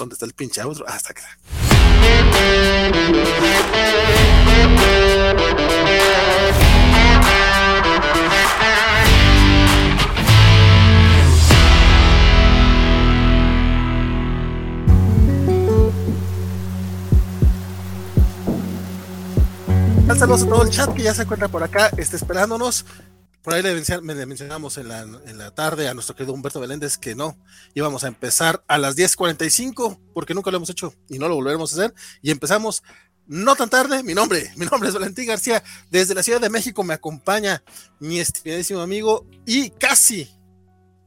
¿Dónde está el pinche outro? Hasta acá. Saludos a todo el chat que ya se encuentra por acá, está esperándonos. Por ahí le, mencionamos en la, tarde a nuestro querido Humberto Beléndez que no, íbamos a empezar a las 10.45 porque nunca lo hemos hecho y no lo volveremos a hacer. Y empezamos no tan tarde. Mi nombre, mi nombre es Valentín García. Desde la Ciudad de México me acompaña mi estimadísimo amigo y casi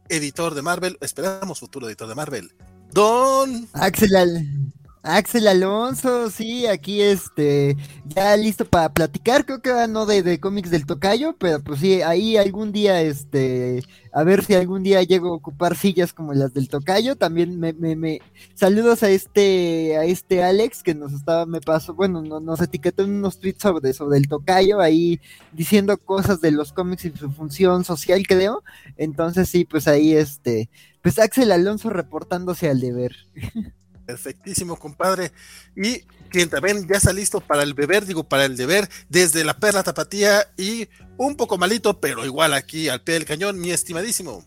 editor de Marvel, esperamos futuro editor de Marvel, Don Axel. Axel Alonso, sí, aquí este, ya listo para platicar, creo que no de, de cómics del tocayo, pero pues sí, ahí algún día, este, a ver si algún día llego a ocupar sillas como las del tocayo, también me, me, me saludos a este, a este Alex que nos estaba, me pasó, bueno, nos etiquetó en unos tweets sobre, sobre el tocayo, ahí diciendo cosas de los cómics y su función social, creo, entonces sí, pues ahí este, pues Axel Alonso reportándose al deber. Perfectísimo, compadre. Y quien también ya está listo para el beber, digo, para el deber, desde la perla tapatía y un poco malito, pero igual aquí al pie del cañón, mi estimadísimo.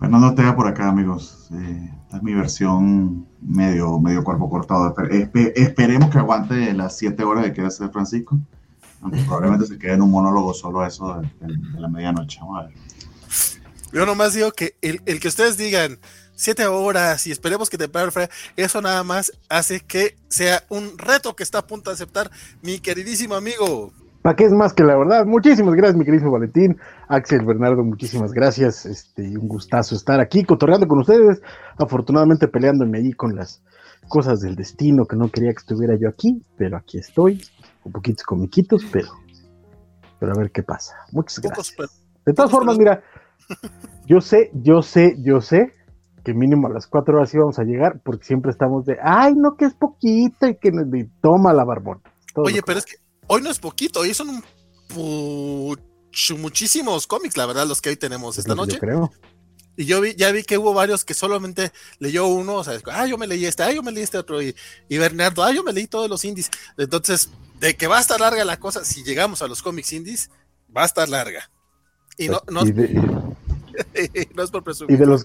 No te vea por acá, amigos. Eh, esta es mi versión medio, medio cuerpo cortado. esperemos que aguante las siete horas que quiere hacer Francisco. Aunque probablemente se quede en un monólogo solo eso de, la medianoche. Vamos a ver. Yo nomás digo que el, el que ustedes digan, siete horas y esperemos que te pare eso nada más hace que sea un reto que está a punto de aceptar mi queridísimo amigo. ¿Para qué es más que la verdad? Muchísimas gracias, mi querido Valentín. Axel Bernardo, muchísimas gracias. Este, un gustazo estar aquí cotorreando con ustedes. Afortunadamente peleándome allí con las cosas del destino que no quería que estuviera yo aquí, pero aquí estoy, un poquitos comiquitos, pero, pero a ver qué pasa. Muchas gracias. de todas formas, mira, yo sé, yo sé, yo sé que mínimo a las cuatro horas íbamos a llegar, porque siempre estamos de, ay, no, que es poquito y que nos toma la barbón. Oye, pero es que hoy no es poquito, hoy son muchísimos cómics, la verdad, los que hoy tenemos esta noche. creo. Y yo vi, ya vi que hubo varios que solamente leyó uno, o sea, ah, yo me leí este, ah, yo me leí este otro, y, Bernardo, ah, yo me leí todos los indies. Entonces, de que va a estar larga la cosa, si llegamos a los cómics indies, va a estar larga. Y no, no, no es por presumir. Y de los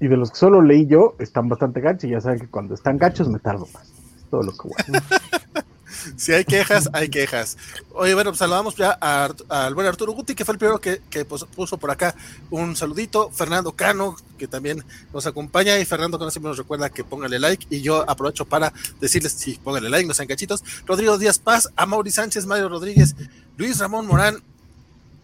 y de los que solo leí yo, están bastante gachos y ya saben que cuando están gachos me tardo más. Todo lo que voy. si hay quejas, hay quejas. Oye, bueno, pues saludamos ya al buen Arturo Guti, que fue el primero que, puso por acá un saludito. Fernando Cano, que también nos acompaña. Y Fernando Cano siempre nos recuerda que póngale like. Y yo aprovecho para decirles, sí, póngale like, no sean cachitos. Rodrigo Díaz Paz, a Mauri Sánchez, Mario Rodríguez, Luis Ramón Morán,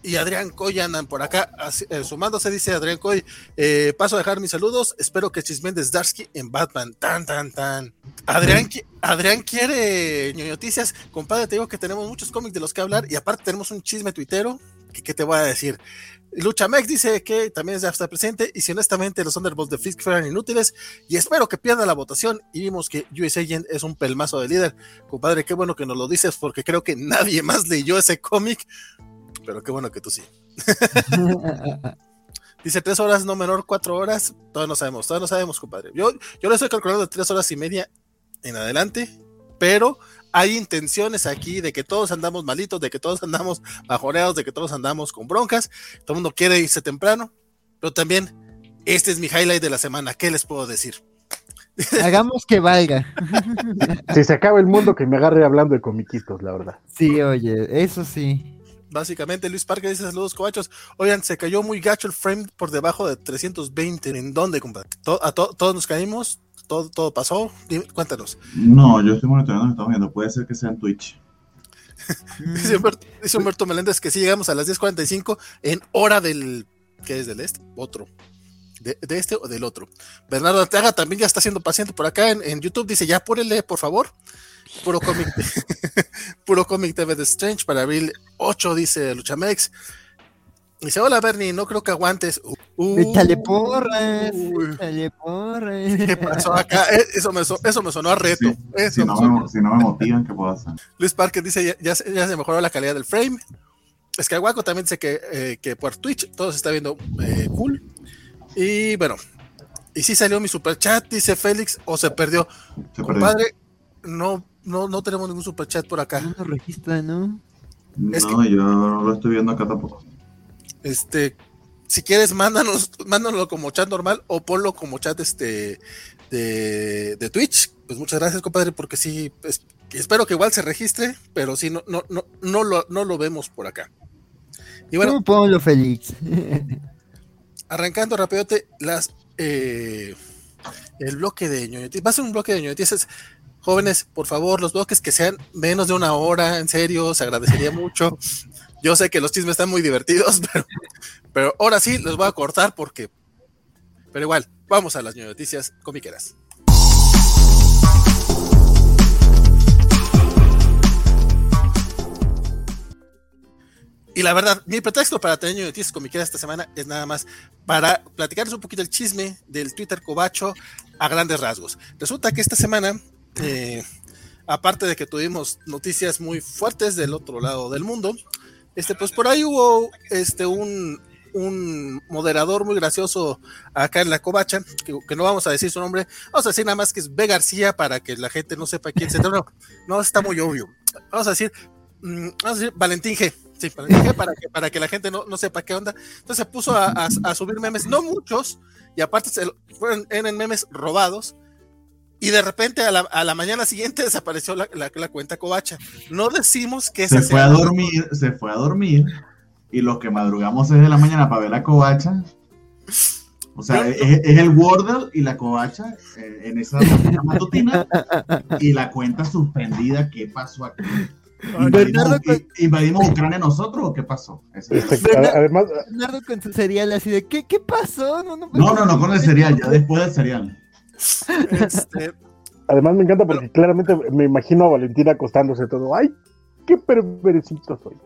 y Adrián Coy andan por acá eh, sumándose, dice Adrián Coy. Eh, paso a dejar mis saludos. Espero que Chisméndez Darsky en Batman. Tan, tan, tan. Adrián, Adrián quiere noticias. Compadre, te digo que tenemos muchos cómics de los que hablar y aparte tenemos un chisme tuitero que, te voy a decir. Luchamex dice que también ya está presente y si honestamente los Thunderbolts de Fisk fueran inútiles y espero que pierda la votación y vimos que US Agent es un pelmazo de líder. Compadre, qué bueno que nos lo dices porque creo que nadie más leyó ese cómic pero qué bueno que tú sí. Dice tres horas, no menor, cuatro horas. Todavía no sabemos, todavía no sabemos, compadre. Yo, yo le estoy calculando tres horas y media en adelante, pero hay intenciones aquí de que todos andamos malitos, de que todos andamos bajoreados, de que todos andamos con broncas. Todo el mundo quiere irse temprano, pero también este es mi highlight de la semana. ¿Qué les puedo decir? Hagamos que valga. Si se acaba el mundo, que me agarre hablando de comiquitos, la verdad. Sí, oye, eso sí. Básicamente, Luis Parque dice saludos, cobachos. Oigan, se cayó muy gacho el frame por debajo de 320. ¿En dónde, compadre? a todos nos caímos, todo, todo pasó. cuéntanos. No, yo estoy monitoreando, estamos viendo. Puede ser que sea en Twitch. dice, Humberto, Meléndez que si llegamos a las 10.45 en hora del. ¿Qué es del este? Otro. De, este o del otro. Bernardo Arteaga también ya está siendo paciente por acá en, en YouTube. Dice: Ya apúrele, por favor. Puro cómic, puro cómic TV de Strange para abril 8, dice Luchamex. Dice, hola Bernie, no creo que aguantes. Uh, échale porras, porras. ¿Qué pasó acá? Eh, eso me, eso me sonó a reto. si, no me, si, no me, motivan, ¿qué puedo hacer? Luis Parker dice, ya, ya, se mejoró la calidad del frame. Skywaco también dice que, eh, que por Twitch todo se está viendo eh, cool. Y bueno, y sí salió mi superchat, dice Félix, o se perdió. Se perdió. Compadre, no, no, no tenemos ningún superchat por acá. No nos registra, ¿no? es No, yo no lo estoy viendo acá tampoco. Este, si quieres, mándanos, mándanoslo como chat normal o ponlo como chat este de, de Twitch. Pues muchas gracias, compadre, porque sí, espero que igual se registre, pero sí, no, no, no, no, lo, no lo vemos por acá. Y bueno, ¿Cómo ponlo, Félix? arrancando rapidote, las eh, el bloque de ñoñotis. Va a ser un bloque de ñoñotis. Jóvenes, por favor, los bloques que sean menos de una hora, en serio, se agradecería mucho. Yo sé que los chismes están muy divertidos, pero, pero ahora sí los voy a cortar porque. Pero igual, vamos a las noticias comiqueras. Y la verdad, mi pretexto para tener noticias comiqueras esta semana es nada más para platicarles un poquito el chisme del Twitter Cobacho a grandes rasgos. Resulta que esta semana, eh, aparte de que tuvimos noticias muy fuertes del otro lado del mundo, este, pues por ahí hubo este, un, un moderador muy gracioso acá en la covacha, que, no vamos a decir su nombre, vamos a decir nada más que es B. García para que la gente no sepa quién se. No, no, está muy obvio. Vamos a decir, mmm, vamos a decir Valentín G. Sí, para que, para que la gente no, no sepa qué onda. Entonces se puso a, a, subir memes, no muchos, y aparte se, fueron en memes robados. Y de repente a la, a la mañana siguiente desapareció la, la, la, cuenta covacha. No decimos que se fue a dormir, se fue a dormir y los que madrugamos desde la mañana para ver la covacha. O sea, es, es, el Wordle y la covacha eh, en esa matutina y la cuenta suspendida. ¿Qué pasó aquí? ¿Invadimos, ¿Invadimos, Ucrania nosotros o qué pasó? Este, además, Bernardo con su cereal así de ¿qué, qué pasó? No, no, no, no, no con el cereal, ya después del cereal. Este... Además me encanta porque claramente me imagino a Valentina acostándose todo. ¡Ay, qué perversito soy!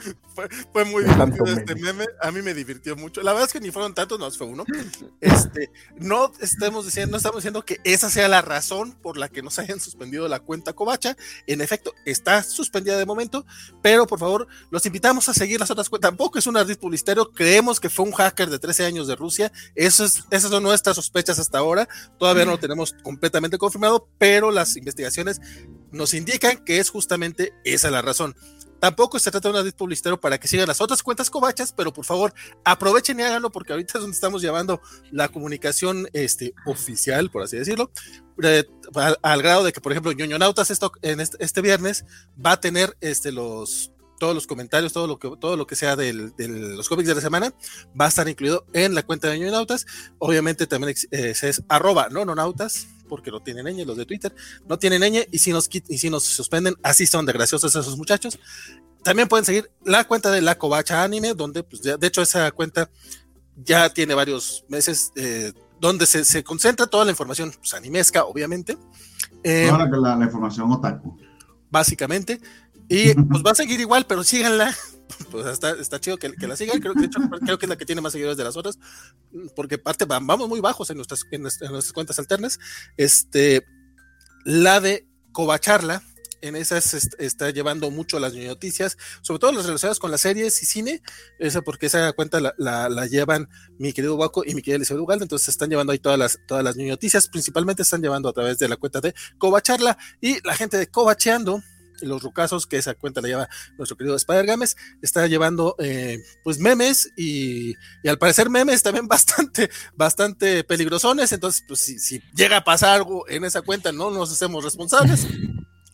Fue, fue, muy divertido este meme. A mí me divirtió mucho. La verdad es que ni fueron tantos, no fue uno. Este, no estamos diciendo, no estamos diciendo que esa sea la razón por la que nos hayan suspendido la cuenta Covacha. En efecto, está suspendida de momento, pero por favor, los invitamos a seguir las otras cuentas. Tampoco es un ardid publicitario. Creemos que fue un hacker de 13 años de Rusia. Eso es, esas son nuestras sospechas hasta ahora. Todavía no lo tenemos completamente confirmado, pero las investigaciones nos indican que es justamente esa la razón. Tampoco se trata de un edit publicitario para que sigan las otras cuentas covachas, pero por favor aprovechen y háganlo porque ahorita es donde estamos llevando la comunicación este, oficial, por así decirlo, al, grado de que, por ejemplo, ñoñonautas esto, en este, viernes va a tener este, los todos los comentarios, todo lo que, todo lo que sea de los cómics de la semana, va a estar incluido en la cuenta de ñoñonautas. Obviamente también eh, es arroba nononautas, porque no tienen ñ, los de Twitter, no tienen ñ, y si nos, y si nos suspenden, así son de graciosos esos muchachos. También pueden seguir la cuenta de la Covacha Anime, donde, pues, ya, de hecho, esa cuenta ya tiene varios meses, eh, donde se, se, concentra toda la información pues, animesca, obviamente. Eh, toda la, la, la, información otaku. Básicamente. Y pues va a seguir igual, pero síganla. Pues está, está chido que, que, la sigan. Creo, de hecho, creo que es la que tiene más seguidores de las otras, porque parte vamos muy bajos en nuestras, en nuestras, en nuestras cuentas alternas. Este, la de Covacharla, en esas est está llevando mucho las noticias, sobre todo las relacionadas con las series y cine, esa porque esa cuenta la, la, la llevan mi querido Waco y mi querida Elisabeth Ugalde, entonces están llevando ahí todas las, todas las noticias, principalmente están llevando a través de la cuenta de Covacharla y la gente de Covacheando, los rucazos que esa cuenta la lleva nuestro querido Spider Games, está llevando eh, pues memes y, y, al parecer memes también bastante, bastante peligrosones, entonces pues si, si, llega a pasar algo en esa cuenta no nos hacemos responsables.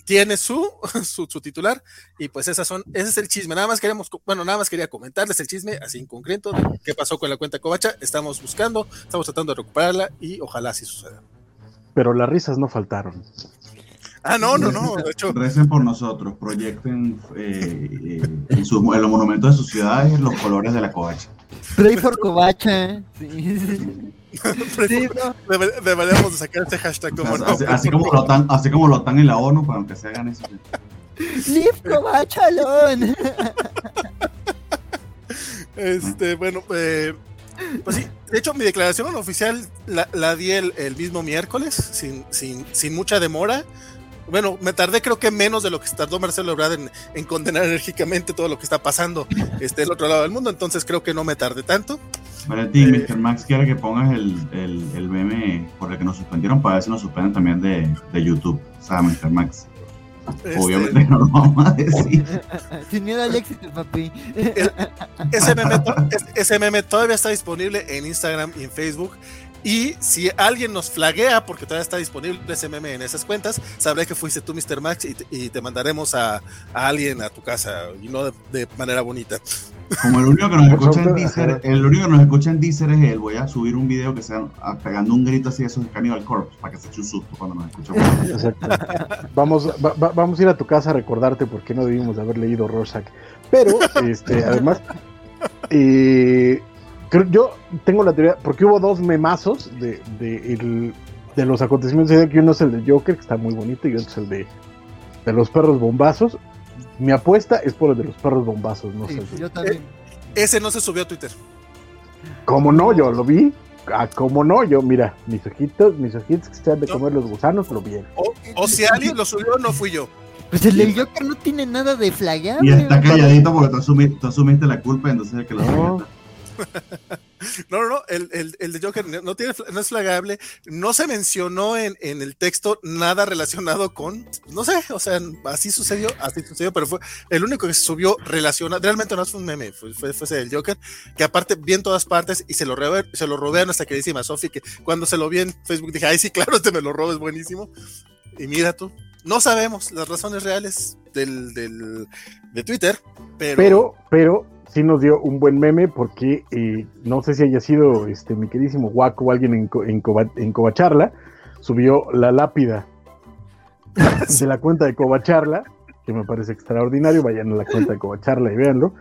Tiene su, su, su, titular y pues esas son, ese es el chisme. Nada más queremos, bueno, nada más quería comentarles el chisme así en concreto de qué pasó con la cuenta Covacha. Estamos buscando, estamos tratando de recuperarla y ojalá así suceda. Pero las risas no faltaron. Ah, no, no, no. De hecho. Recen por nosotros, proyecten eh, eh, en, su, en, los monumentos de sus ciudades los colores de la covacha. Pray for covacha. Sí. sí, no. Deberíamos de sacar este hashtag como o sea, así, así, como lo tan, así como lo están en la ONU, para que se hagan eso. Live covachalón. este, bueno, eh, pues sí, de hecho mi declaración oficial la, la di el, el, mismo miércoles, sin, sin, sin mucha demora bueno, me tardé creo que menos de lo que tardó Marcelo Ebrard en, en, condenar enérgicamente todo lo que está pasando este, del otro lado del mundo, entonces creo que no me tardé tanto. Valentín, Eh, Mr. Max quiere que pongas el, el, el meme por el que nos suspendieron para ver si nos suspenden también de, de YouTube. O sea, Mr. Max. Este, Obviamente no lo vamos a decir. Sin miedo al éxito, papi. ese, meme, ese meme todavía está disponible en Instagram y en Facebook. Y si alguien nos flaguea, porque todavía está disponible ese meme en esas cuentas, sabré que fuiste tú, Mr. Max, y te, y te mandaremos a, a alguien a tu casa, y no de, de manera bonita. Como el único que nos escucha en. Deezer, el único que nos escucha en Deezer es él. Voy a subir un video que sea ah, pegando un grito así de esos de Cannibal Corpse para que se eche un susto cuando nos escuche. Exacto. Vamos, va- va- vamos a ir a tu casa a recordarte por qué no debimos de haber leído Rorschach. Pero, este, además, eh, creo, yo tengo la teoría, porque hubo dos memazos de, de, el- de los acontecimientos de que uno es el de Joker, que está muy bonito, y otro es el de, de los perros bombazos. Mi apuesta es por el de los perros bombazos, no Sí, sé. yo también. Ese no se subió a Twitter. ¿Cómo no? Yo lo vi. Ah, ¿Cómo no? Yo, mira, mis ojitos, mis ojitos que se han de No. comer los gusanos, lo vieron. O, o si alguien lo subió, no fui yo. Pues el del Joker no tiene nada de flaguear. Y está calladito porque tú, asumi- tú asumiste la culpa, entonces el que lo No. No, no, no, el, el, el de Joker no, tiene, no es flagable. No se mencionó en, en el texto nada relacionado con, no sé, o sea, así sucedió, así sucedió, pero fue el único que se subió relacionado, realmente no es un meme, fue, fue, fue ese del Joker, que aparte vi en todas partes y se lo robé, se lo robé a nuestra queridísima Sofi, que cuando se lo vi en Facebook dije, ay, sí, claro, este me lo robo, es buenísimo. Y mira tú, no sabemos las razones reales del, del de Twitter, pero, Pero, pero sí nos dio un buen meme porque eh, no sé si haya sido este mi queridísimo Waco o alguien en, en, en Covacharla, subió la lápida de la cuenta de Covacharla, que me parece extraordinario, vayan a la cuenta de Covacharla y véanlo,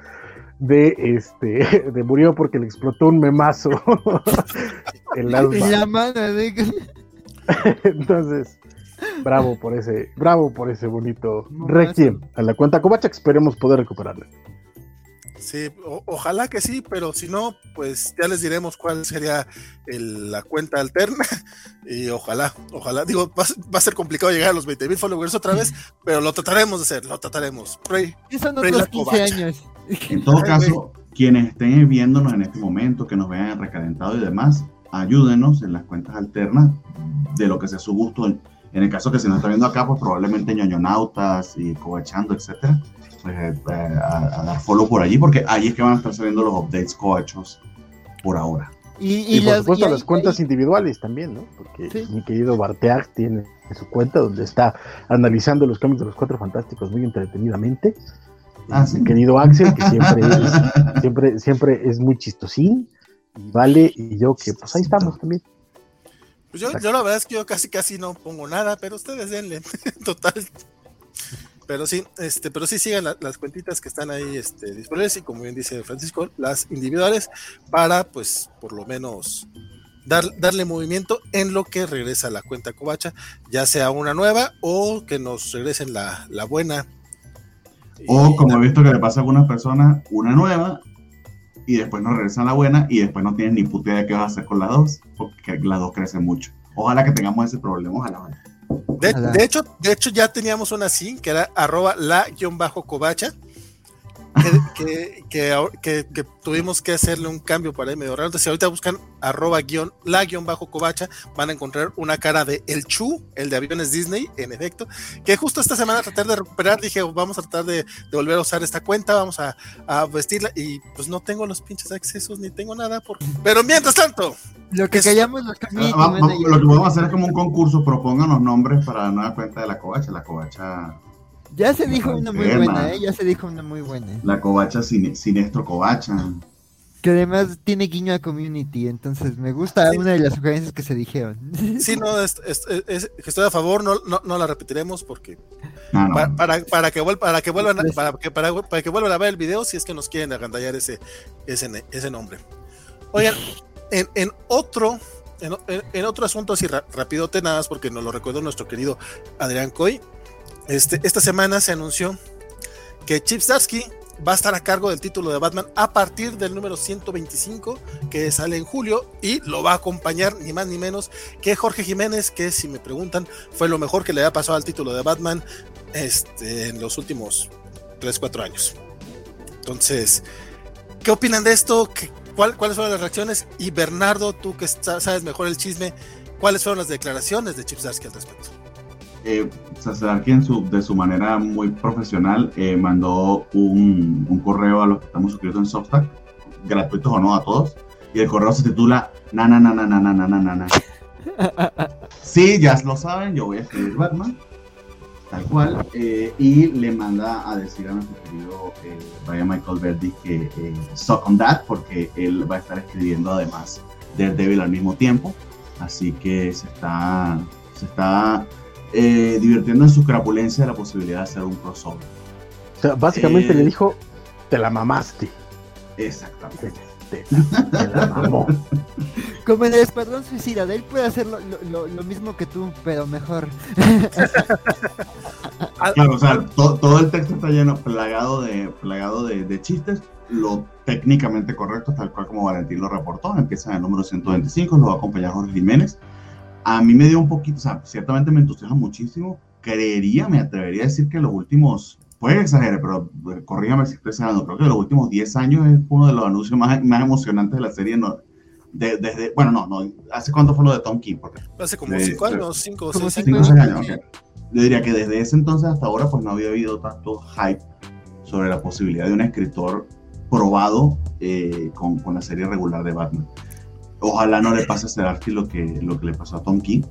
de este, de murió porque le explotó un memazo en la mano, de... Entonces, bravo por ese, bravo por ese bonito requiem a la cuenta Covacha, esperemos poder recuperarla. Sí, o- ojalá que sí, pero si no, pues ya les diremos cuál sería el- la cuenta alterna y ojalá, ojalá, digo, va, a ser- va a ser complicado llegar a los 20 mil followers otra vez, pero lo trataremos de hacer, lo trataremos. Pray. ¿Qué son Rey otros la 15 covacha. años? En todo caso, quienes estén viéndonos en este momento, que nos vean en recalentado y demás, ayúdenos en las cuentas alternas de lo que sea su gusto. En el caso que se nos está viendo acá, pues probablemente ñoñonautas y covachando, etcétera, eh, a, a dar follow por allí, porque ahí es que van a estar saliendo los updates coachos por ahora. Y, Y, y por las, supuesto y las cuentas individuales también, ¿no? Porque Sí. mi querido Barteag tiene su cuenta donde está analizando los cómics de los Cuatro Fantásticos muy entretenidamente. Ah, sí. Mi querido Axel, que siempre es, siempre, siempre es muy chistosín. Y Vale y yo, que pues ahí estamos también. Pues yo, yo la verdad es que yo casi casi no pongo nada, pero ustedes denle, total. Pero sí, este, pero sí sigan la- las cuentitas que están ahí este, disponibles y como bien dice Francisco, las individuales para pues por lo menos dar, darle movimiento en lo que regresa la cuenta Covacha, ya sea una nueva o que nos regresen la, la buena. O Y- como he visto que le pasa a algunas personas, una nueva y después no regresan la buena y después no tienen ni puta idea de qué vas a hacer con las dos, porque las dos crecen mucho. Ojalá que tengamos ese problema, Ojalá. De hecho, de hecho ya teníamos una así, que era arroba la guion bajo covacha, que, que, que, ahor- que- que tuvimos que hacerle un cambio para ahí medio raro. Entonces, si ahorita buscan arroba guion, la guion bajo covacha, van a encontrar una cara de El Chu, el de aviones Disney, en efecto, que justo esta semana tratar de recuperar, dije, vamos a tratar de, de volver a usar esta cuenta, vamos a, a vestirla, y pues no tengo los pinches accesos, ni tengo nada, por... pero mientras tanto, Lo que es- callamos los Ah, vamos- lo que podemos hacer es como un concurso, propongan los nombres para la nueva cuenta de la covacha, la covacha, Ya se dijo una muy buena, ¿eh? Ya se dijo una muy buena. la covacha sin, sinestro covacha. Que además tiene guiño a community, entonces me gusta Sí. una de las sugerencias que se dijeron. sí, no, es- es- es- que estoy a favor, no, no, no la repetiremos porque No, no. Pa- para, para que vuel- para que vuelvan a- para que para, para que vuelvan a ver el video si es que nos quieren agandallar ese ese, ese nombre. Oigan, en, en otro en, otro asunto así ra- rapidote nada más porque nos lo recordó nuestro querido Adrián Coy. Este, esta semana se anunció que Chip Zdarsky va a estar a cargo del título de Batman a partir del número 125 que sale en julio y lo va a acompañar ni más ni menos que Jorge Jiménez que si me preguntan fue lo mejor que le ha pasado al título de Batman este, en los últimos 3, 4 años. Entonces, ¿qué opinan de esto? ¿Qué, ¿cuál, ¿cuáles fueron las reacciones? Y Bernardo, tú que sabes mejor el chisme, ¿cuáles fueron las declaraciones de Chip Zdarsky al respecto? Eh, Zdarsky su, de su manera muy profesional eh, mandó un, un, correo a los que estamos suscritos en Substack, gratuitos o no a todos, y el correo se titula na na na na na na na na na. Sí, ya lo saben, yo voy a escribir Batman tal cual, eh, y le manda a decir a nuestro querido eh, Brian Michael Verdi que eh, suck on that, porque él va a estar escribiendo además Daredevil al mismo tiempo, así que se está, se está eh, divirtiendo en su crapulencia la posibilidad de hacer un crossover. O sea, básicamente le dijo, te la mamaste. Exactamente. Te, te la mamó. Como en el Escuadrón Suicida, de él puede hacer lo, lo, lo mismo que tú, pero mejor. claro, o sea, to, todo el texto está lleno, plagado de, plagado de, de, chistes, lo técnicamente correcto, tal cual como Valentín lo reportó, empieza en el número 125, lo va a acompañar Jorge Jiménez. A mí me dio un poquito, o sea, ciertamente me entusiasma muchísimo, creería, me atrevería a decir que los últimos, puede exagerar, pero corrígame si estoy exagerando, creo que los últimos 10 años es uno de los anuncios más, más emocionantes de la serie, no, de, desde, bueno, no, no, ¿hace cuánto fue lo de Tom King? Porque Hace como 5 años, 5 o 6 cinco, años. años okay. Yo diría que desde ese entonces hasta ahora, pues no había habido tanto hype sobre la posibilidad de un escritor probado eh, con, con, la serie regular de Batman. Ojalá no le pase a Zdarsky lo que, lo que le pasó a Tom King,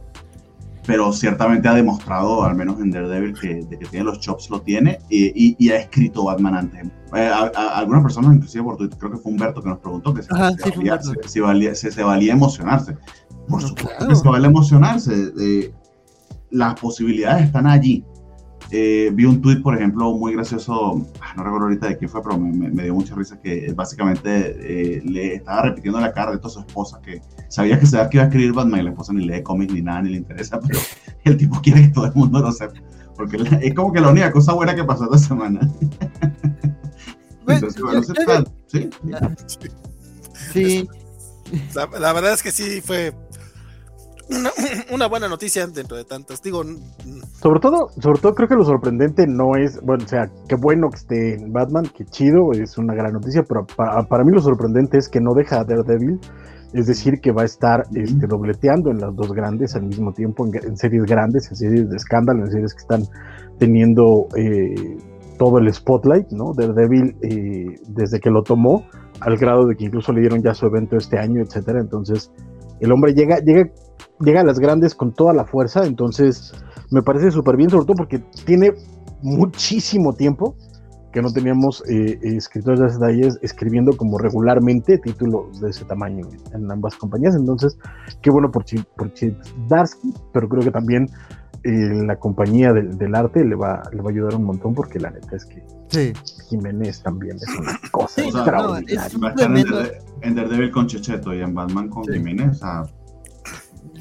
pero ciertamente ha demostrado, al menos en Daredevil, que, de que tiene los chops, lo tiene, y, y, y ha escrito Batman antes. Eh, a, a, algunas personas, inclusive por Twitter, creo que fue Humberto que nos preguntó que Ajá, se, sí, valía, se, se, valía, se, se, valía, emocionarse. Por No, supuesto claro. que se vale emocionarse. Eh, las posibilidades están allí. Eh, vi un tweet, por ejemplo, muy gracioso, ah, no recuerdo ahorita de quién fue, pero me, dio mucha risa que básicamente eh, le estaba repitiendo la cara de toda su esposa que sabía que sabía que iba a escribir Batman y la esposa ni lee cómics ni nada, ni le interesa, pero el tipo quiere que todo el mundo lo sepa. Porque es como que la única cosa buena que pasó esta semana. Entonces, bueno, ¿sí? Sí, La, la verdad es que sí fue una, buena noticia dentro de tantas. Digo, Sobre todo, sobre todo creo que lo sorprendente no es, bueno, o sea, qué bueno que esté en Batman, qué chido, es una gran noticia, pero para, para mí lo sorprendente es que no deja a Daredevil, es decir, que va a estar este, dobleteando en las dos grandes al mismo tiempo, en, en series grandes, en series de escándalo, en series que están teniendo eh, todo el spotlight, ¿no? Daredevil, eh, desde que lo tomó, al grado de que incluso le dieron ya su evento este año, etcétera, entonces el hombre llega, llega, llega a las grandes con toda la fuerza, entonces me parece súper bien, sobre todo porque tiene muchísimo tiempo que no teníamos eh, escritores de ese taller escribiendo como regularmente títulos de ese tamaño en ambas compañías. Entonces, qué bueno por, Chip, por Chip Darsky, pero creo que también eh, la compañía del, del arte le va, le va a ayudar un montón porque la neta es que sí. Jiménez también es una cosa Sí, extraordinaria. no, es en, tremendo- Darede- en Daredevil con Checheto y en Batman con Sí. Jiménez. O sea,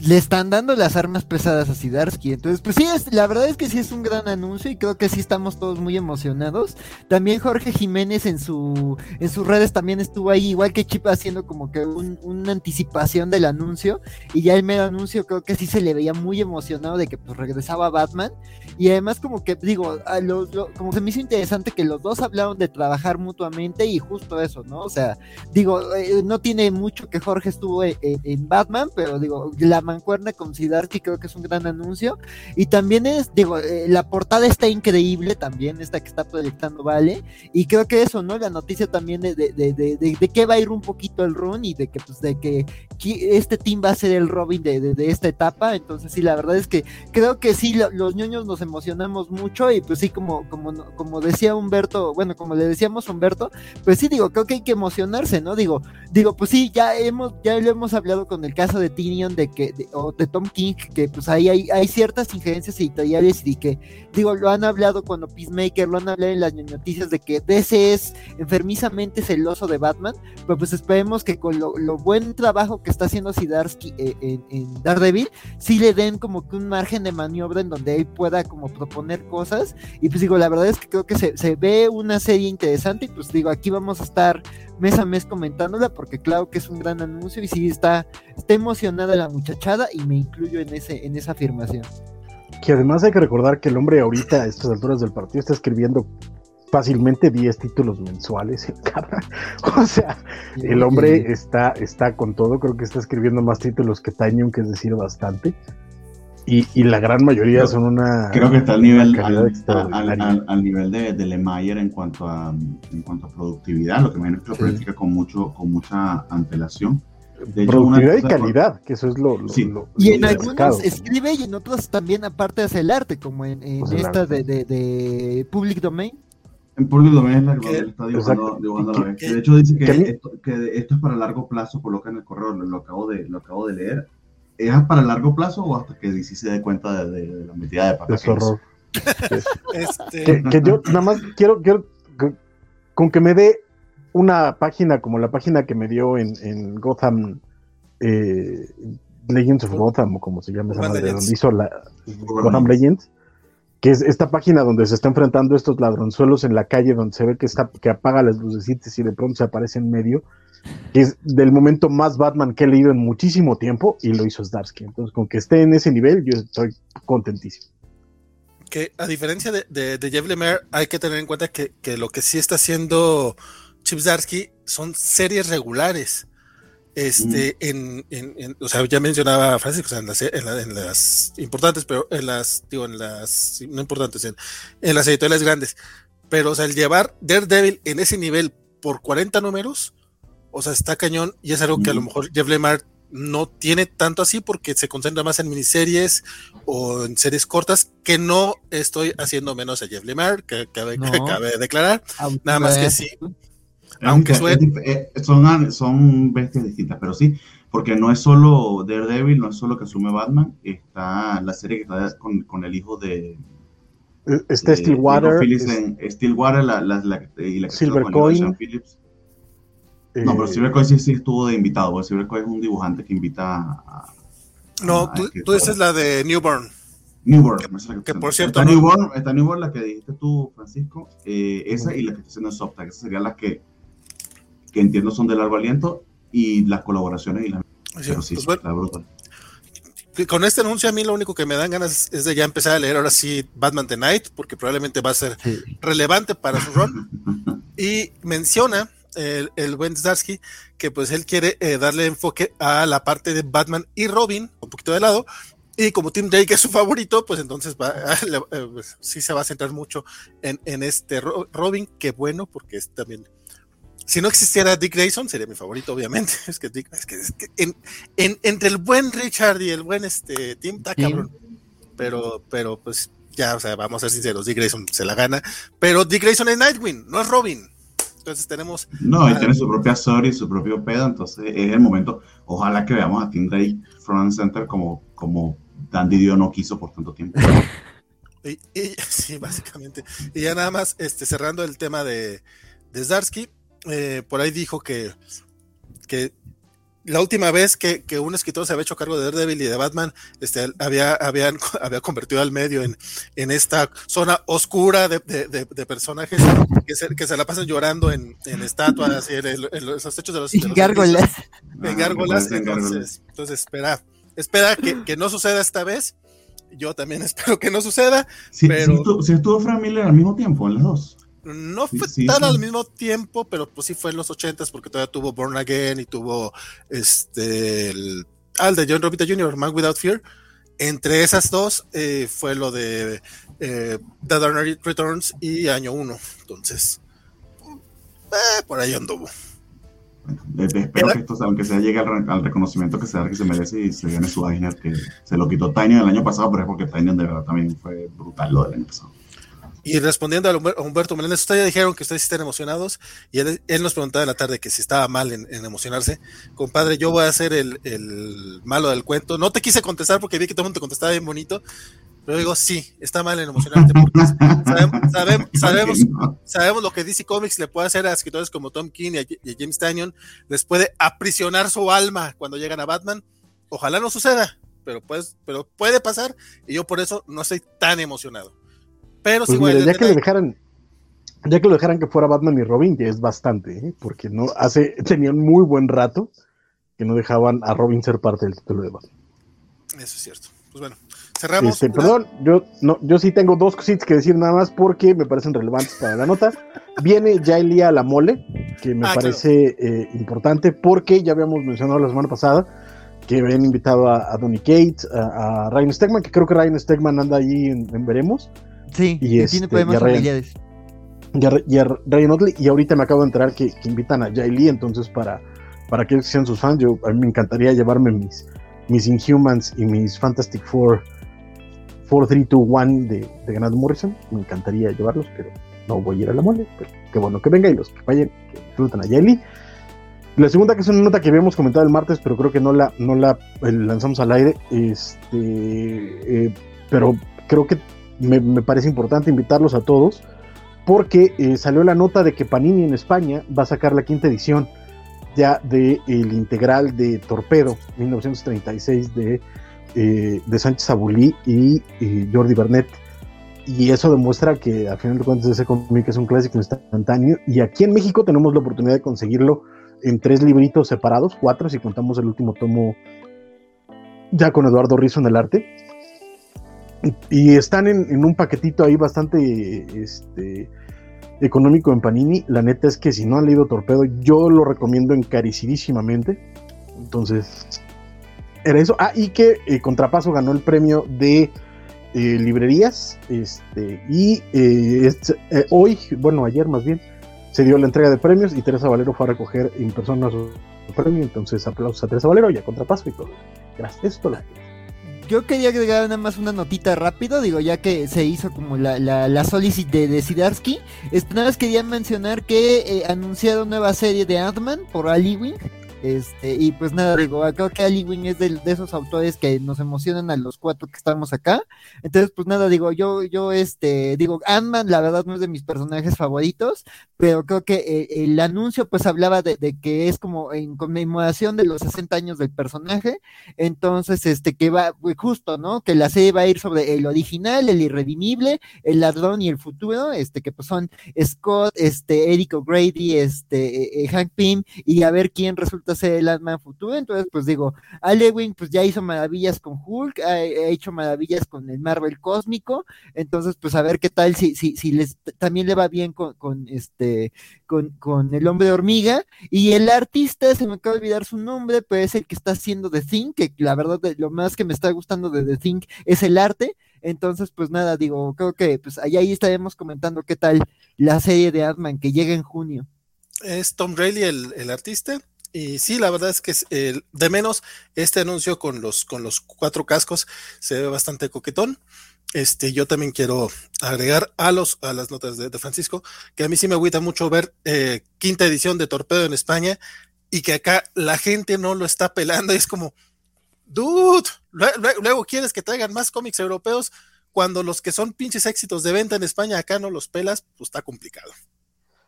le están dando las armas pesadas a Sidarsky. Entonces, pues sí, es, la verdad es que sí es un gran anuncio y creo que sí estamos todos muy emocionados. También Jorge Jiménez en su en sus redes también estuvo ahí, igual que Chip haciendo como que un- una anticipación del anuncio. Y ya el mero anuncio creo que sí se le veía muy emocionado de que pues regresaba Batman. Y además como que, digo, a los, lo- como se me hizo interesante que los dos hablaron de trabajar mutuamente y justo eso, ¿no? O sea, digo, eh, no tiene mucho que Jorge estuvo en, en- en Batman, pero digo, la mancuerna con Sidarsky creo que es un gran anuncio. Y también es, digo, eh, la portada está increíble también, esta que está proyectando Vale. Y creo que eso, ¿no? La noticia también de, de, de, de, de, que va a ir un poquito el run y de que, pues, de que este team va a ser el Robin de esta etapa. Entonces, sí, la verdad es que creo que sí, lo- los ñoños nos emocionamos mucho y pues sí, como, como, como decía Humberto, bueno, como le decíamos a Humberto, pues sí, digo, creo que hay que emocionarse, ¿no? Digo, digo, pues sí, ya hemos, ya lo hemos hablado con el caso de Tyrion de que, o de Tom King, que pues ahí hay, hay ciertas injerencias editoriales y que, digo, lo han hablado cuando Peacemaker, lo han hablado en las noticias de que DC es enfermizamente celoso de Batman, pero pues esperemos que con lo, lo buen trabajo que está haciendo Sidarsky eh, en, en Daredevil, sí le den como que un margen de maniobra en donde él pueda como proponer cosas, y pues digo, la verdad es que creo que se, se ve una serie interesante, y pues digo, aquí vamos a estar mes a mes comentándola, porque claro que es un gran anuncio, y sí está, está emocionada la muchachada, y me incluyo en, ese, en esa afirmación. Que además hay que recordar que el hombre ahorita a estas alturas del partido está escribiendo fácilmente 10 títulos mensuales en cada. O sea, el hombre está, está con todo, creo que está escribiendo más títulos que Tanyon, que es decir, bastante. Y, y la gran mayoría Creo- son una. Creo que está al nivel, al, al- al- al nivel de, de Lemayer en cuanto a en cuanto a productividad, lo que me imagino que lo Sí. con mucho, con mucha antelación. De hecho, una productividad y calidad, que eso es lo. lo- Sí. lo- Y lo en algunos escribe y en otros también aparte hace el arte, como en, en Pues esta de, de, de Public Domain. En Público Domain es la que él está dibujando, dibujando a la vez. Que De hecho dice que, esto, que esto es para largo plazo, coloca en el correo, lo, lo acabo de, lo acabo de leer. ¿Es para largo plazo o hasta que DC se dé cuenta de, de- de la metida de pata de que horror. Este, que, que yo nada más quiero, quiero que- con que me dé una página como la página que me dio en, en Gotham eh, Legends of Gotham o como se llama esa madre, Legends. donde hizo la Urban Gotham Legends. Legends que es esta página donde se está enfrentando estos ladronzuelos en la calle donde se ve que está que apaga las lucecitas y de pronto se aparece en medio que es del momento más Batman que he leído en muchísimo tiempo y lo hizo Zdarsky entonces con que esté en ese nivel yo estoy contentísimo que a diferencia de, de, de Jeff Lemire, hay que tener en cuenta que, que lo que sí está haciendo Chip Zdarsky son series regulares. Este, en, en, en- o sea, ya mencionaba Francisco, o sea, en, las, la- en las importantes, pero en las, digo, en las, no importantes, en, en las editoriales grandes. Pero, o sea, el llevar Daredevil en ese nivel por 40 números, o sea, está cañón y es algo que a lo Mm. mejor Jeff Lemire no tiene tanto así porque se concentra más en miniseries o en series cortas, que no estoy haciendo menos a Jeff Lemire, que cabe, No. que cabe declarar, nada más que sí. Aunque suene- eh, son, son bestias distintas, pero sí, porque no es solo Daredevil, no es solo que asume Batman, está la serie que está con, con el hijo de, está de Stillwater Phillips en Stillwater la, la, la- y la que Silver Coin. Sean Phillips. No, pero eh, Silvercoin sí, sí estuvo de invitado, porque Silvercoin es un dibujante que invita a... No, a tú, tú dices la de Newborn. Newborn. la que está- por cierto, Está no- Newborn, está Newborn, la que dijiste tú, Francisco, eh, esa y la que está haciendo Softac, esas serían las que, que entiendo son de largo aliento y las colaboraciones y las... Pero sí, Pues bueno, está brutal. que con este anuncio a mí lo único que me dan ganas es de ya empezar a leer ahora sí Batman The Night, porque probablemente va a ser Sí. relevante para su run. Y menciona el, el buen Zdarsky que pues él quiere eh, darle enfoque a la parte de Batman y Robin, un poquito de lado. Y como Tim Drake es su favorito, pues entonces va, eh, pues, sí se va a centrar mucho en, en este Ro- Robin, que bueno, porque es también. Si no existiera Dick Grayson, sería mi favorito, obviamente. Es que, Dick- es que, es que en- en- entre el buen Richard y el buen este, Tim, está cabrón. Pero, pero pues ya, o sea, vamos a ser sinceros, Dick Grayson se la gana. Pero Dick Grayson es Nightwing, no es Robin. Entonces tenemos No, y tiene su propia story, su propio pedo, entonces es el momento. Ojalá que veamos a Tim Drake front and center como, como Dandy Dio no quiso por tanto tiempo. Y, y- sí, básicamente. Y ya nada más, este, cerrando el tema de, de Zdarsky, eh, por ahí dijo que, que la última vez que, que un escritor se había hecho cargo de Daredevil y de Batman, este, había, habían, había convertido al medio en, en esta zona oscura de, de- de- de personajes que se, que se la pasan llorando en, en estatuas y en, el- en los techos de los, de los Gárgolas. en Ah, gárgolas. Entonces, entonces espera, espera que, que no suceda esta vez. Yo también espero que no suceda. Sí, pero- sí estuvo, sí estuvo Frank Miller al mismo tiempo, en las dos. No fue sí, tan sí. al mismo tiempo, pero pues sí fue en los ochentas porque todavía tuvo Born Again y tuvo este el, ah, el de John Romita Jr., Man Without Fear. Entre esas dos eh, fue lo de eh, The Dark Knight Returns y Año 1. Entonces, eh, por ahí anduvo. Bueno, espero que esto, aunque sea, llegue al, re- al reconocimiento que se, que se merece y se gane su Eisner, que se lo quitó Tiny el año pasado, pero es porque Tiny de verdad también fue brutal lo del año pasado. Y respondiendo a Humber- a Humberto Meléndez, ustedes ya dijeron que ustedes están emocionados y él, él nos preguntaba en la tarde que si estaba mal en, en emocionarse. Compadre, yo voy a ser el, el malo del cuento. No te quise contestar porque vi que todo el mundo te contestaba bien bonito, pero digo, sí, está mal en emocionarte porque sabemos, sabemos, sabemos, lo que DC Comics le puede hacer a escritores como Tom King y a, y a James Tanyon, les puede aprisionar su alma cuando llegan a Batman. Ojalá no suceda, pero, pues, pero puede pasar y yo por eso no estoy tan emocionado. Pero sí Pues a mira, ya que lo Night. dejaran, ya que lo dejaran que fuera Batman y Robin, ya es bastante, ¿eh? porque no hace, tenían muy buen rato que no dejaban a Robin ser parte del título de Batman. Eso es cierto. Pues bueno, Cerramos. Este, perdón, yo, no, yo sí tengo dos cositas que decir nada más porque me parecen relevantes para la nota. Viene Yaelia La Mole, que me Ah, parece eh, importante porque ya habíamos mencionado la semana pasada que habían invitado a, a Donny Cates, a, a Ryan Stegman, que creo que Ryan Stegman anda ahí en, en Veremos, Sí, Y este, tiene problemas Ryan- familiares. y a, y a Ryan Otley, y ahorita me acabo de enterar que, que invitan a Jay Lee, entonces para, para que sean sus fans, yo, a mí me encantaría llevarme mis, mis Inhumans y mis Fantastic Four 4, 3, 2, 1 de, de Grant Morrison, me encantaría llevarlos, pero no voy a ir a la mole, pero qué bueno que venga y los que vayan, que disfruten a Jay Lee. La segunda, que es una nota que habíamos comentado el martes, pero creo que no la, no la eh, lanzamos al aire, este, eh, pero creo que me, parece importante invitarlos a todos porque eh, salió la nota de que Panini en España va a sacar la quinta edición ya de el integral de Torpedo 1936 de, eh, de Sánchez Abulí y, y Jordi Bernet. Y eso demuestra que a final de cuentas ese cómic es un clásico instantáneo. Y aquí en México tenemos la oportunidad de conseguirlo en tres libritos separados, cuatro si contamos el último tomo ya con Eduardo Rizzo en el arte y están en, en un paquetito ahí bastante este, económico en Panini. La neta es que si no han leído Torpedo, yo lo recomiendo encarecidísimamente. Entonces, era eso. Ah, y que eh, Contrapaso ganó el premio de eh, librerías. Este, y eh, eh, hoy, bueno, ayer más bien, se dio la entrega de premios y Teresa Valero fue a recoger en persona su, premio. Entonces, aplausos a Teresa Valero y a Contrapaso y todo. Gracias. Eso Yo quería agregar nada más una notita rápido, digo, ya que se hizo como la, la, la de, de Sidarsky. Este, nada más quería mencionar que eh, anunciaron nueva serie de Ant-Man por Ali Wing. Este, y pues nada, digo, creo que Ali Wing es de, esos autores que nos emocionan a los cuatro que estamos acá. Entonces, pues nada, digo, yo, yo, este, digo, Ant-Man la verdad no es de mis personajes favoritos, pero creo que eh, el anuncio pues hablaba de, de que es como en conmemoración de los 60 años del personaje. Entonces, este, que va, pues, justo, ¿no? Que la serie va a ir sobre el original, el irredimible, el ladrón y el futuro, este, que pues son Scott, este, Eric O'Grady, este, eh, eh, Hank Pym, y a ver quién resulta ser el Ant-Man futuro. Entonces, pues digo, Alewin pues ya hizo maravillas con Hulk, ha, hecho maravillas con el Marvel cósmico, entonces, pues a ver qué tal si, si, si les también le va bien con, este, con, con el hombre hormiga. Y el artista, se me acaba de olvidar su nombre, pero es el que está haciendo The Thing, que la verdad lo más que me está gustando de The Thing es el arte. Entonces, pues nada, digo, creo que pues allá ahí estaremos comentando qué tal la serie de Ant-Man que llega en junio. es Tom Rayleigh el, el artista. Y sí, la verdad es que el- de menos este anuncio con los, con los cuatro cascos se ve bastante coquetón. Este, yo también quiero agregar a los a las notas de, Francisco que a mí sí me agüita mucho ver eh, quinta edición de Torpedo en España y que acá la gente no lo está pelando. Es como, dude, lue- lue- luego quieres que traigan más cómics europeos cuando los que son pinches éxitos de venta en España acá no los pelas, pues está complicado.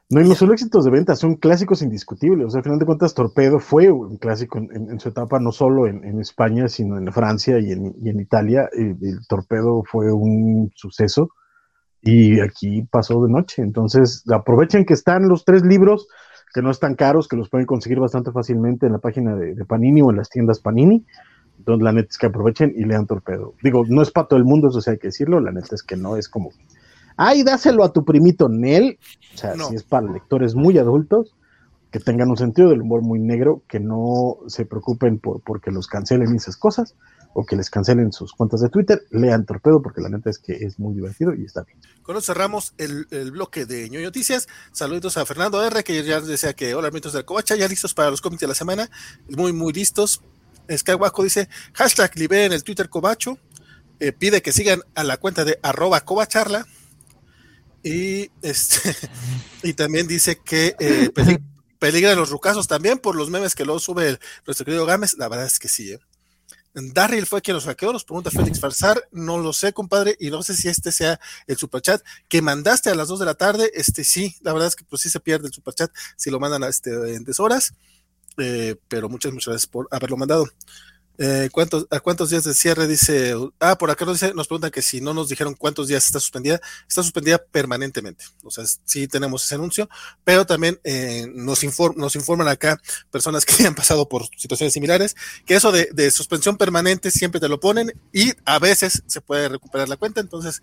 No, y no solo éxitos de venta, son clásicos indiscutibles. O sea, al final de cuentas, Torpedo fue un clásico en, su etapa, no solo en, España, sino en Francia y en, Italia. El Torpedo fue un suceso y aquí pasó de noche. Entonces, aprovechen que están los tres libros, que no están caros, que los pueden conseguir bastante fácilmente en la página de, de Panini o en las tiendas Panini. Entonces, la neta es que aprovechen y lean Torpedo. Digo, no es para todo el mundo, eso sí hay que decirlo. La neta es que no es como, ay, dáselo a tu primito Nel. O sea, No. si es para lectores muy adultos, que tengan un sentido del humor muy negro, que no se preocupen por porque los cancelen esas cosas, o que les cancelen sus cuentas de Twitter, lean Torpedo, porque la neta es que es muy divertido y está bien. Con eso cerramos el, el bloque de ñoño noticias. Saludos a Fernando R, que ya decía que hola, amigos del Covacha, ya listos para los cómics de la semana. Muy, muy listos. Skywaco dice, hashtag liberen el Twitter Covacho. Eh, pide que sigan a la cuenta de arroba covacharla. Y, este, y también dice que eh, peli- peligran los rucazos también por los memes que luego sube el- nuestro querido Gámez. La verdad es que sí. ¿eh? Darryl fue quien los hackeó, nos pregunta Félix Farsar, no lo sé, compadre, y no sé si este sea el superchat que mandaste a las 2 de la tarde, este sí, la verdad es que pues sí se pierde el superchat si lo mandan a este, en deshoras, eh, pero muchas, muchas gracias por haberlo mandado. Eh, ¿cuántos, ¿A cuántos días de cierre dice? Ah, por acá nos, dice, nos preguntan que si no nos dijeron cuántos días está suspendida. Está suspendida permanentemente. O sea, sí tenemos ese anuncio, pero también eh, nos, inform, nos informan acá personas que han pasado por situaciones similares, que eso de, de, suspensión permanente siempre te lo ponen y a veces se puede recuperar la cuenta. Entonces,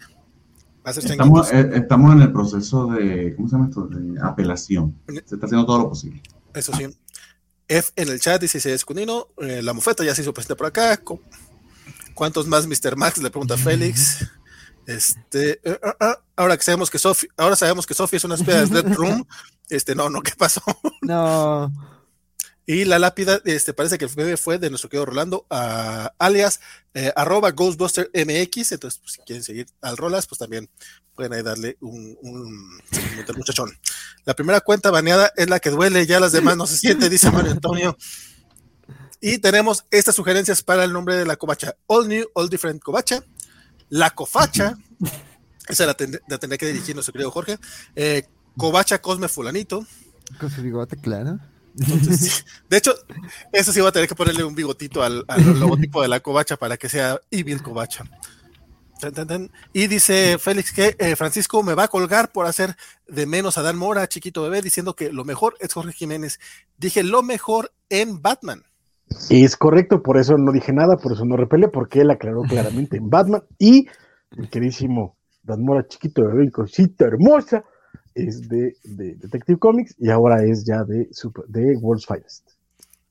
estamos, eh, estamos en el proceso de, ¿cómo se llama esto? De apelación. Se está haciendo todo lo posible. Eso sí. F en el chat dice si es Cunino, eh, la mofeta ya se hizo presente por acá. ¿Cuántos más Mr. Max? Le pregunta Félix. Este, uh, uh, uh, ahora que sabemos que Sophie, ahora sabemos que Sophie es una especie de Dead Room. Este, no, no, ¿qué pasó? No. Y la lápida, este, parece que el bebé fue de nuestro querido Rolando, alias eh, arroba Ghostbuster MX. Entonces, pues, si quieren seguir al Rolas, pues también pueden ahí darle un, muchachón. La primera cuenta baneada es la que duele, ya las demás no se siente, dice Mario Antonio. Y tenemos estas sugerencias para el nombre de la covacha. All New, All Different Covacha. La Cofacha. Esa la tendría que dirigir nuestro querido Jorge. Eh, covacha Cosme Fulanito. Con su bigote, claro. Entonces, de hecho, eso sí va a tener que ponerle un bigotito al, al logotipo de la covacha para que sea Evil Covacha. Y dice Félix que eh, Francisco me va a colgar por hacer de menos a Dan Mora, chiquito bebé, diciendo que lo mejor es Jorge Jiménez. Dije lo mejor en Batman. Es correcto, por eso no dije nada, por eso no repele, porque él aclaró claramente en Batman. Y mi queridísimo Dan Mora, chiquito bebé y cosita hermosa, es de, de, Detective Comics y ahora es ya de, super, de World's Finest.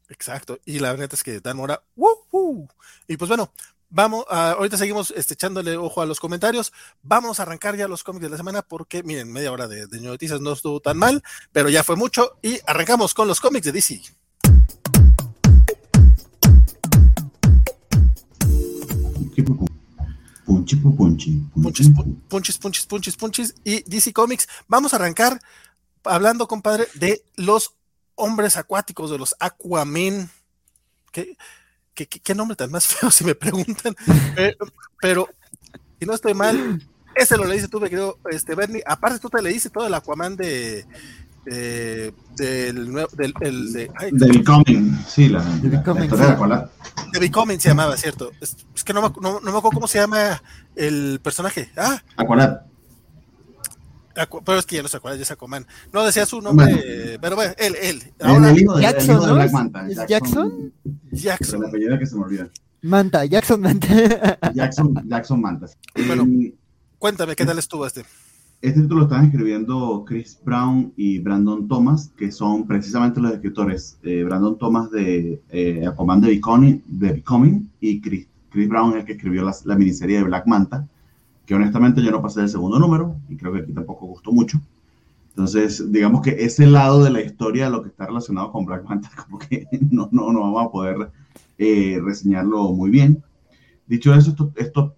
Exacto, y la verdad es que Dan Mora, ¡woo, y pues bueno, vamos, a, ahorita seguimos este, echándole ojo a los comentarios, vamos a arrancar ya los cómics de la semana porque miren, media hora de, de noticias no estuvo tan mal, pero ya fue mucho y arrancamos con los cómics de DC. Punchis, punchis, punchis, punchis, punchis, punchis, y DC Comics. Vamos a arrancar hablando, compadre, de los hombres acuáticos, de los Aquaman. ¿Qué, qué, nombre tan más feo si me preguntan? pero, pero, si no estoy mal, ese lo leíste tú, me querido este, Bernie. Aparte, tú te leíste todo el Aquaman de, eh, del nuevo del el, de, ay, The Becoming, sí, la, The Becoming, la, la, la, The Becoming se llamaba, cierto. Es, es que no me, no, no me, acuerdo cómo se llama el personaje. Ah, Aqualad. Pero es que ya no se acuerda, ya es Aquaman. No decía su nombre, bueno. pero bueno, él, él. Ahora, de, Jackson, el hijo de ¿no? Black Manta. ¿Es Jackson? Jackson. Apellido que se me olvida. Manta, Jackson Manta. Jackson, Jackson Manta. Bueno, Eh, cuéntame, ¿qué tal estuvo este? Este título lo están escribiendo Chris Brown y Brandon Thomas, que son precisamente los escritores. Eh, Brandon Thomas de eh, Aquaman de Becoming, de Becoming y Chris, Chris, Brown es el que escribió la, la, miniserie de Black Manta, que honestamente yo no pasé del segundo número y creo que aquí tampoco gustó mucho. Entonces, digamos que ese lado de la historia, lo que está relacionado con Black Manta, como que no, no, no vamos a poder eh, reseñarlo muy bien. Dicho eso, esto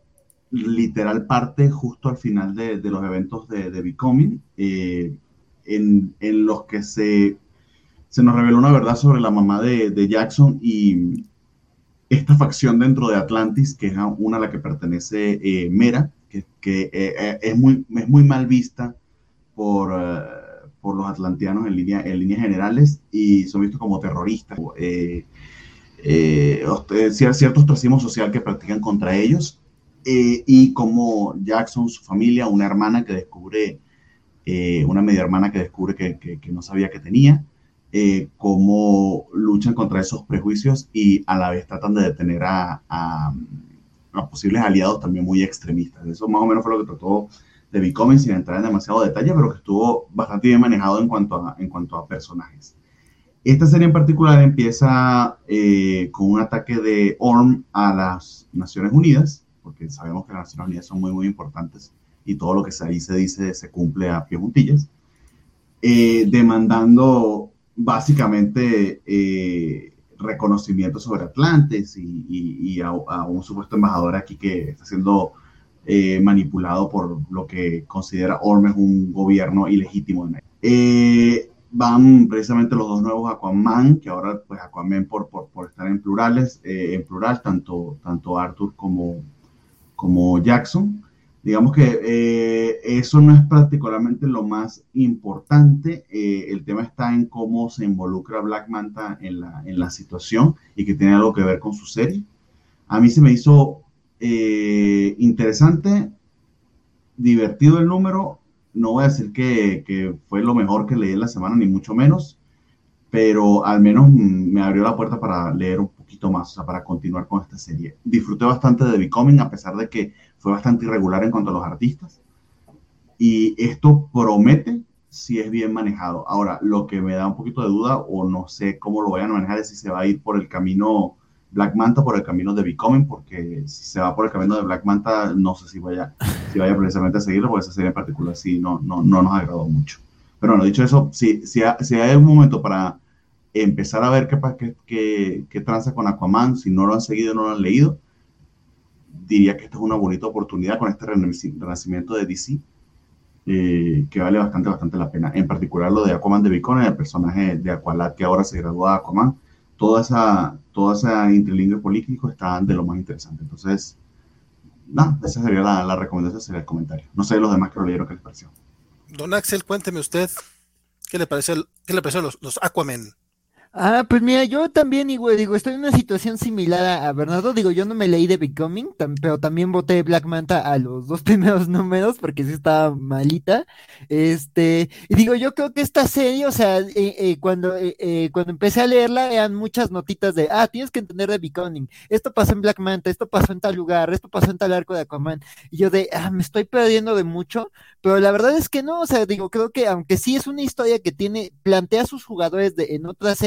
literal parte justo al final de, de los eventos de, de Becoming, eh, en, en, los que se, se, nos reveló una verdad sobre la mamá de, de, Jackson y esta facción dentro de Atlantis, que es una a la que pertenece eh, Mera, que, que eh, es, muy, es muy mal vista por, por los atlanteanos en, línea, en líneas generales y son vistos como terroristas. Eh, cierto ostracismo social que practican contra ellos eh, y como Jackson, su familia, una hermana que descubre, eh, una media hermana que descubre que, que, que no sabía que tenía, eh, cómo luchan contra esos prejuicios y a la vez tratan de detener a, a, a, posibles aliados también muy extremistas. Eso más o menos fue lo que trató de Becoming sin entrar en demasiado detalle, pero que estuvo bastante bien manejado en cuanto a, en cuanto a personajes. Esta serie en particular empieza eh, con un ataque de Orm a las Naciones Unidas, porque sabemos que las Naciones Unidas son muy, muy importantes y todo lo que se dice se cumple a pie juntillas, eh, demandando básicamente eh, reconocimiento sobre Atlantes y, y, y a, a, un supuesto embajador aquí que está siendo eh, manipulado por lo que considera Ormes un gobierno ilegítimo. Eh, van precisamente los dos nuevos Aquaman, que ahora pues Aquaman por, por, por estar en plurales, eh, en plural, tanto, tanto Arthur como, como Jackson. Digamos que eh, eso no es particularmente lo más importante. Eh, el tema está en cómo se involucra Black Manta en la, en la situación y que tiene algo que ver con su serie. A mí se me hizo eh, interesante, divertido el número. No voy a decir que, que, fue lo mejor que leí en la semana, ni mucho menos, pero al menos me abrió la puerta para leer un poquito más, o sea, para continuar con esta serie. Disfruté bastante de Becoming, a pesar de que fue bastante irregular en cuanto a los artistas. Y esto promete si es bien manejado. Ahora, lo que me da un poquito de duda, o no sé cómo lo vayan a manejar, es si se va a ir por el camino Black Manta, por el camino de Becoming, porque si se va por el camino de Black Manta, no sé si vaya, si vaya precisamente a seguirlo, porque esa serie en particular sí no, no, no nos agradó mucho. Pero bueno, dicho eso, si, si, si hay un momento para empezar a ver qué, qué, qué, tranza con Aquaman, si no lo han seguido, no lo han leído, diría que esta es una bonita oportunidad con este renacimiento de DC eh, que vale bastante, bastante la pena. En particular lo de Aquaman de Bicon, el personaje de Aqualad que ahora se graduó a Aquaman, toda esa, toda esa interlingüe político está de lo más interesante. Entonces, nada, esa sería la, la recomendación, sería el comentario. No sé los demás que lo leyeron, ¿qué les pareció? Don Axel, cuénteme usted, ¿qué le pareció, qué le pareció los, los Aquaman? Ah, pues mira, yo también, igual, digo, estoy en una situación similar a, Bernardo. Digo, yo no me leí de Becoming, pero también voté Black Manta a los dos primeros números porque sí estaba malita. Este, y digo, yo creo que esta serie, o sea, eh, eh, cuando, eh, cuando empecé a leerla, eran muchas notitas de, ah, tienes que entender de Becoming. Esto pasó en Black Manta, esto pasó en tal lugar, esto pasó en tal arco de Aquaman. Y yo de, ah, me estoy perdiendo de mucho, pero la verdad es que no, o sea, digo, creo que aunque sí es una historia que tiene, plantea a sus jugadores de, en otras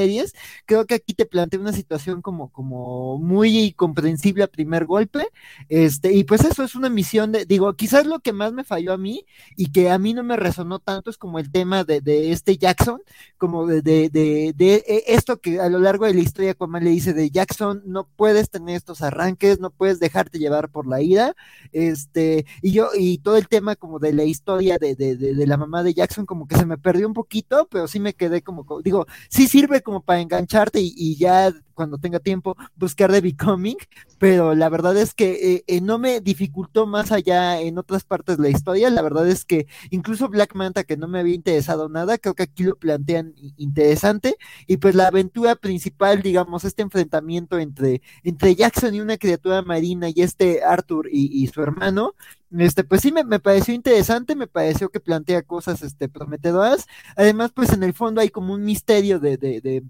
creo que aquí te plantea una situación como, como muy comprensible a primer golpe, este, y pues eso es una misión de, digo, quizás lo que más me falló a mí y que a mí no me resonó tanto es como el tema de, de este Jackson, como de, de, de, de, esto que a lo largo de la historia como le dice de Jackson, no puedes tener estos arranques, no puedes dejarte llevar por la ira, este, y yo, y todo el tema como de la historia de, de, de la mamá de Jackson como que se me perdió un poquito, pero sí me quedé como, digo, sí sirve como para engancharte y, ya cuando tenga tiempo buscar de Becoming, pero la verdad es que eh, eh, no me dificultó más allá en otras partes de la historia, la verdad es que incluso Black Manta, que no me había interesado nada, creo que aquí lo plantean interesante, y pues la aventura principal, digamos, este enfrentamiento entre, entre Jackson y una criatura marina y este Arthur y, su hermano, este, pues sí me, pareció interesante, me pareció que plantea cosas este, prometedoras. Además, pues en el fondo hay como un misterio de,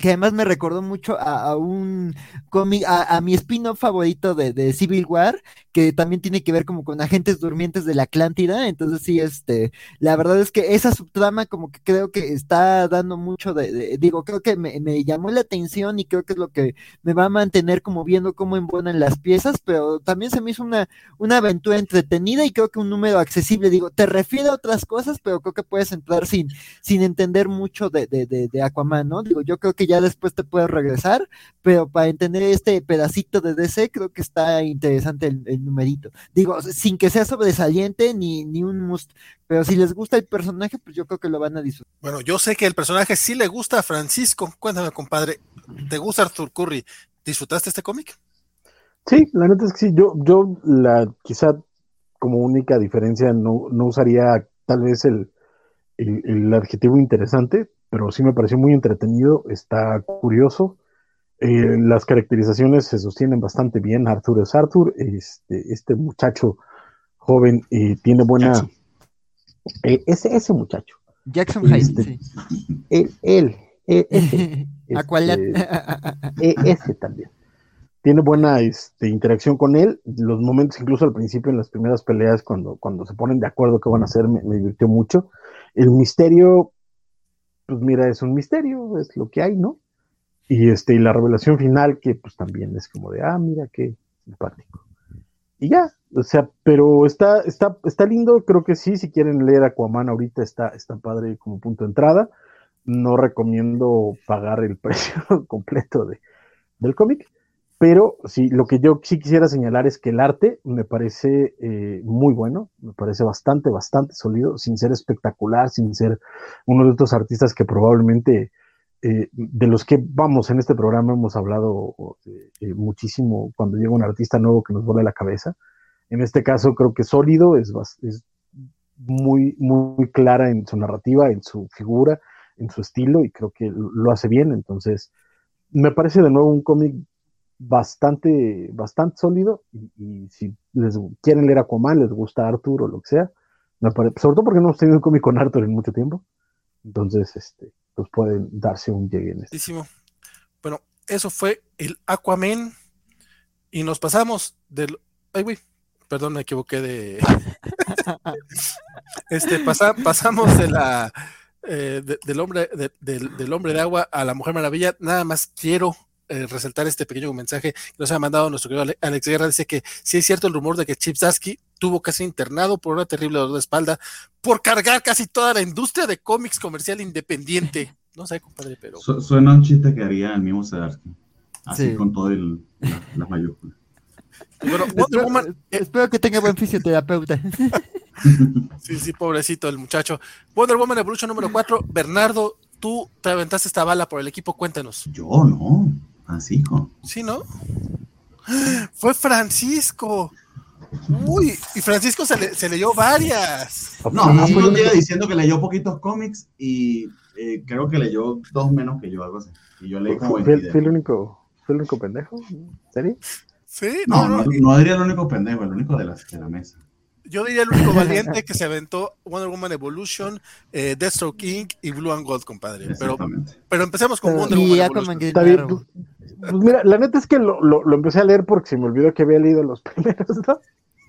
que además me recordó mucho a, un cómic, a, mi spin-off favorito de, Civil War, que también tiene que ver como con agentes durmientes de la Atlántida, entonces sí, este, la verdad es que esa subtrama como que creo que está dando mucho de, digo, creo que me, llamó la atención y creo que es lo que me va a mantener como viendo cómo embonan las piezas, pero también se me hizo una, una aventura entretenida y creo que un número accesible, digo, te refiere a otras cosas, pero creo que puedes entrar sin, sin entender mucho de, de, de Aquaman, ¿no? Digo, yo creo que ya después te puedes regresar, pero para entender este pedacito de DC creo que está interesante el, numerito. Digo, sin que sea sobresaliente ni, ni un must, pero si les gusta el personaje, pues yo creo que lo van a disfrutar. Bueno, yo sé que el personaje sí le gusta a Francisco. Cuéntame, compadre, ¿te gusta Arthur Curry? ¿Disfrutaste este cómic? Sí, la neta es que sí, yo, yo la quizá como única diferencia no, no usaría tal vez el, el adjetivo interesante, pero sí me pareció muy entretenido, está curioso. Eh, las caracterizaciones se sostienen bastante bien. Arthur es Arthur, este, este muchacho joven eh, tiene buena. Eh, ese, ese muchacho. Jackson Hyde, este, sí. Él, él, ese, este, ese también. Tiene buena este, interacción con él. Los momentos, incluso al principio, en las primeras peleas, cuando, cuando se ponen de acuerdo qué van a hacer, me, me divirtió mucho. El misterio pues mira, es un misterio, es lo que hay, ¿no? Y este, y la revelación final, que pues también es como de, ah, mira qué simpático. Y ya, o sea, pero está, está, está lindo, creo que sí, si quieren leer Aquaman ahorita está, está padre como punto de entrada. No recomiendo pagar el precio completo de, del cómic, pero sí, lo que yo sí quisiera señalar es que el arte me parece eh, muy bueno, me parece bastante, bastante sólido, sin ser espectacular, sin ser uno de estos artistas que probablemente eh, de los que vamos en este programa hemos hablado eh, muchísimo cuando llega un artista nuevo que nos vuela la cabeza. En este caso creo que sólido, es, es muy, muy clara en su narrativa, en su figura, en su estilo y creo que lo hace bien. Entonces, me parece de nuevo un cómic bastante, bastante sólido. Y, si les quieren leer Aquaman, les gusta Arthur o lo que sea, me sobre todo porque no hemos tenido un cómic con Arthur en mucho tiempo. Entonces, este, pues pueden darse un llegue en esto. Bueno, eso fue el Aquaman. Y nos pasamos del. Ay, güey. Perdón, me equivoqué de. este, pasamos de la. Eh, del hombre del hombre de agua a la Mujer Maravilla. Nada más quiero eh, resaltar este pequeño mensaje que nos ha mandado nuestro querido Alex Guerra. Dice que sí es cierto el rumor de que Chip Zasky tuvo casi internado por una terrible dolor de espalda por cargar casi toda la industria de cómics comercial independiente. No sé, compadre, pero. suena un chiste que haría el mismo Zdarsky. Así con todo el, la, mayúscula. Bueno, espero, espero que tenga buen fisioterapeuta. sí, sí, pobrecito el muchacho. Wonder Woman Evolution número 4. Bernardo, tú te aventaste esta bala por el equipo, cuéntanos. Yo no. Francisco. Sí, ¿no? Fue Francisco. Uy, y Francisco se, leyó varias. No, no, pues llega diciendo que leyó poquitos cómics y eh, creo que leyó dos menos que yo, algo así. Y yo leí como ¿Fue, el único, ¿Fue el único pendejo? ¿Serio? Sí, no, no, no, diría el único pendejo, el único de la, de la mesa. Yo diría el único valiente que se aventó Wonder Woman Evolution, eh, Deathstroke King y Blue and Gold, compadre. Pero, pero empecemos con Wonder Woman Evolution. Bien. Pues, pues, mira, la neta es que lo, lo, empecé a leer porque se me olvidó que había leído los primeros dos.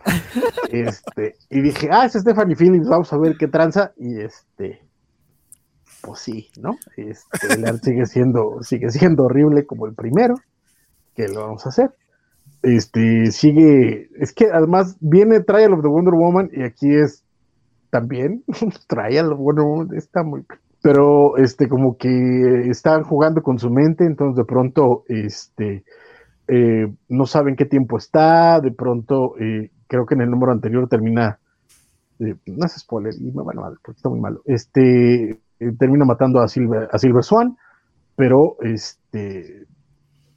Este, y dije, ah, es Stephanie Phillips, vamos a ver qué tranza. Y este, pues sí, ¿no? Este, el arte sigue siendo, sigue siendo horrible como el primero, que lo vamos a hacer este sigue, es que además viene Trial of the Wonder Woman y aquí es también Trial of Wonder Woman, está muy pero este como que están jugando con su mente, entonces de pronto este eh, no saben qué tiempo está, de pronto eh, creo que en el número anterior termina eh, no es spoiler y me van mal porque está muy malo. Este termina matando a Silver, a Silver Swan, pero este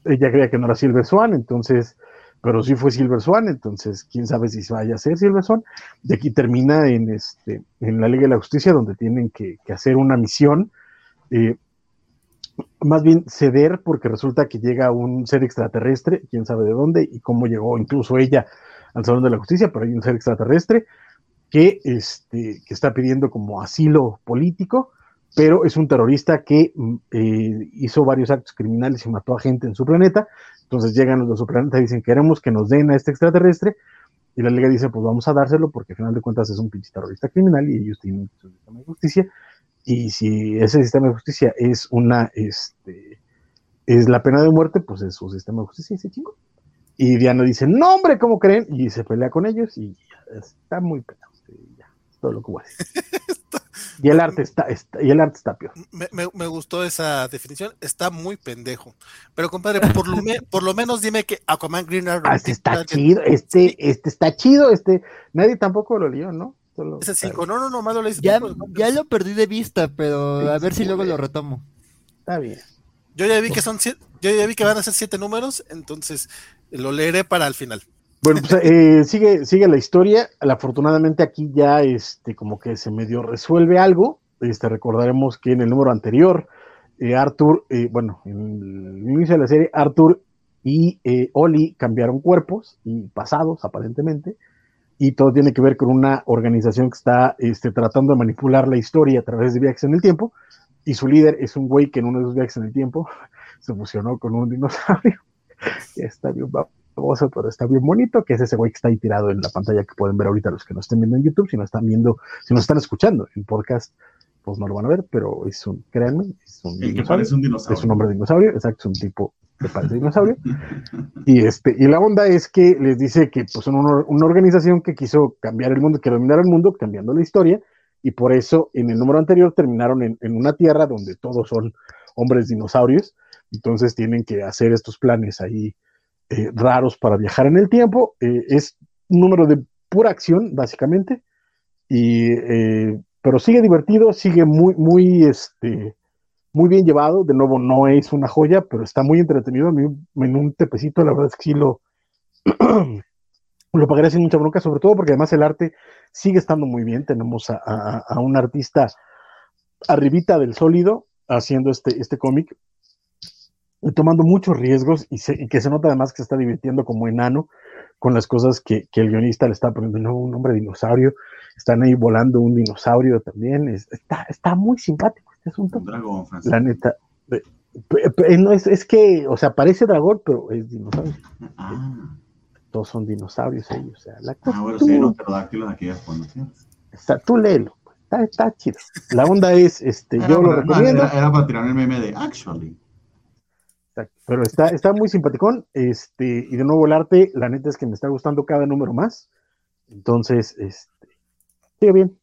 ella creía que no era Silver Swan, entonces pero sí fue Silver Swan, entonces quién sabe si vaya a ser Silver Swan. Y aquí termina en, este, en la Liga de la Justicia, donde tienen que, hacer una misión, eh, más bien ceder, porque resulta que llega un ser extraterrestre, quién sabe de dónde, y cómo llegó incluso ella al Salón de la Justicia, pero hay un ser extraterrestre que, este, que está pidiendo como asilo político, pero es un terrorista que mm, eh, hizo varios actos criminales y mató a gente en su planeta, entonces llegan los de su planeta y dicen, queremos que nos den a este extraterrestre. Y la liga dice, pues vamos a dárselo porque al final de cuentas es un pinche terrorista criminal y ellos tienen su sistema de justicia. Y si ese sistema de justicia es una, este, es la pena de muerte, pues es su sistema de justicia y se chingó. Y Diana dice, no hombre, ¿cómo creen? Y se pelea con ellos y está muy pena. Ya, todo lo que voy a decir. Y el arte está, y el arte está peor. Me, gustó esa definición, está muy pendejo. Pero compadre, por lo, por lo menos dime que Aquaman Green Arrow. Ah, este está chido, este, este está chido, este, nadie tampoco lo leyó, ¿no? Ese 5, no, no, no, malo lo ya, ya lo perdí de vista, pero a ver si luego lo retomo. Está bien. Yo ya vi que son siete, yo ya vi que van a ser siete números, entonces lo leeré para el final. Bueno, pues eh, sigue, sigue la historia. Afortunadamente aquí ya este, como que se medio resuelve algo. Este, recordaremos que en el número anterior, eh, Arthur, eh, bueno, en el inicio de la serie, Arthur y Oli cambiaron cuerpos y pasados, aparentemente, y todo tiene que ver con una organización que está este, tratando de manipular la historia a través de viajes en el tiempo, y su líder es un güey que en uno de esos viajes en el tiempo se fusionó con un dinosaurio. está bien, pero está bien bonito, que es ese güey que está ahí tirado en la pantalla que pueden ver ahorita los que no estén viendo en YouTube, si no están viendo, si no están escuchando en podcast, pues no lo van a ver, pero es un, créanme, es un, dinosaurio, es un hombre dinosaurio, exacto, es un tipo que parece dinosaurio. y este, y la onda es que les dice que pues son una, una organización que quiso cambiar el mundo, que dominar el mundo, cambiando la historia, y por eso en el número anterior terminaron en, en una tierra donde todos son hombres dinosaurios, entonces tienen que hacer estos planes ahí eh, raros para viajar en el tiempo. Eh, es un número de pura acción, básicamente. Y, eh, pero sigue divertido, sigue muy, muy, este, muy bien llevado. De nuevo, no es una joya, pero está muy entretenido. en un tepecito, la verdad es que sí lo, lo pagaré sin mucha bronca, sobre todo porque además el arte sigue estando muy bien. Tenemos a, a un artista arribita del sólido haciendo este, este cómic tomando muchos riesgos y, y, que se nota además que se está divirtiendo como enano con las cosas que, que el guionista le está poniendo. No, un hombre dinosaurio, están ahí volando un dinosaurio también. Es, está, está muy simpático este asunto. Un dragón, Francisco. La neta. no, es, es que, o sea, parece dragón, pero es dinosaurio. Ah, Todos son dinosaurios ellos. O sea, la ah, bueno, tú, sí, aquí de fondo, sí. está- tú léelo. pues, Está, está chido. La onda es, este, yo lo para- recomiendo. Era, era para tirar el meme de actually. Pero está, está muy simpaticón. Este, y de nuevo el arte, la neta es que me está gustando cada número más. Entonces, este, sigue bien,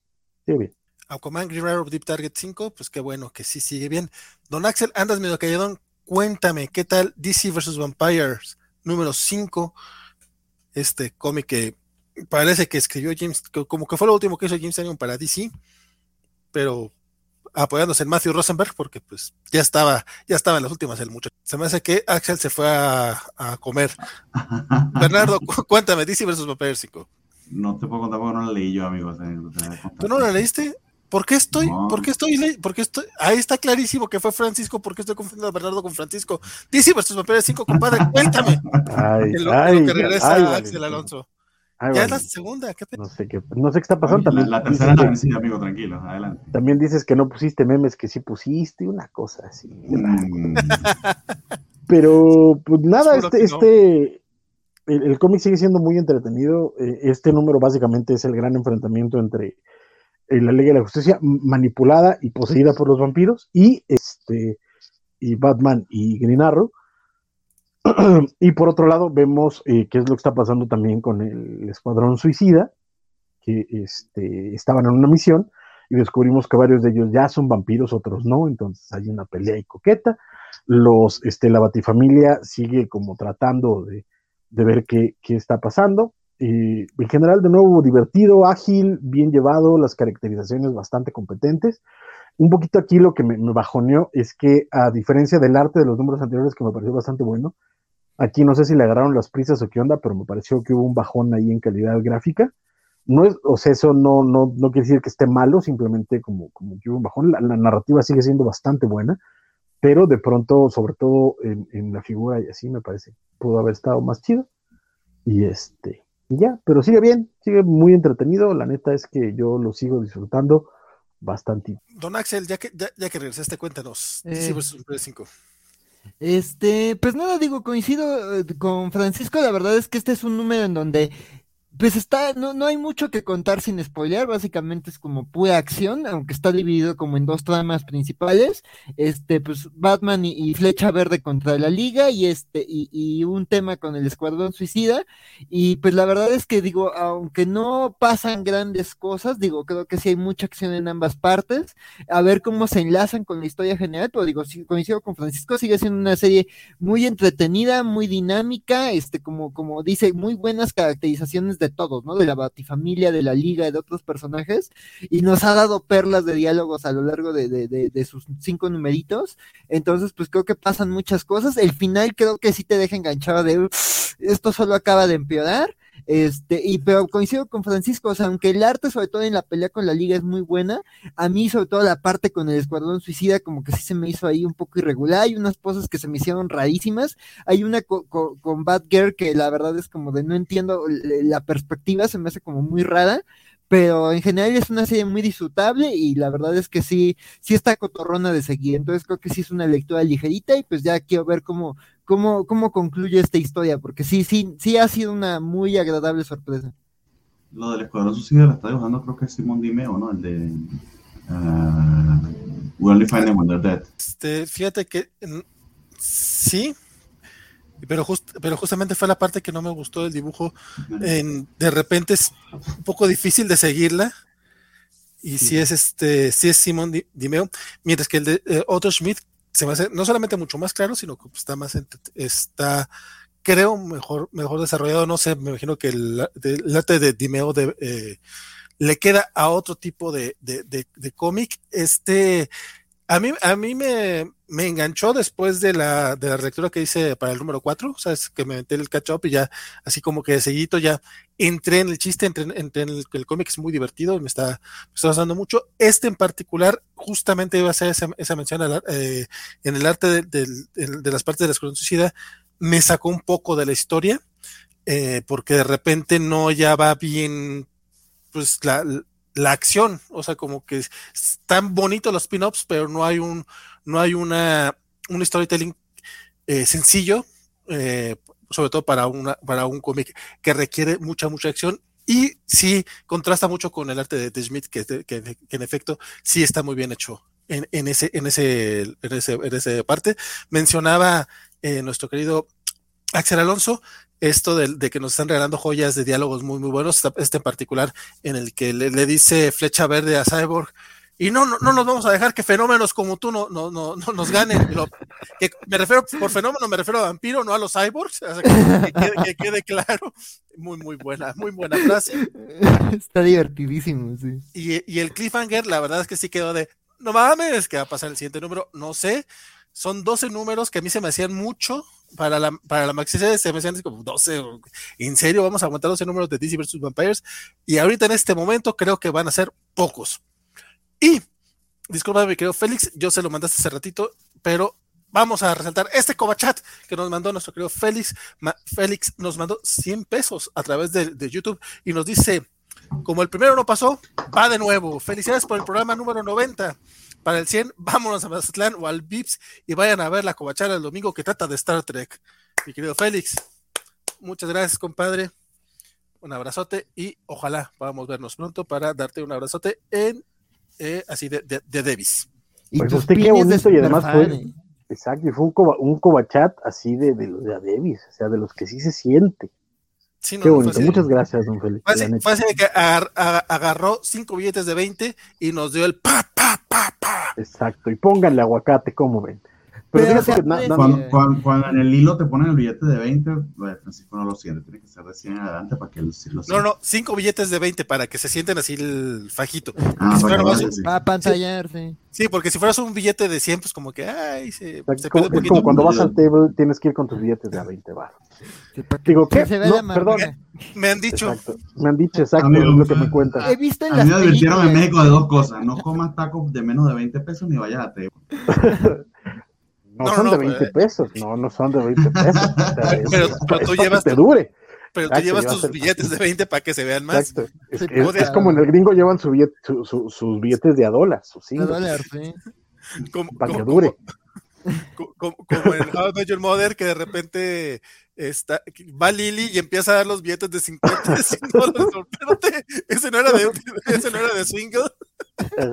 sigue bien. Aquaman Green Arrow Deep Target 5, pues qué bueno que sí sigue bien. Don Axel, andas medio calladón. Cuéntame, ¿qué tal DC vs. Vampires número 5? Este cómic que parece que escribió James, como que fue lo último que hizo James Tynion para DC, pero apoyándose en Matthew Rosenberg, porque pues ya estaba, ya estaba en las últimas el muchacho. Se me hace que Axel se fue a, a comer. Bernardo, cu- cuéntame, DC vs. Vampires 5. No te puedo contar porque no la leí yo, amigos. eh. ¿Tú no la leíste? ¿Por qué estoy? No. ¿Por qué estoy? ¿Por qué estoy? Ahí está clarísimo que fue Francisco, porque estoy confundiendo a Bernardo con Francisco. DC versus Vampires 5, compadre, cuéntame. Ay, En lo, en lo ay, que regresa ay, Axel. Alonso. Ay, Ya es la segunda, ¿qué pe- No sé qué, no sé qué está pasando. la, También, la tercera la vencida, amigo, tranquilo, adelante. también dices que no pusiste memes, que sí pusiste, una cosa así. Mm, Pero, pues nada, este, no. este, el, el cómic sigue siendo muy entretenido. Eh, Este número básicamente es el gran enfrentamiento entre eh, la Liga de la Justicia manipulada y poseída por los vampiros y este y Batman y Green Arrow. y por otro lado vemos eh, qué es lo que está pasando también con el Escuadrón Suicida, que este, estaban en una misión y descubrimos que varios de ellos ya son vampiros, otros no, entonces hay una pelea y coqueta los, este, la Batifamilia sigue como tratando de, ver qué, qué está pasando. Y en general, de nuevo, divertido, ágil, bien llevado, las caracterizaciones bastante competentes. Un poquito aquí lo que me, me bajoneó es que, a diferencia del arte de los números anteriores, que me pareció bastante bueno, aquí no sé si le agarraron las prisas o qué onda, pero me pareció que hubo un bajón ahí en calidad gráfica. No es, o sea, eso no, no, no quiere decir que esté malo, simplemente como, como que hubo un bajón. La, la narrativa sigue siendo bastante buena pero de pronto, sobre todo en, en la figura y así, me parece, pudo haber estado más chido. Y este, y ya, pero sigue bien, sigue muy entretenido. La neta es que yo lo sigo disfrutando bastante. Don Axel, ya que, ya, ya que regresaste, cuéntanos. Eh. DC vs. Vampires 5. Este, pues nada, digo, coincido eh, con Francisco, la verdad es que este es un número en donde pues está, no, no hay mucho que contar sin spoiler, básicamente es como pura acción, aunque está dividido como en dos tramas principales, este, pues Batman y, Flecha Verde contra la Liga y este, y, y un tema con el Escuadrón Suicida, y pues la verdad es que digo, aunque no pasan grandes cosas, digo, creo que sí hay mucha acción en ambas partes, a ver cómo se enlazan con la historia general, pero digo, sí, coincido con Francisco, sigue siendo una serie muy entretenida, muy dinámica, este, como, como dice, muy buenas caracterizaciones de todos, ¿no? De la Batifamilia, de la Liga, de otros personajes, y nos ha dado perlas de diálogos a lo largo de, sus cinco numeritos. Entonces, pues creo que pasan muchas cosas. El final creo que sí te deja enganchado de esto solo acaba de empeorar. Este, y pero coincido con Francisco, o sea, aunque el arte, sobre todo en la pelea con la liga, es muy buena, a mí, sobre todo la parte con el escuadrón suicida, como que sí se me hizo ahí un poco irregular, hay unas cosas que se me hicieron rarísimas, hay una co co con Batgirl que la verdad es como de no entiendo la perspectiva, se me hace como muy rara, pero en general es una serie muy disfrutable y la verdad es que sí, sí está cotorrona de seguir, entonces creo que sí es una lectura ligerita y pues ya quiero ver cómo, cómo, cómo concluye esta historia, porque sí, sí, sí ha sido una muy agradable sorpresa. Lo del Escuadrón Suicida lo está dibujando creo que es Simón Dimeo, ¿no? El de uh, We Only Find Them When They're Dead. Este, fíjate que mm, sí, pero, just, pero justamente fue la parte que no me gustó del dibujo. En, de repente es un poco difícil de seguirla. Y sí. si es este, si es Simón Dimeo, mientras que el de eh, Otto Schmidt se me hace no solamente mucho más claro, sino que está más está creo mejor, mejor desarrollado. No sé, me imagino que el, el arte de Dimeo eh, le queda a otro tipo de, de, de, de cómic. Este A mí, a mí me, me enganchó después de la, de la lectura que hice para el número 4, sabes que me metí el catch up y ya, así como que de seguito ya entré en el chiste, entré, entré en el, cómic, es muy divertido, me está, me está gustando mucho. Este en particular, justamente iba a hacer esa, esa mención al, eh, en el arte de, de, de, las partes de la Escuela Suicida, me sacó un poco de la historia, eh, porque de repente no ya va bien, pues la, la acción, o sea, como que están bonitos los pin-ups, pero no hay un, no hay una, un storytelling eh, sencillo, eh, sobre todo para una, para un cómic que requiere mucha, mucha acción. Y sí, contrasta mucho con el arte de, de Schmidt, que, que, que, en efecto sí está muy bien hecho en, en ese, en ese, en ese, en ese parte. Mencionaba eh, nuestro querido Axel Alonso, esto de, de, que nos están regalando joyas de diálogos muy, muy buenos, este en particular en el que le, le dice Flecha Verde a Cyborg, y no, no, no, nos vamos a dejar que fenómenos como tú no, no, no, no nos ganen. Lo, que me refiero, por fenómeno, me refiero a vampiro, no a los cyborgs. O sea, que, que, quede, que, quede, claro. Muy, muy buena, muy buena frase. Está divertidísimo, sí. Y, y el cliffhanger, la verdad es que sí quedó de, no mames, que va a pasar el siguiente número, no sé. Son 12 números que a mí se me hacían mucho, para la, para la Maxi se me hacían como 12, en serio, vamos a aguantar 12 números de DC vs. Vampires, y ahorita en este momento creo que van a ser pocos. Y, disculpa, mi querido Félix, yo se lo mandaste hace ratito, pero vamos a resaltar este chat que nos mandó nuestro querido Félix. Ma Félix nos mandó 100 pesos a través de, de, YouTube y nos dice, como el primero no pasó, va de nuevo. Felicidades por el programa número 90. Para el 100, vámonos a Mazatlán o al Vips y vayan a ver la covachara el domingo que trata de Star Trek. Mi querido Félix, muchas gracias, compadre. Un abrazote y ojalá podamos vernos pronto para darte un abrazote en eh, así de, de, de Davis. Y pues usted qué bonito y además fue, eh. exacto, y fue un, coba, un cobachat así de, de, de Davis, o sea, de los que sí se siente. Sí, no, qué bonito, fue muchas gracias, don Félix. Fue así, fue así que agar, agar, agarró cinco billetes de 20 y nos dio el pa, pa, pa, pa. Exacto, y pónganle aguacate, como ven. Pero, Pero fíjate que na, na, cuando, cuando, cuando, en el hilo te ponen el billete de 20, bueno, Francisco no lo siente, tiene que ser de 100 en adelante para que él sí lo sienta. No, no, 5 billetes de 20 para que se sienten así el fajito. Ah, si para, para, sí. para pantallar, sí. sí. porque si fueras un billete de 100, pues como que, ay, se, se como, es como cuando vas al table, tienes que ir con tus billetes de a 20 baros. Sí, Digo, ¿qué? Se no, perdón. Me, han dicho. Exacto. Me han dicho, exacto, es lo que me cuentan. He visto en a las mí me advirtieron en México de dos cosas, no comas tacos de menos de 20 pesos ni vayas a table. No, no, son no, de 20 pues. pesos, no, no son de 20 pesos. O sea, es, pero, pero tú llevas. Te dure. Pero tú llevas tus billetes de 20 para que se vean más. Exacto. Es, es, es, como en el gringo llevan su billete, su, su, sus billetes de a dólar, sus A dólar, sí. Como, para que dure. Como, como, como en How I Met Your Mother, que de repente está, va Lily y empieza a dar los billetes de 50 de 100 dólares. Espérate, ese no era de, ese no era de single.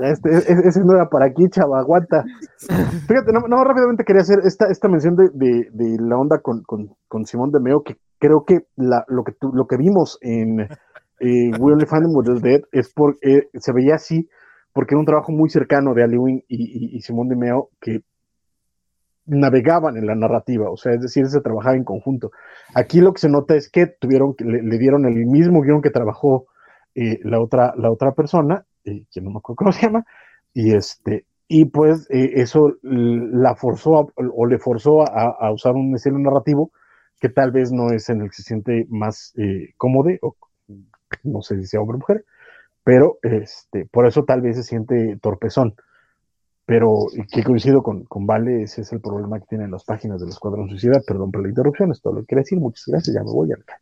Este, ese no era para aquí, chava, aguanta. Fíjate, no, no rápidamente quería hacer esta, esta mención de, de, de la onda con, con, con, Simón de Meo, que creo que la, lo, que tu, lo que vimos en eh, We Only Find the Dead es porque eh, se veía así, porque era un trabajo muy cercano de Aliwin y, y, y Simón de Meo que navegaban en la narrativa, o sea, es decir, se trabajaba en conjunto. Aquí lo que se nota es que tuvieron, le, le dieron el mismo guion que trabajó eh, la, otra, la otra persona, eh, que no me acuerdo cómo se llama, y este, y pues eh, eso la forzó a, o le forzó a, usar un estilo narrativo que tal vez no es en el que se siente más eh, cómodo, o no sé si sea hombre o mujer, pero este, por eso tal vez se siente torpezón pero que coincido con, con Vale, ese es el problema que tienen las páginas del Escuadrón Suicida. Perdón por la interrupción, es todo lo que quería decir. Muchas gracias, ya me voy acá.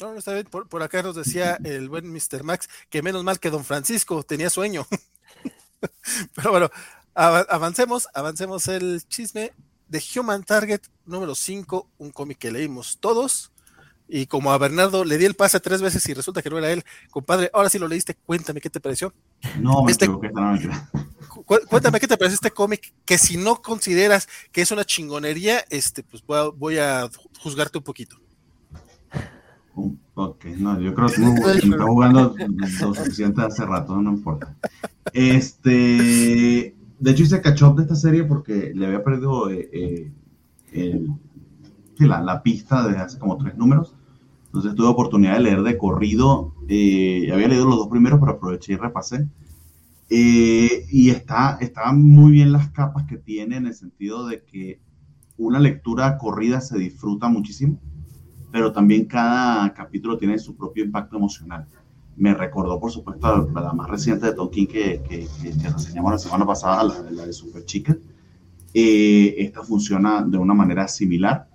No, no está bien. Por, por, acá nos decía el buen Mr. Max que menos mal que don Francisco tenía sueño. pero bueno, av avancemos, avancemos el chisme de Human Target número 5, un cómic que leímos todos. Y como a Bernardo le di el pase tres veces y resulta que no era él, compadre, ahora sí lo leíste, cuéntame qué te pareció. No, me este, equivoqué, no, cuéntame qué te parece este cómic, que si no consideras que es una chingonería, este, pues voy a, voy a juzgarte un poquito. Ok, no, yo creo que me está jugando lo suficiente hace rato, no importa. Este, de hecho hice catch up de esta serie porque le había perdido eh, eh, el, la, la, pista desde hace como tres números. Entonces tuve oportunidad de leer de corrido. Eh, había leído los dos primeros, pero aproveché y repasé. Eh, y está, están muy bien las capas que tiene en el sentido de que una lectura corrida se disfruta muchísimo, pero también cada capítulo tiene su propio impacto emocional. Me recordó, por supuesto, la, más reciente de Tolkien que, que, que, reseñamos la semana pasada, la, la de Super Chica. Eh, esta funciona de una manera similar.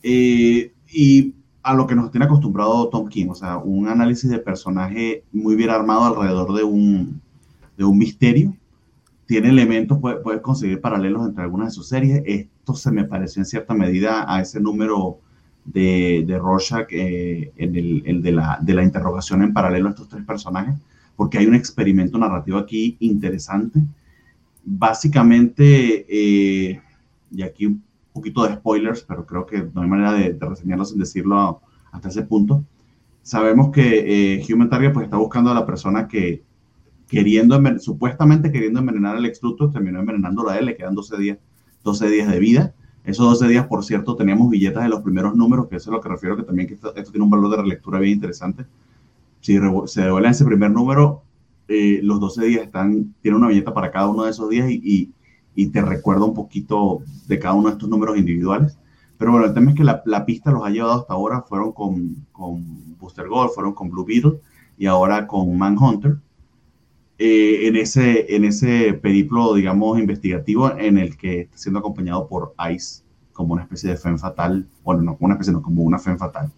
Eh, y a lo que nos tiene acostumbrado Tom King, o sea, un análisis de personaje muy bien armado alrededor de un, de un misterio. Tiene elementos, puedes puede conseguir paralelos entre algunas de sus series. Esto se me pareció en cierta medida a ese número de, de Rorschach eh, en el, el de, la, de la interrogación en paralelo a estos tres personajes, porque hay un experimento narrativo aquí interesante. Básicamente, eh, y aquí poquito de spoilers, pero creo que no hay manera de, de reseñarlo sin decirlo hasta ese punto. Sabemos que eh, Human Target pues, está buscando a la persona que, queriendo, supuestamente queriendo envenenar al ex terminó envenenando a él, le quedan 12 días, 12 días de vida. Esos 12 días, por cierto, teníamos billetas de los primeros números, que eso es lo que refiero, que también que esto, tiene un valor de relectura bien interesante. Si se devuelve ese primer número, eh, los 12 días están, tiene una billeta para cada uno de esos días y, y, y, te recuerda un poquito de cada uno de estos números individuales. Pero bueno, el tema es que la, pista los ha llevado hasta ahora, fueron con, con Booster Gold, fueron con Blue Beetle y ahora con Manhunter. Eh, en, ese, en ese periplo, digamos, investigativo en el que está siendo acompañado por ICE como una especie de fe fatal, bueno, no una especie, no, como una fe fatal.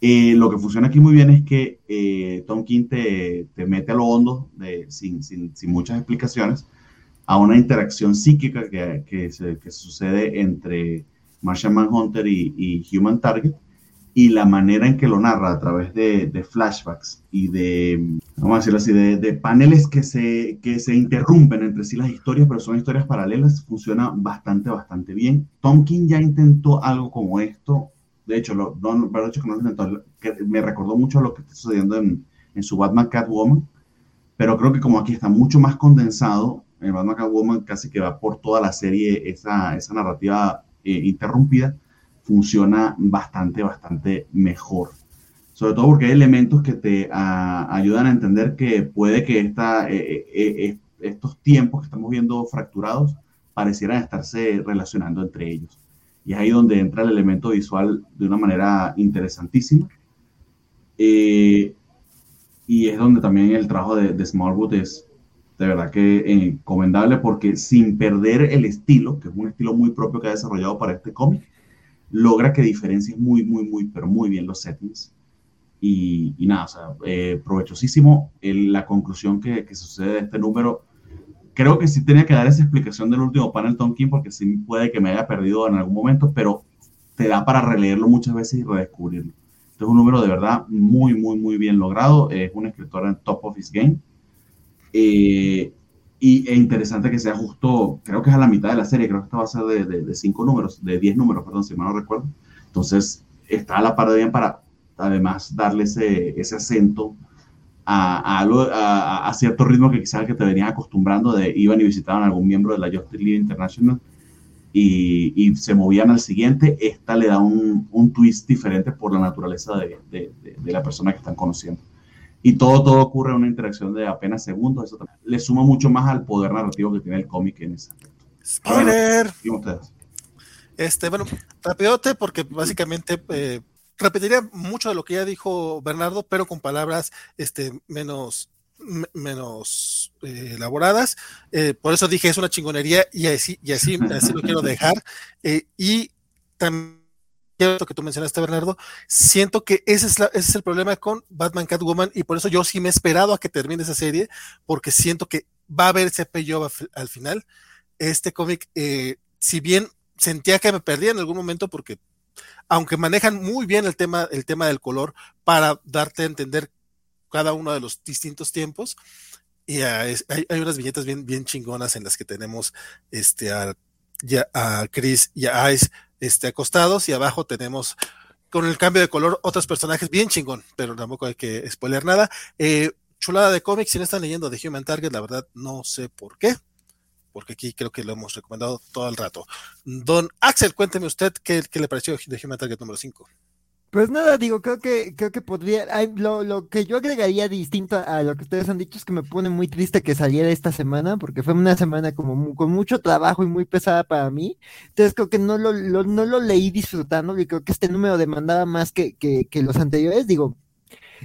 Eh, lo que funciona aquí muy bien es que eh, Tom King te, te, mete a lo hondo, de, sin, sin, sin, muchas explicaciones, a una interacción psíquica que, se, que sucede entre Martian Manhunter y, y Human Target, y la manera en que lo narra a través de, de flashbacks y de, vamos a decirlo así, de, paneles que se, que se interrumpen entre sí las historias, pero son historias paralelas, funciona bastante, bastante bien. Tom King ya intentó algo como esto, de hecho, lo, no, hecho que no lo me recordó mucho lo que está sucediendo en, en su Batman Catwoman, pero creo que como aquí está mucho más condensado, en Batman Catwoman casi que va por toda la serie esa, esa narrativa eh, interrumpida, funciona bastante, bastante mejor. Sobre todo porque hay elementos que te a, ayudan a entender que puede que esta, eh, eh, estos tiempos que estamos viendo fracturados parecieran estarse relacionando entre ellos. Y es ahí donde entra el elemento visual de una manera interesantísima. Y es donde también el trabajo de Smallwood es de verdad que encomendable porque sin perder el estilo, que es un estilo muy propio que ha desarrollado para este cómic, logra que diferencie muy, muy, muy, pero muy bien los settings. Y, y nada, o sea, eh, provechosísimo. El, la conclusión que, que, sucede de este número, creo que sí tenía que dar esa explicación del último panel Tom King, porque sí puede que me haya perdido en algún momento, pero te da para releerlo muchas veces y redescubrirlo. Este es un número de verdad muy, muy, muy bien logrado. Es un escritor en top of his game. Eh, y es interesante que sea justo, creo que es a la mitad de la serie, creo que esta va a ser de, de, de cinco números, de diez números, perdón, si mal no recuerdo. Entonces, está a la par de bien para, además, darle ese, ese acento a, a, a, a, cierto ritmo que quizás que te venías acostumbrando de iban y visitaban a algún miembro de la Justice League International y, y, se movían al siguiente. Esta le da un, un twist diferente por la naturaleza de, de, de la persona que están conociendo y todo, todo ocurre en una interacción de apenas segundos. Eso también le suma mucho más al poder narrativo que tiene el cómic en ese aspecto. Spoiler. Este, bueno, rapidote, porque básicamente eh, repetiría mucho de lo que ya dijo Bernardo, pero con palabras este, menos, menos eh, elaboradas. Eh, por eso dije es una chingonería y así, y así, así lo quiero dejar. Eh, y también que tú mencionaste, Bernardo, siento que ese es, el problema con Batman Catwoman y por eso yo sí me he esperado a que termine esa serie, porque siento que va a haber ese payoff al final. Este cómic, eh, si bien sentía que me perdía en algún momento, porque aunque manejan muy bien el tema, el tema del color para darte a entender cada uno de los distintos tiempos, y hay, unas viñetas bien, bien chingonas en las que tenemos este, a, a Chris y a Ice este, acostados y abajo tenemos con el cambio de color otros personajes bien chingón, pero tampoco hay que spoiler nada. Eh, chulada de cómics, si no están leyendo de Human Target, la verdad no sé por qué, porque aquí creo que lo hemos recomendado todo el rato. Don Axel, cuénteme usted qué, le pareció de Human Target número 5. Pues nada, digo, creo que, creo que podría, lo, lo, que yo agregaría distinto a lo que ustedes han dicho es que me pone muy triste que saliera esta semana, porque fue una semana como con mucho trabajo y muy pesada para mí. Entonces creo que no lo, no lo leí disfrutando y creo que este número demandaba más que, que los anteriores. Digo,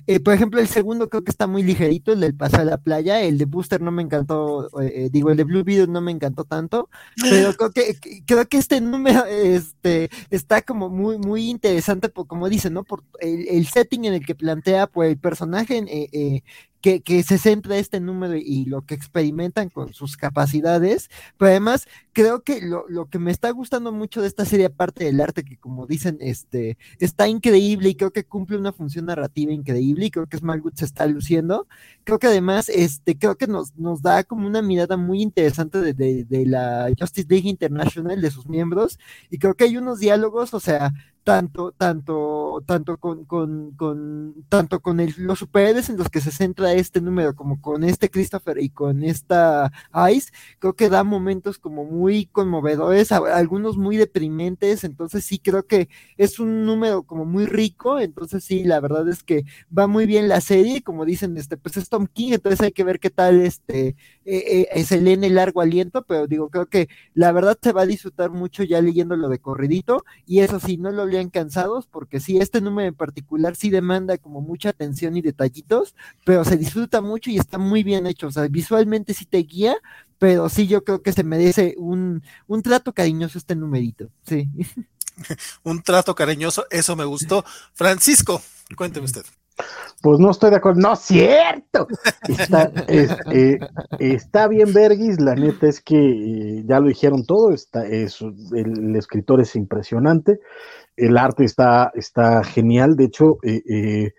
eh, por ejemplo, el segundo creo que está muy ligerito, el del pasar a la playa. El de Booster no me encantó, eh, eh, digo, el de Blue Video no me encantó tanto, pero creo que, creo que este número este, está como muy, muy interesante, por, como dice, ¿no? Por el, el setting en el que plantea, por el personaje eh, que, que, se centra este número y lo que experimentan con sus capacidades, pero además creo que lo, lo, que me está gustando mucho de esta serie, aparte del arte, que como dicen, este, está increíble y creo que cumple una función narrativa increíble y creo que Smallwood se está luciendo, creo que además, este, creo que nos, nos da como una mirada muy interesante de, de, de la Justice League International, de sus miembros, y creo que hay unos diálogos, o sea, tanto, tanto, tanto con, con, con tanto con los superhéroes en los que se centra este número, como con este Christopher y con esta Ice, creo que da momentos como muy conmovedores, algunos muy deprimentes, entonces sí creo que es un número como muy rico, entonces sí, la verdad es que va muy bien la serie, como dicen, este, pues es Tom King, entonces hay que ver qué tal este, eh, eh, se lee en el largo aliento, pero digo, creo que la verdad se va a disfrutar mucho ya leyéndolo de corridito, y eso sí, no lo leo cansados, porque sí, este número en particular sí demanda como mucha atención y detallitos, pero se disfruta mucho y está muy bien hecho, o sea, visualmente sí te guía, pero sí yo creo que se merece un, un trato cariñoso este numerito, sí. un trato cariñoso, eso me gustó. Francisco, cuénteme usted. Pues no estoy de acuerdo. No, cierto. Está, eh, está bien, Bergis. La neta es que eh, ya lo dijeron todo. Está, es, el, escritor es impresionante. El arte está, está genial. De hecho, eh,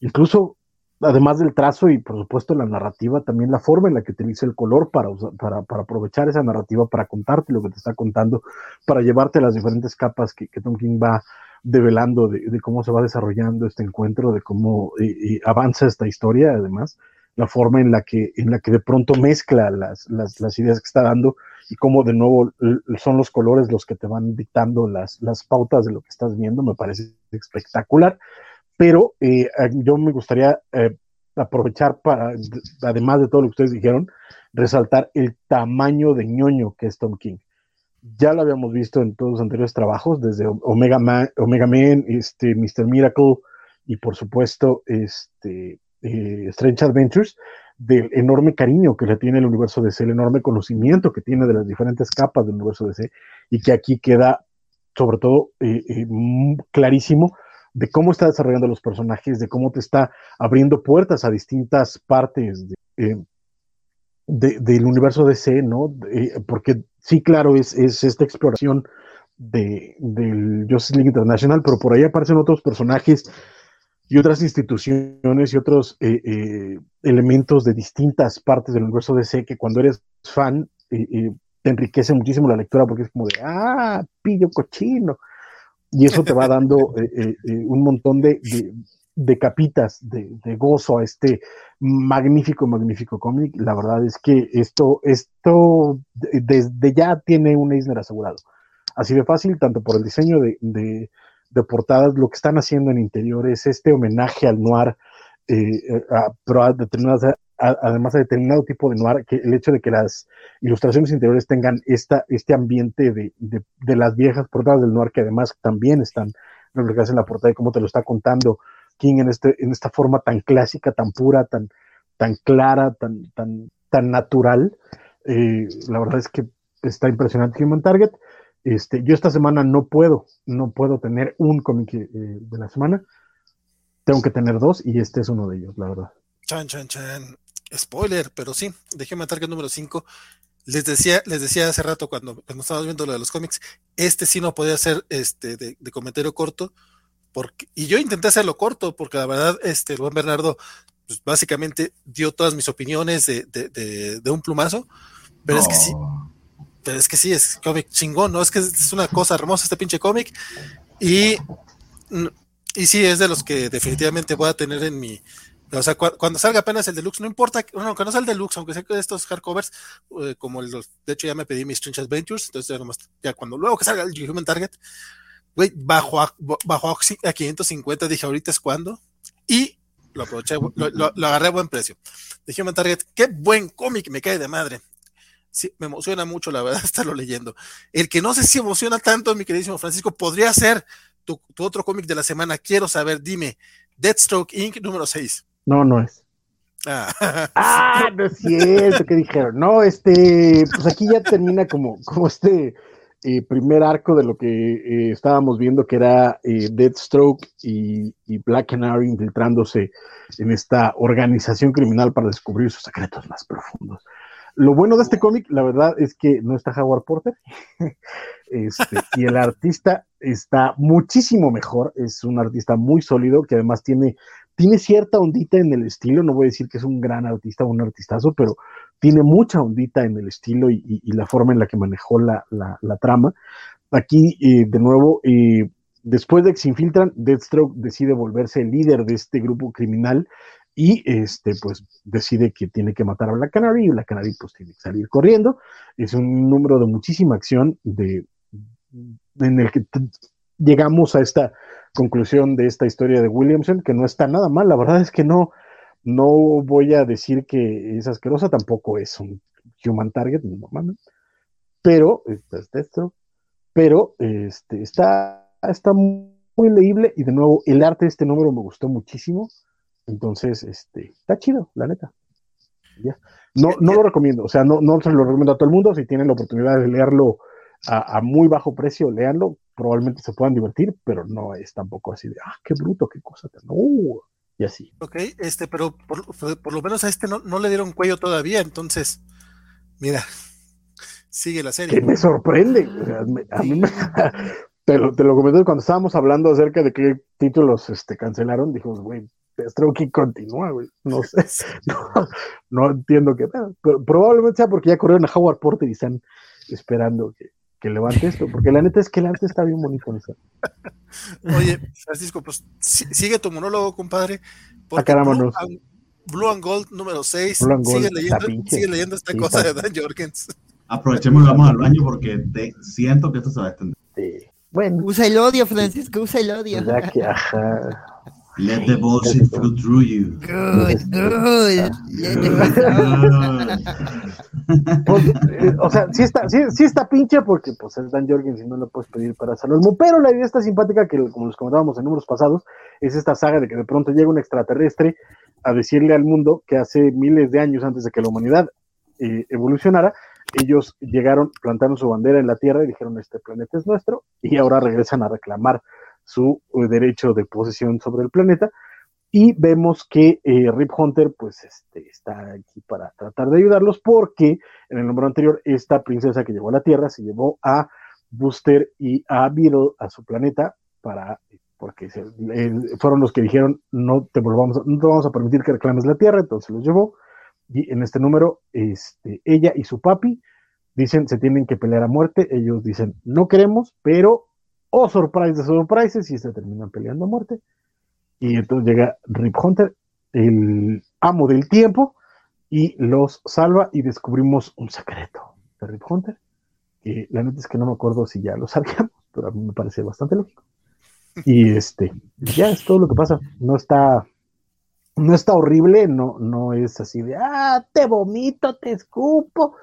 incluso además del trazo y por supuesto la narrativa, también la forma en la que utiliza el color para, para, para, aprovechar esa narrativa, para contarte lo que te está contando, para llevarte las diferentes capas que, Tom King va develando de, cómo se va desarrollando este encuentro, de cómo avanza esta historia, además, la forma en la que, en la que de pronto mezcla las, las, ideas que está dando y cómo de nuevo son los colores los que te van dictando las, las pautas de lo que estás viendo, me parece espectacular. Pero eh, yo me gustaría eh, aprovechar para, además de todo lo que ustedes dijeron, resaltar el tamaño de ñoño que es Tom King ya lo habíamos visto en todos los anteriores trabajos, desde Omega Man, Omega Man este, Mr. Miracle y por supuesto este, eh, Strange Adventures, del enorme cariño que le tiene el universo DC, el enorme conocimiento que tiene de las diferentes capas del universo DC y que aquí queda sobre todo eh, eh, clarísimo de cómo está desarrollando los personajes, de cómo te está abriendo puertas a distintas partes de, del universo DC, ¿no? porque sí, claro, es, es esta exploración de, del Justice League International, pero por ahí aparecen otros personajes y otras instituciones y otros eh, eh, elementos de distintas partes del universo DC que cuando eres fan eh, te enriquece muchísimo la lectura porque es como de, ah, pillo cochino. Y eso te va dando un montón de, de capitas de, gozo a este magnífico, magnífico cómic. La verdad es que esto, esto desde ya tiene un Eisner asegurado. Así de fácil, tanto por el diseño de, de, portadas, lo que están haciendo en interiores, este homenaje al noir, eh, pero a determinadas, además a determinado tipo de noir, que el hecho de que las ilustraciones interiores tengan esta, este ambiente de, de las viejas portadas del noir, que además también están reflejadas en la portada y cómo te lo está contando King en, este, en esta forma tan clásica, tan pura, tan, tan clara, tan, tan, tan natural. Eh, la verdad es que está impresionante Human Target. Este, yo esta semana no puedo, no puedo tener un cómic eh, de la semana. Tengo que tener dos y este es uno de ellos, la verdad. Chan, chan, chan. Spoiler, pero sí, de Human Target número 5. Les decía, les decía hace rato cuando, cuando estábamos viendo lo de los cómics, este sí no podía ser este de, de comentario corto, y yo intenté hacerlo corto, porque la verdad, este, el buen Bernardo, pues, básicamente dio todas mis opiniones de, un plumazo, pero es que sí, pero es que sí, es cómic chingón, ¿no? Es que es una cosa hermosa este pinche cómic, y, y sí, es de los que definitivamente voy a tener en mi, o sea, cuando salga apenas el deluxe, no importa, bueno, que no sea el deluxe, aunque sea que estos hardcovers, eh, como los, de hecho ya me pedí mis Strange Adventures, entonces ya, nomás, ya cuando luego que salga el Human Target, Güey, bajo a, a 550, dije, ahorita es cuando. Y lo aproveché, lo, agarré a buen precio. Dije, Target, qué buen cómic, me cae de madre. Sí, me emociona mucho, la verdad, estarlo leyendo. El que no sé si emociona tanto, mi queridísimo Francisco, podría ser tu, tu otro cómic de la semana. Quiero saber, dime, Deathstroke Inc. número 6. No, no es. Ah. ah. no es cierto, ¿qué dijeron? No, este, pues aquí ya termina como, como este eh, primer arco de lo que eh, estábamos viendo, que era eh, Deathstroke y, y, Black Canary infiltrándose en esta organización criminal para descubrir sus secretos más profundos. Lo bueno de este cómic, la verdad, es que no está Howard Porter. este, y el artista está muchísimo mejor. Es un artista muy sólido que además tiene, tiene cierta ondita en el estilo. No voy a decir que es un gran artista o un artistazo, pero tiene mucha ondita en el estilo y, la forma en la que manejó la, trama. Aquí, eh, de nuevo, eh, después de que se infiltran, Deathstroke decide volverse el líder de este grupo criminal y este pues decide que tiene que matar a Black Canary y Black Canary pues tiene que salir corriendo. Es un número de muchísima acción de, en el que llegamos a esta conclusión de esta historia de Williamson, que no está nada mal, la verdad es que no, no voy a decir que es asquerosa, tampoco es un human target normalmente, pero, este, esto, pero este, está, está muy leíble y de nuevo el arte de este número me gustó muchísimo entonces, este, está chido, la neta. No, no lo recomiendo, o sea, no, no se lo recomiendo a todo el mundo. Si tienen la oportunidad de leerlo a, muy bajo precio, leanlo. Probablemente se puedan divertir, pero no es tampoco así de, ah, qué bruto, qué cosa tan. Uh, y así. Ok, este, pero por, lo menos a este no, no, le dieron cuello todavía, entonces, mira, sigue la serie. Que me sorprende. a mí me, te, lo, te lo comenté cuando estábamos hablando acerca de qué títulos este, cancelaron. Dijimos, güey, que continúa, güey. No sé, no, entiendo qué pero probablemente sea porque ya corrieron a Howard Porter y están esperando que, que levante esto, porque la neta es que el arte está bien bonito. ¿no? Oye, Francisco, pues sigue tu monólogo, compadre. Porque Blue, and, Blue, and, Gold número 6. Sigue leyendo, sigue leyendo esta cosa de Dan Jorgens. Aprovechemos y vamos al baño porque te, siento que esto se va a extender. Sí. Bueno. Usa el odio, Francisco, usa el odio. Ya que, ajá. Let the bullshit flow through you. Good, good. Pues, eh, o sea, sí está, sí, sí, está pinche porque pues es Dan Jorgens y no lo puedes pedir para Salomón, pero la idea está simpática que, como les comentábamos en números pasados, es esta saga de que de pronto llega un extraterrestre a decirle al mundo que hace miles de años antes de que la humanidad eh, evolucionara, ellos llegaron, plantaron su bandera en la Tierra y dijeron este planeta es nuestro y ahora regresan a reclamar su eh, derecho de posesión sobre el planeta. Y vemos que eh, Rip Hunter pues este, está aquí para tratar de ayudarlos porque en el número anterior esta princesa que llegó a la Tierra se llevó a Booster y a Beetle a su planeta para porque fueron los que dijeron no te volvamos no te vamos a permitir que reclames la Tierra, entonces los llevó y en este número este, ella y su papi dicen se tienen que pelear a muerte, ellos dicen no queremos, pero oh, surprise de surprises, y se terminan peleando a muerte. Y entonces llega Rip Hunter, el amo del tiempo, y los salva y descubrimos un secreto de Rip Hunter. Que la neta es que no me acuerdo si ya lo sabíamos, pero a mí me parece bastante lógico. Y este, ya es todo lo que pasa. No está, no está horrible, no, no es así de, ah, te vomito, te escupo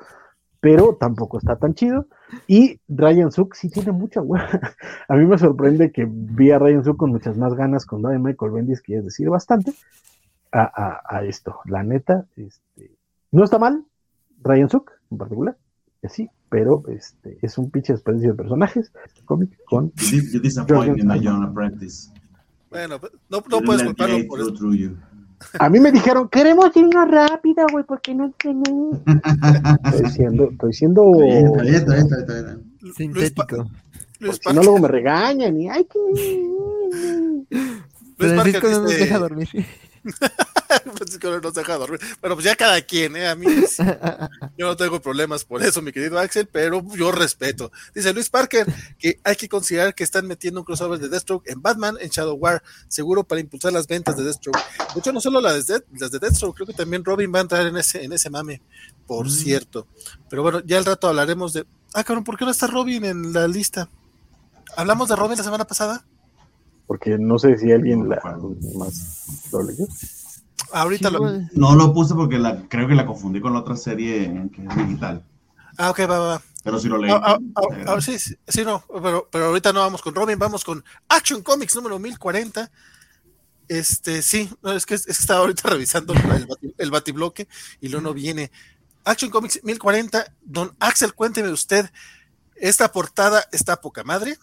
pero tampoco está tan chido. Y Ryan Suk sí tiene mucha hueá. A mí me sorprende que vi a Ryan Suk con muchas más ganas con de Michael Bendis, que es decir bastante, a, esto. La neta, este, no está mal, Ryan Suk en particular, que sí, pero este, es un pinche desperdicio de personajes. Este cómic con. Bueno, no, no puedes culparlo por eso. A mí me dijeron, queremos irnos rápida, güey, porque no tenemos. Estoy siendo, estoy siendo. Sintético. si no, luego me regañan y ay, que. Francisco no nos deja dormir. Francisco no nos deja dormir. Bueno, pues ya cada quien, ¿eh? A mí yo no tengo problemas por eso, mi querido Axel, pero yo respeto. Dice Luis Parker que hay que considerar que están metiendo un crossover de Deathstroke en Batman, en Shadow War, seguro para impulsar las ventas de Deathstroke. De hecho, no solo las de, las de Deathstroke, creo que también Robin va a entrar en ese, en ese mame, por mm. cierto. Pero bueno, ya al rato hablaremos de. Ah, cabrón, ¿por qué no está Robin en la lista? ¿Hablamos de Robin la semana pasada? Porque no sé si alguien la, más lo leyó. Ahorita lo... No lo puse porque la, creo que la confundí con la otra serie que es digital. Ah, ok, va, va. Pero si lo leí. Ah, ah, ah, sí, sí, no, pero, pero ahorita no vamos con Robin, vamos con Action Comics número 1040. Este, sí, no, es, que, es que estaba ahorita revisando el, el batibloque y luego no viene. Action Comics 1040, don Axel, cuénteme usted, esta portada está poca madre.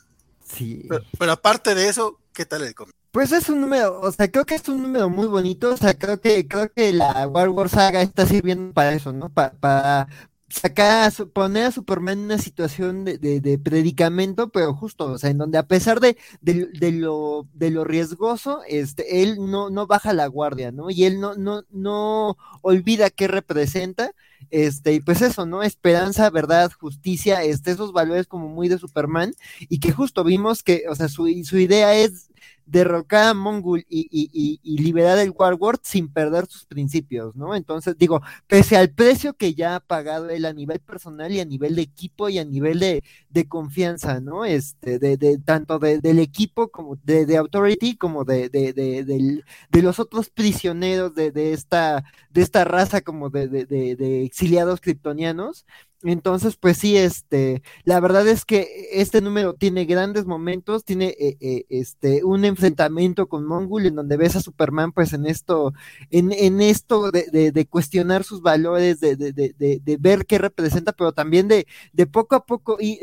Sí. Pero, aparte de eso, ¿qué tal el cómic? Pues es un número, o sea, creo que es un número muy bonito, o sea, creo que, creo que la War War Saga está sirviendo para eso, ¿no? Para, para, sacar, poner a Superman en una situación de, de, predicamento, pero justo, o sea, en donde a pesar de, de, lo, de lo riesgoso, este, él no, no baja la guardia, ¿no? Y él no, no, no olvida qué representa, este, y pues eso, ¿no? Esperanza, verdad, justicia, este, esos valores como muy de Superman, y que justo vimos que, o sea, su, su idea es derrocar a Mongul y, y, y, liberar el Warworld sin perder sus principios, ¿no? Entonces, digo, pese al precio que ya ha pagado él a nivel personal y a nivel de equipo y a nivel de, de confianza, ¿no? Este, de, de tanto de, del equipo como de, de Authority como de, de, los otros prisioneros de, esta, de esta raza como de exiliados kryptonianos, entonces, pues sí, este, la verdad es que este número tiene grandes momentos, tiene eh, eh, este un enfrentamiento con Mongul en donde ves a Superman, pues en esto, en, en esto de, de, de cuestionar sus valores, de, de, de, de, ver qué representa, pero también de, de poco a poco y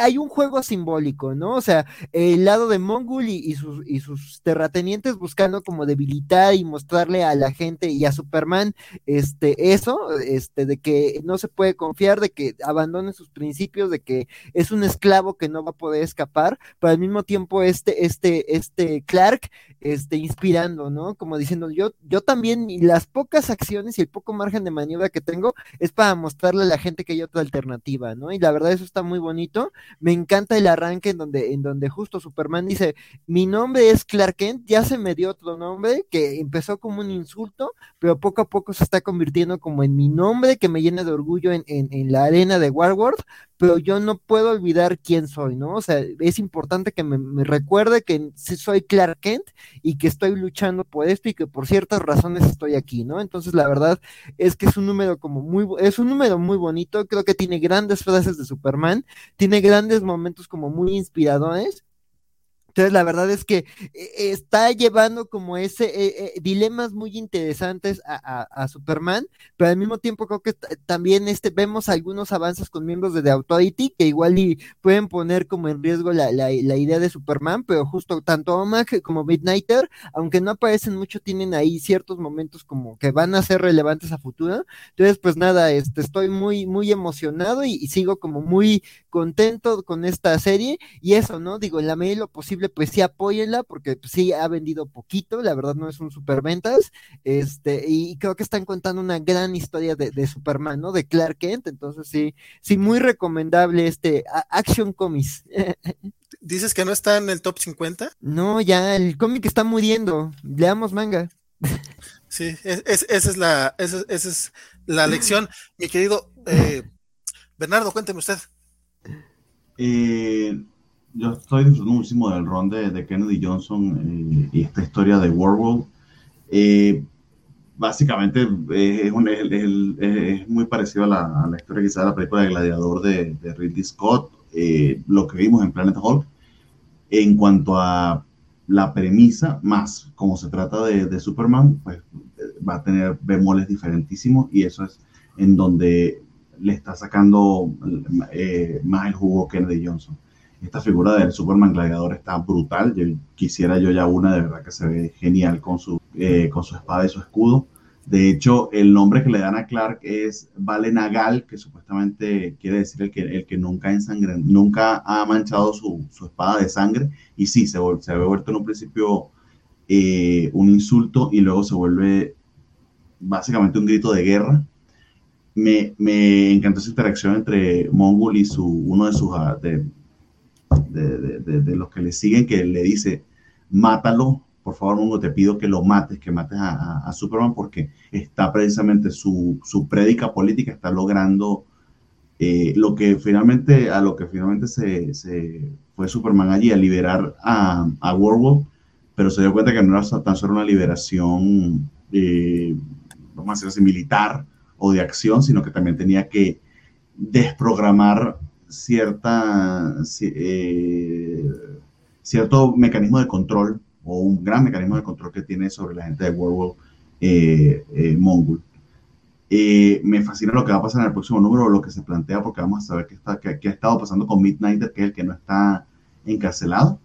hay un juego simbólico, ¿no? O sea, el lado de Mongul y, sus, y sus terratenientes buscando como debilitar y mostrarle a la gente y a Superman este, eso, este, de que no se puede confiar, de que abandone sus principios, de que es un esclavo que no va a poder escapar, pero al mismo tiempo este, este, este Clark, este, inspirando, ¿no? Como diciendo, yo, yo también, y las pocas acciones y el poco margen de maniobra que tengo es para mostrarle a la gente que hay otra alternativa, ¿no? Y la verdad eso está muy bonito me encanta el arranque en donde, en donde justo Superman dice, mi nombre es Clark Kent, ya se me dio otro nombre que empezó como un insulto, pero poco a poco se está convirtiendo como en mi nombre que me llena de orgullo en, en, la arena de Warworld, pero yo no puedo olvidar quién soy, ¿no? O sea, es importante que me, recuerde que soy Clark Kent y que estoy luchando por esto y que por ciertas razones estoy aquí, ¿no? Entonces, la verdad es que es un número como muy, es un número muy bonito, creo que tiene grandes frases de Superman, tiene grandes momentos como muy inspiradores entonces, la verdad es que eh, está llevando como ese eh, eh, dilemas muy interesantes a, Superman, pero al mismo tiempo creo que también este, vemos algunos avances con miembros de The Authority que igual y pueden poner como en riesgo la, la, idea de Superman, pero justo tanto Omag como Midnighter, aunque no aparecen mucho, tienen ahí ciertos momentos como que van a ser relevantes a futuro. Entonces, pues nada, este, estoy muy, muy emocionado y, y sigo como muy contento con esta serie y eso, ¿no? Digo, en la medida de lo posible pues sí apóyenla, porque pues, sí ha vendido poquito, la verdad no es un superventas, este, y creo que están contando una gran historia de, Superman, ¿no? De Clark Kent, entonces sí, sí, muy recomendable este Action Comics. ¿Dices que no está en el top 50? No, ya, el cómic está muriendo, leamos manga. Sí, esa es la, esa, es la lección. Mi querido eh, Bernardo, cuénteme usted. Eh, yo estoy disfrutando muchísimo del ron de, Kennedy Johnson eh, y esta historia de World Eh, básicamente eh, es, es, muy parecido a la, a la, historia quizá de la película de Gladiador de, de Ridley Scott, eh, lo que vimos en Planet Hulk. En cuanto a la premisa, más como se trata de, de Superman, pues va a tener bemoles diferentísimos y eso es en donde le está sacando más el jugo Kennedy Johnson esta figura del Superman gladiador está brutal. Yo quisiera yo ya una de verdad que se ve genial con su, eh, con su espada y su escudo. De hecho, el nombre que le dan a Clark es Vale Nagal, que supuestamente quiere decir el que, el que nunca, sangre nunca ha manchado su, su, espada de sangre. Y sí, se, se había vuelto en un principio eh, un insulto y luego se vuelve básicamente un grito de guerra. Me, me encantó esa interacción entre Mongol y su, uno de sus, de, de, los que le siguen que le dice, mátalo, por favor, Mongo, te pido que lo mates, que mates a, Superman porque está precisamente su, su prédica política está logrando Eh, lo que finalmente, a lo que finalmente se, se fue Superman allí a liberar a, a pero se dio cuenta que no era tan solo una liberación, eh, vamos a decir militar o de acción, sino que también tenía que desprogramar cierta, eh, cierto mecanismo de control o un gran mecanismo de control que tiene sobre la gente de Werewolf eh, eh, Mongol. Eh, me fascina lo que va a pasar en el próximo número, lo que se plantea, porque vamos a saber qué, está, qué, ha estado pasando con Midnighter, que es el que no está encarcelado.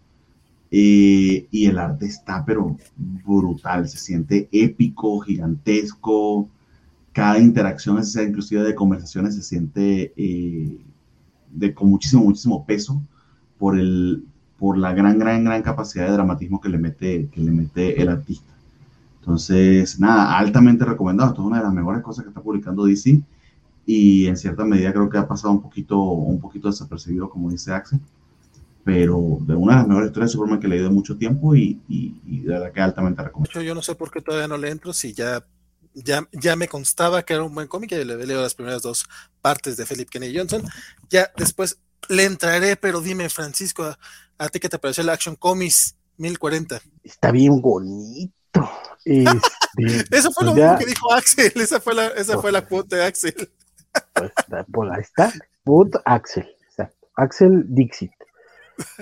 Eh, y el arte está, pero brutal, se siente épico, gigantesco. Cada interacción, inclusive de conversaciones, se siente de, con muchísimo, muchísimo peso por, el, por la gran, gran, gran capacidad de dramatismo que le mete, que le mete el artista. Entonces, nada, altamente recomendado. Esto es una de las mejores cosas que está publicando DC y en cierta medida creo que ha pasado un poquito, un poquito desapercibido, como dice Axel, pero de una de las mejores historias de Superman que he leído mucho tiempo y, y, y de verdad que altamente recomendado. Yo, yo no sé por qué todavía no le entro, si ya, ya, ya me constaba que era un buen cómic, y le leo las primeras dos partes de Philip Kennedy Johnson, ya después le entraré, pero dime, Francisco, ¿a, a ti qué te pareció el Action Comics 1040? Está bien bonito. Este, Eso fue pues lo ya- mismo que dijo Axel, esa fue la, esa fue la cuota de Axel. Pues, pues, ahí está. Put Axel. Exacto. Axel Dixit.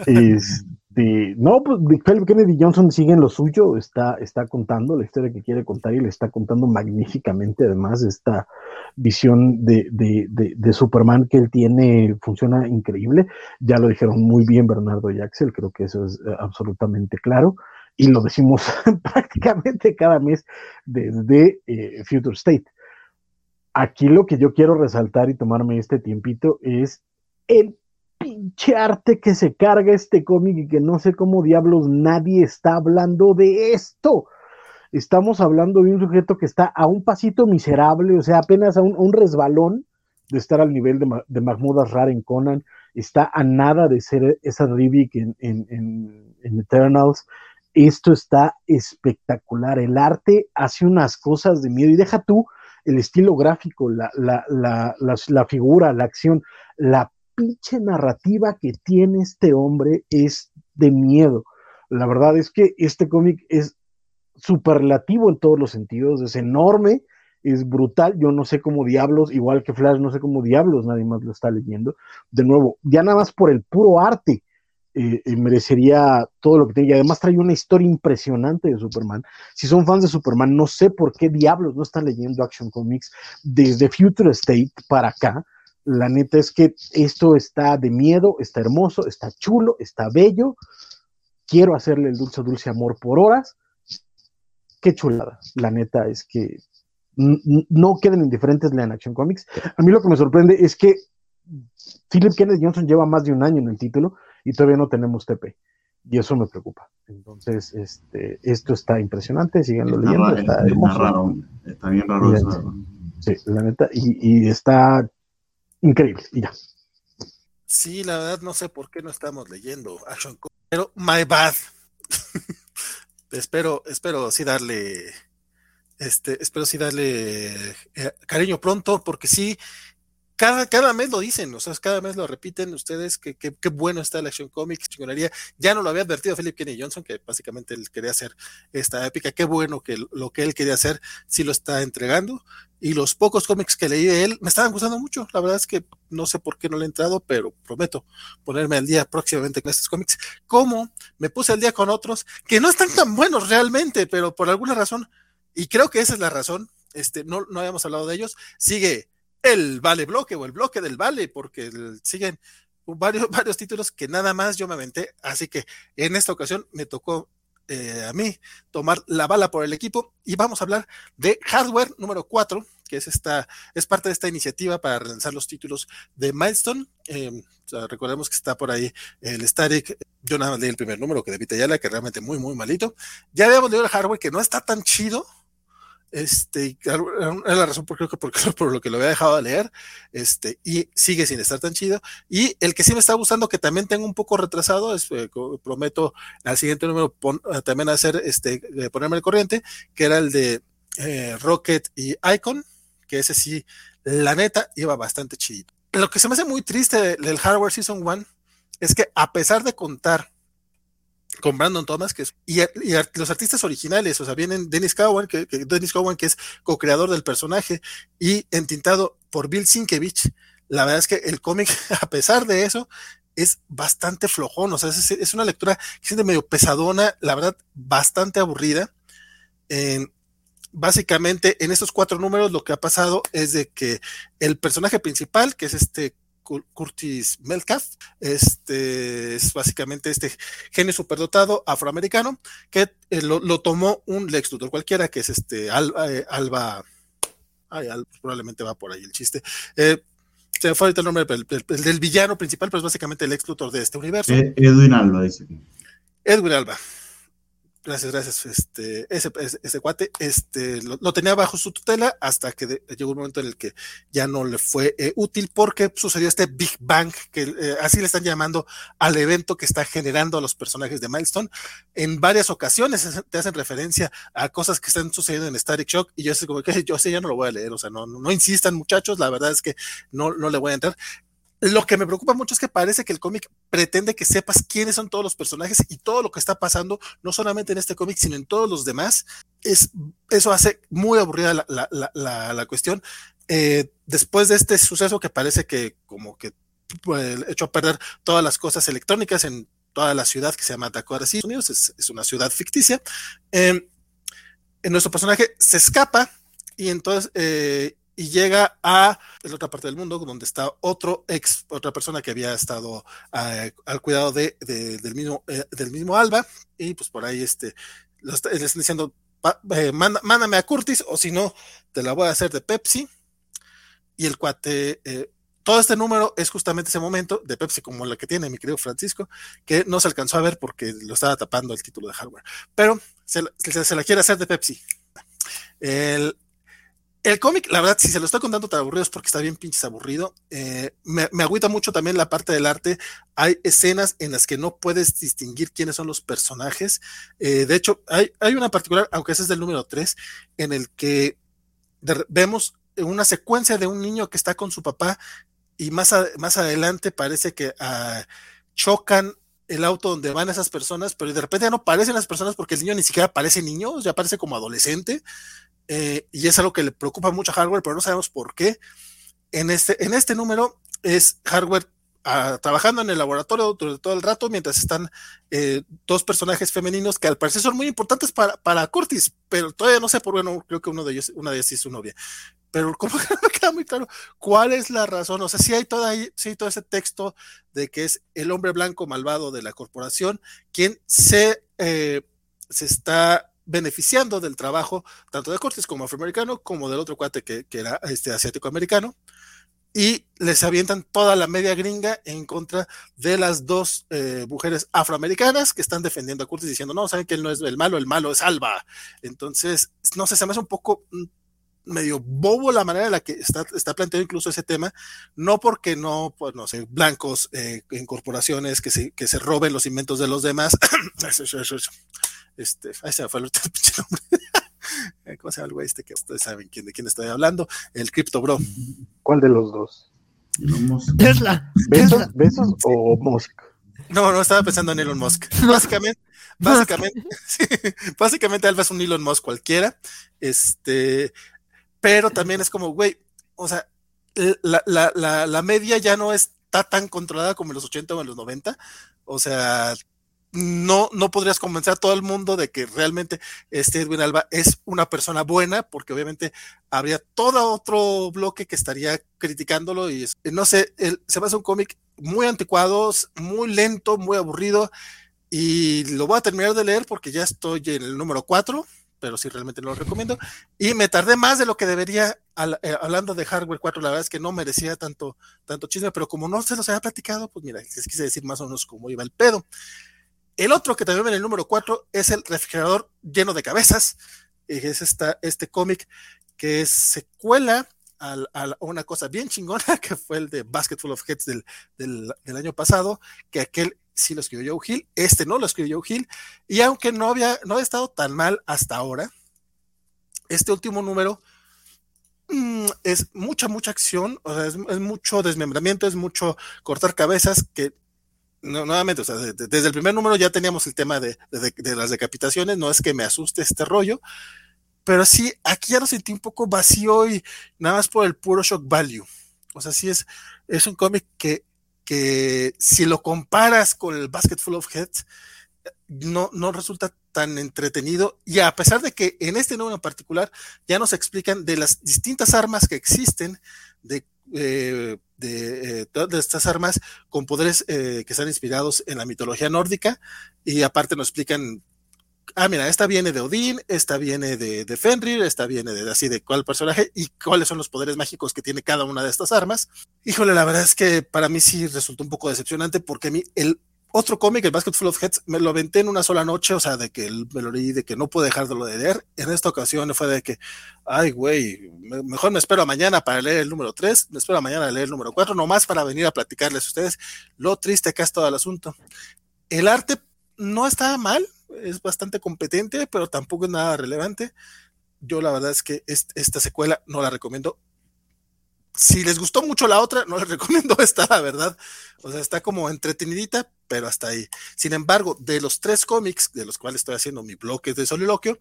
Este, no, pues Philip Kennedy Johnson sigue en lo suyo, está, está contando la historia que quiere contar y le está contando magníficamente, además, esta visión de, de, de, de Superman que él tiene funciona increíble. Ya lo dijeron muy bien Bernardo y Axel, creo que eso es eh, absolutamente claro. Y lo decimos prácticamente cada mes desde eh, Future State aquí lo que yo quiero resaltar y tomarme este tiempito es el pinche arte que se carga este cómic y que no sé cómo diablos nadie está hablando de esto. Estamos hablando de un sujeto que está a un pasito miserable, o sea, apenas a un, resbalón de estar al nivel de, de Mahmoud Asrar en Conan, está a nada de ser esa Rivik en, Eternals. Esto está espectacular. El arte hace unas cosas de miedo y deja tú el estilo gráfico, la figura, la acción, la pinche narrativa que tiene este hombre es de miedo. La verdad es que este cómic es superlativo en todos los sentidos, es enorme, es brutal. Yo no sé cómo diablos, igual que Flash, no sé cómo diablos nadie más lo está leyendo. De nuevo, ya nada más por el puro arte. eh, eh, merecería todo lo que tiene y además trae una historia impresionante de Superman si son fans de Superman, no sé por qué diablos no están leyendo Action Comics desde Future State para acá. La neta es que esto está de miedo, está hermoso, está chulo, está bello. Quiero hacerle el dulce, dulce amor por horas. Qué chulada. La neta es que no queden indiferentes, lean Action Comics. A mí lo que me sorprende es que Philip Kennedy Johnson lleva más de un año en el título y todavía no tenemos TP. Y eso me preocupa. Entonces, este, esto está impresionante, síganlo Está, leyendo, raro, está está raro, está bien raro eso. sí. la neta, y, y está increíble. Ya. Sí, la verdad no sé por qué no estamos leyendo Action pero my bad. espero, espero sí darle, este, espero sí darle eh, cariño pronto, porque sí, cada, cada mes lo dicen, o sea, cada mes lo repiten ustedes, que, que bueno está la Action Comics, chingonería. Ya no lo había advertido Philip Kenny Johnson, que básicamente él quería hacer esta épica, qué bueno que lo que él quería hacer sí lo está entregando. Y los pocos cómics que leí de él me estaban gustando mucho. La verdad es que no sé por qué no le he entrado, pero prometo ponerme al día próximamente con estos cómics. Como me puse al día con otros que no están tan buenos realmente, pero por alguna razón, y creo que esa es la razón, este, no, no habíamos hablado de ellos, sigue el Vale Bloque o el bloque del Vale, porque siguen varios, varios títulos que nada más yo me aventé. Así que en esta ocasión me tocó eh, a mí tomar la bala por el equipo y vamos a hablar de Hardware número 4, que es esta, es parte de esta iniciativa para relanzar los títulos de Milestone. Sea, recordemos que está por ahí el Static. Yo nada más leí el primer número que de Vita Yala, que realmente muy, muy malito. Ya habíamos leído el hardware que no está tan chido. Este, es la razón por, creo que por, lo que lo había dejado de leer. Este, y sigue sin estar tan chido. Y el que sí me está gustando, que también tengo un poco retrasado, eh, prometo al siguiente número eh, también hacer este, eh, ponerme al corriente, que era el de Rocket y Icon, que ese sí, la neta, iba bastante chido. lo que se me hace muy triste del Hardware Season 1 es que a pesar de contar con Brandon Thomas, que es, y, los artistas originales, o sea, vienen Dennis Cowan, que, Dennis Cowan, que es co-creador del personaje, y entintado por Bill Sienkiewicz, la verdad es que el cómic, a pesar de eso, es bastante flojón, o sea, es, una lectura que siente medio pesadona, la verdad, bastante aburrida. básicamente, en estos cuatro números lo que ha pasado es de que el personaje principal, que es este Curtis Melcalf, este es básicamente este genio superdotado afroamericano que eh, lo, tomó un Lex Luthor cualquiera, que es este Alba, eh, Alba probablemente va por ahí el chiste. Eh, se me fue ahorita el nombre del, villano principal, pero es básicamente el ex Luthor de este universo. Edwin Alba, dice. Edwin Alba. Gracias, gracias. Este, ese, ese, cuate, este, lo, tenía bajo su tutela hasta que llegó un momento en el que ya no le fue eh, útil porque sucedió este Big Bang, que eh, así le están llamando al evento que está generando a los personajes de Milestone. En varias ocasiones te hacen referencia a cosas que están sucediendo en Static Shock y yo sé como que yo sé, ya no lo voy a leer, o sea, no, no, insistan muchachos, la verdad es que no, no le voy a entrar. Lo que me preocupa mucho es que parece que el cómic pretende que sepas quiénes son todos los personajes y todo lo que está pasando, no solamente en este cómic, sino en todos los demás. Es, eso hace muy aburrida la, cuestión. Eh, después de este suceso que parece que como que pues, echó a perder todas las cosas electrónicas en toda la ciudad que se llama Dakota Unidos, es, es una ciudad ficticia. Eh, nuestro personaje se escapa y entonces eh, y llega a la otra parte del mundo donde está otro ex, otra persona que había estado eh, al cuidado de, del, mismo, eh, del mismo Alba y pues por ahí este, le están diciendo, eh, mándame a Curtis o si no, te la voy a hacer de Pepsi y el cuate, todo este número es justamente ese momento de Pepsi como la que tiene mi querido Francisco, que no se alcanzó a ver porque lo estaba tapando el título de hardware, pero se, se la quiere hacer de Pepsi. El, el cómic, la verdad, si se lo estoy contando tan aburrido es porque está bien pinches aburrido. Eh, me, me, agüita mucho también la parte del arte. Hay escenas en las que no puedes distinguir quiénes son los personajes. Eh, de hecho, hay, hay, una particular, aunque ese es del número 3, en el que vemos una secuencia de un niño que está con su papá y más, más adelante parece que uh, chocan el auto donde van esas personas, pero de repente ya no parecen las personas porque el niño ni siquiera parece niño, ya parece como adolescente. Eh, y es algo que le preocupa mucho a hardware, pero no sabemos por qué. En este, en este número es hardware ah, trabajando en el laboratorio durante todo el rato mientras están eh, dos personajes femeninos que al parecer son muy importantes para, para Curtis, pero todavía no sé por bueno, creo que uno de ellos, una de ellas sí es su novia. Pero como que no queda muy claro cuál es la razón. O sea, si hay, toda, sí, todo ese texto de que es el hombre blanco malvado de la corporación quien se, eh, se está beneficiando del trabajo tanto de Cortés como afroamericano, como del otro cuate que, era este asiático-americano, y les avientan toda la media gringa en contra de las dos eh, mujeres afroamericanas que están defendiendo a Curtis diciendo, no, saben que él no es el malo, el malo es Alba. Entonces, no sé, se me hace un poco mm, medio bobo la manera en la que está, está planteado incluso ese tema, no porque no, pues no sé, blancos eh, en corporaciones que se, que se roben los inventos de los demás, Este, ahí se me fue el pinche nombre. ¿Cómo se llama el güey este que ustedes saben quién, de quién estoy hablando? El Crypto Bro. ¿Cuál de los dos? Tesla. ¿Besos, ¿Besos o Musk? No, no, estaba pensando en Elon Musk. Básicamente, básicamente, básicamente Alba es un Elon Musk cualquiera. Este, pero también es como, güey, o sea, la, la, la, la media ya no está tan controlada como en los 80 o en los 90. O sea, no, no podrías convencer a todo el mundo de que realmente este Edwin Alba es una persona buena, porque obviamente habría todo otro bloque que estaría criticándolo y no sé, se me hace un cómic muy anticuado, muy lento, muy aburrido y lo voy a terminar de leer porque ya estoy en el número 4, pero sí realmente no lo recomiendo y me tardé más de lo que debería eh, hablando de Hardware 4, la verdad es que no merecía tanto, tanto chisme, pero como no se los había platicado, pues mira, les quise decir más o menos cómo iba el pedo. El otro que también en el número 4 es el refrigerador lleno de cabezas. Es esta, este cómic que es secuela a, una cosa bien chingona que fue el de Basket Full of Heads del, del, año pasado, que aquel sí lo escribió Joe Hill, este no lo escribió Joe Hill, y aunque no había, no había estado tan mal hasta ahora, este último número mm, es mucha, mucha acción, o sea, es, mucho desmembramiento, es mucho cortar cabezas que nuevamente, o sea, de, de, desde el primer número ya teníamos el tema de, de, las decapitaciones, no es que me asuste este rollo, pero sí, aquí ya lo sentí un poco vacío y nada más por el puro shock value. O sea, sí es, es un cómic que, que si lo comparas con el Basket Full of Heads, no, no resulta tan entretenido. Y a pesar de que en este número en particular ya nos explican de las distintas armas que existen, de, eh, de, eh, estas armas con poderes eh, que están inspirados en la mitología nórdica y aparte nos explican ah, mira, esta viene de Odín, esta viene de, de, Fenrir, esta viene de así de cuál personaje y cuáles son los poderes mágicos que tiene cada una de estas armas. Híjole, la verdad es que para mí sí resultó un poco decepcionante porque a mí el otro cómic, el Basket Full of Heads, me lo aventé en una sola noche, o sea, de que me lo leí, de que no pude dejar de leer. En esta ocasión fue de que, ay, güey, mejor me espero a mañana para leer el número 3, me espero a mañana a leer el número 4, nomás para venir a platicarles a ustedes lo triste que es todo el asunto. El arte no está mal, es bastante competente, pero tampoco es nada relevante. Yo la verdad es que esta secuela no la recomiendo si les gustó mucho la otra, no les recomiendo esta, la verdad. O sea, está como entretenidita, pero hasta ahí. Sin embargo, de los tres cómics de los cuales estoy haciendo mi bloque de soliloquio,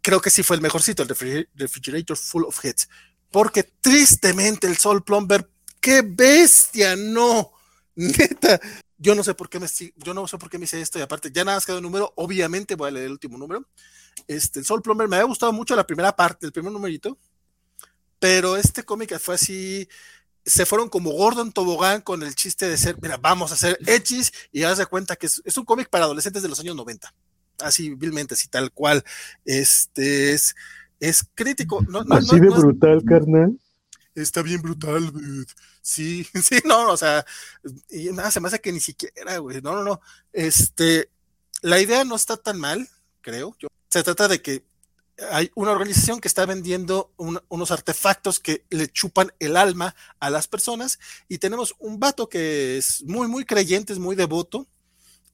creo que sí fue el mejorcito, el Refrigerator Full of Hits. Porque tristemente el Sol Plumber, qué bestia, no. Neta, yo no sé por qué me yo no sé por qué me hice esto y aparte ya nada más quedó un número, obviamente voy a leer el último número. Este, el Sol Plumber me había gustado mucho la primera parte, el primer numerito pero este cómic fue así, se fueron como Gordon Tobogán con el chiste de ser, mira, vamos a hacer hechis y haz de cuenta que es, es un cómic para adolescentes de los años 90, así vilmente, así tal cual, este es, es crítico. No, no, así de brutal, carnal. Está bien brutal, Sí, sí, no, o sea, y nada, se me hace que ni siquiera, güey, no, no, no, este, la idea no está tan mal, creo, yo, se trata de que hay una organización que está vendiendo un, unos artefactos que le chupan el alma a las personas y tenemos un vato que es muy, muy creyente, es muy devoto,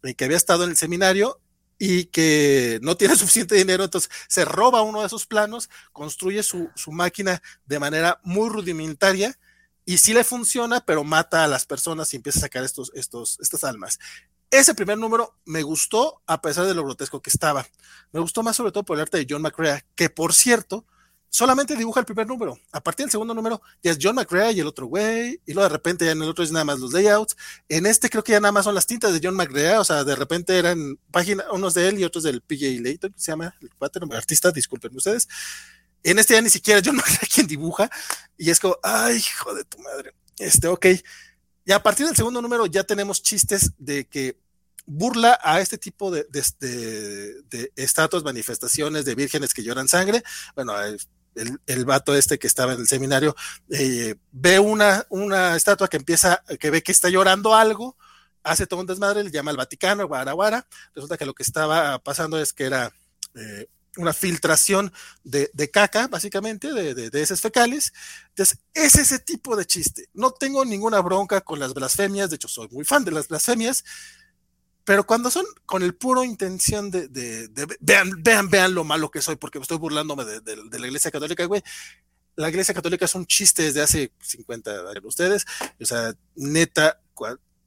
y que había estado en el seminario y que no tiene suficiente dinero, entonces se roba uno de esos planos, construye su, su máquina de manera muy rudimentaria y sí le funciona, pero mata a las personas y empieza a sacar estos, estos, estas almas. Ese primer número me gustó a pesar de lo grotesco que estaba. Me gustó más sobre todo por el arte de John McCrea, que por cierto, solamente dibuja el primer número. A partir del segundo número ya es John McCrea y el otro güey, y luego de repente ya en el otro es nada más los layouts. En este creo que ya nada más son las tintas de John McCrea, o sea, de repente eran páginas, unos de él y otros del PJ Layton, que se llama el patrón, artista, disculpen ustedes. En este ya ni siquiera John McCrea quien dibuja, y es como, ay, hijo de tu madre. Este, ok. Y a partir del segundo número ya tenemos chistes de que burla a este tipo de, de estatuas, manifestaciones de vírgenes que lloran sangre. Bueno, el, el vato este que estaba en el seminario eh, ve una, una estatua que empieza, que ve que está llorando algo, hace todo un desmadre, le llama al Vaticano, guara, Resulta que lo que estaba pasando es que era eh, una filtración de, de, caca, básicamente, de, de, heces fecales. Entonces, es ese tipo de chiste. No tengo ninguna bronca con las blasfemias, de hecho, soy muy fan de las blasfemias, pero cuando son con el puro intención de, vean, vean, vean lo malo que soy, porque estoy burlándome de, de la iglesia católica, güey. La iglesia católica es un chiste desde hace 50 años. Ustedes, o sea, neta,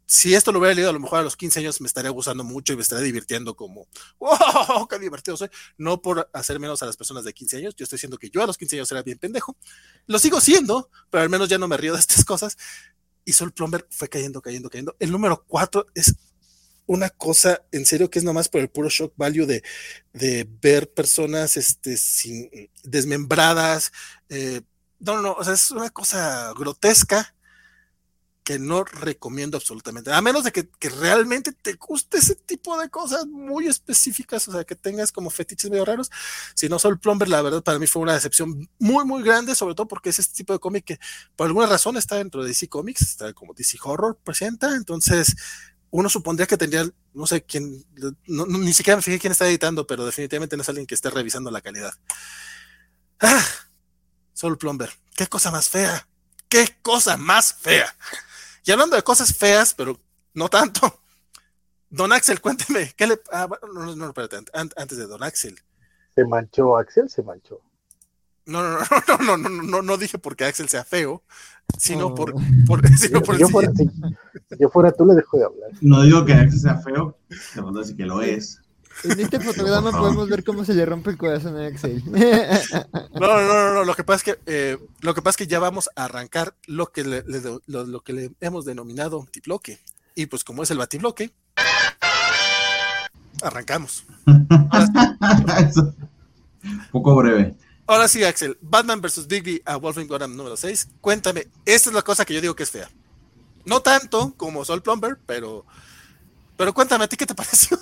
si esto lo hubiera leído a lo mejor a los 15 años me estaría gustando mucho y me estaría divirtiendo como, wow, qué divertido soy. No por hacer menos a las personas de 15 años, yo estoy diciendo que yo a los 15 años era bien pendejo. Lo sigo siendo, pero al menos ya no me río de estas cosas. Y Sol Plumber fue cayendo, cayendo, cayendo. El número 4 es una cosa, en serio, que es nomás por el puro shock value de, de ver personas este, sin, desmembradas. Eh, no, no, o sea, es una cosa grotesca que no recomiendo absolutamente, a menos de que, que, realmente te guste ese tipo de cosas muy específicas, o sea, que tengas como fetiches medio raros. Si no, Soul Plumber, la verdad, para mí fue una decepción muy, muy grande, sobre todo porque es este tipo de cómic que por alguna razón está dentro de DC Comics, está como DC Horror presenta, entonces uno supondría que tendría, no sé quién, no, no, ni siquiera me fijé quién está editando, pero definitivamente no es alguien que esté revisando la calidad. Ah, Soul Plumber, qué cosa más fea, qué cosa más fea. Y hablando de cosas feas, pero no tanto. Don Axel, cuénteme, ¿qué le... Ah, no, no, espérate, antes de Don Axel. ¿Se manchó Axel? Se manchó. No, no, no, no, no, no, no, no dije porque Axel sea feo, sino Oh. por, por, sino por si, el yo fuera, si- yo fuera tú, le dejo de hablar. No digo que Axel sea feo, te puedo decir que lo es. En este fotograma Por podemos ver cómo se le rompe el corazón a Axel. No, no, no, no, lo que pasa es que eh, lo que pasa es que ya vamos a arrancar lo que le, le- lo, lo que le hemos denominado batibloque. Y pues como es el batibloque, arrancamos. Eso. Poco breve. Ahora sí, Axel, Batman vs. Bigby a Wolfing Gotham número 6. Cuéntame, esta es la cosa que yo digo que es fea. No tanto como Sol Plumber, pero pero cuéntame, ¿a ti qué te pareció?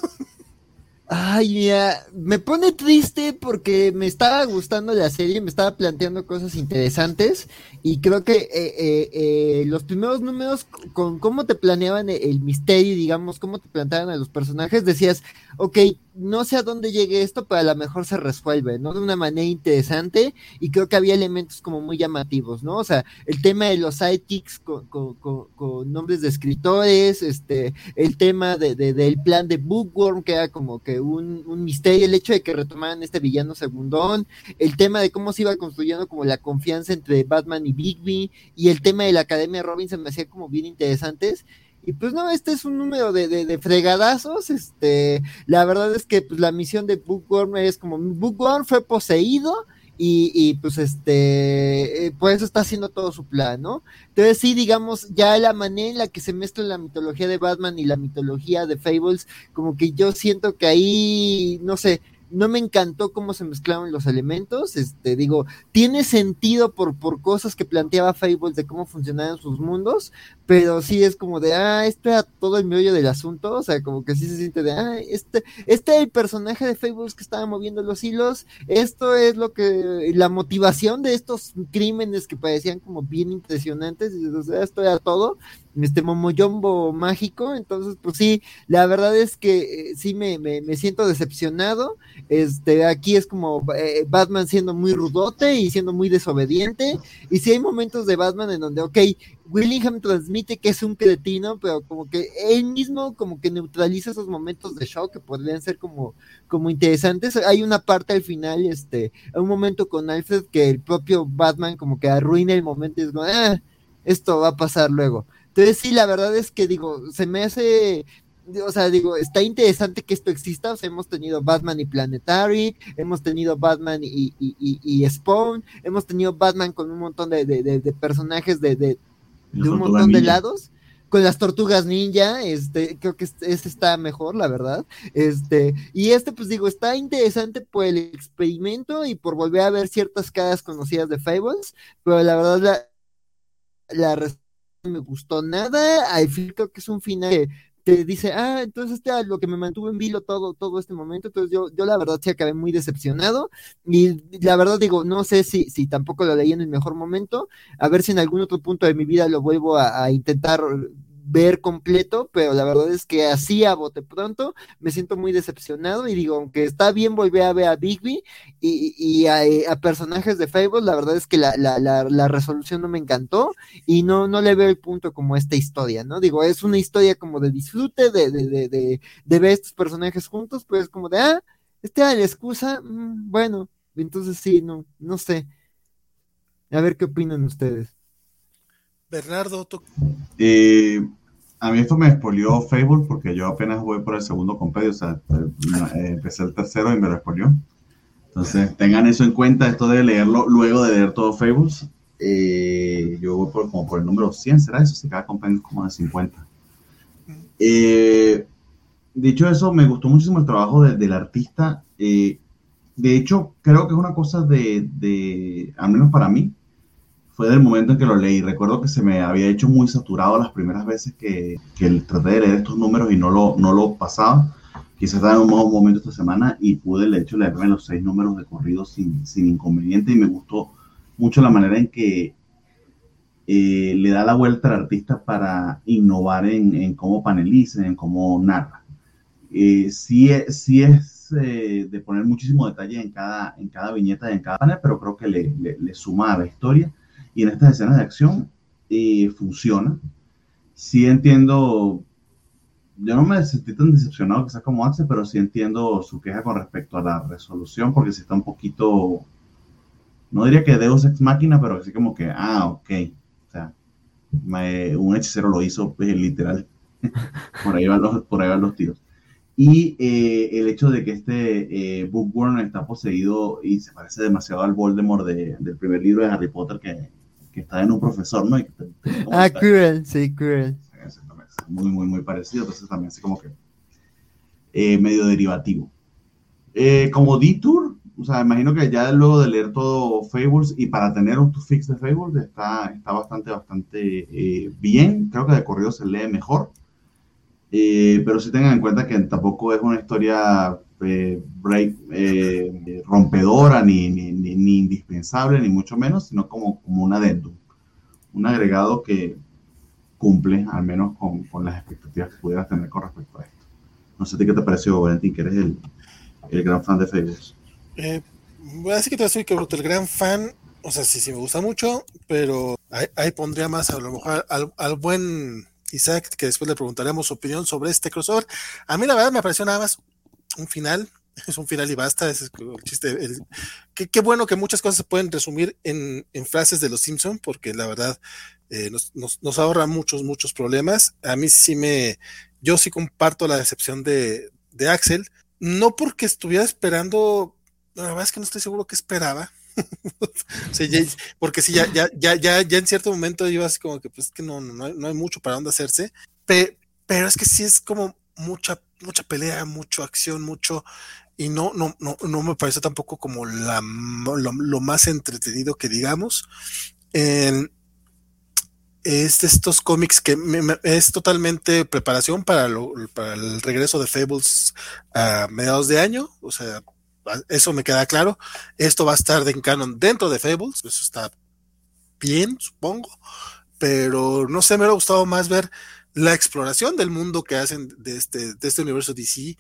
Ay, mira, me pone triste porque me estaba gustando la serie, me estaba planteando cosas interesantes y creo que eh, eh, eh, los primeros números con cómo te planeaban e- el misterio, digamos, cómo te planteaban a los personajes, decías, ok, no sé a dónde llegue esto, pero a lo mejor se resuelve, ¿no? De una manera interesante y creo que había elementos como muy llamativos, ¿no? O sea, el tema de los sidekicks con, con- con- con nombres de escritores, este, el tema de, de- del plan de Bookworm, que era como que un, un misterio, el hecho de que retomaran este villano segundón, el tema de cómo se iba construyendo como la confianza entre Batman y Bigby, y el tema de la Academia Robinson me hacía como bien interesantes. Y pues no, este es un número de, de, de fregadazos, este, la verdad es que pues, la misión de Bookworm es como, Bookworm fue poseído, y, y, pues este, eh, por eso está haciendo todo su plan, ¿no? Entonces sí, digamos, ya la manera en la que se mezcla la mitología de Batman y la mitología de Fables, como que yo siento que ahí, no sé, no me encantó cómo se mezclaron los elementos, este, digo, tiene sentido por, por cosas que planteaba Fables de cómo funcionaban sus mundos, pero sí es como de, ah, esto era todo el meollo del asunto, o sea, como que sí se siente de, ah, este, este es el personaje de Fables que estaba moviendo los hilos, esto es lo que, la motivación de estos crímenes que parecían como bien impresionantes, o sea, esto era todo, este momoyombo mágico, entonces pues sí, la verdad es que eh, sí me, me, me siento decepcionado, este, aquí es como eh, Batman siendo muy rudote y siendo muy desobediente, y sí hay momentos de Batman en donde, ok, Willingham transmite que es un cretino, pero como que él mismo como que neutraliza esos momentos de shock que podrían ser como, como interesantes. Hay una parte al final, este, un momento con Alfred que el propio Batman como que arruina el momento y es como, ah, esto va a pasar luego. Entonces sí, la verdad es que digo, se me hace o sea, digo, está interesante que esto exista. O sea, hemos tenido Batman y Planetary, hemos tenido Batman y, y, y, y Spawn, hemos tenido Batman con un montón de, de, de, de personajes de, de, de un montón de lados. Con las tortugas ninja, este, creo que este está mejor, la verdad. Este, y este, pues digo, está interesante por el experimento y por volver a ver ciertas caras conocidas de Fables, pero la verdad la, la me gustó nada. Al creo que es un final que te dice, ah, entonces este era lo que me mantuvo en vilo todo, todo este momento, entonces yo, yo la verdad sí acabé muy decepcionado, y la verdad digo, no sé si, si tampoco lo leí en el mejor momento, a ver si en algún otro punto de mi vida lo vuelvo a intentar ver completo, pero la verdad es que así a bote pronto me siento muy decepcionado y digo, aunque está bien volver a ver a Bigby y, y a, a, personajes de Fable, la verdad es que la, la, la, resolución no me encantó y no, no le veo el punto como esta historia, ¿no? Digo, es una historia como de disfrute, de, de, de, de, de ver estos personajes juntos, pero es como de, ah, esta era la excusa, mm, bueno, entonces sí, no, no sé. A ver qué opinan ustedes. Bernardo, tú. Eh, a mí esto me expolió Fable porque yo apenas voy por el segundo compendio, o sea, eh, empecé el tercero y me lo expolió. Entonces, tengan eso en cuenta, esto de leerlo luego de leer todo Fables. Eh, yo voy por, como por el número 100, ¿será eso? Si cada compendio es como de 50. Eh, dicho eso, me gustó muchísimo el trabajo de, del artista. de hecho, creo que es una cosa de, de, al menos para mí, fue del momento en que lo leí. Recuerdo que se me había hecho muy saturado las primeras veces que, que traté de leer estos números y no lo, no lo pasaba. Quizás estaba en un momento esta semana y pude, de hecho, leerme los seis números de corrido sin, sin inconveniente y me gustó mucho la manera en que eh, le da la vuelta al artista para innovar en, en cómo paneliza, en cómo narra. Eh, sí, sí es eh, de poner muchísimo detalle en cada, en cada viñeta y en cada panel, pero creo que le, le, le suma a la historia y en estas escenas de acción eh, funciona. Sí entiendo, yo no me sentí tan decepcionado quizás como Axel, pero sí entiendo su queja con respecto a la resolución, porque sí está un poquito no diría que Deus Ex Máquina, pero así como que, ah, ok. O sea, un hechicero lo hizo pues, literal. por, ahí van los, por ahí van los tiros. Y eh, el hecho de que este eh, Bookworm está poseído y se parece demasiado al Voldemort del primer libro de Harry Potter que, que está en un profesor, ¿no? ah, cruel, sí, cruel. Muy, muy, muy parecido. Entonces también así como que eh, medio derivativo. Eh, como Detour, o sea, imagino que ya luego de leer todo Fables y para tener un fix de Fables está, está bastante, bastante eh, bien. Creo que de corrido se lee mejor. pero sí tengan en cuenta que tampoco es una historia break, rompedora ni, ni, ni, indispensable, ni mucho menos, sino como, como un adendum. Un agregado que cumple al menos con, con las expectativas que pudieras tener con respecto a esto. No sé qué te pareció, Valentín, que eres el, el gran fan de Fables. Eh, voy a decir que te a decir que el gran fan, o sea, sí, sí me gusta mucho, pero ahí, pondría más a lo mejor al, buen Isaac, que después le preguntaremos su opinión sobre este crossover. A mí la verdad me pareció nada más un final, es un final y basta, es el chiste. El, qué, bueno que muchas cosas se pueden resumir en, en frases de los Simpson, porque la verdad eh, nos, nos, nos, ahorra muchos, muchos problemas. A mí sí me, yo sí comparto la decepción de, de Axel, no porque estuviera esperando, la verdad es que no estoy seguro que esperaba. porque sí, ya, ya, ya, ya, ya en cierto momento iba así como que pues que no, no, no hay mucho para dónde hacerse, pero es que sí es como mucha, mucha pelea, mucha acción, mucho, y no, no, no, no me parece tampoco como la, lo, más entretenido que digamos. Es de estos cómics que es totalmente preparación para, para el regreso de Fables a mediados de año. O sea, eso me queda claro. Esto va a estar en canon dentro de Fables. Eso está bien, supongo. Pero no sé, me hubiera gustado más ver la exploración del mundo que hacen de este, de este universo DC.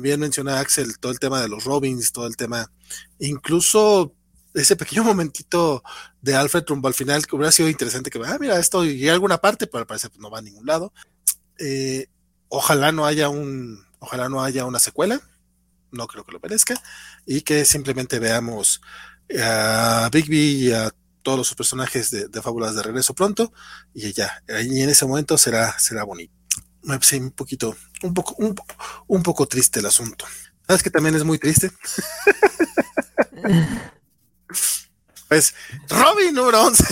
Bien menciona Axel todo el tema de los Robins, todo el tema, incluso ese pequeño momentito de Alfred Trumbo al final que hubiera sido interesante que, ah, mira, esto y alguna parte, pero al parecer pues, no va a ningún lado. Eh, ojalá no haya un, ojalá no haya una secuela, no creo que lo merezca, y que simplemente veamos a Bigby y a todos los personajes de, Fábulas de regreso pronto, y ya, y en ese momento será, será bonito. Me parece un poquito, un poco, un, un poco triste el asunto. ¿Sabes que también es muy triste? Pues Robin número 11.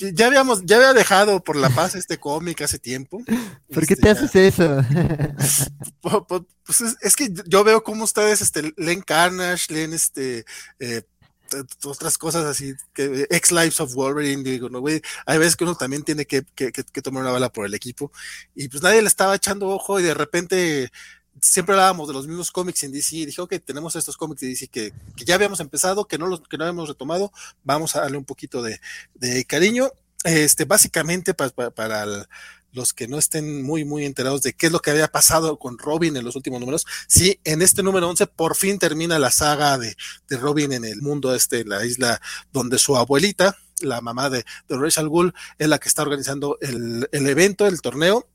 ya habíamos, ya había dejado por la paz este cómic hace tiempo. ¿Por qué te haces eso? pues es, que yo veo cómo ustedes este, leen Carnage, leen este eh, otras cosas así, que X Lives of Wolverine, digo, no, güey, hay veces que uno también tiene que, que, que, tomar una bala por el equipo, y pues nadie le estaba echando ojo y de repente siempre hablábamos de los mismos cómics en DC y dije, ok, tenemos estos cómics de DC que, que ya habíamos empezado, que no los que no habíamos retomado, vamos a darle un poquito de, de cariño. Este, básicamente para, para, los que no estén muy, muy enterados de qué es lo que había pasado con Robin en los últimos números, sí, en este número 11 por fin termina la saga de, de Robin en el mundo este, la isla donde su abuelita, la mamá de, de Rachel Gould, es la que está organizando el, el evento, el torneo.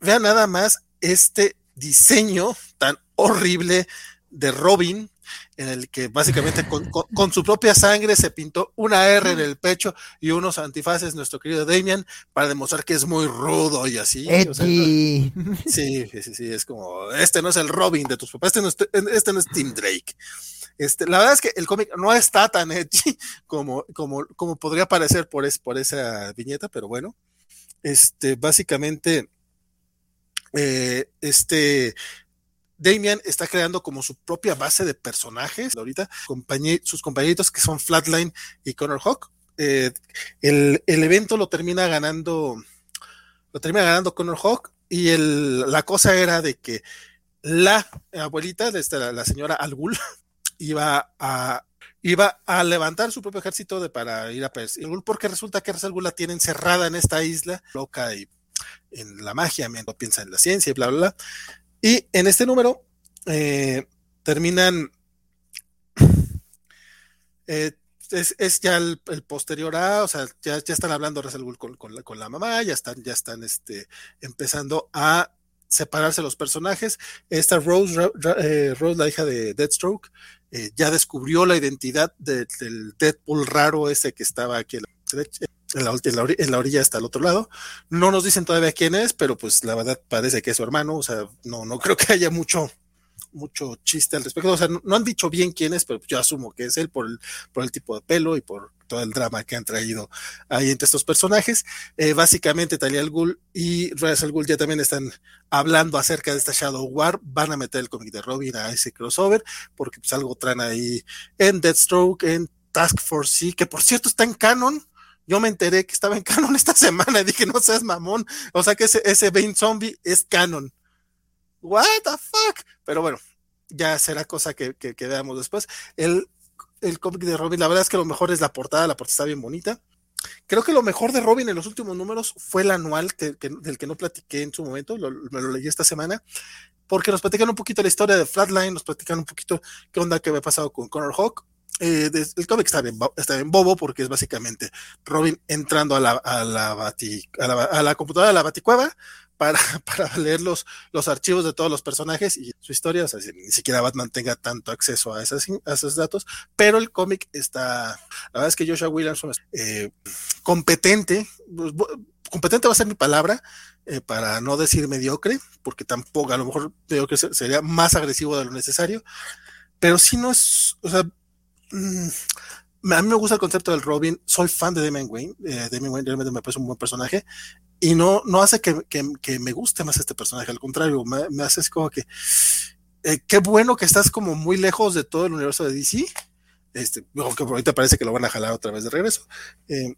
Vean nada más este diseño tan horrible de Robin, en el que básicamente con, su propia sangre se pintó una R en el pecho y unos antifaces, nuestro querido Damian, para demostrar que es muy rudo y así. sí, sí, sí, es como, este no es el Robin de tus papás, este no es, este no es Tim Drake. Este, la verdad es que el cómic no está tan edgy como, como, como podría parecer por, es, por esa viñeta, pero bueno, este, básicamente eh, este Damian está creando como su propia base de personajes ahorita, sus compañeritos que son Flatline y Connor Hawk. Eh, el, evento lo termina ganando, lo termina ganando Connor Hawk y la cosa era de que la abuelita, de esta, la señora Algul, iba a iba a levantar su propio ejército de, para ir a perseguir porque resulta que Algul la tiene encerrada en esta isla loca y en la magia, mientras piensa en la ciencia y bla, bla, bla. Y en este número eh, terminan, eh, es, ya el, posterior a, o sea, ya, ya están hablando con, con, la, con la mamá, ya están, ya están este, empezando a separarse los personajes. Esta Rose, eh, Rose, la hija de Deathstroke, eh, ya descubrió la identidad del Deadpool raro ese que estaba aquí en la, en la, orilla hasta el otro lado. No nos dicen todavía quién es, pero pues la verdad parece que es su hermano, o sea, no, no creo que haya mucho, mucho chiste al respecto. O sea, no, han dicho bien quién es, pero yo asumo que es él por el, por el tipo de pelo y por todo el drama que han traído ahí entre estos personajes. Eh, básicamente, Talia al Ghul y Ra's al Ghul ya también están hablando acerca de esta Shadow War. Van a meter el cómic de Robin a ese crossover, porque pues algo traen ahí en Deathstroke, en Task Force C, que por cierto está en canon. Yo me enteré que estaba en canon esta semana y dije, no seas mamón. O sea que ese, ese Bane Zombie es canon. What the fuck? Pero bueno, ya será cosa que, que, veamos después. El, el cómic de Robin, la verdad es que lo mejor es la portada, la portada está bien bonita. Creo que lo mejor de Robin en los últimos números fue el anual del que no platiqué en su momento, me lo leí esta semana, porque nos platican un poquito la historia de Flatline, nos platican un poquito qué onda que había pasado con Connor Hawk. Eh, el cómic está bien, está bien bobo porque es básicamente Robin entrando a la, computadora de la Baticueva para, leer los, archivos de todos los personajes y su historia, o sea, ni siquiera Batman tenga tanto acceso a, esos datos, pero el cómic está, la verdad es que Joshua Williamson es eh, competente, pues, competente va a ser mi palabra, eh, para no decir mediocre, porque tampoco, a lo mejor mediocre sería más agresivo de lo necesario, pero si no es, o sea, mm, a mí me gusta el concepto del Robin, soy fan de Damian Wayne, eh, Wayne realmente me parece un buen personaje, y no, no hace que, me guste más este personaje, al contrario, me, me hace como que, eh, qué bueno que estás como muy lejos de todo el universo de DC, este, aunque ahorita parece que lo van a jalar otra vez de regreso, eh,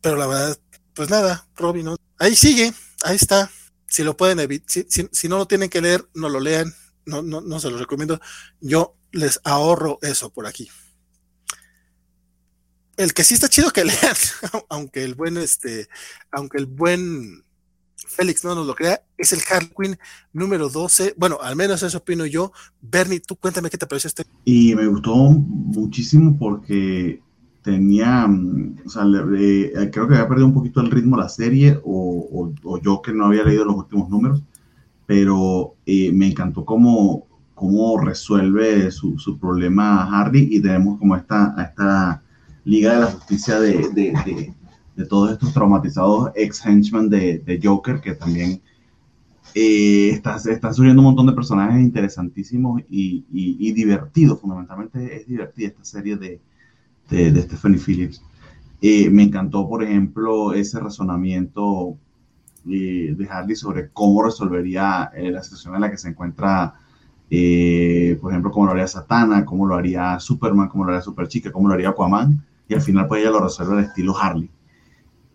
pero la verdad, pues nada, Robin, ahí sigue, ahí está, si lo pueden evitar, si, si, no lo tienen que leer, no lo lean, no, no, no se lo recomiendo, yo les ahorro eso por aquí el que sí está chido que lean, aunque el buen, este, aunque el buen Félix no nos lo crea, es el Harley Quinn número 12. Bueno, al menos eso opino yo. Bernie, tú cuéntame qué te pareció este. Y me gustó muchísimo porque tenía, o sea, creo que había perdido un poquito el ritmo la serie o, yo que no había leído los últimos números, pero eh, me encantó cómo, cómo resuelve su, su problema Hardy y tenemos como esta, esta Liga de la Justicia de, de, de, todos estos traumatizados ex henchmen de, Joker, que también eh, está, está, surgiendo un montón de personajes interesantísimos y, y, divertidos. Fundamentalmente es divertida esta serie de, de, Stephanie Phillips. Eh, me encantó, por ejemplo, ese razonamiento eh, de Harley sobre cómo resolvería la situación en la que se encuentra por ejemplo, cómo lo haría Satana, cómo lo haría Superman, cómo lo haría Superchica, cómo lo haría Aquaman y al final pues ella lo resuelve al estilo Harley.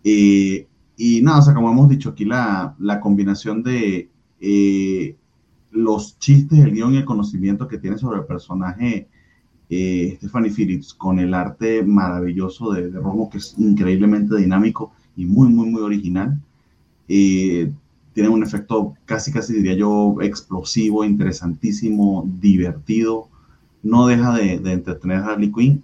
Eh, y nada, o sea, como hemos dicho aquí, la, la combinación de eh, los chistes, el guion y el conocimiento que tiene sobre el personaje eh, Stephanie Phillips con el arte maravilloso de, de, Romo, que es increíblemente dinámico y muy, muy, muy original. tiene un efecto casi, casi diría yo, explosivo, interesantísimo, divertido. No deja de, de entretener a Harley Quinn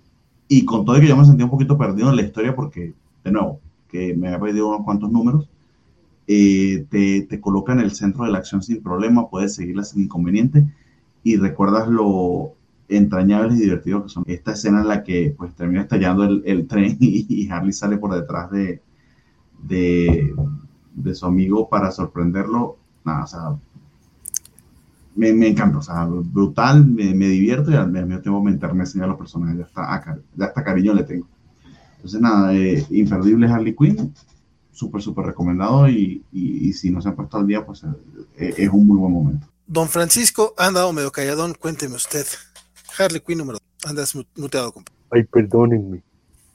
y con todo que yo me sentí un poquito perdido en la historia porque, de nuevo, que me había perdido unos cuantos números, eh, te, te, coloca en el centro de la acción sin problema, puedes seguirla sin inconveniente y recuerdas lo entrañables y divertido que son. Esta escena en la que pues termina estallando el, el tren y, Harley sale por detrás de, de, de, su amigo para sorprenderlo. Nada, o sea, me, me encanta, o sea, brutal, me, me divierto y al mismo tiempo me enternece a los personajes, ya hasta, ya hasta cariño le tengo. Entonces, nada, eh, Imperdible Harley Quinn, súper, súper recomendado y, y, si no se han puesto al día, pues eh, es un muy buen momento. Don Francisco, ha andado medio calladón, cuénteme usted. Harley Quinn número andas muteado, compadre. Ay, perdónenme.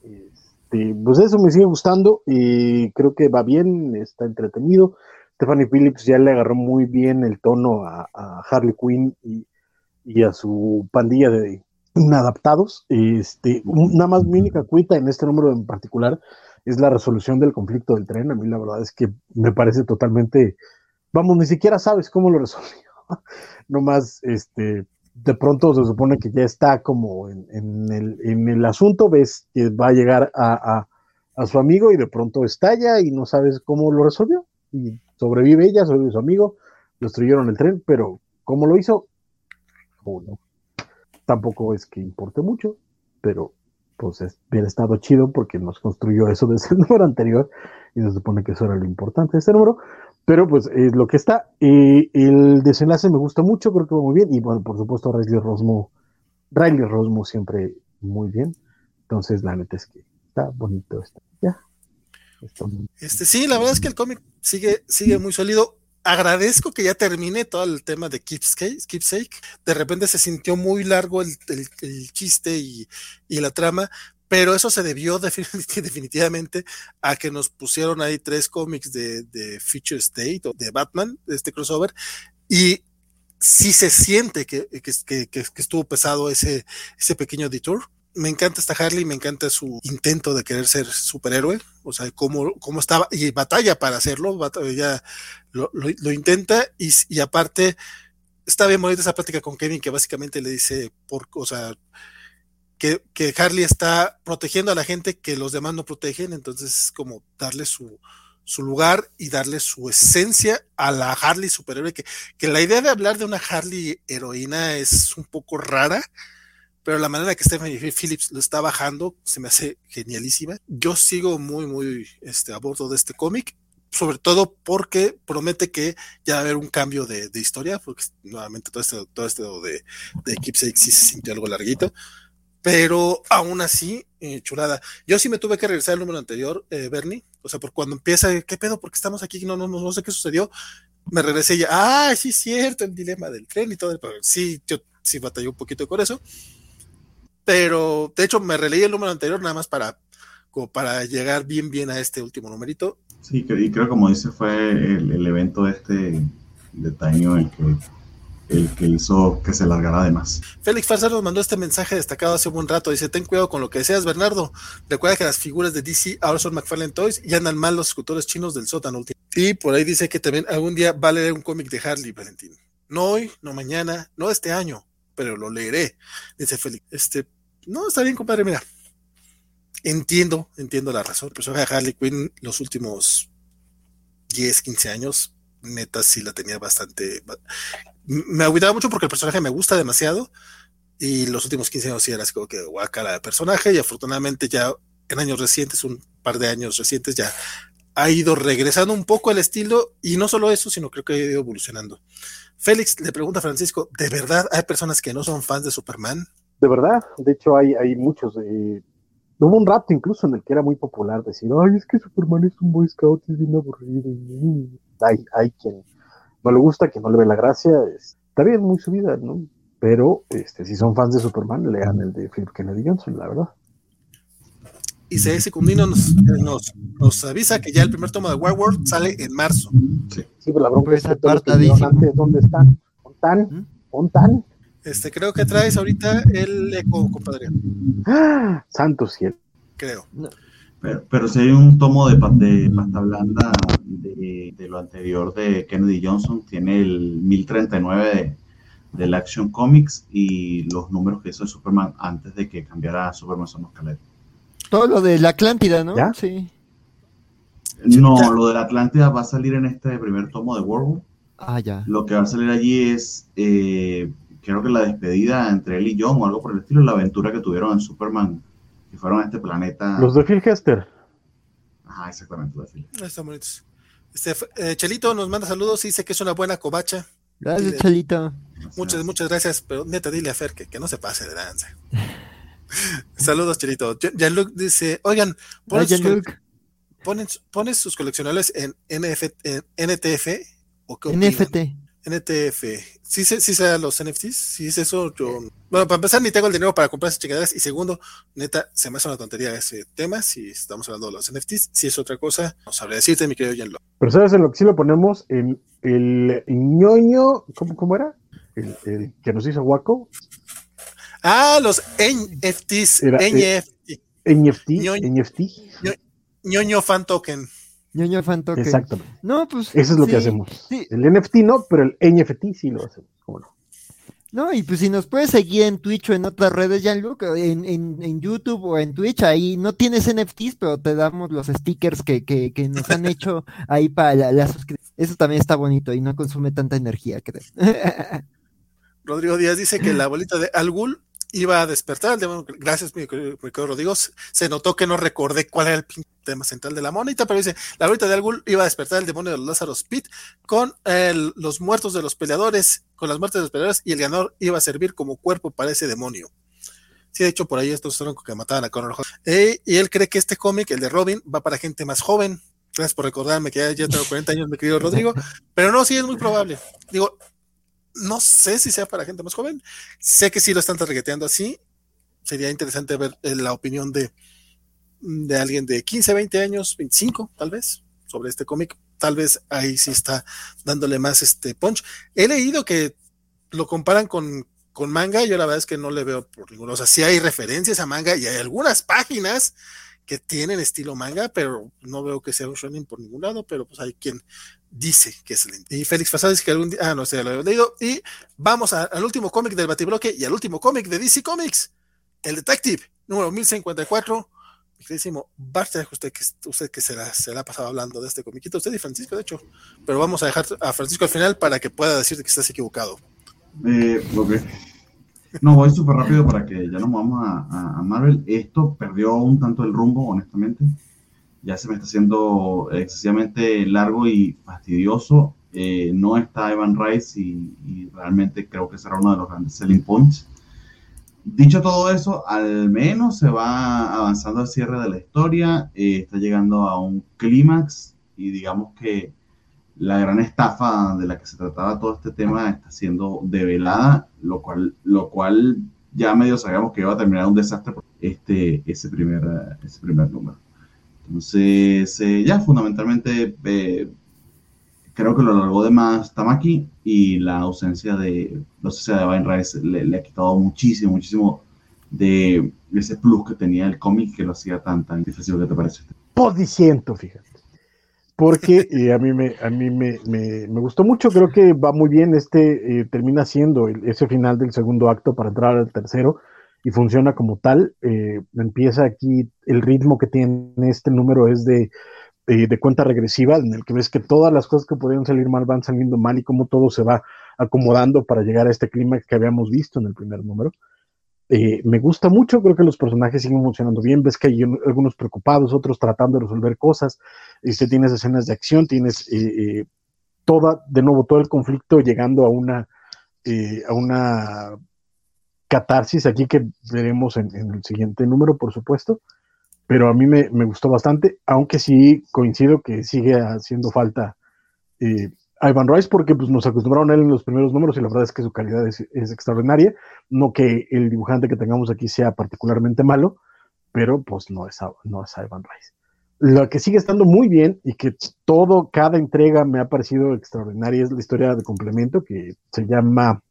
Este, pues eso me sigue gustando y creo que va bien, está entretenido. Stephanie Phillips ya le agarró muy bien el tono a, Harley Quinn y, a su pandilla de inadaptados. Este, una más mi cuita en este número en particular es la resolución del conflicto del tren. A mí la verdad es que me parece totalmente, vamos, ni siquiera sabes cómo lo resolvió. Nomás, este, de pronto se supone que ya está como en, el, asunto, ves que va a llegar a, a, su amigo y de pronto estalla y no sabes cómo lo resolvió. Y Sobrevive ella, sobrevive su amigo, destruyeron el tren, pero ¿cómo lo hizo? tampoco es que importe mucho, pero pues es, hubiera estado chido porque nos construyó eso desde el número anterior y se supone que eso era lo importante de este número, pero pues es lo que está. Eh, el desenlace me gusta mucho, creo que va muy bien y bueno, por supuesto Riley Rosmo, Riley Rosmo siempre muy bien, entonces la neta es que está bonito, está, Este, sí, la verdad es que el cómic sigue, sigue muy sólido. Agradezco que ya termine todo el tema de Keepsake. Keepsake. De repente se sintió muy largo el, el- chiste y, y la trama, pero eso se debió defini- definitivamente a que nos pusieron ahí tres cómics de, de Future State o de Batman, de este crossover, y sí se siente que, que- que- que estuvo pesado ese, ese pequeño detour. Me encanta esta Harley, me encanta su intento de querer ser superhéroe, o sea, cómo, cómo estaba, y batalla para hacerlo, batalla, lo, lo- lo intenta, y, y aparte, está bien bonita esa plática con Kevin, que básicamente le dice, por, o sea, que, que Harley está protegiendo a la gente que los demás no protegen, entonces es como darle su, su lugar y darle su esencia a la Harley superhéroe, que, que la idea de hablar de una Harley heroína es un poco rara, pero la manera que Stephanie Phillips lo está bajando se me hace genialísima. Yo sigo muy, muy este, a bordo de este cómic, sobre todo porque promete que ya va a haber un cambio de, de historia, porque nuevamente todo esto, todo esto de, de Keepsake sí se sintió algo larguito, pero aún así, eh, chulada. Yo sí me tuve que regresar al número anterior, eh, Bernie, o sea, por cuando empieza, ¿qué pedo? Porque estamos aquí, no, no, no, sé qué sucedió. Me regresé y ya, ah, sí, cierto, el dilema del tren y todo, pero sí, yo sí batallé un poquito con eso pero de hecho me releí el número anterior nada más para, como para llegar bien bien a este último numerito. Sí, y creo como dice fue el, el evento este de Taño el que, el que hizo que se largara de más. Félix Farsar nos mandó este mensaje destacado hace un buen rato. Dice, ten cuidado con lo que deseas, Bernardo. Recuerda que las figuras de DC ahora son McFarlane Toys y andan mal los escultores chinos del sótano último. Y por ahí dice que también algún día va a leer un cómic de Harley, Valentín. No hoy, no mañana, no este año, pero lo leeré, dice Félix. Este, no, está bien, compadre, mira. Entiendo, entiendo la razón. El personaje de Harley Quinn los últimos 10, 15 años, neta, sí la tenía bastante. Me agüitaba mucho porque el personaje me gusta demasiado. Y los últimos 15 años sí era así como que guacala de personaje. Y afortunadamente ya en años recientes, un par de años recientes, ya ha ido regresando un poco el estilo. Y no solo eso, sino creo que ha ido evolucionando. Félix le pregunta a Francisco: ¿de verdad hay personas que no son fans de Superman? De verdad, de hecho hay, hay muchos. Eh, hubo un rato incluso en el que era muy popular decir, ay, es que Superman es un Boy Scout, es bien aburrido. Hay, hay quien no le gusta, quien no le ve la gracia. Es, está bien, muy subida, ¿no? Pero este, si son fans de Superman, lean el de Philip Kennedy Johnson, la verdad. Y C. Secundino nos, nos, nos, avisa que ya el primer tomo de Warworld sale en marzo. Sí, sí pero la bronca pues es que todos los que antes, ¿dónde están? ¿Ontan? ¿Mm? Este, creo que traes ahorita el eco, compadre. ¡Ah! Santo cielo. Creo. No. Pero, pero si hay un tomo de, de pasta blanda de, de, lo anterior de Kennedy Johnson, tiene el 1039 de, del Action Comics y los números que hizo de Superman antes de que cambiara a Superman Somos Caleb. Todo lo de la Atlántida, ¿no? ¿Ya? Sí. No, ya. lo de la Atlántida va a salir en este primer tomo de World. Ah, ya. Lo que va a salir allí es, eh, creo que la despedida entre él y John o algo por el estilo, la aventura que tuvieron en Superman, que fueron a este planeta. Los de Phil Hester. Ajá, exactamente, los de Phil. Están bonitos. Este, eh, Chelito nos manda saludos y dice que es una buena covacha. Gracias, dile, Chelito. Muchas, muchas gracias, pero neta, dile a Fer que, que no se pase de danza. Saludos, Chelito. Jean-Luc dice, oigan, ponen, sus, Jean ponen, ponen sus coleccionables en, NF, en NTF o qué NFT. NTF. ¿Sí, sí, sí sea los NFTs? Sí es eso. Yo... Bueno, para empezar, ni tengo el dinero para comprar esas chingaderas. Y segundo, neta, se me hace una tontería ese tema. Si estamos hablando de los NFTs, si es otra cosa, no sabré decirte, mi querido Jean-Luc. Pero sabes en lo que sí lo ponemos en el ñoño, ¿cómo, cómo era? El, el, que nos hizo Waco. Ah, los NFTs. Era, NFT. Eh, NFT. Ñoño, NFT. ñoño fan token. Ñoño fan token. Exactamente. No, pues. Eso es lo sí, que hacemos. Sí. El NFT no, pero el NFT sí lo hacemos. ¿Cómo no? No, y pues si nos puedes seguir en Twitch o en otras redes, Jean-Luc, en, en, en, YouTube o en Twitch, ahí no tienes NFTs, pero te damos los stickers que, que, que nos han hecho ahí para la, la suscripción. Eso también está bonito y no consume tanta energía, creo. Rodrigo Díaz dice que la bolita de Algul iba a despertar el demonio. Gracias, mi querido Rodrigo. Se notó que no recordé cuál era el tema central de la monita, pero dice, la varita de Algul iba a despertar el demonio de los Lázaro Pit con los muertos de los peleadores, con las muertes de los peleadores, y el ganador iba a servir como cuerpo para ese demonio. Sí, de hecho, por ahí estos troncos que mataban a Conor eh, y él cree que este cómic, el de Robin, va para gente más joven. Gracias por recordarme que ya, tengo 40 años, mi querido Rodrigo. Pero no, sí es muy probable. Digo, no sé si sea para gente más joven. Sé que sí lo están targeteando así. Sería interesante ver eh, la opinión de, de alguien de 15, 20 años, 25 tal vez, sobre este cómic. Tal vez ahí sí está dándole más este punch. He leído que lo comparan con, con manga, yo la verdad es que no le veo por ninguno. O sea, sí hay referencias a manga y hay algunas páginas que tienen estilo manga, pero no veo que sea un shonen por ningún lado, pero pues hay quien dice que es lento. Y Félix Fasad dice que algún día, ah, no sé, lo he leído. Y vamos al último cómic del Batibloque y al último cómic de DC Comics, el Detective, número 1054. Mi queridísimo Bart, usted que, usted que se, la, se la ha pasado hablando de este comiquito, usted y Francisco, de hecho, pero vamos a dejar a Francisco al final para que pueda decirte que estás equivocado. Eh, No, voy súper rápido para que ya no vamos a, Marvel. Esto perdió un tanto el rumbo, honestamente. Ya se me está haciendo excesivamente largo y fastidioso. Eh, no está Evan Rice y, realmente creo que será uno de los grandes selling points. Dicho todo eso, al menos se va avanzando al cierre de la historia. Eh, está llegando a un clímax y digamos que la gran estafa de la que se trataba todo este tema está siendo develada, lo cual, lo cual ya medio sabíamos que iba a terminar un desastre este, ese, primer, ese primer número. Entonces, eh, ya fundamentalmente eh, creo que lo largó de más Tamaki y la ausencia de, la ausencia de Rice le, ha quitado muchísimo, muchísimo de ese plus que tenía el cómic que lo hacía tan, tan difícil. ¿Qué te parece? Podiciento, fíjate porque eh, a mí, me, a mí me, me, me, gustó mucho, creo que va muy bien, este eh, termina siendo ese final del segundo acto para entrar al tercero y funciona como tal, eh, empieza aquí, el ritmo que tiene este número es de, de cuenta regresiva, en el que ves que todas las cosas que podían salir mal van saliendo mal y cómo todo se va acomodando para llegar a este clima que habíamos visto en el primer número. Eh, me gusta mucho, creo que los personajes siguen funcionando bien, ves que hay algunos preocupados, otros tratando de resolver cosas, este, tienes escenas de acción, tienes eh, eh, toda, de nuevo, todo el conflicto llegando a una, a una catarsis aquí que veremos en, el siguiente número, por supuesto, pero a mí me, gustó bastante, aunque sí coincido que sigue haciendo falta Ivan Rice porque pues, nos acostumbraron a él en los primeros números y la verdad es que su calidad es, extraordinaria. No que el dibujante que tengamos aquí sea particularmente malo, pero pues no es, no es Ivan Rice. Lo que sigue estando muy bien y que todo, cada entrega me ha parecido extraordinaria es la historia de complemento que se llama,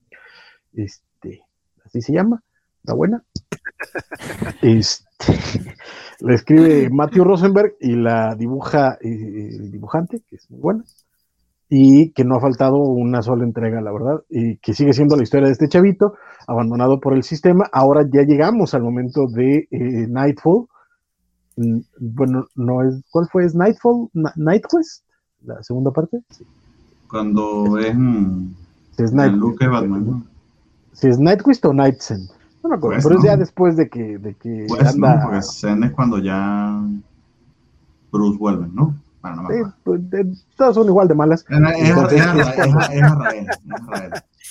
este, así se llama, la buena. Este, la escribe Matthew Rosenberg y la dibuja eh, el dibujante, que es muy buena y que no ha faltado una sola entrega, la verdad, y que sigue siendo la historia de este chavito, abandonado por el sistema. Ahora ya llegamos al momento de eh, Nightfall. Mm, bueno, no es, ¿cuál fue? ¿Es Nightfall? ¿Nightquest? La segunda parte. Cuando es, si es Night, Batman. Si es Nightquest o Nightsen. No me acuerdo, pues pero es ya después de que, de que pues anda... no, porque Zen es cuando ya Bruce vuelve, ¿no? Pues, todas son igual de malas.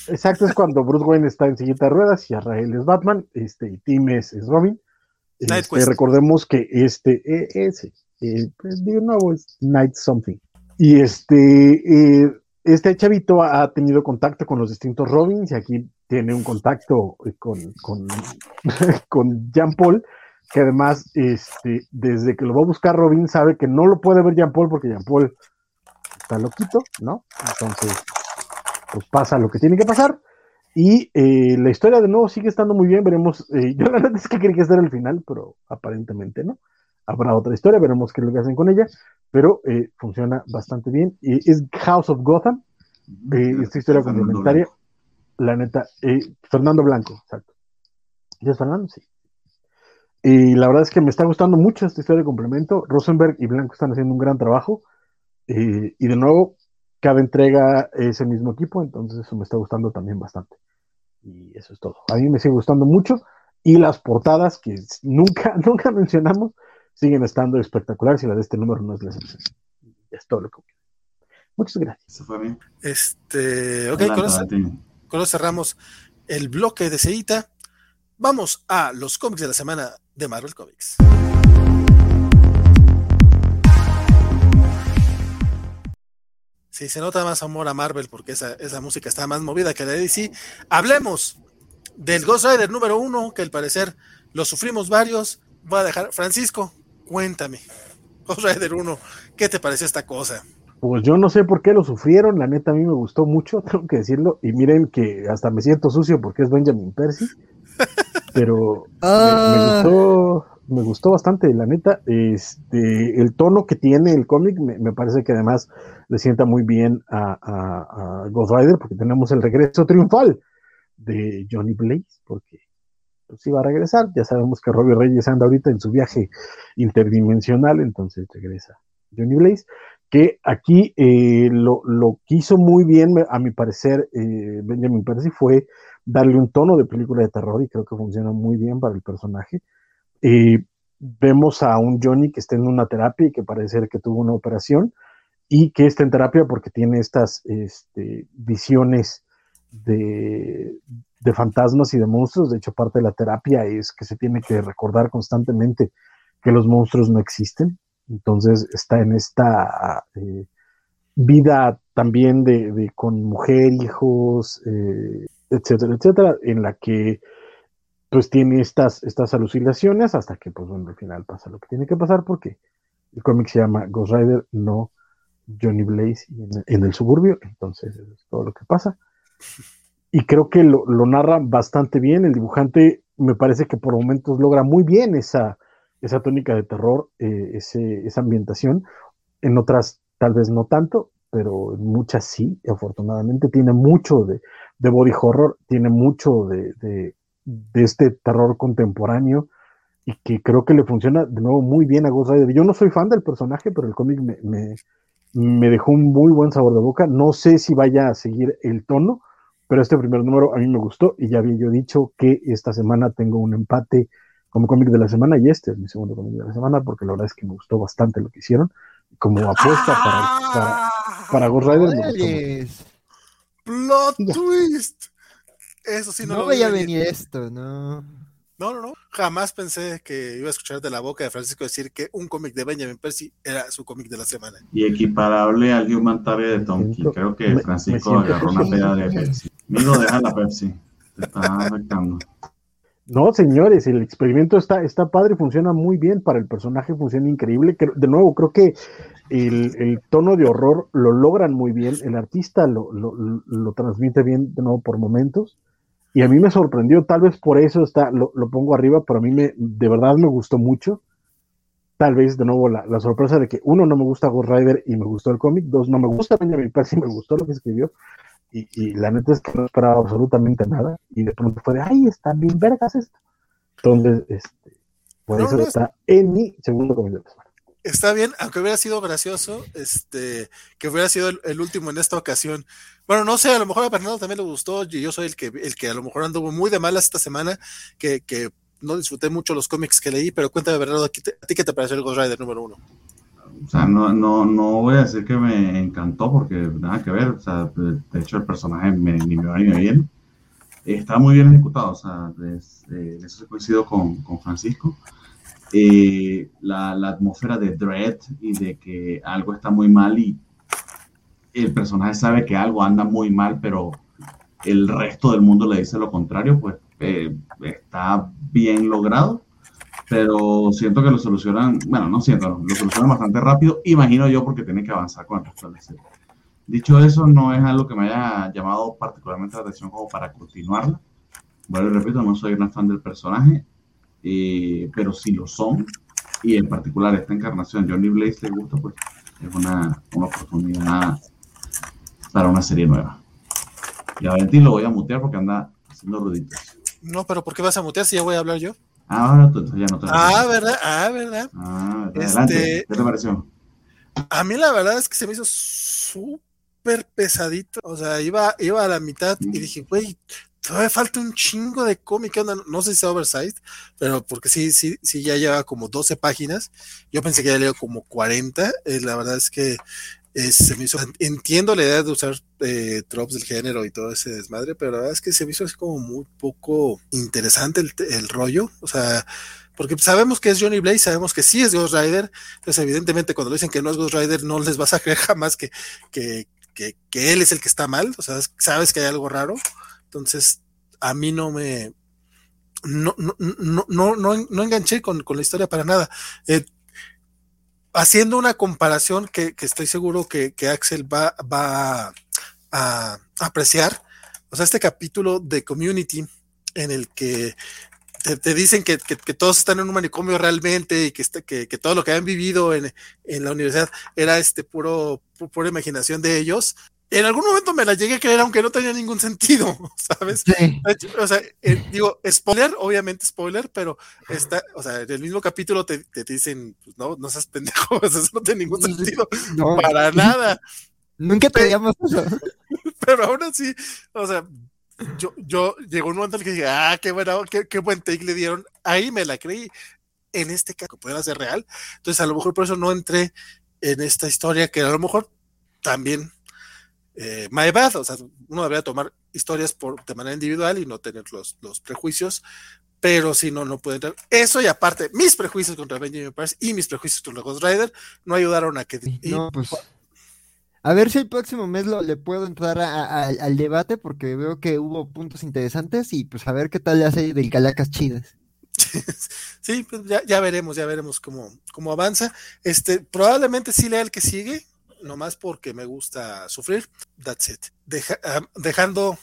Exacto, es cuando Bruce Wayne está en sillita de ruedas y Arrael es Batman, este, y Tim es, Robin. Este, recordemos que este, e, ese, eh, pues de nuevo es Night Something. Y este, eh, este chavito ha tenido contacto con los distintos Robins y aquí tiene un contacto con, con, con Jean Paul que además, este, desde que lo va a buscar Robin, sabe que no lo puede ver Jean Paul porque Jean Paul está loquito, ¿no? Entonces, pues pasa lo que tiene que pasar. Y eh, la historia de nuevo sigue estando muy bien, veremos, eh, yo la verdad es que quería que estar el final, pero aparentemente no. Habrá otra historia, veremos qué es lo que hacen con ella, pero eh, funciona bastante bien. Y es House of Gotham, esta historia complementaria, la neta, Fernando Blanco, exacto. ¿Ya es Fernando? Sí. Y la verdad es que me está gustando mucho esta historia de complemento. Rosenberg y Blanco están haciendo un gran trabajo. y de nuevo, cada entrega es el mismo equipo, entonces eso me está gustando también bastante. Y eso es todo. A mí me sigue gustando mucho. Y las portadas que nunca, nunca mencionamos siguen estando espectaculares y la de este número no es la excepción. Es todo lo que Muchas gracias. Eso fue bien. Este, ok, con eso, con eso cerramos el bloque de Ceita. Vamos a los cómics de la semana de Marvel Comics. Sí, se nota más amor a Marvel porque esa, esa música está más movida que la de DC. Hablemos del Ghost Rider número uno, que al parecer lo sufrimos varios. Voy a dejar, Francisco, cuéntame. Ghost Rider 1, ¿qué te pareció esta cosa? Pues yo no sé por qué lo sufrieron, la neta a mí me gustó mucho, tengo que decirlo, y miren que hasta me siento sucio porque es Benjamin Percy, pero me, Ah. gustó, me gustó bastante, la neta, este, el tono que tiene el cómic me, me parece que además le sienta muy bien a, a, a Ghost Rider porque tenemos el regreso triunfal de Johnny Blaze, porque pues iba a regresar, ya sabemos que Robbie Reyes anda ahorita en su viaje interdimensional, entonces regresa Johnny Blaze que aquí eh, lo, lo que hizo muy bien, a mi parecer, eh, Benjamin Percy fue darle un tono de película de terror y creo que funciona muy bien para el personaje. Eh, vemos a un Johnny que está en una terapia y que parece ser que tuvo una operación y que está en terapia porque tiene estas este, visiones de, de fantasmas y de monstruos. De hecho, parte de la terapia es que se tiene que recordar constantemente que los monstruos no existen, entonces está en esta eh, vida también de, con mujer, hijos, eh, etcétera, etcétera, en la que pues tiene estas, estas alucinaciones hasta que pues bueno, al final pasa lo que tiene que pasar porque el cómic se llama Ghost Rider, no Johnny Blaze en, en, el suburbio, entonces es todo lo que pasa. Y creo que lo, narra bastante bien, el dibujante me parece que por momentos logra muy bien esa, esa tónica de terror, eh, ese, esa ambientación. En otras tal vez no tanto, pero en muchas sí, afortunadamente. Tiene mucho de, body horror, tiene mucho de, de, este terror contemporáneo y que creo que le funciona de nuevo muy bien a Ghost Rider. Yo no soy fan del personaje, pero el cómic me, me dejó un muy buen sabor de boca. No sé si vaya a seguir el tono, pero este primer número a mí me gustó y ya había yo dicho que esta semana tengo un empate como cómic de la semana y este es mi segundo cómic de la semana porque la verdad es que me gustó bastante lo que hicieron como apuesta para, para, para Ghost Rider me gustó plot twist eso sí no, no lo voy a venir esto no no no no. Jamás pensé que iba a escuchar de la boca de Francisco decir que un cómic de Benjamin Percy era su cómic de la semana. Y equiparable al Human Target de Tom King. creo que Francisco me agarró una peda de Pepsi Amigo, deja la Pepsi te está afectando no, señores, el experimento está, está padre, funciona muy bien para el personaje, funciona increíble. De nuevo, creo que el, el tono de horror lo logran muy bien, el artista lo, lo, lo, transmite bien de nuevo por momentos. Y a mí me sorprendió, tal vez por eso está, lo, lo pongo arriba, pero a mí me, de verdad me gustó mucho. Tal vez de nuevo la, la, sorpresa de que uno no me gusta Ghost Rider y me gustó el cómic, dos no me gusta Benjamin Percy, me gustó lo que escribió. Y, y, la neta es que no esperaba absolutamente nada. Y de pronto fue de, ay, están bien vergas esto. Entonces, este, por no, eso no, está en mi segundo semana. Está bien, aunque hubiera sido gracioso, este, que hubiera sido el, el, último en esta ocasión. Bueno, no sé, a lo mejor a Bernardo también le gustó, y yo soy el que, el que a lo mejor anduvo muy de malas esta semana, que, que no disfruté mucho los cómics que leí, pero cuéntame, Bernardo, ¿a ti, a ti qué te pareció el Ghost Rider número uno? O sea, no, no, no voy a decir que me encantó porque nada que ver, o sea, de, hecho el personaje me, ni me va ni me viene. Está muy bien ejecutado, o sea, es, eh, eso coincido con, con Francisco. Eh, la, la, atmósfera de dread y de que algo está muy mal y el personaje sabe que algo anda muy mal, pero el resto del mundo le dice lo contrario, pues eh, está bien logrado pero siento que lo solucionan, bueno, no siento, lo solucionan bastante rápido, imagino yo porque tienen que avanzar con el resto de la serie. Dicho eso, no es algo que me haya llamado particularmente la atención como para continuarla. Bueno, repito, no soy una fan del personaje, eh, pero si lo son, y en particular esta encarnación Johnny Blaze le gusta, pues es una, una oportunidad para una serie nueva. Y a Valentín lo voy a mutear porque anda haciendo ruiditos. No, pero ¿por qué vas a mutear si ya voy a hablar yo? Ah, ahora tú, ya no te Ah, ¿verdad? Ah, ¿verdad? Ah, adelante. Este, ¿Qué te pareció? A mí la verdad es que se me hizo súper pesadito. O sea, iba, iba a la mitad y dije, güey, todavía falta un chingo de cómic, no sé si sea oversized, pero porque sí, sí, sí, ya lleva como 12 páginas. Yo pensé que ya leo como 40. Eh, la verdad es que se me hizo, entiendo la idea de usar eh, tropes del género y todo ese desmadre, pero la verdad es que se me hizo así como muy poco interesante el, el rollo. O sea, porque sabemos que es Johnny Blaze, sabemos que sí es Ghost Rider, entonces evidentemente cuando dicen que no es Ghost Rider no les vas a creer jamás que, que, que, que él es el que está mal, o sea, sabes que hay algo raro, entonces a mí no me, no, no, no, no, no, enganché con, con, la historia para nada. Eh, haciendo una comparación que, que estoy seguro que, que, Axel va, va a, apreciar, o sea, este capítulo de Community en el que te, dicen que, todos están en un manicomio realmente y que, este, que, todo lo que han vivido en, la universidad era este puro, pura imaginación de ellos. En algún momento me la llegué a creer, aunque no tenía ningún sentido, ¿sabes? O sea, eh, digo, spoiler, obviamente spoiler, pero está, o sea, en el mismo capítulo te, dicen, pues no, no seas pendejo, eso no tiene ningún sentido, para nada. Nunca te digamos eso. Pero aún así, o sea, yo, yo llegó un momento en el que dije, ah, qué, bueno, qué, qué buen take le dieron. Ahí me la creí. En este caso, puede ser real. Entonces, a lo mejor por eso no entré en esta historia que a lo mejor también eh, my bad, o sea, uno debería tomar historias por, de manera individual y no tener los, los prejuicios, pero si no, no puede entrar. Eso y aparte, mis prejuicios contra Benjamin Paris y mis prejuicios contra Ghost Rider no ayudaron a que... No, pues a ver si el próximo mes lo, le puedo entrar al debate porque veo que hubo puntos interesantes y pues a ver qué tal le hace del Calacas Chidas. Sí, pues ya, veremos, ya veremos cómo, cómo avanza. Este, probablemente sí lea el que sigue, nomás porque me gusta sufrir. That's it. Ah, dejando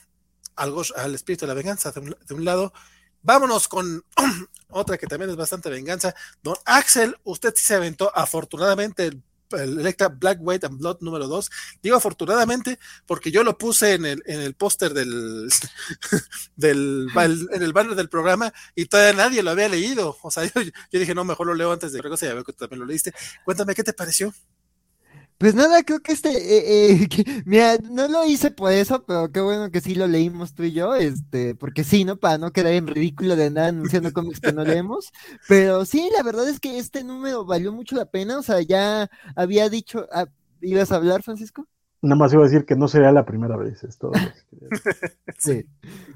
algo, al espíritu de la venganza de un, lado, vámonos con otra que también es bastante venganza. Don Axel, usted sí se aventó afortunadamente el el Electra Black, White and Blood número 2. Digo afortunadamente porque yo lo puse en el, en el póster del, del en el banner del programa y todavía nadie lo había leído. O sea, yo, yo dije, no, mejor lo leo antes de cosa, ya veo que tú también lo leíste. Cuéntame, ¿qué te pareció? Pues nada, creo que este, eh, eh, mira, no lo hice por eso, pero qué bueno que sí lo leímos tú y yo, este, porque sí, ¿no? Para no quedar en ridículo de andar anunciando cómics que no leemos, pero sí, la verdad es que este número valió mucho la pena, o sea, ya había dicho, ah, ¿ibas a hablar, Francisco? Nada más iba a decir que no sería la primera vez, es todo. sí.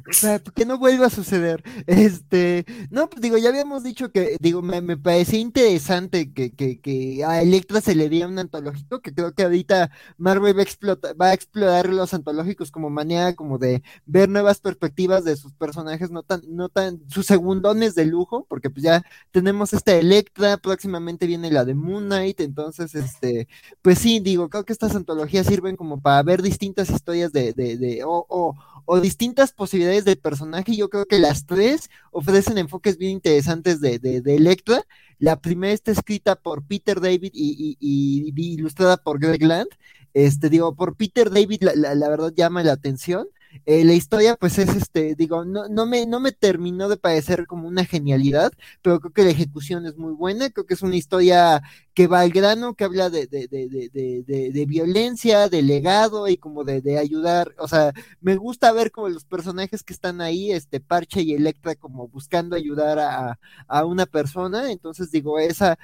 O sea, que no vuelva a suceder. Este, no, pues digo, ya habíamos dicho que, digo, me, me parecía interesante que, que, que, a Electra se le diera un antológico, que creo que ahorita Marvel va a, explotar, va a explorar los antológicos como manera como de ver nuevas perspectivas de sus personajes, no tan, no tan, sus segundones de lujo, porque pues ya tenemos esta Electra, próximamente viene la de Moon Knight, entonces, este, pues sí, digo, creo que estas antologías sirven como para ver distintas historias de, de, de o, o, distintas posibilidades de personaje. Yo creo que las tres ofrecen enfoques bien interesantes de, de, Electra. La primera está escrita por Peter David y, ilustrada por Greg Land. Este, digo, por Peter David la verdad llama la atención. Eh, la historia, pues es este, digo, no, no, me, no me terminó de parecer como una genialidad, pero creo que la ejecución es muy buena, creo que es una historia que va al grano, que habla de, de, de, de, violencia, de legado y como de, de ayudar, o sea, me gusta ver como los personajes que están ahí, este Parche y Electra como buscando ayudar a, a una persona, entonces digo, esa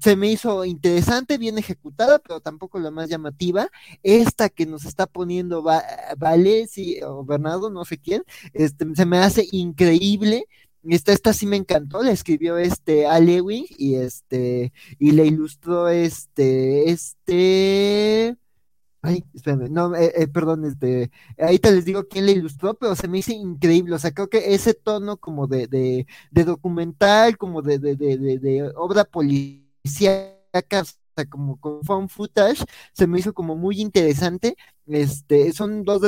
se me hizo interesante, bien ejecutada, pero tampoco la más llamativa. Esta que nos está poniendo Vale, sí, o Bernardo, no sé quién, este, se me hace increíble. Esta, esta sí me encantó, la escribió este Alewing y este, y le ilustró este, este, Ay, espérame, no, eh, eh, perdón, este, ahorita les digo quién le ilustró, pero se me hizo increíble, o sea, creo que ese tono como de, de, documental, como de, de, de obra política, como con phone footage, se me hizo como muy interesante. Este, son dos,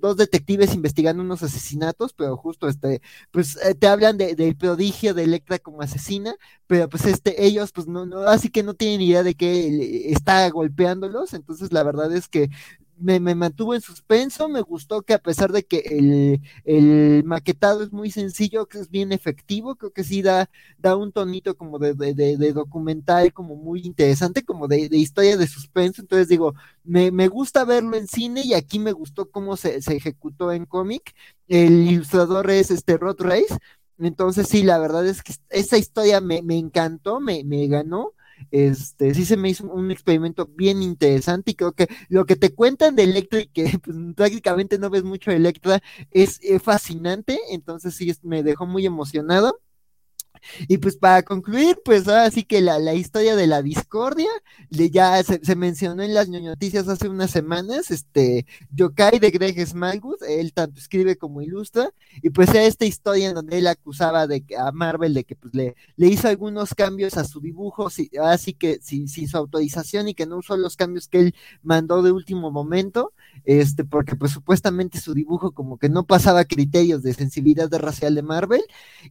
dos detectives investigando unos asesinatos, pero justo este, pues eh, te hablan de, del prodigio de Electra como asesina, pero pues este, ellos pues no, no, así que no tienen idea de que está golpeándolos, entonces la verdad es que me, mantuvo en suspenso, me gustó que a pesar de que el, el, maquetado es muy sencillo, que es bien efectivo, creo que sí da, da un tonito como de, de, de documental, como muy interesante, como de, historia de suspenso, entonces digo, me, me, gusta verlo en cine y aquí me gustó cómo se, se ejecutó en cómic, el ilustrador es este Rod Race. Entonces, sí, la verdad es que esa historia me, me encantó, me, me ganó. Este, sí se me hizo un experimento bien interesante y creo que lo que te cuentan de Electra y que pues, prácticamente no ves mucho Electra es, es fascinante, entonces sí me dejó muy emocionado. Y pues para concluir, pues ahora sí que la, la historia de la discordia, ya se, mencionó en las noticias hace unas semanas, este, Yokai de Greg Smallwood, él tanto escribe como ilustra, y pues era esta historia en donde él acusaba de, a Marvel de que pues le, le hizo algunos cambios a su dibujo, así que sin, sin su autorización y que no usó los cambios que él mandó de último momento, este, porque pues supuestamente su dibujo como que no pasaba criterios de sensibilidad racial de Marvel,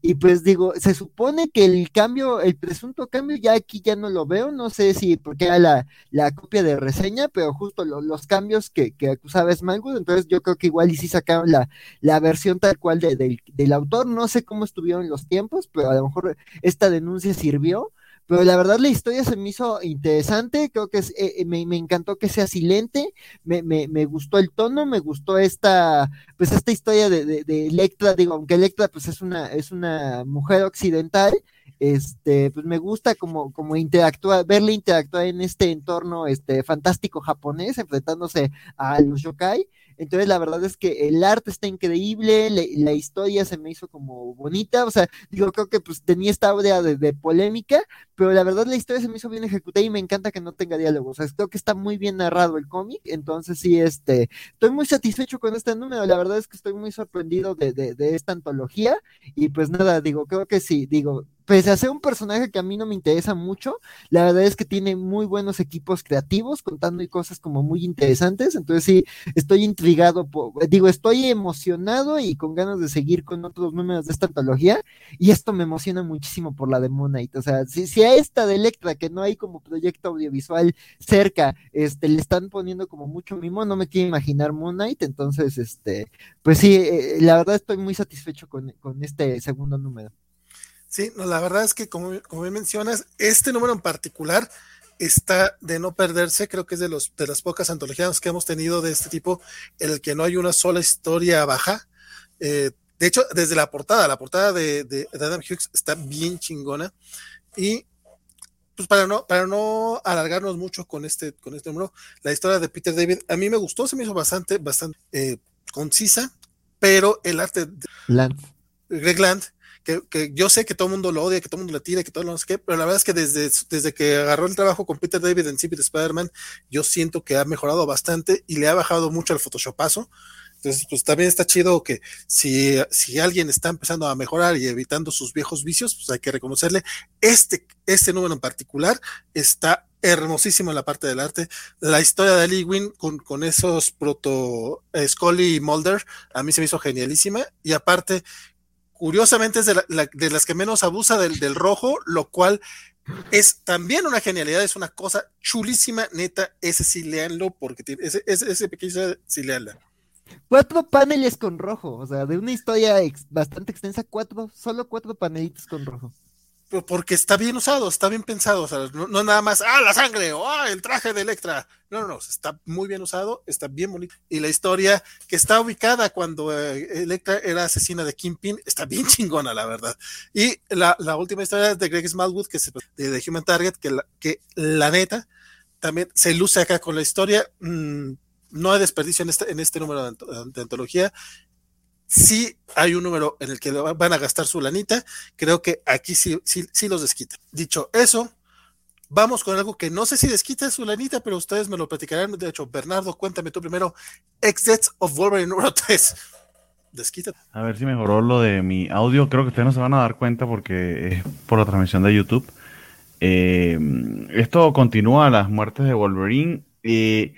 y pues digo, se supone que el cambio, el presunto cambio ya aquí ya no lo veo, no sé si porque era la, la copia de reseña, pero justo los cambios que, que acusaba Smallwood, entonces yo creo que igual y sí sacaron la, la versión tal cual del, del autor, no sé cómo estuvieron los tiempos, pero a lo mejor esta denuncia sirvió, pero la verdad la historia se me hizo interesante, creo que es, eh, me, me, encantó que sea silente, me, me, me, gustó el tono, me gustó esta, pues esta historia de, Electra, digo, aunque Electra pues es una, es una mujer occidental, este, pues me gusta como, como interactuar, verle interactuar en este entorno este, fantástico japonés, enfrentándose a los yokai, entonces, la verdad es que el arte está increíble, la historia se me hizo como bonita, o sea, digo, creo que pues tenía esta aura de, polémica, pero la verdad la historia se me hizo bien ejecutada y me encanta que no tenga diálogos, o sea, creo que está muy bien narrado el cómic, entonces sí, este, estoy muy satisfecho con este número, la verdad es que estoy muy sorprendido de, de, de esta antología y pues nada, digo, creo que sí, digo, pese a ser un personaje que a mí no me interesa mucho, la verdad es que tiene muy buenos equipos creativos, contando cosas como muy interesantes, entonces sí, estoy intrigado, digo, estoy emocionado y con ganas de seguir con otros números de esta antología, y esto me emociona muchísimo por la de Moon o sea, si, si a esta de Electra, que no hay como proyecto audiovisual cerca, este, le están poniendo como mucho mimo, no me quiero imaginar Moon Knight, entonces, este, pues sí, eh, la verdad estoy muy satisfecho con, con este segundo número. Sí, no, la verdad es que como, como bien mencionas, este número en particular está de no perderse, creo que es de, los, de las pocas antologías que hemos tenido de este tipo en el que no hay una sola historia baja. Eh, de hecho, desde la portada, la portada de, de, Adam Hughes está bien chingona y pues para no, para no alargarnos mucho con este, con este número, la historia de Peter David a mí me gustó, se me hizo bastante, bastante eh, concisa, pero el arte de Greg Land que, yo sé que todo el mundo lo odia, que todo el mundo le tira, que todo lo no sé qué, pero la verdad es que desde, desde que agarró el trabajo con Peter David en Civil Spider-Man, yo siento que ha mejorado bastante y le ha bajado mucho el photoshopazo. Entonces, pues también está chido que si, si alguien está empezando a mejorar y evitando sus viejos vicios, pues hay que reconocerle. Este, este número en particular está hermosísimo en la parte del arte. La historia de Lee Win con, con esos proto eh, Scully y Mulder, a mí se me hizo genialísima. Y aparte, curiosamente es de, las que menos abusa del, rojo, lo cual es también una genialidad, es una cosa chulísima, neta, ese sí leanlo, porque tiene, ese pequeño sí leanla. Cuatro paneles con rojo, o sea, de una historia bastante extensa, cuatro, solo cuatro panelitos con rojo porque está bien usado, está bien pensado, o sea, no, no, nada más, ah, la sangre, o ah, el traje de Electra. No, no, no, está muy bien usado, está bien bonito. Y la historia que está ubicada cuando eh, Electra era asesina de Kingpin, está bien chingona, la verdad. Y la, la última historia de Greg Smallwood, que es de, de Human Target, que la, que la neta también se luce acá con la historia. Mmm, no hay desperdicio en este, en este número de antología si hay un número en el que van a gastar su lanita, creo que aquí sí, sí, sí los desquita. Dicho eso, vamos con algo que no sé si desquita su lanita, pero ustedes me lo platicarán. De hecho, Bernardo, cuéntame tú primero. Exits of Wolverine número 3. Desquita. A ver si mejoró lo de mi audio. Creo que ustedes no se van a dar cuenta porque es por la transmisión de YouTube. Eh, esto continúa las muertes de Wolverine. Eh,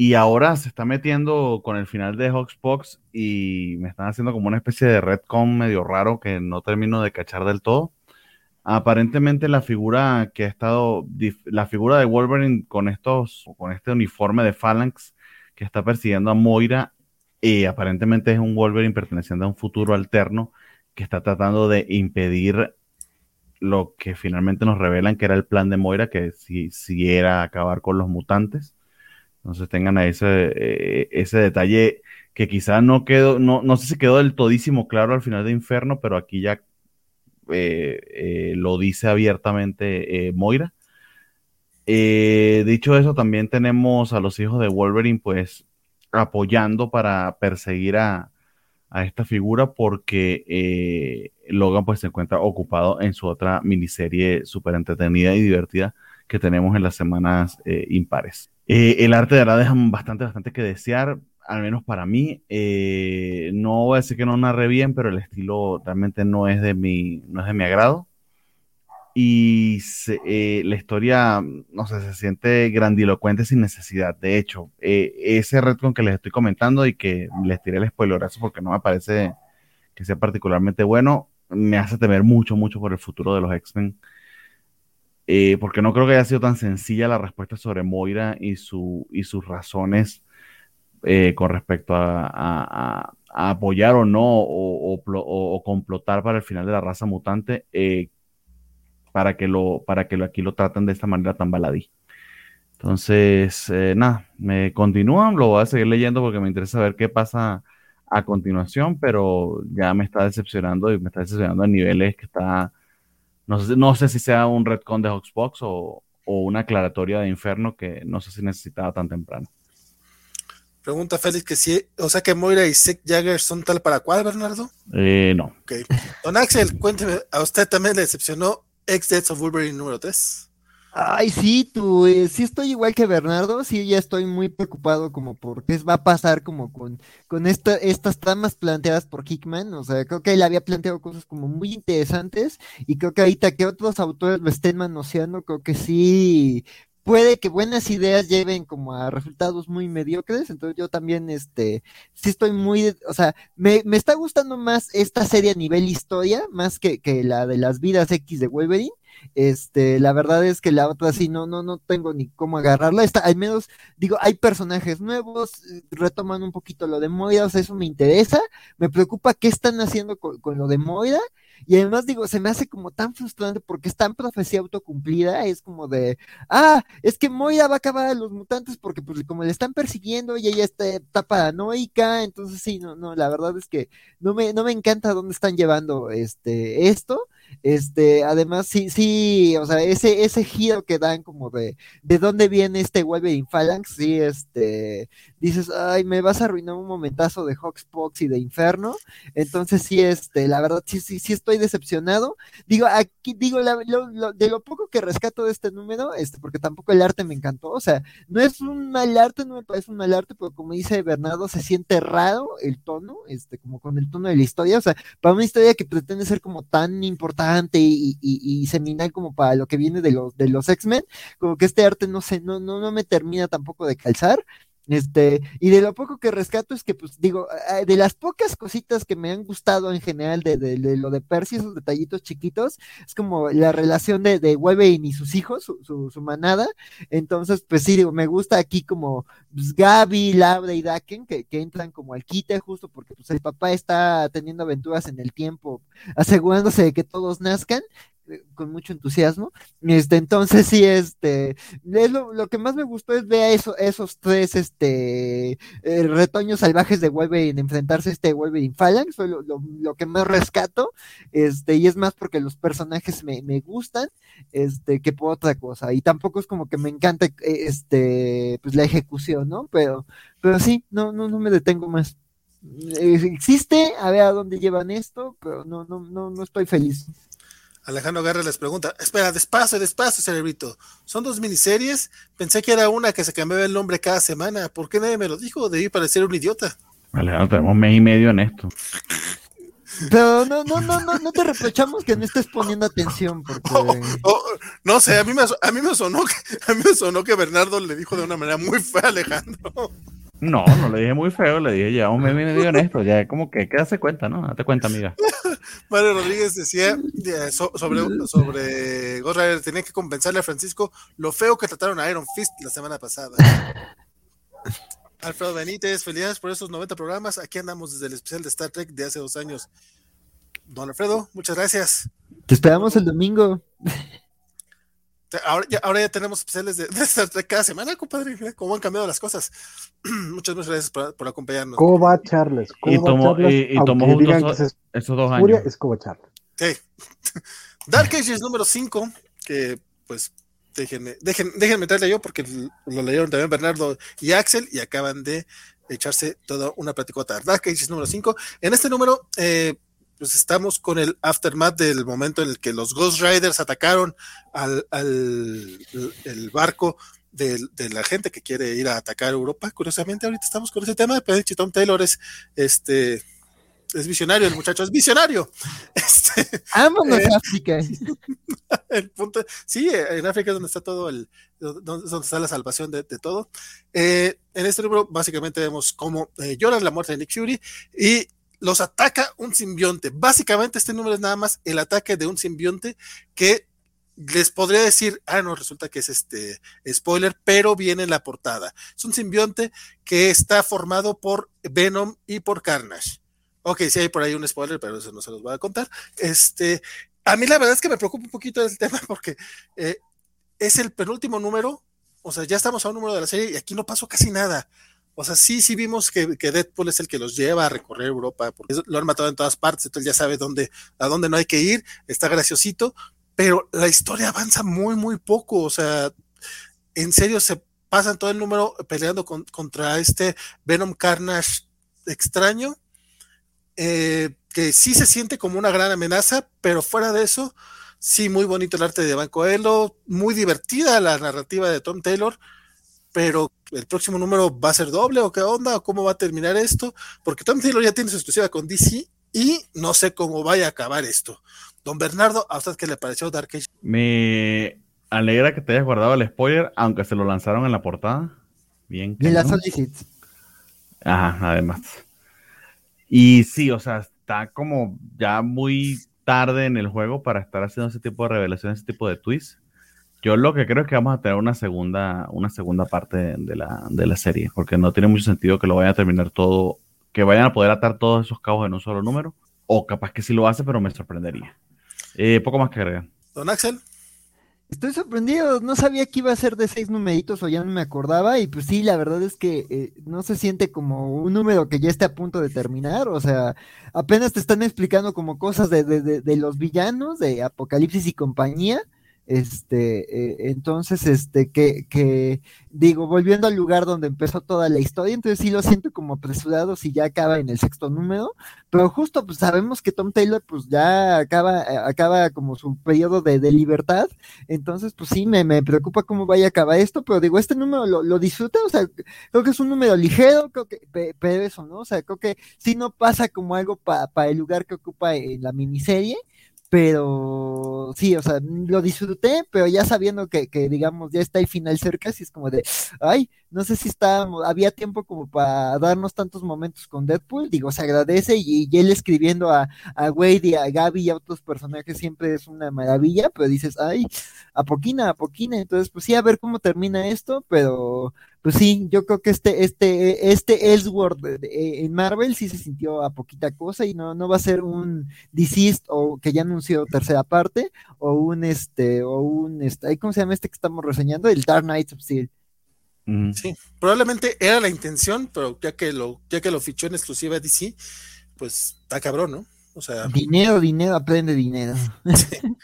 y ahora se está metiendo con el final de Hawksbox y me están haciendo como una especie de redcon medio raro que no termino de cachar del todo. Aparentemente la figura que ha estado, la figura de Wolverine con estos, con este uniforme de Phalanx que está persiguiendo a Moira, y aparentemente es un Wolverine perteneciente a un futuro alterno que está tratando de impedir lo que finalmente nos revelan que era el plan de Moira, que si, si era acabar con los mutantes Entonces tengan ahí ese, eh, ese detalle que quizá no quedó, no, no sé si quedó del todísimo claro al final de Inferno, pero aquí ya eh, eh, lo dice abiertamente Moira. dicho eso, también tenemos a los hijos de Wolverine, pues apoyando para perseguir a, a esta figura porque Logan pues se encuentra ocupado en su otra miniserie súper entretenida y divertida que tenemos en las semanas impares. El arte de la deja bastante, bastante que desear al menos para mí, eh, no voy a decir que no narre bien, pero el estilo realmente no es de mi, no es de mi agrado. Y eh, la historia, no sé, se siente grandilocuente sin necesidad. De hecho, eh, ese retcon que les estoy comentando y que les tiré el spoilerazo porque no me parece que sea particularmente bueno, me hace temer mucho, mucho por el futuro de los X-Men. Porque no creo que haya sido tan sencilla la respuesta sobre Moira y, su, y sus razones eh, con respecto a, apoyar o no o, complotar para el final de la raza mutante eh, para que lo para que aquí lo traten de esta manera tan baladí. Entonces, eh, nada, me continúan, lo voy a seguir leyendo porque me interesa ver qué pasa a continuación, pero ya me está decepcionando y me está decepcionando a niveles que está, no sé, no sé si sea un retcon de Hoxbox o, o una aclaratoria de Inferno que no sé si necesitaba tan temprano. Pregunta Félix que si, o sea que Moira y Sick Jagger son tal para cual, Bernardo. Eh, no. Ok. Don Axel, cuénteme, ¿a usted también le decepcionó X-Deaths of Wolverine número 3? Ay, sí, tú, eh, sí estoy igual que Bernardo, sí, ya estoy muy preocupado como por qué va a pasar como con, con esta, estas tramas planteadas por Hickman, o sea, creo que él había planteado cosas como muy interesantes y creo que ahorita que otros autores lo estén manoseando, creo que sí puede que buenas ideas lleven como a resultados muy mediocres, entonces yo también, este, sí estoy muy, o sea, me, me está gustando más esta serie a nivel historia, más que, que la de las vidas X de Wolverine, este, la verdad es que la otra sí no, no, no tengo ni cómo agarrarla. Está, al menos, digo, hay personajes nuevos, eh, retoman un poquito lo de Moira, o sea, eso me interesa. Me preocupa qué están haciendo con, con lo de Moira. Y además digo, se me hace como tan frustrante porque es tan profecía autocumplida, es como de, ah, es que Moira va a acabar a los mutantes porque pues como le están persiguiendo y ella está, está paranoica, entonces sí, no, no, la verdad es que no me, no me encanta dónde están llevando este, esto. Este, además, sí, sí, o sea, ese, ese giro que dan como de, de dónde viene este Wolverine Phalanx, sí, este, dices, ay, me vas a arruinar un momentazo de Hawkspox y de Inferno. Entonces, sí, este, la verdad, sí, sí, sí estoy decepcionado. Digo, aquí, digo, de lo poco que rescato de este número, este, porque tampoco el arte me encantó, o sea, no es un mal arte, no me parece un mal arte, pero como dice Bernardo, se siente raro el tono, este, como con el tono de la historia, o sea, para una historia que pretende ser como tan importante y, y, seminal como para lo que viene de los, de los X-Men, como que este arte no sé, no, no, no me termina tampoco de calzar. Este, y de lo poco que rescato es que, pues, digo, de las pocas cositas que me han gustado en general de, de, lo de Percy, esos detallitos chiquitos, es como la relación de, de y sus hijos, su, su, manada. Entonces, pues sí, digo, me gusta aquí como pues, Gaby, Laura y Daken, que, que, entran como al quite, justo porque pues el papá está teniendo aventuras en el tiempo, asegurándose de que todos nazcan, con mucho entusiasmo. Este, entonces sí, este, es lo, que más me gustó es ver eso, esos tres, este, eh, retoños salvajes de Wolverine enfrentarse a este Wolverine Phalanx, fue lo, lo, que más rescato, este, y es más porque los personajes me, me gustan, este, que por otra cosa, y tampoco es como que me encanta, eh, este, pues la ejecución, ¿no? Pero, pero sí, no, no, no me detengo más. Eh, existe, a ver a dónde llevan esto, pero no, no, no, no estoy feliz. Alejandro Garra les pregunta, espera, despacio, despacio, cerebrito. Son dos miniseries. Pensé que era una que se cambiaba el nombre cada semana. ¿Por qué nadie me lo dijo? Debí parecer un idiota. Alejandro, tenemos mes y medio en esto. Pero no, no, no, no, no te reprochamos que no estés poniendo atención, porque... no sé, a mí me, a mí me sonó que, a mí me sonó que Bernardo le dijo de una manera muy fea a Alejandro. No, no le dije muy feo, le dije ya un meme medio honesto, ya como que quédase cuenta, ¿no? Date cuenta, amiga. Mario Rodríguez decía sobre, sobre Ghost Rider, tenía que compensarle a Francisco lo feo que trataron a Iron Fist la semana pasada. Alfredo Benítez, felicidades por esos 90 programas. Aquí andamos desde el especial de Star Trek de hace dos años. Don Alfredo, muchas gracias. Te esperamos el domingo. Ahora ya, ahora ya tenemos especiales de, cada semana, compadre. Cómo han cambiado las cosas. Muchas muchas gracias por, por acompañarnos. ¿Cómo va Charles? ¿Cómo Y va tomó, Charles? y, tomó esos, es esos dos furia, años. es como Charles. Sí. Dark Ages número 5, que pues déjenme, dejen, déjenme traerle yo porque lo leyeron también Bernardo y Axel y acaban de echarse toda una platicota. Dark Ages número 5. En este número, eh, pues estamos con el aftermath del momento en el que los Ghost Riders atacaron al, al el barco de, de, la gente que quiere ir a atacar Europa. Curiosamente, ahorita estamos con ese tema, pero Tom Taylor es este es visionario, el muchacho es visionario. Este, Vámonos, eh, África. El punto, sí, en África es donde está todo el, donde, donde está la salvación de, de todo. Eh, en este libro, básicamente vemos cómo eh, lloran la muerte de Nick Fury y los ataca un simbionte. Básicamente, este número es nada más el ataque de un simbionte que les podría decir, ah, no, resulta que es este spoiler, pero viene en la portada. Es un simbionte que está formado por Venom y por Carnage. Ok, sí hay por ahí un spoiler, pero eso no se los voy a contar. Este, a mí la verdad es que me preocupa un poquito el tema porque eh, es el penúltimo número, o sea, ya estamos a un número de la serie y aquí no pasó casi nada. O sea, sí, sí vimos que, que, Deadpool es el que los lleva a recorrer Europa, porque lo han matado en todas partes, entonces ya sabe dónde, a dónde no hay que ir, está graciosito, pero la historia avanza muy, muy poco, o sea, en serio se pasan todo el número peleando con, contra este Venom Carnage extraño, eh, que sí se siente como una gran amenaza, pero fuera de eso, sí, muy bonito el arte de Banco Elo, muy divertida la narrativa de Tom Taylor, pero el próximo número va a ser doble o qué onda o cómo va a terminar esto, porque Tom Taylor ya tiene su exclusiva con DC y no sé cómo vaya a acabar esto. Don Bernardo, ¿a usted qué le pareció Dark Age? Me alegra que te hayas guardado el spoiler, aunque se lo lanzaron en la portada. Bien. Y la solicit. Ajá, además. Y sí, o sea, está como ya muy tarde en el juego para estar haciendo ese tipo de revelaciones, ese tipo de twists. Yo lo que creo es que vamos a tener una segunda, una segunda parte de la, de la serie, porque no tiene mucho sentido que lo vayan a terminar todo, que vayan a poder atar todos esos cabos en un solo número, o capaz que sí lo hace, pero me sorprendería. Eh, poco más que agregar. Don Axel. Estoy sorprendido, no sabía que iba a ser de seis numeritos o ya no me acordaba y pues sí, la verdad es que eh, no se siente como un número que ya esté a punto de terminar, o sea, apenas te están explicando como cosas de, de, de, de los villanos, de Apocalipsis y compañía, este, eh, entonces, este, que, que, digo, volviendo al lugar donde empezó toda la historia, entonces sí lo siento como apresurado si ya acaba en el sexto número, pero justo pues sabemos que Tom Taylor pues ya acaba, acaba como su periodo de, de libertad, entonces pues sí, me, me, preocupa cómo vaya a acabar esto, pero digo, este número lo, lo disfruta, o sea, creo que es un número ligero, creo que, pero eso, ¿no? O sea, creo que sí no pasa como algo para pa el lugar que ocupa en la miniserie, pero sí, o sea, lo disfruté, pero ya sabiendo que, que, digamos, ya está el final cerca, así es como de, ay, no sé si está, había tiempo como para darnos tantos momentos con Deadpool, digo, se agradece y, y él escribiendo a, a Wade y a Gaby y a otros personajes siempre es una maravilla, pero dices, ay, a poquina, a poquina, entonces pues sí, a ver cómo termina esto, pero pues sí, yo creo que este, este, este Ellsworth en Marvel sí se sintió a poquita cosa y no, no va a ser un Deceased o que ya anunció tercera parte, o un este, o un este, ¿cómo se llama este que estamos reseñando? El Dark Knight of Steel. Mm. Sí, probablemente era la intención, pero ya que lo, ya que lo fichó en exclusiva DC, pues está cabrón, ¿no? O sea. Dinero, dinero, aprende dinero. Sí.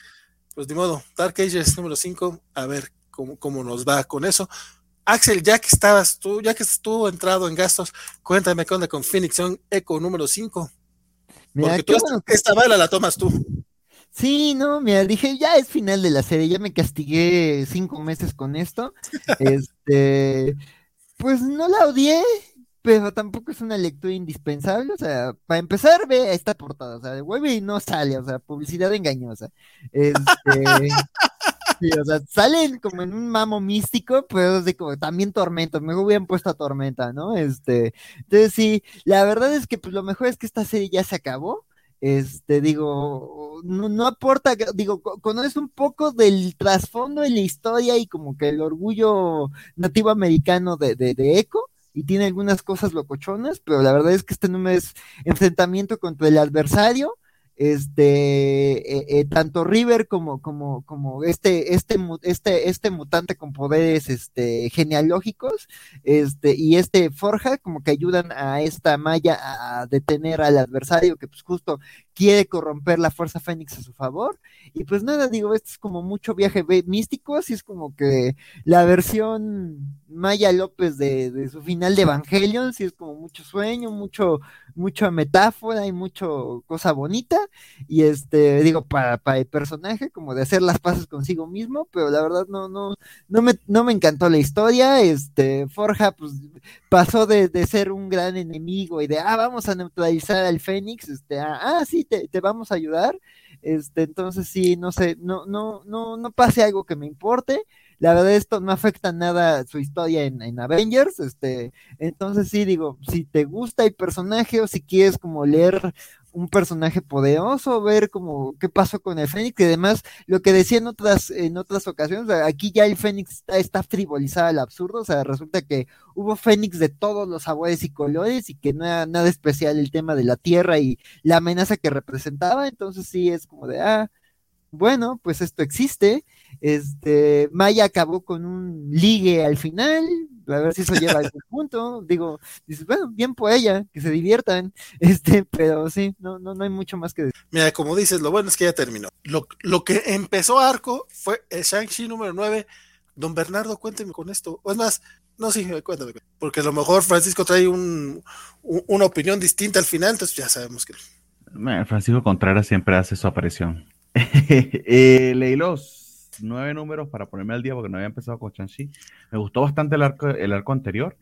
Pues de modo, Dark Ages número 5, a ver cómo, cómo nos va con eso. Axel, ya que estabas tú, ya que estuvo entrado en gastos, cuéntame qué onda con Phoenix Young Echo número 5. Porque tú esta, esta bala la tomas tú. Sí, no, mira, dije, ya es final de la serie, ya me castigué cinco meses con esto. este, pues no la odié, pero tampoco es una lectura indispensable. O sea, para empezar, ve esta portada, o sea, Wolverine no sale, o sea, publicidad engañosa. Este. Sí, o sea, salen como en un mamo místico, pero de como también tormenta, mejor hubieran puesto a tormenta, ¿no? Este, entonces sí, la verdad es que pues lo mejor es que esta serie ya se acabó. Este, digo, no, no aporta, digo, conoces un poco del trasfondo de la historia y como que el orgullo nativo americano de, de, de Echo, y tiene algunas cosas locochonas, pero la verdad es que este número es enfrentamiento contra el adversario, este, eh, eh, tanto River como, como, como este, este, este, este mutante con poderes, este, genealógicos, este, y este Forja, como que ayudan a esta Maya a detener al adversario que pues justo quiere corromper la fuerza Fénix a su favor. Y pues nada, digo, esto es como mucho viaje místico, así es como que la versión Maya López de, de su final de Evangelion, sí es como mucho sueño, mucho, mucha metáfora y mucho cosa bonita. Y este, digo, para, para el personaje, como de hacer las paces consigo mismo, pero la verdad no, no, no me, no me encantó la historia. Este, Forja, pues, pasó de, de ser un gran enemigo y de, ah, vamos a neutralizar al Fénix, este, ah, sí, te, vamos a ayudar. Este, entonces sí, no sé, no, no, no, no pase algo que me importe. La verdad, esto no afecta nada su historia en, en, Avengers. Este, entonces sí, digo, si te gusta el personaje o si quieres como leer un personaje poderoso, ver como qué pasó con el Fénix, y además lo que decía en otras, en otras ocasiones, aquí ya el Fénix está, está frivolizado al absurdo, o sea, resulta que hubo Fénix de todos los sabores y colores y que no era nada especial el tema de la Tierra y la amenaza que representaba, entonces sí es como de, ah, bueno, pues esto existe. Este, Maya acabó con un ligue al final, a ver si eso lleva a algún punto. Digo, dices, bueno, bien por ella, que se diviertan, este, pero sí, no, no, no hay mucho más que decir. Mira, como dices, lo bueno es que ya terminó. Lo, lo que empezó Arco fue el Shang-Chi número 9. Don Bernardo, cuénteme con esto. O es más, no, sí, cuéntame, porque a lo mejor Francisco trae un, una opinión distinta al final, entonces ya sabemos que. Francisco Contreras siempre hace su aparición. eh, Leilos, nueve números para ponerme al día porque no había empezado con Chanchi. Me gustó bastante el arco, el arco anterior.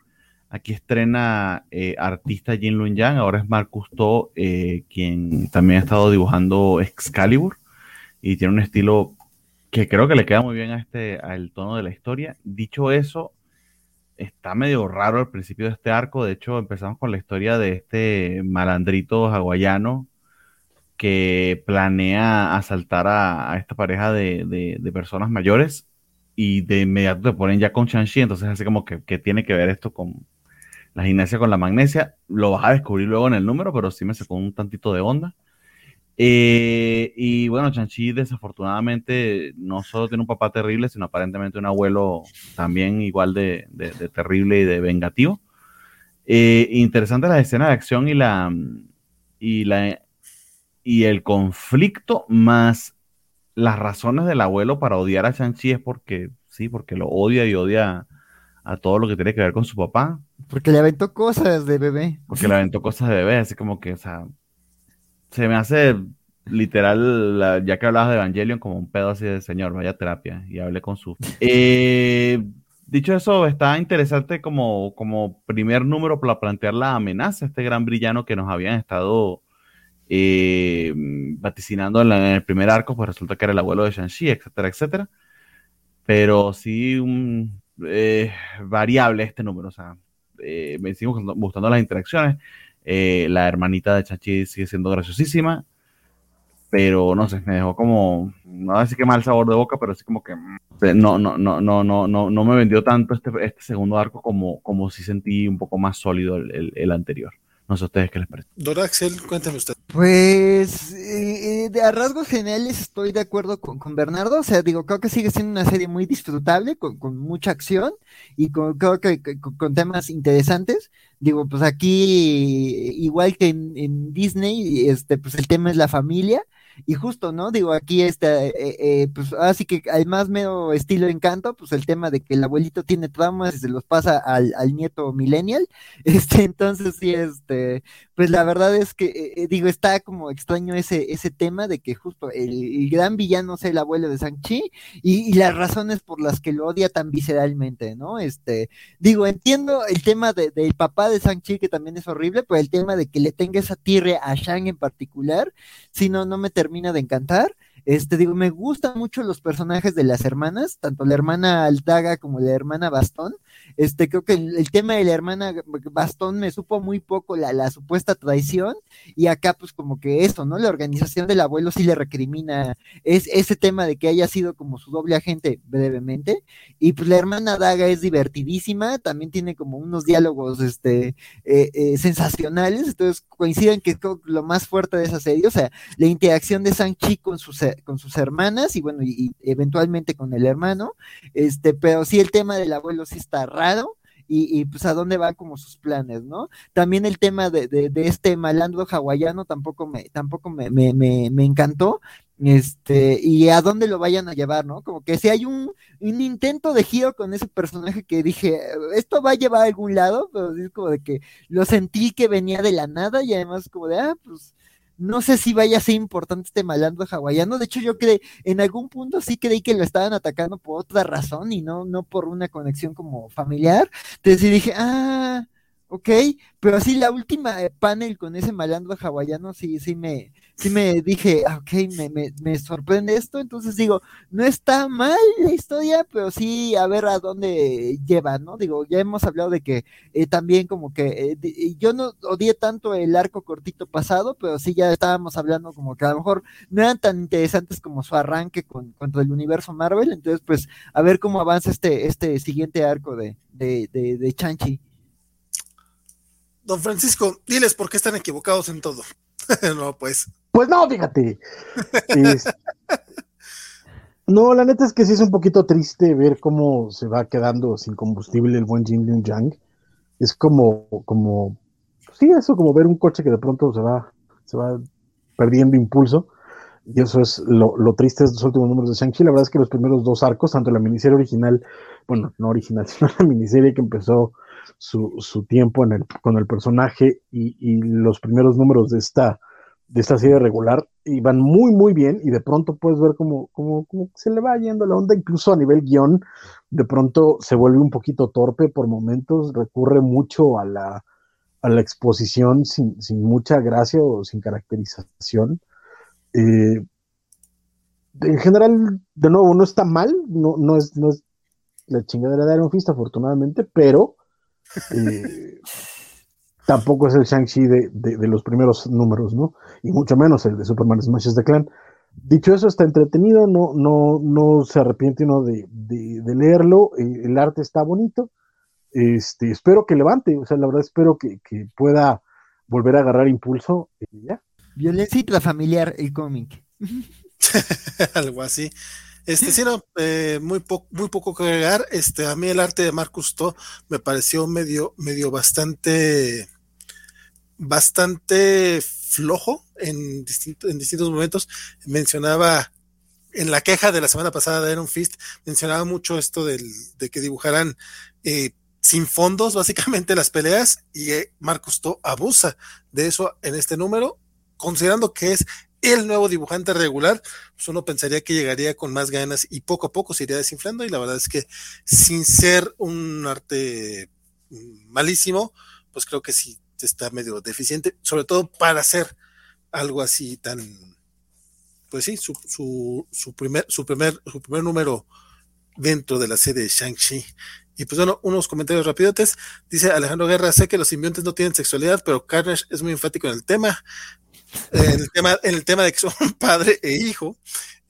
Aquí estrena eh, artista Jin Lun Yang, ahora es Marcus To, eh, quien también ha estado dibujando Excalibur y tiene un estilo que creo que le queda muy bien a este, al tono de la historia. Dicho eso, está medio raro al principio de este arco. De hecho, empezamos con la historia de este malandrito hawaiano planea asaltar a, esta pareja de, personas mayores y de inmediato te ponen ya con Shang-Chi, entonces así como que, tiene que ver esto con la gimnasia con la magnesia, lo vas a descubrir luego en el número, pero sí me sacó un tantito de onda. Eh, y bueno, Shang-Chi desafortunadamente no solo tiene un papá terrible, sino aparentemente un abuelo también igual de, terrible y de vengativo. Eh, interesante la escena de acción y la, y la y el conflicto más las razones del abuelo para odiar a Shang-Chi es porque, sí, porque lo odia y odia a todo lo que tiene que ver con su papá. Porque le aventó cosas de bebé. Porque le aventó cosas de bebé, así como que, o sea, se me hace literal, ya que hablabas de Evangelion, como un pedo así de señor, vaya terapia, y hable con su... Eh, dicho eso, está interesante como, como primer número para plantear la amenaza, este gran brillano que nos habían estado eh, vaticinando en, el primer arco, pues resulta que era el abuelo de Shang-Chi, etcétera, etcétera. Pero sí, eh, variable este número, o sea, eh, me sigo gustando las interacciones. la hermanita de Shang-Chi sigue siendo graciosísima, pero no sé, me dejó como, no voy a decir que mal sabor de boca, pero sí como que mm, no, no, no, no, no, no, no me vendió tanto este, este segundo arco como, como si sentí un poco más sólido el anterior. No sé a ustedes qué les parece. Don Axel, cuéntame usted. Pues eh, a rasgos generales estoy de acuerdo con, Bernardo. O sea, digo, creo que sigue siendo una serie muy disfrutable, con, mucha acción y con, creo que, con temas interesantes. Digo, pues aquí, igual que en, en, Disney, este, pues el tema es la familia. Y justo, ¿no? Digo, aquí está, eh, eh, pues así que al más mero estilo encanto, pues el tema de que el abuelito tiene traumas y se los pasa al, al nieto millennial. Este, entonces sí, este, pues la verdad es que, eh, eh, digo, está como extraño ese, ese tema de que justo el, gran villano sea el abuelo de Shang-Chi y, las razones por las que lo odia tan visceralmente, ¿no? Este, digo, entiendo el tema de, del papá de Shang-Chi, que también es horrible, pero el tema de que le tenga esa tierra a Shang en particular, si no, no me termina de encantar. Este, digo, me gustan mucho los personajes de las hermanas, tanto la hermana Altaga como la hermana Bastón. Este, creo que el, tema de la hermana Bastón me supo muy poco la, la, supuesta traición, y acá, pues, como que eso, ¿no? La organización del abuelo sí le recrimina es, ese tema de que haya sido como su doble agente brevemente, y pues la hermana Daga es divertidísima, también tiene como unos diálogos, este, eh, eh, sensacionales, entonces coinciden que es lo más fuerte de esa serie, o sea, la interacción de Sanchi con sus, con sus hermanas, y bueno, y, eventualmente con el hermano, este, pero sí el tema del abuelo sí está raro, y, pues a dónde van como sus planes, ¿no? También el tema de, de, este malandro hawaiano tampoco me, tampoco me, me, me, encantó, este, y a dónde lo vayan a llevar, ¿no? Como que si hay un, un, intento de giro con ese personaje que dije, esto va a llevar a algún lado, pero es como de que lo sentí que venía de la nada y además como de, ah, pues no sé si vaya a ser importante este malandro hawaiano. De hecho, yo creí, en algún punto sí creí que lo estaban atacando por otra razón y no, no por una conexión como familiar. Entonces dije, ah, ok, pero sí la última panel con ese malandro hawaiano sí, sí me, sí me dije, ah, ok, me, me, me, sorprende esto, entonces digo, no está mal la historia, pero sí a ver a dónde lleva, ¿no? Digo, ya hemos hablado de que eh, también como que eh, yo no odié tanto el arco cortito pasado, pero sí ya estábamos hablando como que a lo mejor no eran tan interesantes como su arranque con, contra el universo Marvel, entonces pues a ver cómo avanza este, este siguiente arco de, de, de, de Chanchi. Don Francisco, diles por qué están equivocados en todo. no, pues. Pues no, fíjate. No, la neta es que sí es un poquito triste ver cómo se va quedando sin combustible el buen Jin Yun Yang. Es como, como, sí, eso, como ver un coche que de pronto se va, se va perdiendo impulso. Y eso es lo, triste de estos últimos números de Shang-Chi. La verdad es que los primeros dos arcos, tanto la miniserie original, bueno, no original, sino la miniserie que empezó su, su tiempo en el, con el personaje y, y los primeros números de esta, de esta serie regular y van muy, muy bien y de pronto puedes ver cómo, cómo, se le va yendo la onda, incluso a nivel guion, de pronto se vuelve un poquito torpe por momentos, recurre mucho a la, a la exposición sin, sin mucha gracia o sin caracterización. Eh, en general, de nuevo, no está mal, no, no, es, no es la chingadera de Iron Fist, afortunadamente, pero eh, tampoco es el Shang-Chi de, los primeros números, ¿no? Y mucho menos el de Superman Smashes the Clan. Dicho eso, está entretenido, no, no, no se arrepiente uno de, leerlo, eh, el arte está bonito, este, espero que levante, o sea, la verdad espero que, pueda volver a agarrar impulso y ya. Violencia familiar el cómic. Algo así. Este, sí, no, eh, muy, muy poco que agregar. Este, a mí el arte de Marcus To me pareció medio, medio bastante bastante flojo en, en distintos momentos. Mencionaba en la queja de la semana pasada de Iron Fist, mencionaba mucho esto del, de que dibujaran eh, sin fondos básicamente las peleas y eh, Marcus To abusa de eso en este número, considerando que es el nuevo dibujante regular, pues uno pensaría que llegaría con más ganas y poco a poco se iría desinflando y la verdad es que sin ser un arte mm, malísimo, pues creo que sí está medio deficiente, sobre todo para hacer algo así tan, pues sí, su, su, su, primer, su, primer, su primer número dentro de la serie de Shang-Chi. Y pues bueno, unos comentarios rapidotes. Dice Alejandro Guerra, sé que los simbiontes no tienen sexualidad, pero Carnage es muy enfático en el tema. En el tema, en el tema de que son padre e hijo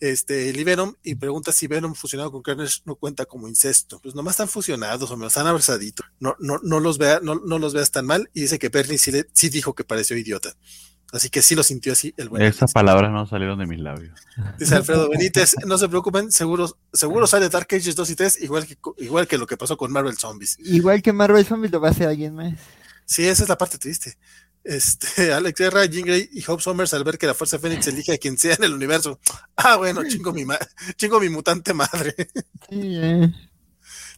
este, Venom y pregunta si Venom fusionado con Carnage no cuenta como incesto. Pues nomás están fusionados o me están abrazaditos. No, no, no los vea, no, no los veas tan mal. Y dice que Bernie sí, sí dijo que pareció idiota. Así que sí lo sintió así el buen. Esas palabras no salieron de mis labios. Dice Alfredo Benítez, no se preocupen, seguro, seguro sale Dark Ages 2 y 3, igual que, igual que lo que pasó con Marvel Zombies. Igual que Marvel Zombies lo va a hacer alguien más. Sí, esa es la parte triste. Este, Alex Guerra, Jean Grey y Hope Summers al ver que la Fuerza Fénix elige a quien sea en el universo. Ah, bueno, chingo mi, chingo mi mutante madre. Eh.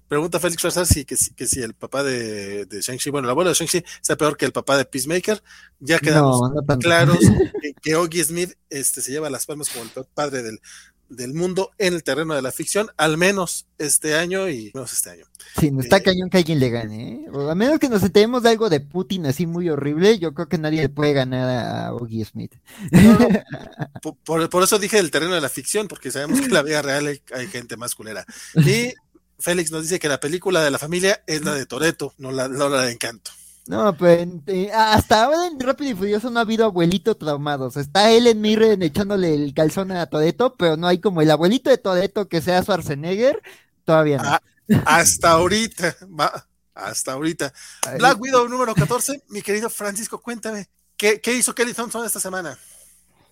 Pregunta Félix Farsar si, que, que si el papá de, de Shang-Chi, bueno, el abuelo de Shang-Chi está peor que el papá de Peacemaker. Ya quedamos claros que, que Smith este, se lleva las palmas como el padre del, del mundo en el terreno de la ficción, al menos este año y menos este año. Sí, no está eh, cañón que alguien le gane, ¿eh? a menos que nos enteremos de algo de Putin así muy horrible, yo creo que nadie le puede ganar a Oggy Smith. por, eso dije el terreno de la ficción, porque sabemos que en la vida real hay, gente más culera. Y Félix nos dice que la película de la familia es la de Toreto, no la, no la de Encanto. No, pues hasta ahora en Rápido y Furioso no ha habido abuelitos traumados. Está él en Mirren echándole el calzón a Toreto, pero no hay como el abuelito de Toreto que sea Schwarzenegger, todavía no. Ah, hasta ahorita, va, hasta ahorita. Black Widow número 14, mi querido Francisco, cuéntame, ¿qué, qué hizo Kelly Thompson esta semana?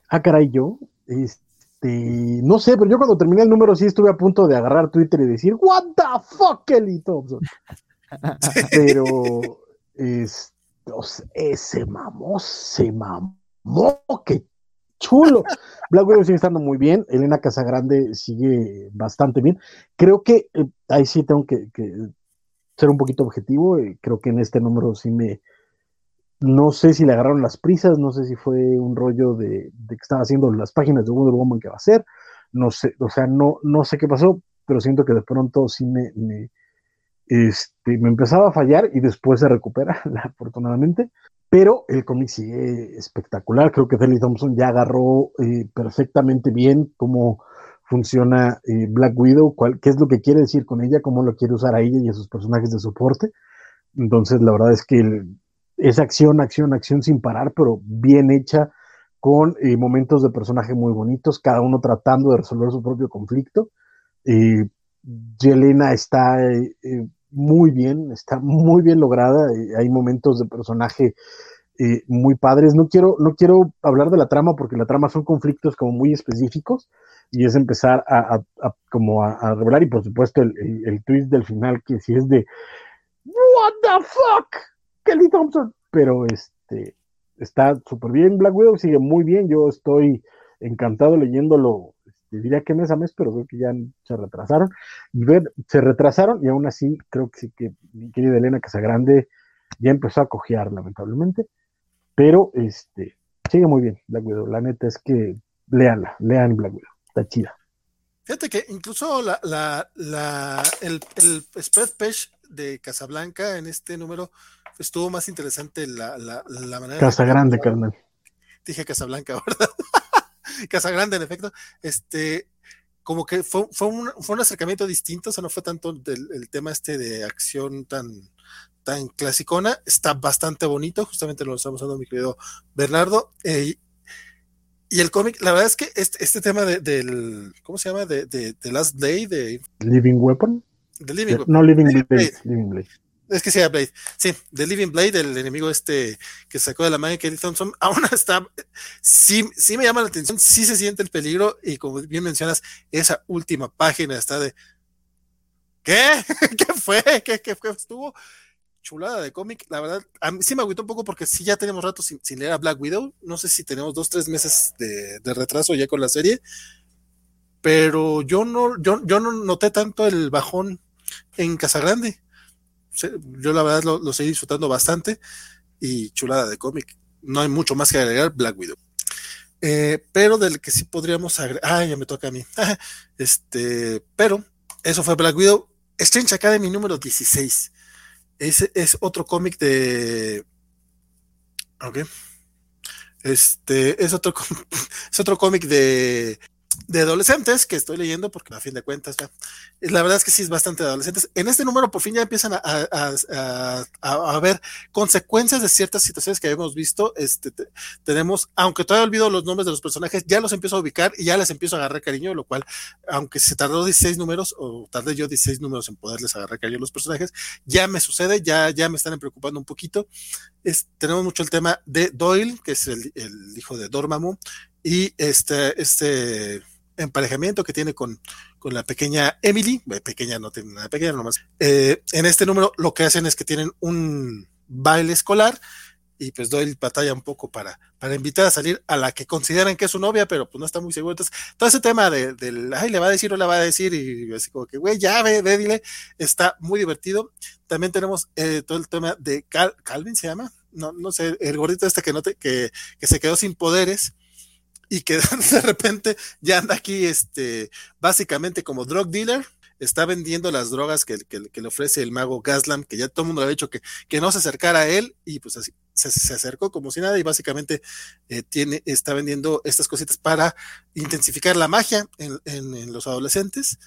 Ah, caray, yo, este, no sé, pero yo cuando terminé el número sí estuve a punto de agarrar Twitter y decir, what the fuck, Kelly Thompson. pero es, ese mamó, se mamó, qué chulo. Black Widow sigue estando muy bien, Elena Casagrande sigue bastante bien. Creo que eh, ahí sí tengo que, que, ser un poquito objetivo, eh, creo que en este número sí me... No sé si le agarraron las prisas, no sé si fue un rollo de, de que estaba haciendo las páginas de Wonder Woman que va a hacer, no sé, o sea, no, no sé qué pasó, pero siento que de pronto sí me, me este, me empezaba a fallar y después se recupera, afortunadamente. Pero el cómic sigue espectacular. Creo que Kelly Thompson ya agarró eh, perfectamente bien cómo funciona eh, Black Widow, cuál, qué es lo que quiere decir con ella, cómo lo quiere usar a ella y a sus personajes de soporte. Entonces, la verdad es que el, es acción, acción, acción sin parar, pero bien hecha, con eh, momentos de personaje muy bonitos, cada uno tratando de resolver su propio conflicto. Yelena está muy bien, está muy bien lograda. Eh, hay momentos de personaje eh, muy padres. No quiero, no quiero hablar de la trama porque la trama son conflictos como muy específicos y es empezar a, como a, revelar y por supuesto el, el, el, twist del final que si es de What the fuck, Kelly Thompson. Pero este está súper bien. Black Widow sigue muy bien. Yo estoy encantado leyéndolo diría que mes a mes, pero creo que ya se retrasaron. Y ver, se retrasaron y aún así creo que sí que mi querida Elena Casagrande ya empezó a cojear, lamentablemente. Pero este sigue muy bien Black Widow. La neta es que leanla, lean Black Widow. Está chida. Fíjate que incluso la, la, la, el, el spread page de Casablanca en este número estuvo más interesante la, la, la manera. Casa Grande, carnal. Dije Casablanca, ¿verdad? Casa Grande, en efecto, este, como que fue, fue, un, fue un acercamiento distinto, o sea, no fue tanto del, el tema este de acción tan, tan clasicona, está bastante bonito, justamente lo estamos usando mi querido Bernardo, eh, y el cómic, la verdad es que este, este tema de, del, ¿cómo se llama? De, de, de Last Day, de... Living Weapon. Living No, Living. Blade. Living Blade. Es que sea Blade. Sí, The Living Blade, el enemigo este que sacó de la mano de Kelly Thompson, aún está. Sí, sí me llama la atención, sí se siente el peligro, y como bien mencionas, esa última página está de. ¿Qué? ¿Qué fue? ¿Qué, qué fue? Estuvo chulada de cómic. La verdad, a mí sí me agüitó un poco porque sí ya tenemos rato sin, leer a Black Widow. No sé si tenemos dos, tres meses de, de retraso ya con la serie. Pero yo no, yo, yo no noté tanto el bajón en Casagrande yo la verdad lo, lo seguí disfrutando bastante y chulada de cómic. No hay mucho más que agregar, Black Widow. Eh, pero del que sí podríamos agregar, ah, ya me toca a mí. este, pero eso fue Black Widow. Strange Academy número 16. Ese es otro cómic de. Ok. Este es otro, es otro cómic de de adolescentes que estoy leyendo, porque a fin de cuentas, la verdad es que sí es bastante adolescentes. En este número por fin ya empiezan a, a, a, a ver consecuencias de ciertas situaciones que habíamos visto. Este, te, tenemos, aunque todavía olvido los nombres de los personajes, ya los empiezo a ubicar y ya les empiezo a agarrar cariño, lo cual, aunque se tardó 16 números, o tardé yo 16 números en poderles agarrar cariño a los personajes, ya me sucede, ya, ya me están preocupando un poquito. Es, tenemos mucho el tema de Doyle, que es el, el hijo de Dormammu, y este, este emparejamiento que tiene con, con la pequeña Emily, pequeña no tiene nada pequeña nomás, eh, en este número lo que hacen es que tienen un baile escolar y pues doy batalla un poco para, para invitar a salir a la que consideran que es su novia, pero pues no está muy seguro. Entonces, todo ese tema de, del, ay, le va a decir o le va a decir, y así como que, güey, ya ve, ve, dile, está muy divertido. También tenemos eh, todo el tema de Cal, Calvin, se llama, no, no sé, el gordito este que, no te, que, que se quedó sin poderes y que de repente ya anda aquí, este, básicamente como drug dealer, está vendiendo las drogas que, que, le ofrece el mago Gaslam, que ya todo el mundo le ha dicho que, que no se acercara a él, y pues así se, se acercó como si nada, y básicamente eh, tiene, está vendiendo estas cositas para intensificar la magia en, en, en los adolescentes.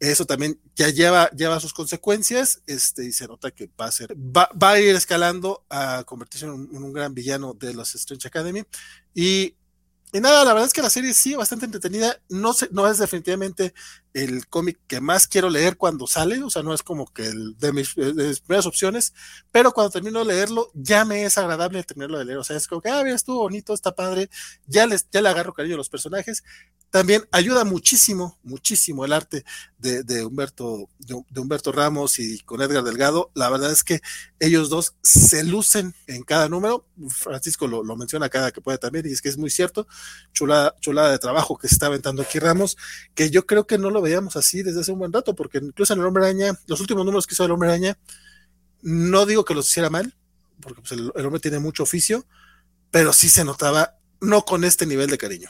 eso también ya lleva, lleva sus consecuencias, este, y se nota que va a ser, va, va a ir escalando a convertirse en un, en un, gran villano de los Strange Academy. Y, y, nada, la verdad es que la serie sí, bastante entretenida, no, se, no es definitivamente el cómic que más quiero leer cuando sale, o sea, no es como que el de mis, de mis primeras opciones, pero cuando termino de leerlo, ya me es agradable terminarlo de leer, o sea, es como que, ah, mira, estuvo bonito, está padre, ya, les, ya le agarro cariño a los personajes, también ayuda muchísimo, muchísimo el arte de, Humberto, de, de, Humberto Ramos y con Edgar Delgado. La verdad es que ellos dos se lucen en cada número. Francisco lo, lo menciona cada que puede también, y es que es muy cierto. Chulada, chulada de trabajo que se está aventando aquí Ramos, que yo creo que no lo veíamos así desde hace un buen rato, porque incluso en el Hombre Araña, los últimos números que hizo el Hombre Araña, no digo que los hiciera mal, porque pues el, el hombre tiene mucho oficio, pero sí se notaba no con este nivel de cariño.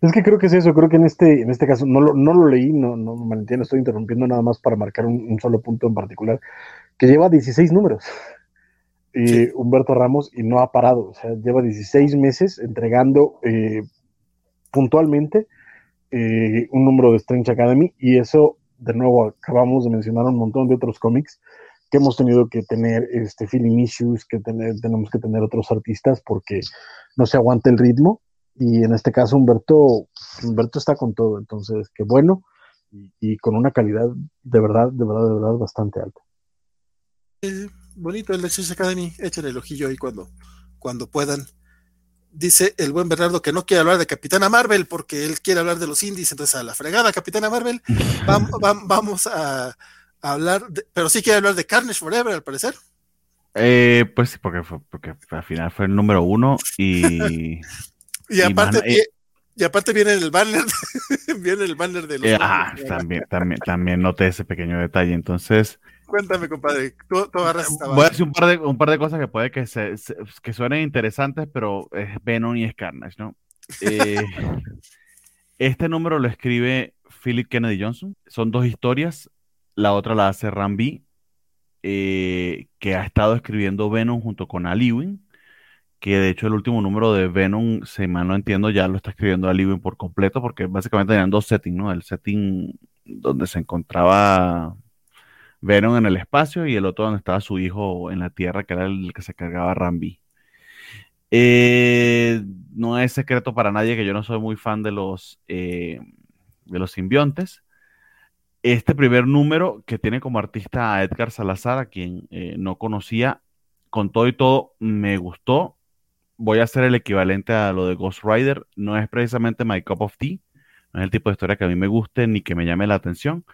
Es que creo que es eso, creo que en este, en este caso no lo, no lo leí, no, no me entiendo, estoy interrumpiendo nada más para marcar un, un, solo punto en particular, que lleva 16 números. Y sí. Humberto Ramos y no ha parado, o sea, lleva 16 meses entregando eh, puntualmente eh, un número de Strange Academy y eso, de nuevo, acabamos de mencionar un montón de otros cómics que hemos tenido que tener este feeling issues, que tenemos que tener otros artistas porque no se aguanta el ritmo y en este caso Humberto, Humberto está con todo, entonces qué bueno y, con una calidad de verdad, de verdad, de verdad bastante alta. Eh, bonito el Lexus Academy, échenle el ojillo ahí cuando, cuando puedan. Dice el buen Bernardo que no quiere hablar de Capitana Marvel porque él quiere hablar de los indies, entonces a la fregada Capitana Marvel, vamos, vamos a, a, hablar, de, pero sí quiere hablar de Carnage Forever al parecer. Eh, pues sí, porque, fue, porque al final fue el número uno y... Y aparte, y, man, eh, y aparte viene el banner, viene el banner de los. Eh, ah, también, también, también noté ese pequeño detalle. Entonces. Cuéntame, compadre. Tú, tú Voy a decir un par de, un par de cosas que puede que, se, se, que suenen interesantes, pero es Venom y es Carnage, ¿no? Eh, este número lo escribe Philip Kennedy Johnson. Son dos historias. La otra la hace Rambi, eh, que ha estado escribiendo Venom junto con Al Ewing que de hecho el último número de Venom, si mal no entiendo, ya lo está escribiendo a Libin por completo, porque básicamente tenían dos settings, ¿no? El setting donde se encontraba Venom en el espacio y el otro donde estaba su hijo en la Tierra, que era el que se cargaba Rambi. Eh, no es secreto para nadie que yo no soy muy fan de los, eh, de los simbiontes. Este primer número que tiene como artista a Edgar Salazar, a quien eh, no conocía, con todo y todo, me gustó voy a hacer el equivalente a lo de Ghost Rider. No es precisamente my cup of tea, no es el tipo de historia que a mí me guste ni que me llame la atención,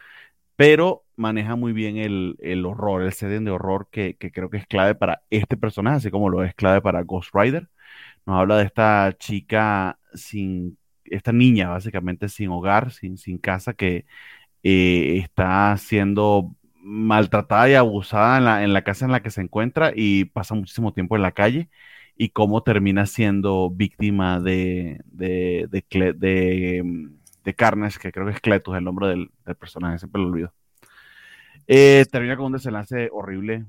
pero maneja muy bien el, el horror, el setting de horror que, que, creo que es clave para este personaje, así como lo es clave para Ghost Rider. Nos habla de esta chica sin, esta niña básicamente sin hogar, sin, sin casa, que eh, está siendo maltratada y abusada en la, en la casa en la que se encuentra y pasa muchísimo tiempo en la calle y cómo termina siendo víctima de, de, de, de Carnage, que creo que es Cletus, el nombre del, del personaje, siempre lo olvido. Eh, termina con un desenlace horrible.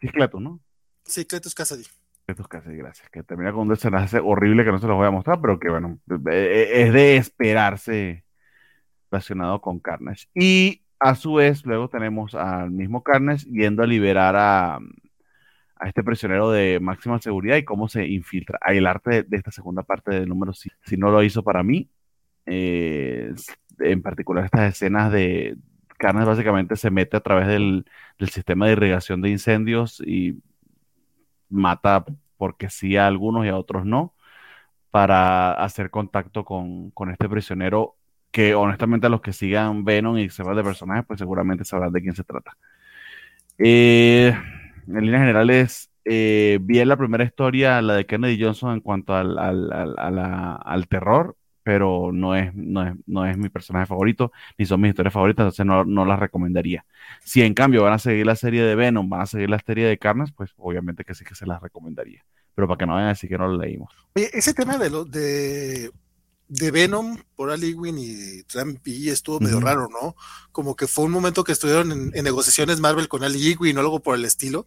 Sí, es Cletus, ¿no? Sí, Cletus Cassidy. Cletus Cassidy, gracias. Que termina con un desenlace horrible que no se los voy a mostrar, pero que bueno, es de esperarse relacionado con Carnage. Y a su vez, luego tenemos al mismo Carnage yendo a liberar a, a este prisionero de máxima seguridad y cómo se infiltra. Hay el arte de, de esta segunda parte del número, si, si no lo hizo para mí, eh, en particular estas escenas de Carnes básicamente se mete a través del, sistema de irrigación de incendios y mata porque sí a algunos y a otros no, para hacer contacto con, este prisionero que honestamente a los que sigan Venom y sepan de personajes, pues seguramente sabrán de quién se trata. Eh, en líneas generales, eh, vi la primera historia, la de Kennedy Johnson, en cuanto al terror, pero no es, no, es, no es mi personaje favorito, ni son mis historias favoritas, entonces no, no las recomendaría. Si en cambio van a seguir la serie de Venom, van a seguir la serie de Carnes, pues obviamente que sí que se las recomendaría. Pero para que no vayan a decir que no lo leímos. Oye, ese tema de, lo, de, de Venom por Ali Win y Trump y estuvo medio uh -huh. raro, ¿no? Como que fue un momento que estuvieron en, en negociaciones Marvel con Ali Win o algo por el estilo,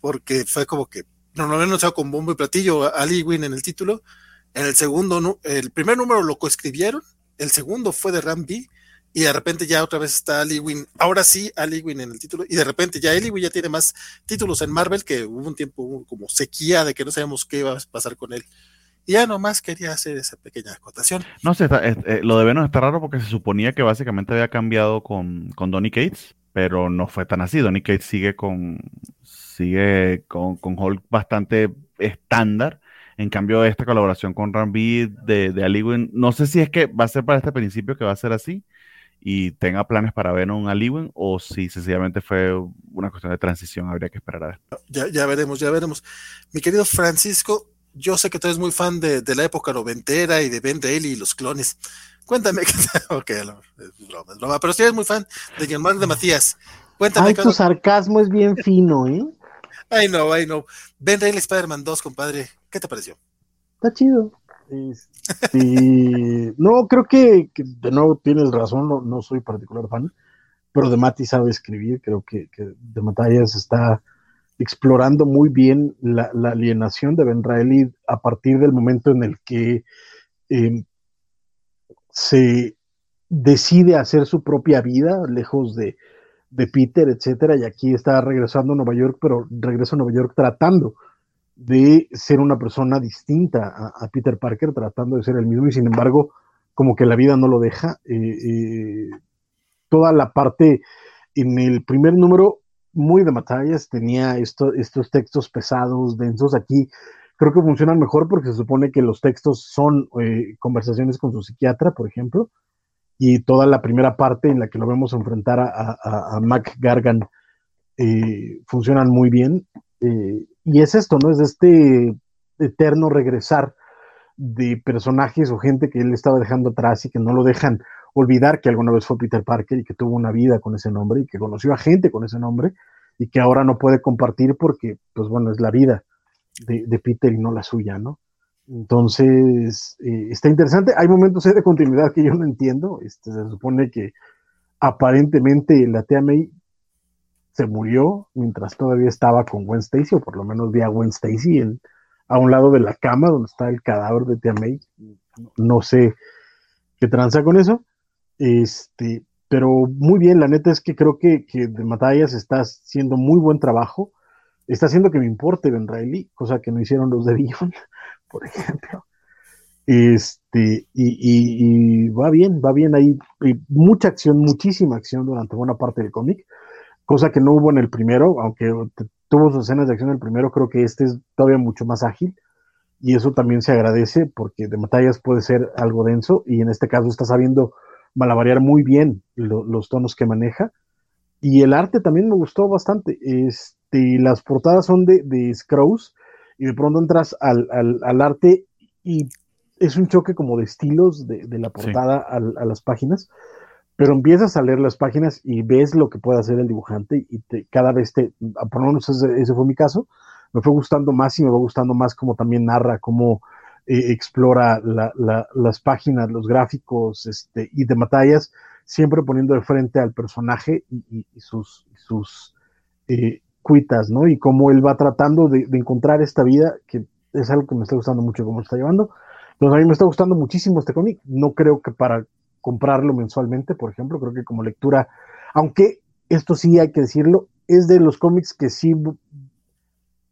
porque fue como que normalmente no se con bombo y platillo Ali Win en el título. En el segundo, el primer número lo coescribieron, el segundo fue de Ram B y de repente ya otra vez está Aliwin, ahora sí Aliwin en el título, y de repente ya Aliwin ya tiene más títulos en Marvel que hubo un tiempo como sequía de que no sabíamos qué iba a pasar con él. Y ya nomás quería hacer esa pequeña acotación. No sé, eh, lo de Venom está raro porque se suponía que básicamente había cambiado con, con Donny Cates, pero no fue tan así. Donny Cates sigue con sigue con, con Hulk bastante estándar. En cambio, esta colaboración con Rambi de, de Aliwin, no sé si es que va a ser para este principio que va a ser así, y tenga planes para ver un Aliwen o si sencillamente fue una cuestión de transición, habría que esperar a ver. Ya, ya veremos, ya veremos. Mi querido Francisco, yo sé que tú eres muy fan de, la época noventera y de Ben Reilly y los clones. Cuéntame, ok, es broma, es broma, pero si eres muy fan de Germán de Matías. Cuéntame. Ay, tu sarcasmo es bien fino, ¿eh? Ay, no, ay, no. Ben Reilly Spider-Man 2, compadre, ¿qué te pareció? Está chido. Este, no, creo que, de nuevo tienes razón, no, soy particular fan, pero de Mati sabe escribir, creo que, de Matallas está explorando muy bien la, alienación de Ben Reilly a partir del momento en el que em, se decide hacer su propia vida lejos de, de Peter, etcétera, y aquí está regresando a Nueva York, pero regresa a Nueva York tratando de ser una persona distinta a, Peter Parker, tratando de ser el mismo, y sin embargo, como que la vida no lo deja. Eh, eh, toda la parte en el primer número, muy de batallas, tenía estos textos pesados, densos. Aquí creo que funcionan mejor porque se supone que los textos son eh, conversaciones con su psiquiatra, por ejemplo, y toda la primera parte en la que lo vemos enfrentar a, Mac Gargan funcionan muy bien. Eh, y es esto, ¿no? Es este eterno regresar de personajes o gente que él estaba dejando atrás y que no lo dejan olvidar que alguna vez fue Peter Parker y que tuvo una vida con ese nombre y que conoció a gente con ese nombre y que ahora no puede compartir porque, pues bueno, es la vida de, Peter y no la suya, ¿no? Entonces, eh, está interesante. Hay momentos de continuidad que yo no entiendo. Este, se supone que aparentemente la Tia May se murió mientras todavía estaba con Gwen Stacy, o por lo menos vi a Gwen Stacy a un lado de la cama donde está el cadáver de Tia May. No sé qué tranza con eso. Este, pero muy bien, la neta es que creo que, de Matallas está haciendo muy buen trabajo. Está haciendo que me importe Ben Reilly, cosa que no hicieron los de Beyond, por ejemplo. Este, y, y, va bien, va bien ahí. mucha acción, muchísima acción durante buena parte del cómic cosa que no hubo en el primero, aunque tuvo sus escenas de acción en el primero, creo que este es todavía mucho más ágil y eso también se agradece porque de batallas puede ser algo denso y en este caso está sabiendo malabarear muy bien los tonos que maneja y el arte también me gustó bastante. Este, las portadas son de, de Scrooge y de pronto entras al, arte y es un choque como de estilos de, la portada a las páginas pero empiezas a leer las páginas y ves lo que puede hacer el dibujante y te, cada vez te, por lo menos ese, fue mi caso, me fue gustando más y me va gustando más cómo también narra, cómo eh, explora las páginas, los gráficos este, y de batallas, siempre poniendo de frente al personaje y, sus, sus eh, cuitas, ¿no? Y cómo él va tratando de, de, encontrar esta vida, que es algo que me está gustando mucho cómo lo está llevando. Entonces a mí me está gustando muchísimo este cómic, no creo que para comprarlo mensualmente, por ejemplo, creo que como lectura, aunque esto sí hay que decirlo, es de los cómics que sí,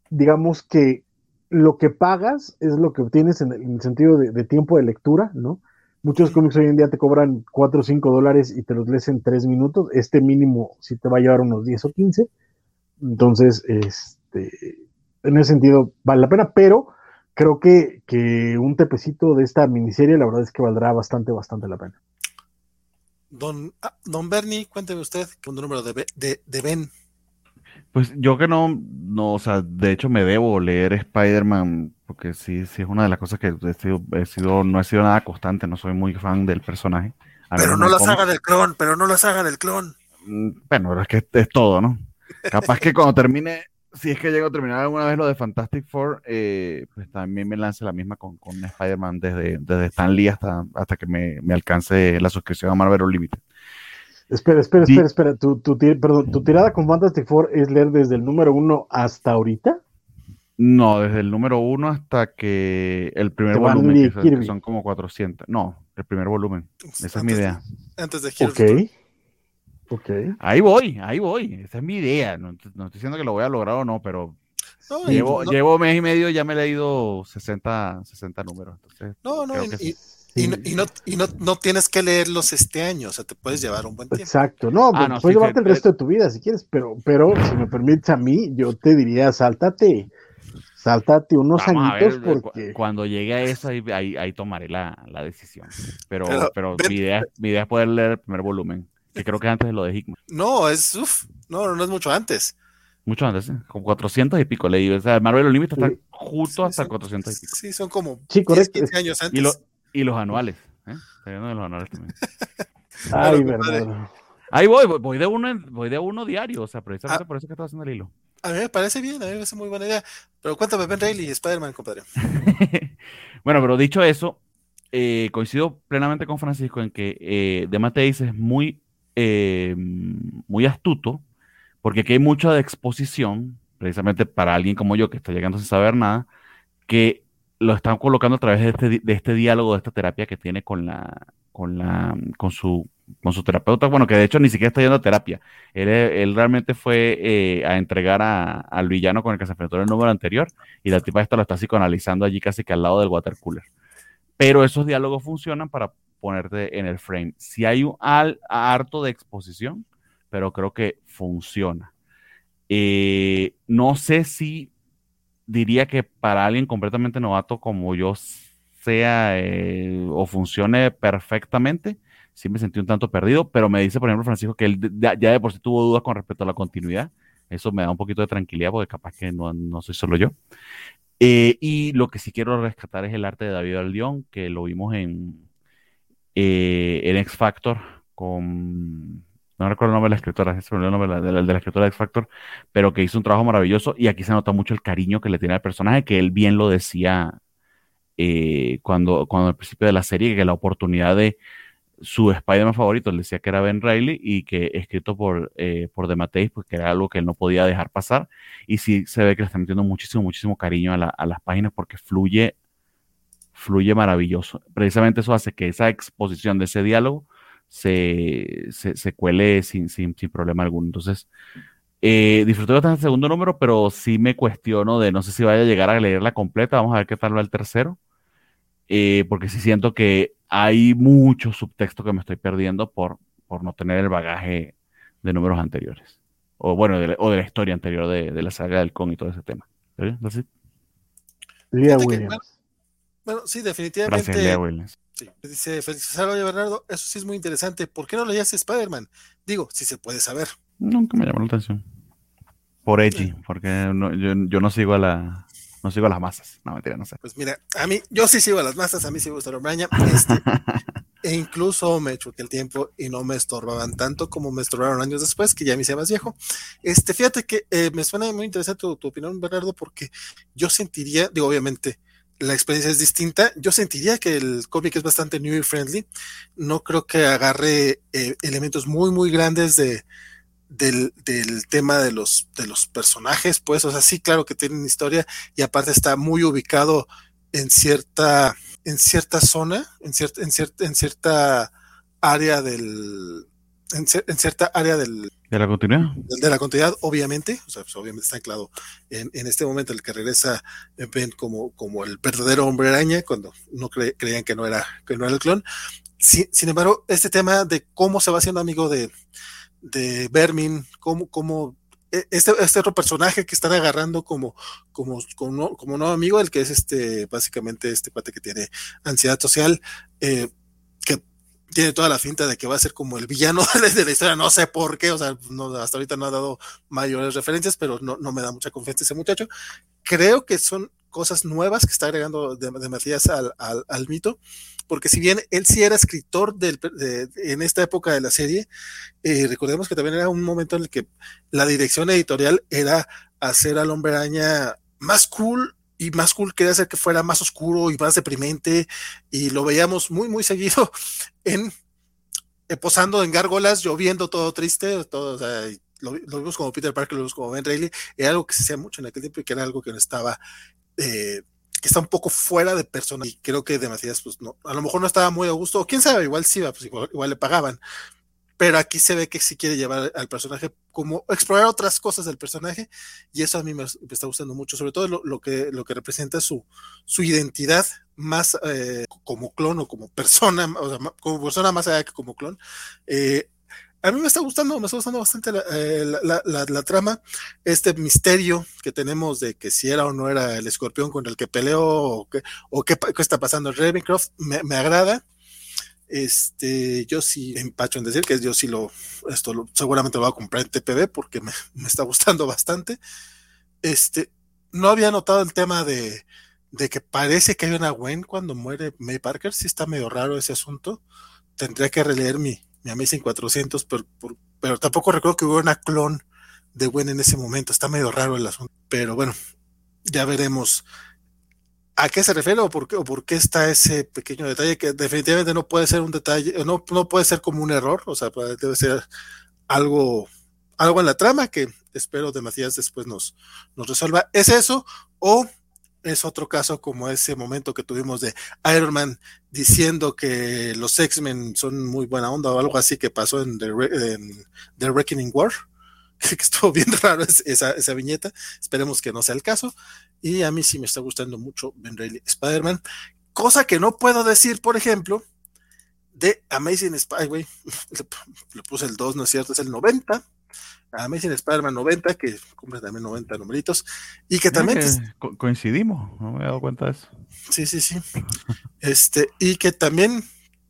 digamos que lo que pagas es lo que obtienes en el, sentido de, tiempo de lectura, ¿no? Muchos cómics hoy en día te cobran 4 o 5 dólares y te los lees en 3 minutos. Este mínimo sí te va a llevar unos 10 o 15. Entonces, este, en ese sentido, vale la pena, pero creo que, que un tepecito de esta miniserie, la verdad es que valdrá bastante, bastante la pena. Don, ah, don Bernie, cuénteme usted con el número de, de, Ben. Pues yo que no, no, o sea, de hecho me debo leer Spider-Man, porque sí, sí es una de las cosas que he sido, he sido, no he sido nada constante, no soy muy fan del personaje. Pero no la saga del clon, pero no la saga del clon. Mm, bueno, es que es todo, ¿no? Capaz que cuando termine si es que llego a terminar alguna vez lo de Fantastic Four, eh, pues también me lance la misma con, con Spider-Man desde, desde Stan Lee hasta, hasta que me, me alcance la suscripción a Marvel Unlimited. Espera, espera, espera, espera. ¿Tu, tu, perdón, ¿Tu tirada con Fantastic Four es leer desde el número uno hasta ahorita? No, desde el número uno hasta que el primer volumen, que son, como 400. No, el primer volumen. Esa es mi idea. Antes de Ok. Ok. Ahí voy, ahí voy. Esa es mi idea. No, no estoy diciendo que lo voy a lograr o no, pero No, llevo, no, llevo mes y medio, ya me he leído 60, 60 números. Entonces, no, no, creo y, que y- Sí. y no, y no, y no, no tienes que leerlos este año, o sea, te puedes llevar un buen tiempo. Exacto, no, Ah, pues no, puedes sí, llevarte el resto de tu vida si quieres, pero, pero si me permites a mí, yo te diría, sáltate, sáltate unos vamos añitos ver, porque cuando llegue a eso, ahí, ahí, ahí tomaré la, la decisión. Pero, Pero, pero, mi, idea, mi idea es poder leer el primer volumen, que creo que es antes de lo de Hickman. No, es, uff, no, no es mucho antes. Mucho antes, ¿eh? como 400 y pico leí. O sea, Marvel Unlimited está Sí. justo Sí, hasta son- 400 y pico. Sí, son como Sí, 10, correcto. 15 años antes. Y, lo- y los anuales. ¿eh? De los anuales también. Ay, verdad. Ahí voy, voy- de uno, en- voy de uno diario, o sea, precisamente Ah. por eso que estoy haciendo el hilo. A mí me parece bien, a mí me parece muy buena idea. Pero cuéntame, Ben Reilly y Spider-Man, compadre. bueno, pero dicho eso, eh, coincido plenamente con Francisco en que eh, De Mateis es muy, eh, muy astuto, porque aquí hay mucha exposición, precisamente para alguien como yo que está llegando sin saber nada, que lo están colocando a través de este, de este diálogo, de esta terapia que tiene con la, con la, con su, con su terapeuta, bueno, que de hecho ni siquiera está yendo a terapia. Él, él realmente fue eh, a entregar a- al villano con el que se enfrentó en el número anterior y la tipa esta lo está psicoanalizando allí casi que al lado del water cooler. Pero esos diálogos funcionan para ponerte en el frame. Si hay un al, harto de exposición, pero creo que funciona. Eh, no sé si diría que para alguien completamente novato como yo sea eh, o funcione perfectamente, sí me sentí un tanto perdido, pero me dice, por ejemplo, Francisco, que él ya de por sí tuvo dudas con respecto a la continuidad. Eso me da un poquito de tranquilidad porque capaz que no, no soy solo yo. Eh, y lo que sí quiero rescatar es el arte de David Aldión, que lo vimos en, eh, en X Factor con... No recuerdo el nombre de la escritora, el nombre de la, escritora X Factor, pero que hizo un trabajo maravilloso y aquí se nota mucho el cariño que le tiene al personaje, que él bien lo decía eh, cuando, cuando al principio de la serie, que la oportunidad de su Spider-Man favorito, él decía que era Ben Reilly y que escrito por, eh, por De Matteis, pues que era algo que él no podía dejar pasar. Y sí se ve que le está metiendo muchísimo, muchísimo cariño a las páginas porque fluye, fluye maravilloso. Precisamente eso hace que esa exposición de ese diálogo se, se, se cuele sin, sin, sin problema alguno. Entonces, eh, disfruté bastante el segundo número, pero sí me cuestiono de no sé si vaya a llegar a leerla completa. Vamos a ver qué tal va el tercero. Eh, porque sí siento que hay mucho subtexto que me estoy perdiendo por, por no tener el bagaje de números anteriores. O bueno, de la, o de la historia anterior de, de la saga del con y todo ese tema. ¿Sí? Fíjate que, Williams. Bueno, sí, gracias, definitivamente. Williams. Sí. Dice Félix oye Bernardo, eso sí es muy interesante. ¿Por qué no leías Spider-Man? Digo, si se puede saber. Nunca me llamó la atención. Por Edgy, porque no- yo, yo no sigo a la no sigo a las masas. No, mentira, no sé. Pues mira, a mí, yo sí sigo a las masas, a mí sí me gusta la braña. Este, e incluso me choqué el tiempo y no me estorbaban tanto como me estorbaron años después, que ya me hice más viejo. Este, fíjate que eh, me suena muy interesante tu, tu opinión, Bernardo, porque yo sentiría, digo, obviamente, la experiencia es distinta. Yo sentiría que el cómic es bastante new y friendly. No creo que agarre eh, elementos muy, muy grandes de, del, del tema de los, de los personajes, pues, o sea, sí, claro que tienen historia y aparte está muy ubicado en cierta, en cierta zona, en cierta, en cierta, en cierta área del, en, cier- en cierta área del, ¿De la continuidad? de la continuidad, obviamente, o sea, pues, obviamente está anclado en, este momento el que regresa Ben como, como el verdadero hombre araña, cuando no cre- creían que no era, que no era el clon. Sin, embargo, este tema de cómo se va haciendo amigo de, de Vermin, cómo, cómo e- este, este otro personaje que están agarrando como, como, como, como nuevo amigo, el que es este, básicamente este cuate que tiene ansiedad social, eh, tiene toda la finta de que va a ser como el villano de la historia, no sé por qué, o sea, no, hasta ahorita no ha dado mayores referencias, pero no, no me da mucha confianza ese muchacho. Creo que son cosas nuevas que está agregando de, de Matías al, al, mito, porque si bien él sí era escritor del, de, de, en esta época de la serie, eh, recordemos que también era un momento en el que la dirección editorial era hacer al hombre araña más cool y más cool quería hacer que fuera más oscuro y más deprimente y lo veíamos muy muy seguido en eh, posando en gárgolas, lloviendo todo triste, todo, o sea, lo, vimos como Peter Parker, lo vimos como Ben Reilly, era algo que se hacía mucho en aquel tiempo y que era algo que no estaba eh, que está un poco fuera de persona. Y creo que de Matías, pues no, a lo mejor no estaba muy a gusto, o quién sabe, igual sí, pues igual, igual le pagaban. Pero aquí se ve que sí quiere llevar al personaje como explorar otras cosas del personaje, y eso a mí me, está gustando mucho, sobre todo lo, que, lo que representa su, su identidad más eh, como clon o como persona, o sea, como persona más allá que como clon. Eh, a mí me está gustando, me está gustando bastante la, eh, la, la, trama, este misterio que tenemos de que si era o no era el escorpión con el que peleó o qué, o qué, está pasando en Ravencroft, me, agrada. Este, yo sí empacho en decir que yo sí lo, esto lo, seguramente lo voy a comprar en TPB porque me, me, está gustando bastante. Este, no había notado el tema de, de que parece que hay una Gwen cuando muere May Parker, sí está medio raro ese asunto. Tendría que releer mi, mi Amazing 400, pero, pero tampoco recuerdo que hubiera una clon de Gwen en ese momento. Está medio raro el asunto. Pero bueno, ya veremos a qué se refiere o por qué, o por qué está ese pequeño detalle que definitivamente no puede ser un detalle, no, no puede ser como un error, o sea, debe ser algo, algo en la trama que espero de Matías después nos, nos resuelva. ¿Es eso o es otro caso como ese momento que tuvimos de Iron Man diciendo que los X-Men son muy buena onda o algo así que pasó en The, en The Reckoning War, que estuvo bien raro esa, esa, viñeta, esperemos que no sea el caso, y a mí sí me está gustando mucho Ben Reilly Spider-Man, cosa que no puedo decir, por ejemplo, de Amazing Spider-Man, le, le puse el 2, no es cierto, es el 90, Amazing Spider-Man 90, que cumple también 90 numeritos, y que también... Que co coincidimos, no me he dado cuenta de eso. Sí, sí, sí. este, y que también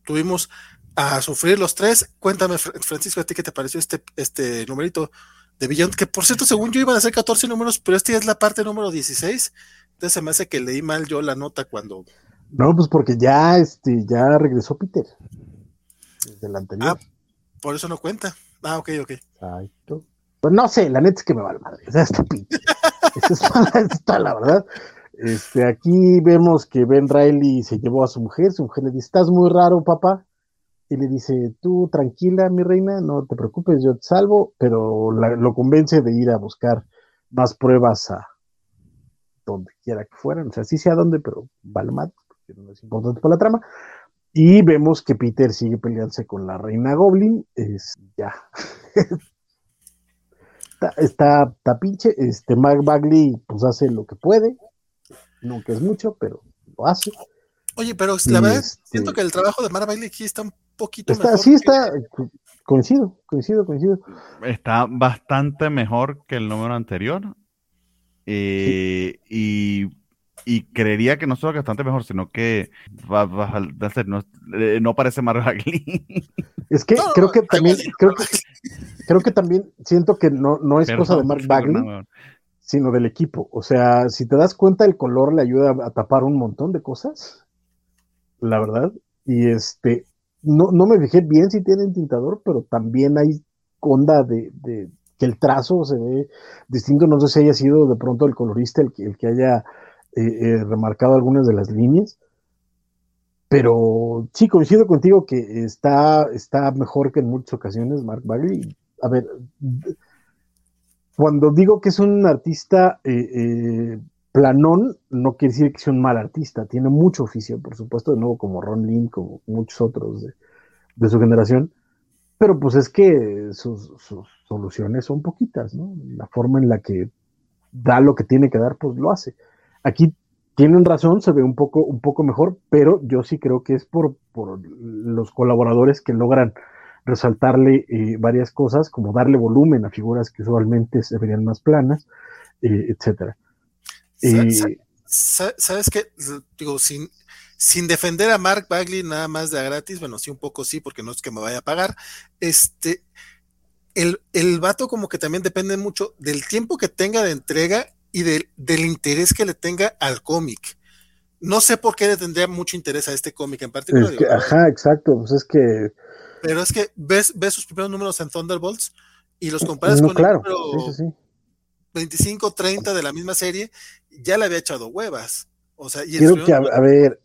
tuvimos a sufrir los tres. Cuéntame, Francisco, ¿a ti qué te pareció este, este numerito de Beyond? Que por cierto, según yo iban a ser 14 números, pero este es la parte número 16. Entonces se me hace que leí mal yo la nota cuando... No, pues porque ya, este, ya regresó Peter. Desde el anterior. Ah, por eso no cuenta. Ah, ok, ok. Exacto. Pues no sé, la neta es que me va la madre. O sea, está pinche. Eso está la verdad. Este, aquí vemos que Ben Riley se llevó a su mujer. Su mujer le dice: Estás muy raro, papá. Y le dice: Tú tranquila, mi reina, no te preocupes, yo te salvo. Pero la, lo convence de ir a buscar más pruebas a donde quiera que fueran. O sea, sí sé a dónde, pero vale más, porque no es importante para la trama. Y vemos que Peter sigue peleándose con la reina Goblin. Es ya. está, está, está, pinche. Este Mark Bagley pues hace lo que puede. Nunca es mucho, pero lo hace. Oye, pero la verdad este, siento que el trabajo de Mark Bagley aquí está un poquito está, mejor. Sí, está. Que... Coincido, coincido, coincido. Está bastante mejor que el número anterior. Eh, sí. Y y creería que no solo bastante mejor, sino que va, va a ser, no, eh, no, parece más Bagley. Es que no, creo que también, creo que, creo que también siento que no, no es Perdón, cosa de Mark Bagley, no, sino del equipo. O sea, si te das cuenta, el color le ayuda a tapar un montón de cosas, la verdad. Y este, no, no me fijé bien si tienen tintador, pero también hay onda de, de que el trazo se ve distinto. No sé si haya sido de pronto el colorista el que, el que haya eh, eh, remarcado algunas de las líneas. Pero sí, coincido contigo que está, está mejor que en muchas ocasiones Mark Bagley. A ver, cuando digo que es un artista eh, eh, planón, no quiere decir que sea un mal artista. Tiene mucho oficio, por supuesto, de nuevo, como Ron Lin, como muchos otros de, su generación. Pero pues es que sus, sus, soluciones son poquitas, ¿no? La forma en la que da lo que tiene que dar, pues lo hace. Aquí tienen razón, se ve un poco, un poco mejor, pero yo sí creo que es por, por los colaboradores que logran resaltarle eh, varias cosas, como darle volumen a figuras que usualmente se verían más planas, eh, etcétera. Eh, ¿Sabes qué? Digo, sin, sin defender a Mark Bagley nada más de a gratis, bueno, sí, un poco sí, porque no es que me vaya a pagar. Este, el, el vato como que también depende mucho del tiempo que tenga de entrega y de, del interés que le tenga al cómic. No sé por qué le tendría mucho interés a este cómic en particular. Es que, ajá, exacto, pues es que... Pero es que ves, ves sus primeros números en Thunderbolts y los comparas no, con claro, el número sí, sí, sí. 25, 30 de la misma serie, ya le había echado huevas. O sea, y Quiero que, a, a, ver,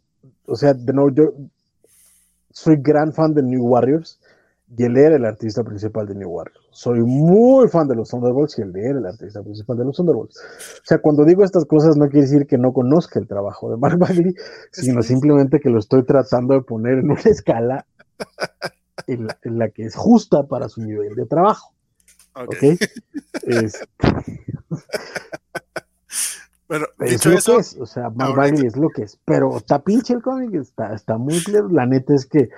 o sea, de nuevo, yo soy gran fan de New Warriors y él era el artista principal de New Warriors. Soy muy fan de los Thunderbolts y él era el artista principal de los Thunderbolts. O sea, cuando digo estas cosas no quiere decir que no conozca el trabajo de Mark Bagley, sino simplemente que lo estoy tratando de poner en una escala en la, en la que es justa para su nivel de trabajo. Ok. ¿Ok? Es, Bueno, es dicho lo eso, que es, o sea, Mark Bagley es lo que es, pero está pinche el cómic, está, está muy claro. La neta es que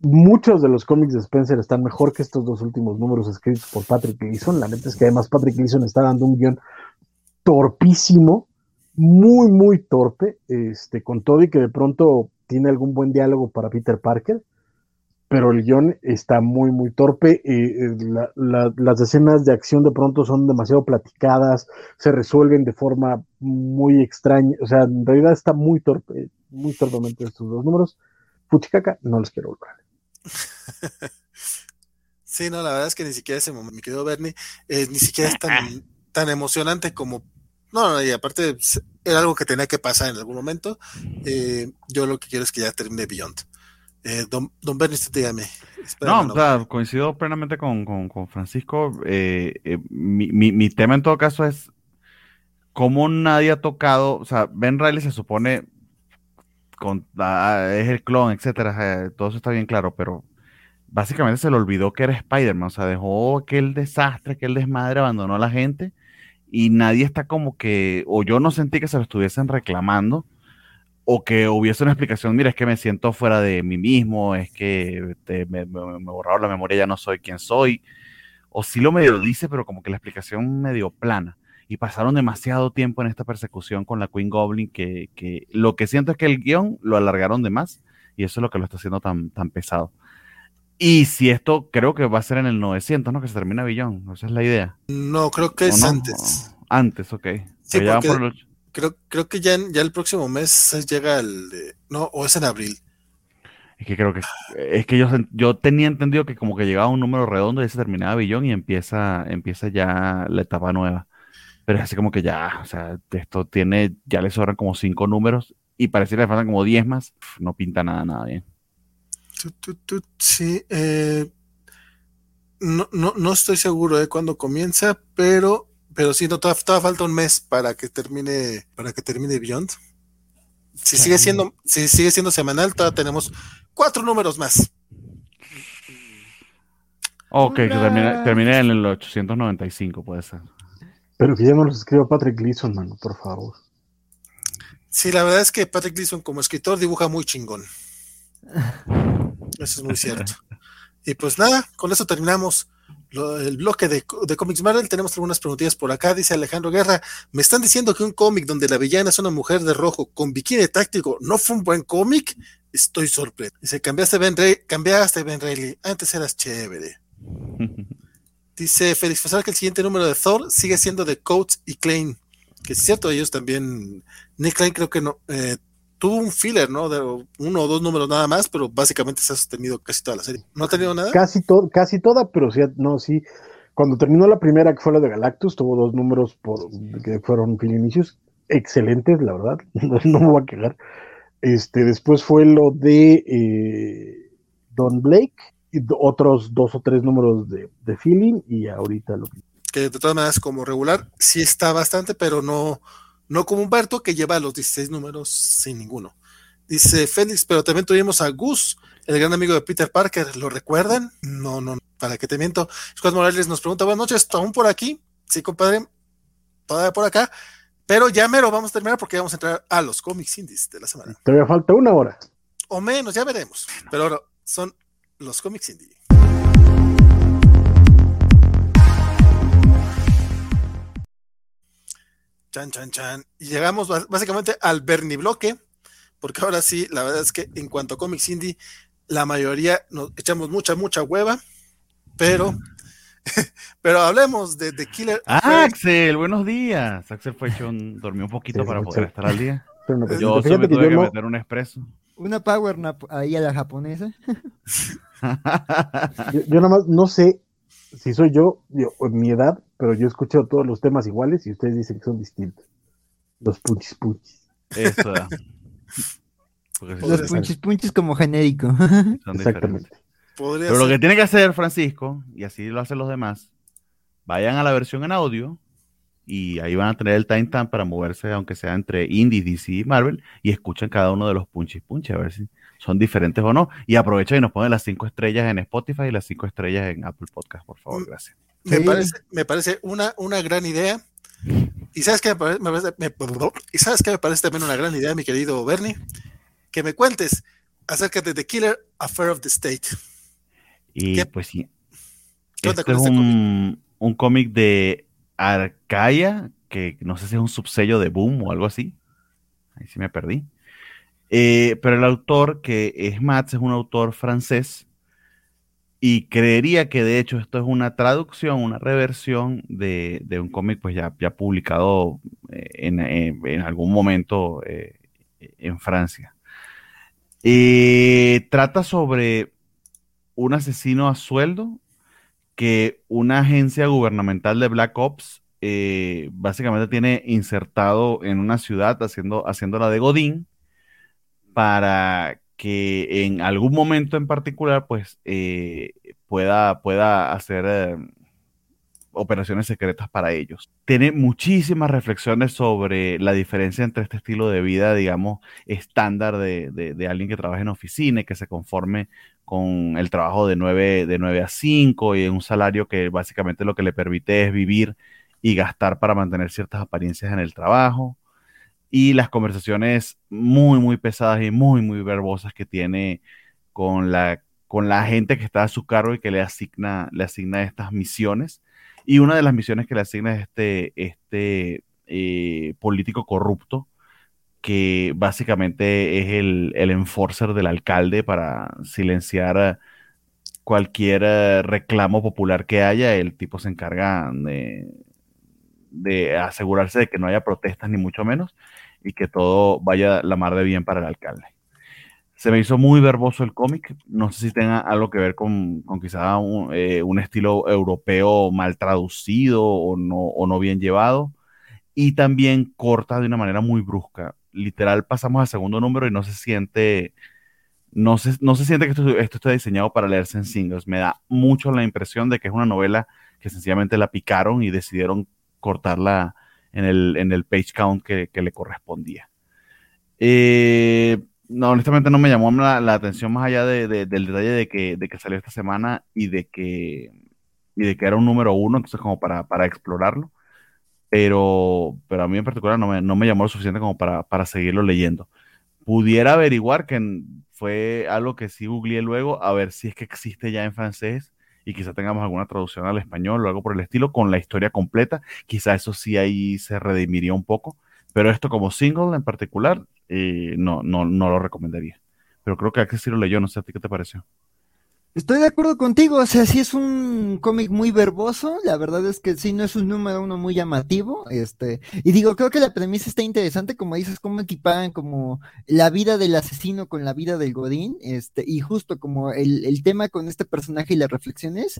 muchos de los cómics de Spencer están mejor que estos dos últimos números escritos por Patrick Gleason. La neta es que además Patrick Gleason está dando un guion torpísimo, muy, muy torpe, este, con todo y que de pronto tiene algún buen diálogo para Peter Parker, pero el guion está muy, muy torpe. eh, eh, la- la- las escenas de acción de pronto son demasiado platicadas, se resuelven de forma muy extraña, o sea, en realidad está muy torpe, muy torpemente estos dos números. Fuchicaca, no los quiero volver. Sí, no, la verdad es que ni siquiera ese momento, mi querido Bernie, eh, ni siquiera es tan, tan emocionante como. No, no, y aparte era algo que tenía que pasar en algún momento. Eh, yo lo que quiero es que ya termine Beyond. Eh, don, don Bernie, usted dígame. No, o sea, coincido plenamente con, con- con Francisco. Eh, eh, mi, mi- mi tema en todo caso es cómo nadie ha tocado, o sea, Ben Riley se supone con, ah, es el clon, etcétera, todo eso está bien claro, pero básicamente se le olvidó que era Spider-Man, o sea, dejó aquel desastre, aquel desmadre, abandonó a la gente y nadie está como que, o yo no sentí que se lo estuviesen reclamando, o que hubiese una explicación, mira, es que me siento fuera de mí mismo, es que te- me, me, me borraron la memoria, ya no soy quien soy, o sí lo medio dice, pero como que la explicación medio plana. Y pasaron demasiado tiempo en esta persecución con la Queen Goblin que, que lo que siento es que el guion lo alargaron de más y eso es lo que lo está haciendo tan, tan pesado. Y si esto creo que va a ser en el 900, ¿no? Que se termina Billón, esa es la idea. No, creo que ¿O es no? antes. Antes, ok. Sí, porque- por el- Creo, creo que ya, en- ya el próximo mes llega el de. No, o es en abril. Es que creo que es que yo, yo tenía entendido que como que llegaba un número redondo y se terminaba billón y empieza, empieza ya la etapa nueva. Pero es así como que ya, o sea, esto tiene, ya le sobran como cinco números y pareciera que le faltan como diez más. Uf, No pinta nada, nada bien. Sí, eh, no, no, no estoy seguro de cuándo comienza, pero, pero sí, no, todavía, todavía falta un mes para que termine, para que termine Beyond. Si sigue siendo, si sigue siendo semanal, todavía tenemos cuatro números más. Ok, que termine, ¡Hurra! termine en el 895, puede ser. Pero que ya no los escriba Patrick Gleason, mano, por favor. Sí, la verdad es que Patrick Gleason como escritor dibuja muy chingón. Eso es muy cierto. Y pues nada, con eso terminamos lo- el bloque de, de Comics Marvel. Tenemos algunas preguntillas por acá. Dice Alejandro Guerra, me están diciendo que un cómic donde la villana es una mujer de rojo con bikini táctico no fue un buen cómic. Estoy sorprendido. Dice, cambiaste Ben, Rey, cambiaste Ben Reilly. Antes eras chévere. Dice Félix Fasal que el siguiente número de Thor sigue siendo de Coates y Klein. Que es cierto, ellos también. Nick Klein creo que no. eh, tuvo un filler, ¿no? De uno o dos números nada más, pero básicamente se ha sostenido casi toda la serie. ¿No ha tenido nada? Casi, to casi toda, pero sí, no, sí. Cuando terminó la primera, que fue la de Galactus, tuvo dos números por, que fueron Inicios, excelentes, la verdad, no, me voy a quejar. Este, después fue lo de eh, Don Blake, y otros dos o tres números de, de Feeling, y ahorita lo que Que de todas maneras, como regular, sí está bastante, pero no, no como Humberto, que lleva los 16 números sin ninguno. Dice Félix, pero también tuvimos a Gus, el gran amigo de Peter Parker. ¿Lo recuerdan? No, no, para que te miento. Scott Morales nos pregunta, buenas noches, ¿aún por aquí? Sí, compadre, todavía por acá. Pero ya mero vamos a terminar porque vamos a entrar a los cómics indies de la semana. todavía falta una hora. O menos, ya veremos. Pero ahora son los cómics indie. Chan, chan, chan. Y llegamos básicamente al Bernie bloque, porque ahora sí, la verdad es que en cuanto a cómics indie, la mayoría nos echamos mucha, mucha hueva, pero, pero hablemos de The Killer. Ah. Axel, buenos días. Axel fue hecho un, dormió un poquito Sí, para mucho. poder estar al día. No, pues, Yo solo me que tuve yo que no, meter un expreso. Una power nap ahí a la japonesa. yo, yo nada más no sé si soy yo, yo, mi edad, pero yo escucho todos los temas iguales y ustedes dicen que son distintos. Los punchis punchis. Eso. Los punchis punchis como genérico. son diferentes. Exactamente. Podría Pero lo que tiene que hacer Francisco, y así lo hacen los demás, vayan a la versión en audio y ahí van a tener el timestamp para moverse, aunque sea entre Indie, DC y Marvel, y escuchen cada uno de los punchis punches, a ver si son diferentes o no. Y aprovechen y nos ponen las cinco estrellas en Spotify y las cinco estrellas en Apple Podcast, por favor, gracias. Me Sí. parece, me parece una, una gran idea. Y sabes que me parece, me parece- me- y sabes que me parece también una gran idea, mi querido Bernie, que me cuentes acerca de The Killer Affair of the State. Y ¿Qué- pues sí. qué Este con es este un, un cómic de Arcaia, que no sé si es un subsello de Boom o algo así. Ahí sí me perdí. Eh, pero el autor, que es Mats, es un autor francés. Y creería que de hecho esto es una traducción, una reversión de, de un cómic pues ya, ya publicado eh, en, en- en algún momento eh, en Francia. Eh, trata sobre un asesino a sueldo que una agencia gubernamental de Black Ops eh, básicamente tiene insertado en una ciudad haciendo, haciéndola de Godín para que en algún momento en particular pues eh, pueda, pueda hacer eh, operaciones secretas para ellos. Tiene muchísimas reflexiones sobre la diferencia entre este estilo de vida, digamos, estándar de, de- de alguien que trabaja en oficina y que se conforme con el trabajo de 9, de 9 a 5 y un salario que básicamente lo que le permite es vivir y gastar para mantener ciertas apariencias en el trabajo. Y las conversaciones muy, muy pesadas y muy, muy verbosas que tiene con la, con la gente que está a su cargo y que le asigna, le asigna estas misiones. Y una de las misiones que le asigna es este, este eh, político corrupto que básicamente es el, el enforcer del alcalde para silenciar cualquier eh, reclamo popular que haya. El tipo se encarga de, de asegurarse de que no haya protestas ni mucho menos y que todo vaya la mar de bien para el alcalde. Se me hizo muy verboso el cómic. No sé si tenga algo que ver con, con quizá un, eh, un estilo europeo mal traducido o no, o no bien llevado. Y también corta de una manera muy brusca. Literal, pasamos al segundo número y no se siente. No se, no se siente que esto, esto está diseñado para leerse en singles. Me da mucho la impresión de que es una novela que sencillamente la picaron y decidieron cortarla en el, en el page count que, que le correspondía. Eh, no, honestamente no me llamó la, la atención más allá de, de, del detalle de que, de que salió esta semana y de que, y de que era un número uno, entonces como para, para explorarlo. Pero, pero a mí en particular no me, no me llamó lo suficiente como para, para seguirlo leyendo. Pudiera averiguar que fue algo que sí googleé luego, a ver si es que existe ya en francés y quizá tengamos alguna traducción al español o algo por el estilo con la historia completa. Quizá eso sí ahí se redimiría un poco, pero esto como single en particular, eh, no, no, no lo recomendaría. Pero creo que Axel sí lo leyó, no sé a ti qué te pareció. Estoy de acuerdo contigo, o sea, sí es un cómic muy verboso, la verdad es que sí no es un número uno muy llamativo, este, y digo, creo que la premisa está interesante, como dices, cómo equiparan como la vida del asesino con la vida del Godín, este, y justo como el, el tema con este personaje y las reflexiones,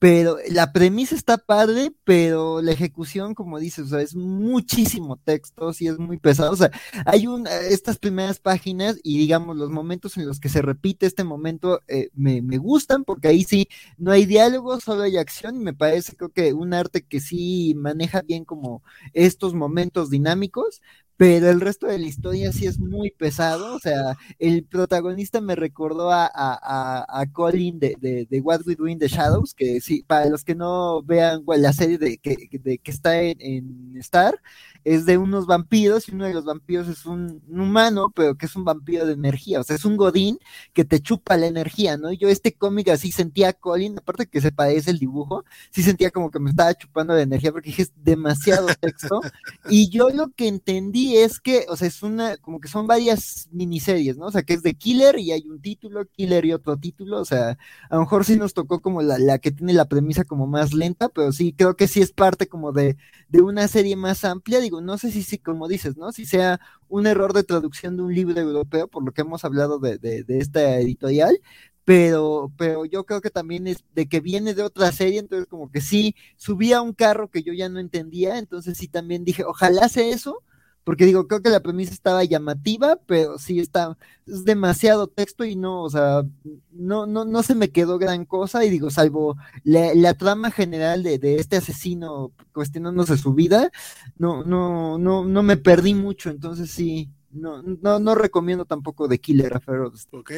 pero la premisa está padre, pero la ejecución, como dices, o sea, es muchísimo texto, sí es muy pesado, o sea, hay un, estas primeras páginas y digamos los momentos en los que se repite este momento eh, me, me gustan porque ahí sí no hay diálogo, solo hay acción y me parece creo que un arte que sí maneja bien como estos momentos dinámicos, pero el resto de la historia sí es muy pesado, o sea, el protagonista me recordó a, a, a, Colin de, de, de, What We Do in the Shadows, que sí, para los que no vean la serie de que, de, que está en, en, Star, es de unos vampiros y uno de los vampiros es un, un, humano, pero que es un vampiro de energía, o sea, es un godín que te chupa la energía, ¿no? Yo este cómic así sentía a Colin, aparte que se parece el dibujo, sí sentía como que me estaba chupando la energía porque dije, es demasiado texto, y yo lo que entendí es que, o sea, es una, como que son varias miniseries, ¿no? O sea, que es de Killer y hay un título, Killer y otro título, o sea, a lo mejor sí nos tocó como la, la que tiene la premisa como más lenta, pero sí, creo que sí es parte como de, de una serie más amplia, digo, no sé si, si, como dices, ¿no? Si sea un error de traducción de un libro europeo, por lo que hemos hablado de, de, de esta editorial, pero, pero yo creo que también es de que viene de otra serie, entonces como que sí, subía un carro que yo ya no entendía, entonces sí también dije, ojalá sea eso, porque digo, creo que la premisa estaba llamativa, pero sí está, es demasiado texto y no, o sea, no, no, no se me quedó gran cosa y digo, salvo la, trama general de, de, este asesino cuestionándose su vida, no, no, no, no me perdí mucho, entonces sí, no, no, no recomiendo tampoco The Killer Affair Ok,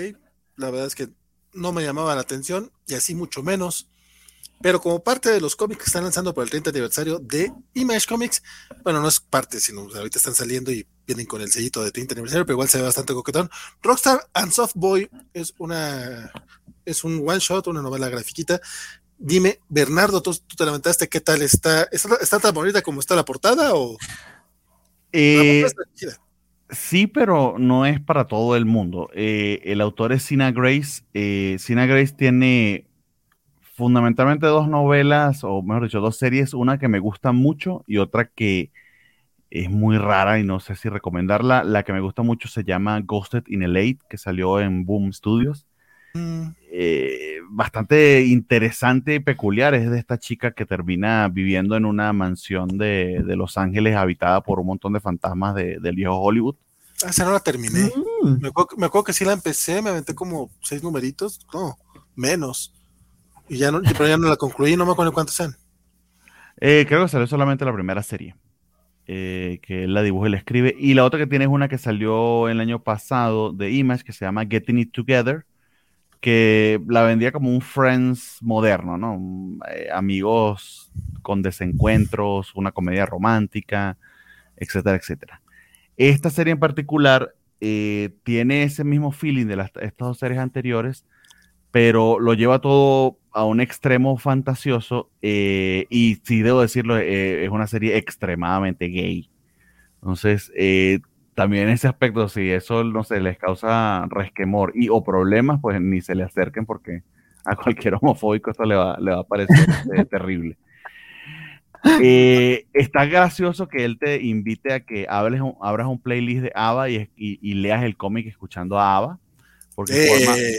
la verdad es que no me llamaba la atención y así mucho menos. Pero como parte de los cómics que están lanzando por el 30 aniversario de Image Comics, bueno, no es parte, sino ahorita están saliendo y vienen con el sellito de 30 aniversario, pero igual se ve bastante coquetón. Rockstar and Soft Boy es una es un one shot, una novela grafiquita. Dime, Bernardo, tú, te lamentaste, ¿qué tal está? ¿Está, tan bonita como está la portada o eh, Sí, pero no es para todo el mundo. Eh, el autor es Sina Grace. Eh, Sina Grace tiene fundamentalmente dos novelas, o mejor dicho, dos series, una que me gusta mucho y otra que es muy rara y no sé si recomendarla. La que me gusta mucho se llama Ghosted in a Late, que salió en Boom Studios. Mm. Eh, bastante interesante y peculiar. Es de esta chica que termina viviendo en una mansión de, Los Ángeles habitada por un montón de fantasmas del viejo Hollywood. Ah, esa no la terminé. Mm. Me, acuerdo, me, acuerdo, que sí la empecé, me aventé como seis numeritos, no, menos. Y ya no, pero ya no la concluí, no me acuerdo cuántos sean. Eh, creo que salió solamente la primera serie. Eh, que él la dibuja y la escribe. Y la otra que tiene es una que salió el año pasado de Image, que se llama Getting It Together, que la vendía como un Friends moderno, ¿no? Eh, amigos con desencuentros, una comedia romántica, etcétera, etcétera. Esta serie en particular tiene ese mismo feeling de las, estas dos series anteriores, pero lo lleva todo a un extremo fantasioso eh, y si debo decirlo, eh, es una serie extremadamente gay. Entonces, eh, también en ese aspecto, si eso no se les causa resquemor y o problemas, pues ni se le acerquen porque a cualquier homofóbico esto le va, le va a parecer terrible. está gracioso que él te invite a que hables, abras un playlist de ABBA y, y, leas el cómic escuchando a ABBA. Porque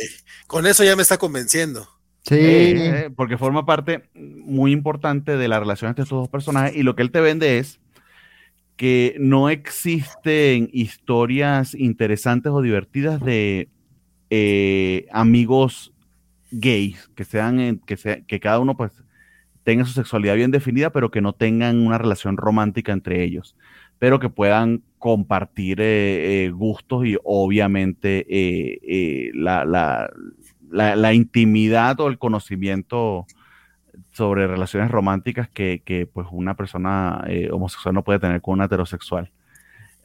con eso ya me está convenciendo. Sí. Eh, porque forma parte muy importante de la relación entre estos dos personajes y lo que él te vende es que no existen historias interesantes o divertidas de eh, amigos gays, que sean, que, sea, que cada uno pues tenga su sexualidad bien definida, pero que no tengan una relación romántica entre ellos, pero que puedan compartir eh, gustos y obviamente la, la, intimidad o el conocimiento sobre relaciones románticas que, pues una persona eh, homosexual no puede tener con una heterosexual.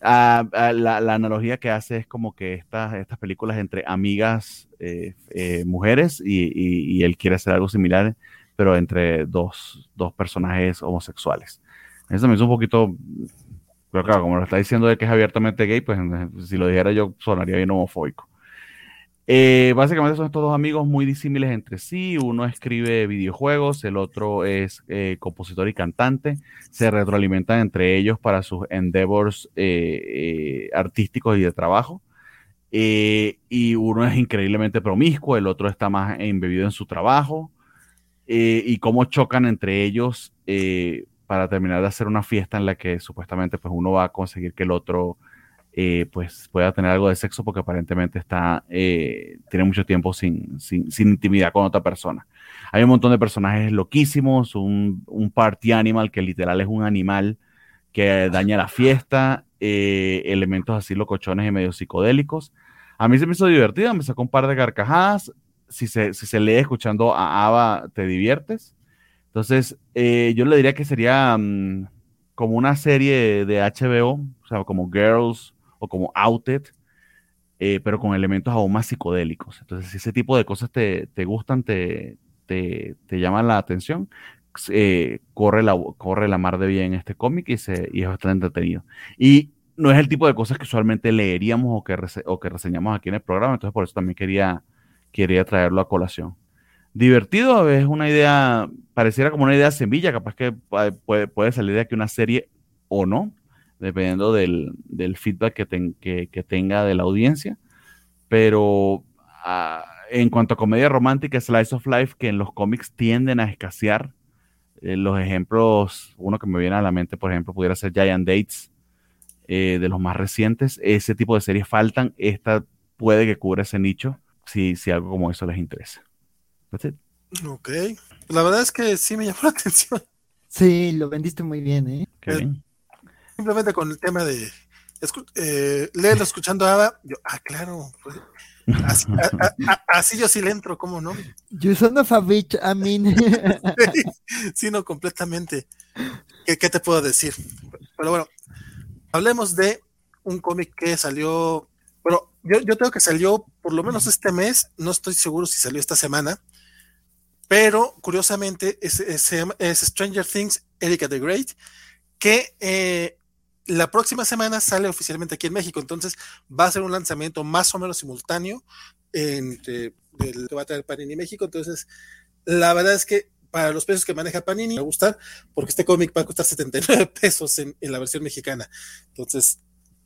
Ah, ah, la, analogía que hace es como que estas, estas películas entre amigas eh, eh, mujeres y, él quiere hacer algo similar, pero entre dos, personajes homosexuales. Eso me hizo un poquito, pero claro, como lo está diciendo de que es abiertamente gay, pues si lo dijera yo sonaría bien homofóbico. Eh, básicamente son estos dos amigos muy disímiles entre sí. Uno escribe videojuegos, el otro es eh, compositor y cantante. Se retroalimentan entre ellos para sus endeavors eh, artísticos y de trabajo. y uno es increíblemente promiscuo, el otro está más embebido en su trabajo. y cómo chocan entre ellos para terminar de hacer una fiesta en la que supuestamente pues, uno va a conseguir que el otro eh, pues pueda tener algo de sexo porque aparentemente está, eh, tiene mucho tiempo sin, sin, intimidad con otra persona. Hay un montón de personajes loquísimos, un, un, party animal que literal es un animal que daña la fiesta, eh, elementos así locochones y medio psicodélicos. A mí se me hizo divertido, me sacó un par de carcajadas. Si se, si se lee escuchando a Ava, te diviertes. Entonces, yo le diría que sería mm, como una serie de HBO, o sea, como Girls o como Outed, eh, pero con elementos aún más psicodélicos. Entonces, si ese tipo de cosas te, gustan, te, te, llaman la atención, eh, corre, la, corre la mar de bien este cómic y, se, y es bastante entretenido. Y no es el tipo de cosas que usualmente leeríamos o que, o que reseñamos aquí en el programa, entonces por eso también quería, quería traerlo a colación. Divertido es una idea, pareciera como una idea semilla, capaz que puede, puede salir de aquí una serie o no, dependiendo del, feedback que, que, tenga de la audiencia. Pero ah, en cuanto a comedia romántica, Slice of Life, que en los cómics tienden a escasear, eh, los ejemplos, uno que me viene a la mente, por ejemplo, pudiera ser Giant Dates, eh, de los más recientes. Ese tipo de series faltan. Esta puede que cubra ese nicho si, si algo como eso les interesa. That's it. Ok. La verdad es que sí me llamó la atención. Sí, lo vendiste muy bien, ¿eh? Qué Eh, bien. Simplemente con el tema de escu- eh, leerlo escuchando a Ava. Yo, ah, claro. pues, así, a- a- a- así yo sí le entro, ¿cómo no? You son of a bitch, I mean. sí, no, completamente. ¿Qué, qué te puedo decir? Pero bueno, hablemos de un cómic que salió. Bueno, yo, yo tengo que salió por lo menos este mes, no estoy seguro si salió esta semana, pero curiosamente es, Stranger Things, Erika the Great, que eh, la próxima semana sale oficialmente aquí en México, entonces va a ser un lanzamiento más o menos simultáneo entre el que va a traer Panini México, entonces la verdad es que para los precios que maneja Panini me va a gustar porque este cómic va a costar 79 pesos en la versión mexicana. Entonces,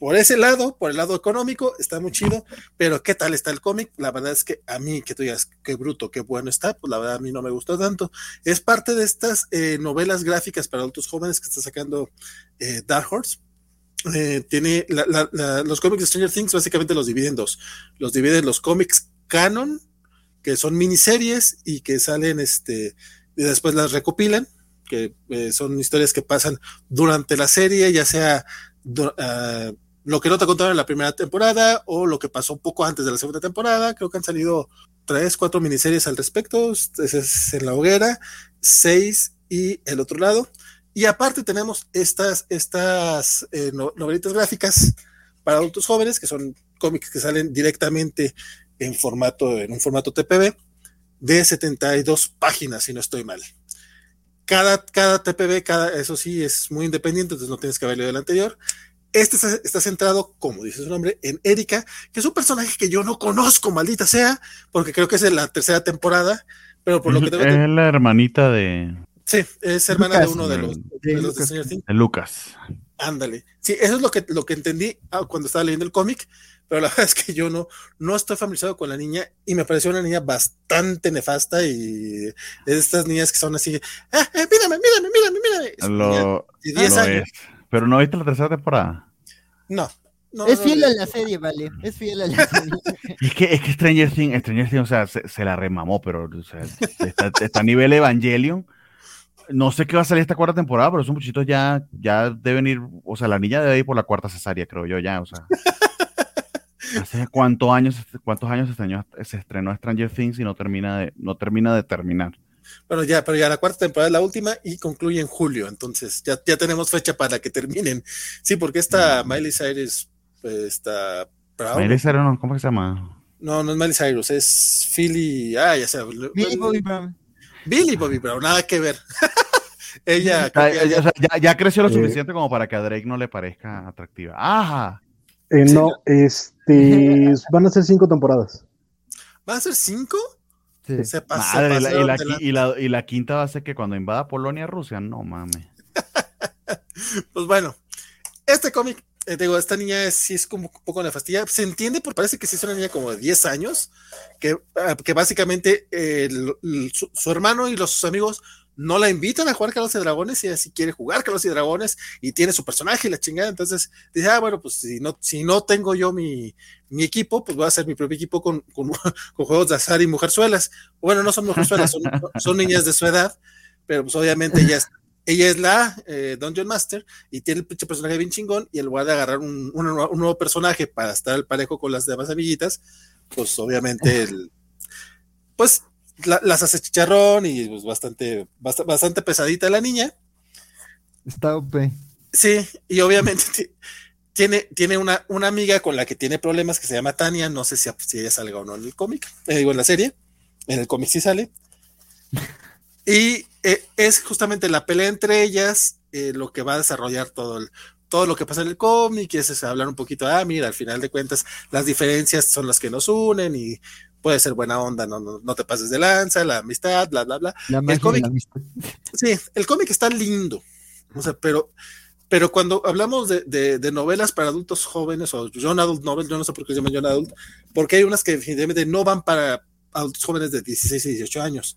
por ese lado, por el lado económico, está muy chido, pero ¿qué tal está el cómic? La verdad es que a mí, que tú digas, qué bruto, qué bueno está, pues la verdad a mí no me gustó tanto. Es parte de estas eh, novelas gráficas para adultos jóvenes que está sacando eh, Dark Horse. Eh, tiene la- la- la- los cómics de Stranger Things básicamente los dividen en dos. Los dividen los cómics canon, que son miniseries y que salen este y después las recopilan, que son historias que pasan durante la serie, ya sea ah, lo que no te contaron en la primera temporada o lo que pasó poco antes de la segunda temporada. Creo que han salido tres, cuatro miniseries al respecto. Ese es en la hoguera, seis y el otro lado. Y aparte tenemos estas, estas eh, no- novelitas gráficas para adultos jóvenes, que son cómics que salen directamente en formato, en un formato TPB de 72 páginas, si no estoy mal. Cada, cada TPB, cada, eso sí, es muy independiente, entonces no tienes que haber leído el anterior. Este está, está centrado, como dice su nombre, en Erika, que es un personaje que yo no conozco, maldita sea, porque creo que es de la tercera temporada, pero por lo que tengo es la hermanita de, Sí, es hermana de uno de los, de de los Lucas. De. Ándale. Sí, eso es lo que, lo que entendí ah, cuando estaba leyendo el cómic, pero la verdad es que yo no, no estoy familiarizado con la niña y me pareció una niña bastante nefasta y de estas niñas que son así, ah, eh, mírame, mírame, mírame, mírame. Lo, de 10 lo años. es. Pero no viste la tercera temporada. No, no. es no, fiel no, a la serie, vale. Es fiel a la serie. Y es que, es que Stranger Things, Stranger Things, o sea, se, se la remamó, pero o sea, está, está a nivel Evangelion. No sé qué va a salir esta cuarta temporada, pero esos muchachitos ya, ya deben ir, o sea, la niña debe ir por la cuarta cesárea, creo yo, ya, o sea. ¿Hace cuántos años, cuántos años se estrenó, se estrenó Stranger Things y no termina de, no termina de terminar? Bueno, ya, pero ya la cuarta temporada es la última y concluye en julio, entonces ya, ya tenemos fecha para que terminen. Sí, porque esta Mm. Miley Cyrus pues, está Brown. Miley Cyrus, no, ¿Cómo se llama? No, no es Miley Cyrus, es Philly, ah, ya sé. Billy Bobby Brown. Billy Bobby Brown, nada que ver. Ella, creo que ya, sea, ya- ya creció lo Eh. suficiente como para que a Drake no le parezca atractiva. ¡Ajá! Eh, Sí, no, este, van a ser cinco temporadas. ¿van a ser cinco? Se pas- se Madre, y, la, de qui- la- y la- y la quinta va a ser que cuando invada Polonia, Rusia, no mames. Pues bueno, este cómic, eh, digo, esta niña es, sí es como un poco nefastilla. Se entiende, porque parece que sí es una niña como de 10 años, que, ah, que básicamente eh, el- el- su, su hermano y los sus amigos no la invitan a jugar Carlos y Dragones y ella sí quiere jugar Carlos y Dragones y tiene su personaje y la chingada. Entonces dice, ah, bueno, pues si no, si no tengo yo mi, mi equipo, pues voy a hacer mi propio equipo con, con, juegos de azar y mujerzuelas. Bueno, no son mujerzuelas, son, son niñas de su edad, pero pues obviamente ella es, la eh, Dungeon Master y tiene el pinche personaje bien chingón y en lugar de agarrar un nuevo personaje para estar al parejo con las demás amiguitas, pues obviamente el, pues la- las hace chicharrón y pues bastante, bast- bastante pesadita la niña. Está OP. Sí, y obviamente ti- tiene, tiene una, una amiga con la que tiene problemas que se llama Tania, no sé si, si ella salga o no en el cómic, eh, digo en la serie, en el cómic sí sale. Y eh, es justamente la pelea entre ellas eh, lo que va a desarrollar todo el, todo lo que pasa en el cómic, y es, es hablar un poquito, ah, mira, al final de cuentas las diferencias son las que nos unen y puede ser buena onda, no, no, no te pases de lanza, la amistad, bla, bla, bla. La de cómic-. Sí, el cómic está lindo. O sea, pero, pero cuando hablamos de, de- de novelas para adultos jóvenes o Young Adult Novel, yo no sé por qué se llaman Young Adult, porque hay unas que definitivamente no van para adultos jóvenes de 16 y 18 años.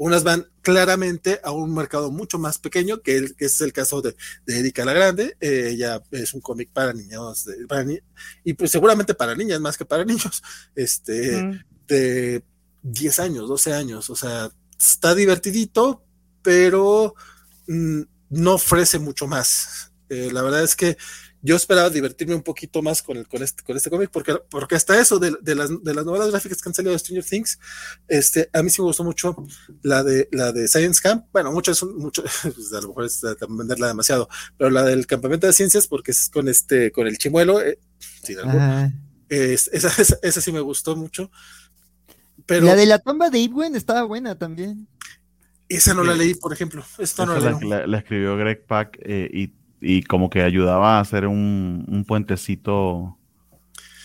Unas van claramente a un mercado mucho más pequeño, que, el, que es el caso de, de Erika la Grande. Eh, ella es un cómic para niños, de, para ni y pues seguramente para niñas más que para niños, este, mm. De 10 años, 12 años. O sea, está divertidito, pero mm, no ofrece mucho más. Eh, la verdad es que yo esperaba divertirme un poquito más con, el, con este, con este cómic, porque, porque hasta eso de, de, las, de las novelas gráficas que han salido de Stranger Things, este, a mí sí me gustó mucho la de, la de Science Camp. Bueno, muchas, mucho, pues a lo mejor es venderla demasiado, pero la del campamento de ciencias, porque es con este, con el chimuelo, eh, sí, es, esa, esa, esa, sí me gustó mucho. Pero, la de la tumba de Ibwen estaba buena también. Esa no la leí, por ejemplo. Esta no la, la, la, escribió Greg Pack eh, y y como que ayudaba a hacer un, un puentecito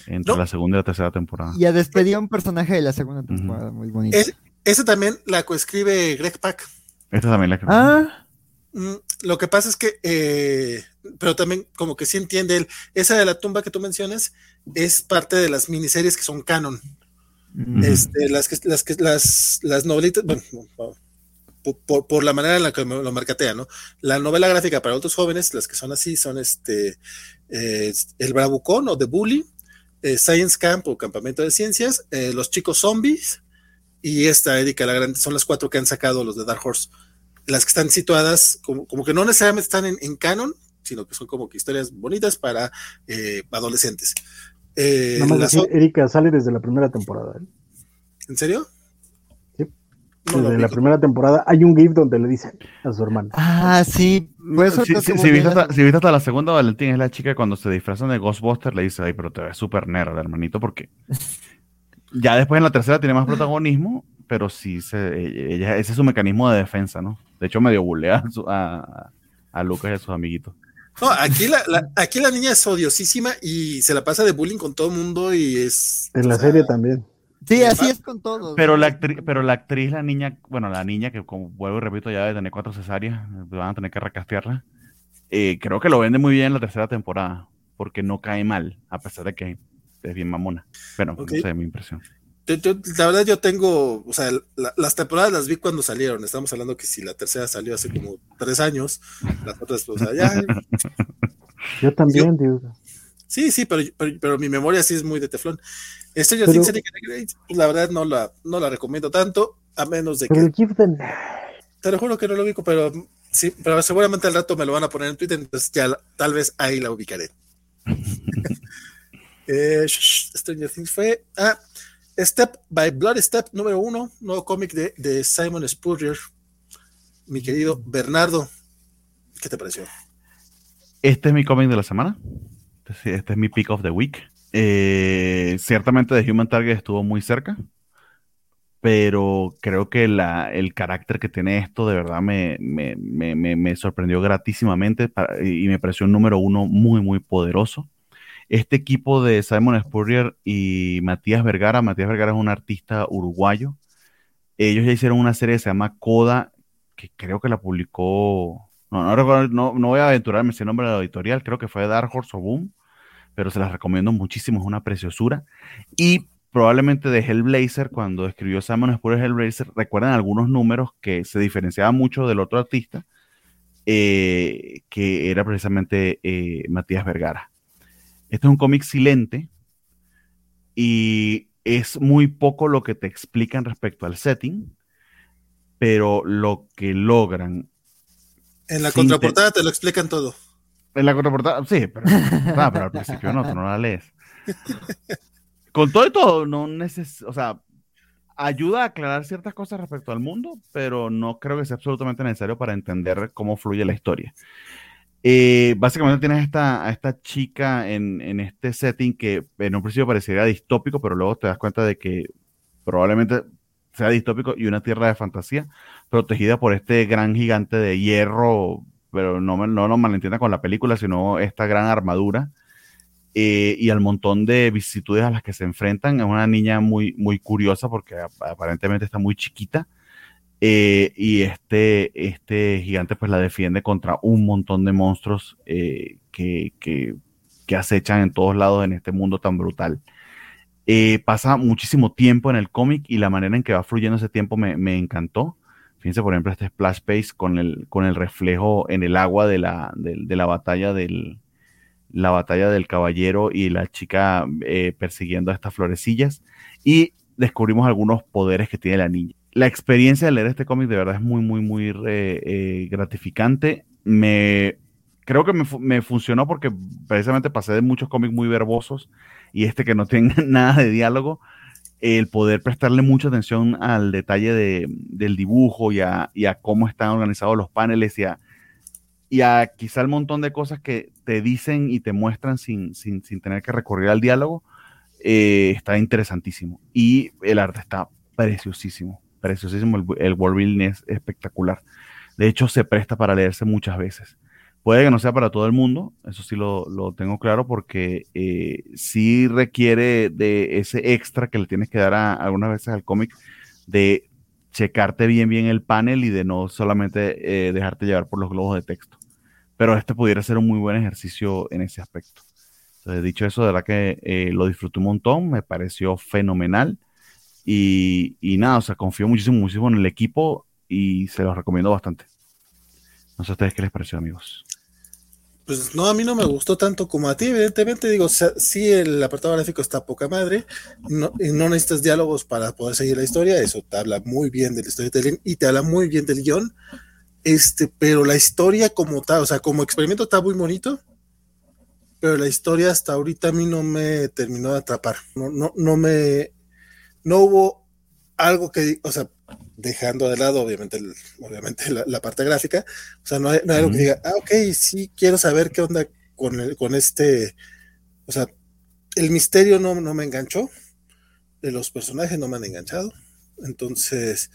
entre no. la segunda y la tercera temporada. Y a despedir a un personaje de la segunda temporada, uh -huh. muy bonito. Es, esa también la coescribe Greg Pack. Esta también la escribe. Ah. Mm, lo que pasa es que, eh, pero también como que sí entiende él, esa de la tumba que tú mencionas es parte de las miniseries que son canon. Este, las que las que las, las novelitas, bueno, por, por, la manera en la que lo marcatea, ¿no? La novela gráfica para otros jóvenes, las que son así, son este, eh, El Bravucón o The Bully, eh, Science Camp o Campamento de Ciencias, eh, Los Chicos Zombies y esta Erika la Grande, son las cuatro que han sacado los de Dark Horse. Las que están situadas, como, como que no necesariamente están en, en, canon, sino que son como que historias bonitas para adolescentes. Nada más decir, Erika sale desde la primera temporada. ¿En serio? Desde la primera temporada hay un GIF donde le dicen a su hermano. Ah, sí. Pues si, viste hasta, si, viste hasta, la segunda, Valentín es la chica cuando se disfrazan de Ghostbuster, le dice, ay, pero te ves súper nerd, hermanito, porque ya después en la tercera tiene más protagonismo, pero sí, se, ella, ese es su mecanismo de defensa, ¿no? De hecho, medio bulea a, a, a Lucas y a sus amiguitos. No, aquí la, la, aquí la niña es odiosísima y se la pasa de bullying con todo el mundo y es... En la sea, serie también. Sí, así es con todos. Pero la actriz, pero la actriz, la niña, bueno, la niña que como vuelvo y repito, ya debe tener cuatro cesáreas, van a tener que recastearla. Eh, creo que lo vende muy bien en la tercera temporada, porque no cae mal, a pesar de que es bien mamona. Pero okay. no sé, mi impresión. Yo, yo, la verdad yo tengo, o sea, la, las temporadas las vi cuando salieron. Estamos hablando que si la tercera salió hace como tres años, las otras, o sea, ya. Yo también, yo, digo. Sí, sí, pero, pero, pero, mi memoria sí es muy de teflón. Stranger Things pues la verdad no la, no la recomiendo tanto, a menos de pero que. The... Te lo juro que no lo ubico, pero sí, pero seguramente al rato me lo van a poner en Twitter, entonces ya tal vez ahí la ubicaré. eh, Stranger Things fue. Ah, Step by Blood Step número uno, nuevo cómic de, de Simon Spurrier. Mi querido Bernardo, ¿qué te pareció? Este es mi cómic de la semana. Este, es mi pick of the week. Eh, ciertamente de Human Target estuvo muy cerca, pero creo que la, el carácter que tiene esto de verdad me, me, me, me sorprendió gratísimamente y me pareció un número uno muy, muy poderoso. Este equipo de Simon Spurrier y Matías Vergara, Matías Vergara es un artista uruguayo. Ellos ya hicieron una serie que se llama Coda, que creo que la publicó no, no, no, no voy a aventurarme ese nombre de la editorial, creo que fue Dark Horse o Boom, pero se las recomiendo muchísimo, es una preciosura. Y probablemente de Hellblazer, cuando escribió Simon Spurrier Hellblazer, recuerdan algunos números que se diferenciaban mucho del otro artista, eh, que era precisamente eh, Matías Vergara. Este es un cómic silente y es muy poco lo que te explican respecto al setting, pero lo que logran en la contraportada te... te lo explican todo. En la contraportada, sí, pero, ah, pero al principio no, tú no la lees. Con todo y todo, no neces o sea, ayuda a aclarar ciertas cosas respecto al mundo, pero no creo que sea absolutamente necesario para entender cómo fluye la historia. Eh, básicamente tienes esta, a esta chica en, este setting que en un principio parecería distópico, pero luego te das cuenta de que probablemente sea distópico y una tierra de fantasía protegida por este gran gigante de hierro, pero no, no lo malentienda con la película, sino esta gran armadura eh, y al montón de vicisitudes a las que se enfrentan. Es una niña muy, muy curiosa porque aparentemente está muy chiquita. Eh, y este, este gigante pues la defiende contra un montón de monstruos eh, que, que, acechan en todos lados en este mundo tan brutal. Eh, pasa muchísimo tiempo en el cómic y la manera en que va fluyendo ese tiempo me, me, encantó. Fíjense, por ejemplo, este splash page con el, con el reflejo en el agua de la, de, la batalla del la batalla del caballero y la chica persiguiendo a estas florecillas. Y descubrimos algunos poderes que tiene la niña. La experiencia de leer este cómic de verdad es muy, muy, muy eh, eh, gratificante. Me creo que me, funcionó porque precisamente pasé de muchos cómics muy verbosos y este que no tiene nada de diálogo, el poder prestarle mucha atención al detalle de, del dibujo y a, y a, cómo están organizados los paneles y a, y a quizá el montón de cosas que te dicen y te muestran sin, sin, sin tener que recurrir al diálogo, eh, está interesantísimo. Y el arte está preciosísimo, preciosísimo. El, el world es espectacular. De hecho, se presta para leerse muchas veces. Puede que no sea para todo el mundo, eso sí lo, tengo claro, porque eh, sí requiere de ese extra que le tienes que dar a, algunas veces al cómic, de checarte bien bien el panel y de no solamente eh, dejarte llevar por los globos de texto. Pero este pudiera ser un muy buen ejercicio en ese aspecto. Entonces, dicho eso, de verdad que eh, lo disfruté un montón, me pareció fenomenal. Y, nada, o sea, confío muchísimo, muchísimo en el equipo y se los recomiendo bastante. No sé a ustedes qué les pareció, amigos. Pues no, a mí no me gustó tanto como a ti, evidentemente. Digo, sí, el apartado gráfico está poca madre. No, y no necesitas diálogos para poder seguir la historia. Eso te habla muy bien del storytelling y te habla muy bien del guion. Este, pero la historia como tal, o sea, como experimento está muy bonito. Pero la historia hasta ahorita a mí no me terminó de atrapar. No, no, no me. No hubo algo que, o sea, dejando de lado, obviamente, obviamente la, parte gráfica. O sea, no hay, algo que diga, ah, ok, sí, quiero saber qué onda con, con este. O sea, el misterio no, no me enganchó. Los personajes no me han enganchado. Entonces.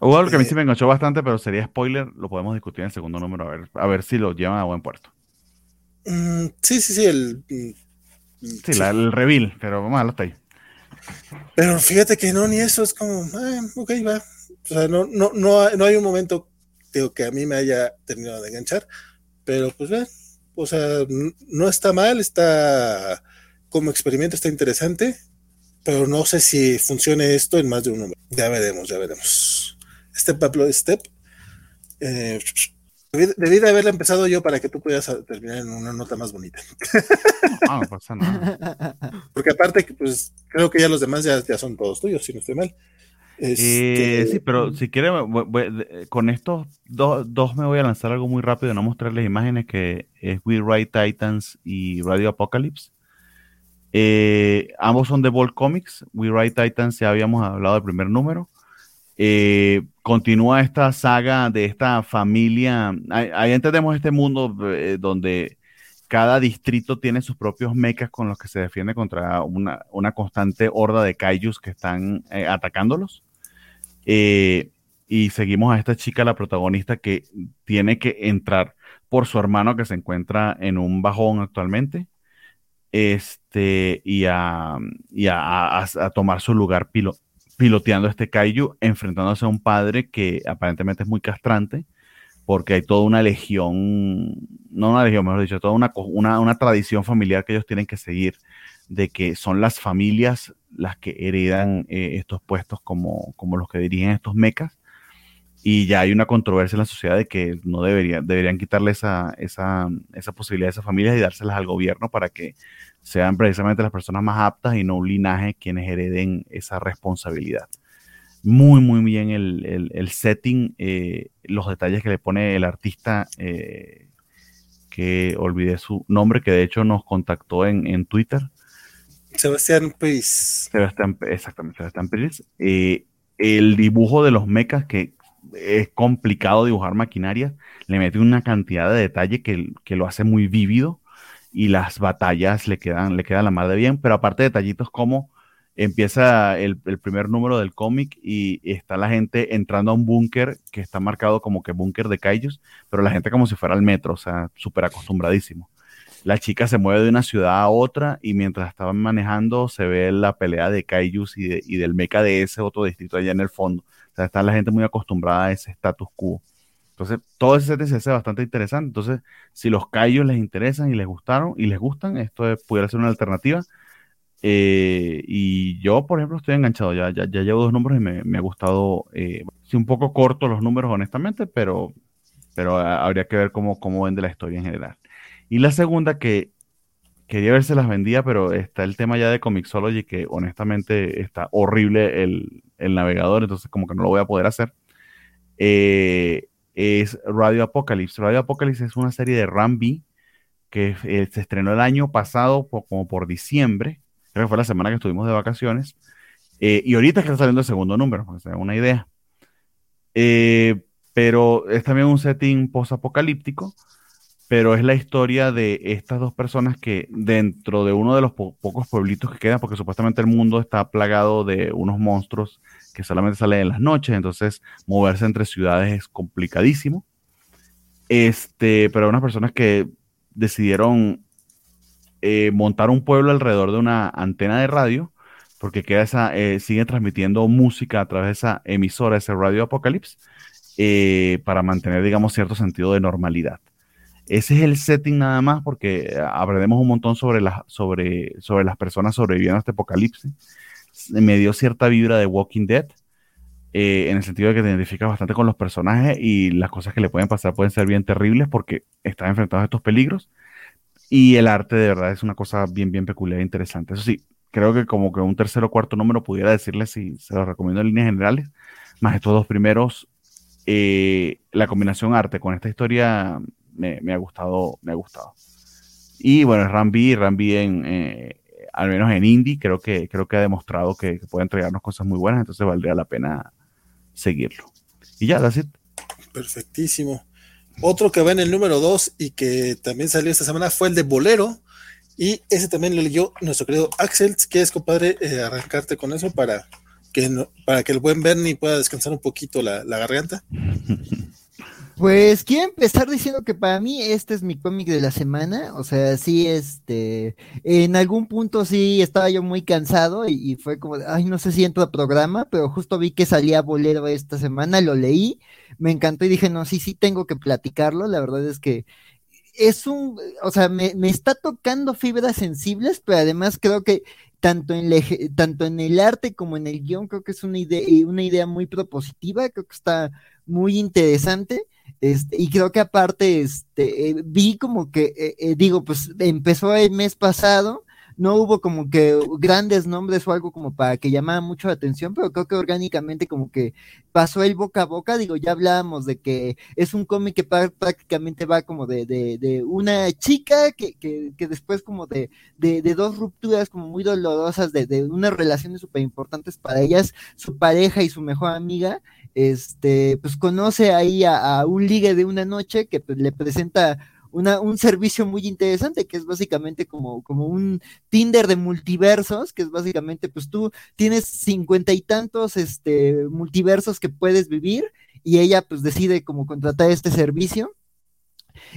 Hubo algo que a mí sí eh, me enganchó bastante, pero sería spoiler, lo podemos discutir en el segundo número, a ver, a ver si lo llevan a buen puerto. Mm, sí, sí, sí, el. Mm, sí, La, el reveal, pero vamos a dejarlo hasta ahí. Pero fíjate que no, ni eso es como, ah, ok, va, o sea, no, no, no, no hay un momento digo, que a mí me haya terminado de enganchar, pero pues ve, o sea, no está mal, está como experimento, está interesante, pero no sé si funcione esto en más de un número. Ya veremos, ya veremos. Step by step. Eh, debí, de haberla empezado yo para que tú pudieras terminar en una nota más bonita. Ah, no pasa nada. Porque aparte, pues creo que ya los demás ya, ya son todos tuyos, si no estoy mal. Este... sí, pero si quieren, con estos dos, me voy a lanzar algo muy rápido, no mostrarles imágenes que es We Write Titans y Radio Apocalypse. Eh, ambos son de Bolt Comics. We Write Titans ya habíamos hablado del primer número. Eh, continúa esta saga de esta familia. Ahí, entendemos este mundo eh, donde cada distrito tiene sus propios mechas con los que se defiende contra una, constante horda de kaijus que están atacándolos. Eh, y seguimos a esta chica, la protagonista, que tiene que entrar por su hermano que se encuentra en un bajón actualmente. Este, y a, a, tomar su lugar piloteando este kaiju, enfrentándose a un padre que aparentemente es muy castrante, porque hay toda una legión, no una legión, mejor dicho, toda una, una, tradición familiar que ellos tienen que seguir de que son las familias las que heredan eh, estos puestos como, como los que dirigen estos mecas. Y ya hay una controversia en la sociedad de que no debería, deberían quitarle esa, esa, esa posibilidad a esas familias y dárselas al gobierno para que sean precisamente las personas más aptas y no un linaje quienes hereden esa responsabilidad. Muy, muy bien el, el, setting, eh, los detalles que le pone el artista, eh, que olvidé su nombre, que de hecho nos contactó en, en Twitter Sebastián Pérez. Sebastián, exactamente, Sebastián Pérez. Eh, el dibujo de los mechas, que es complicado dibujar maquinaria, le mete una cantidad de detalle que, lo hace muy vívido y las batallas le quedan, le queda la madre bien, pero aparte de detallitos como empieza el, primer número del cómic y, está la gente entrando a un búnker que está marcado como que búnker de kaijus, pero la gente como si fuera al metro, o sea, súper acostumbradísimo la chica se mueve de una ciudad a otra y mientras estaban manejando se ve la pelea de Kaijus y, del mecha de ese otro distrito allá en el fondo. Sea, está la gente muy acostumbrada a ese status quo. Entonces, todo ese set se hace bastante interesante. Entonces, si los Kaijus les interesan y les gustaron y les gustan, esto pudiera ser una alternativa. Eh, y yo, por ejemplo, estoy enganchado. Ya, ya, ya llevo dos números y me, me ha gustado. Eh, sí, un poco corto los números, honestamente, pero, pero ah, habría que ver cómo, cómo vende la historia en general. Y la segunda, que quería ver si las vendía, pero está el tema ya de Comixology, que honestamente está horrible el, el navegador, entonces como que no lo voy a poder hacer. Eh, es Radio Apocalypse. Radio Apocalypse es una serie de Rambi que eh, se estrenó el año pasado, po- como por diciembre, creo que fue la semana que estuvimos de vacaciones, eh, y ahorita es que está saliendo el segundo número, para que se den una idea. Pero es también un setting post-apocalíptico, pero es la historia de estas dos personas que dentro de uno de los po- pocos pueblitos que quedan, porque supuestamente el mundo está plagado de unos monstruos que solamente salen en las noches, entonces moverse entre ciudades es complicadísimo. Este, pero unas personas que decidieron eh, montar un pueblo alrededor de una antena de radio, porque queda esa, eh, siguen transmitiendo música a través de esa emisora, ese Radio Apocalypse, eh, para mantener, digamos, cierto sentido de normalidad. Ese es el setting nada más, porque eh, aprendemos un montón sobre, las sobre, sobre las personas sobreviviendo a este apocalipsis. Me dio cierta vibra de Walking Dead, eh, en el sentido de que te identificas bastante con los personajes y las cosas que le pueden pasar pueden ser bien terribles porque están enfrentados a estos peligros. Y el arte de verdad es una cosa bien, bien peculiar e interesante. Eso sí, creo que como que un tercer o cuarto número pudiera decirles si se los recomiendo en líneas generales, más estos dos primeros, eh, la combinación arte con esta historia me, me ha gustado, me ha gustado. Y bueno, Rambi, Rambi en, eh, al menos en indie, creo que, creo que ha demostrado que, que puede entregarnos cosas muy buenas, entonces valdría la pena seguirlo. Y ya, that's it. Perfectísimo. Otro que va en el número 2 y que también salió esta semana fue el de Bolero. Y ese también lo leyó nuestro querido Axel. Quieres, compadre, eh, arrancarte con eso para que, no- para que el buen Bernie pueda descansar un poquito la, la garganta. Pues quiero empezar diciendo que para mí este es mi cómic de la semana, o sea, sí, este, en algún punto sí estaba yo muy cansado y, fue como, ay, no sé si entro a programa, pero justo vi que salía Bolero esta semana, lo leí, me encantó y dije, no, sí, sí tengo que platicarlo, la verdad es que es un, o sea, me, me está tocando fibras sensibles, pero además creo que tanto en, tanto en el arte como en el guion, creo que es una idea, una idea muy propositiva, creo que está muy interesante. Este, y creo que aparte, este, eh, vi como que, eh, eh, digo, pues empezó el mes pasado, no hubo como que grandes nombres o algo como para que llamara mucho la atención, pero creo que orgánicamente como que pasó el boca a boca, digo, ya hablábamos de que es un cómic que prácticamente va como de, de, de una chica que, que, que después como de, de, de dos rupturas como muy dolorosas, de, de unas relaciones súper importantes para ellas, su pareja y su mejor amiga, este, pues conoce ahí a, a un ligue de una noche que pues, le presenta una, un servicio muy interesante, que es básicamente como, como un Tinder de multiversos, que es básicamente, pues tú tienes cincuenta y tantos este, multiversos que puedes vivir, y ella pues decide como contratar este servicio.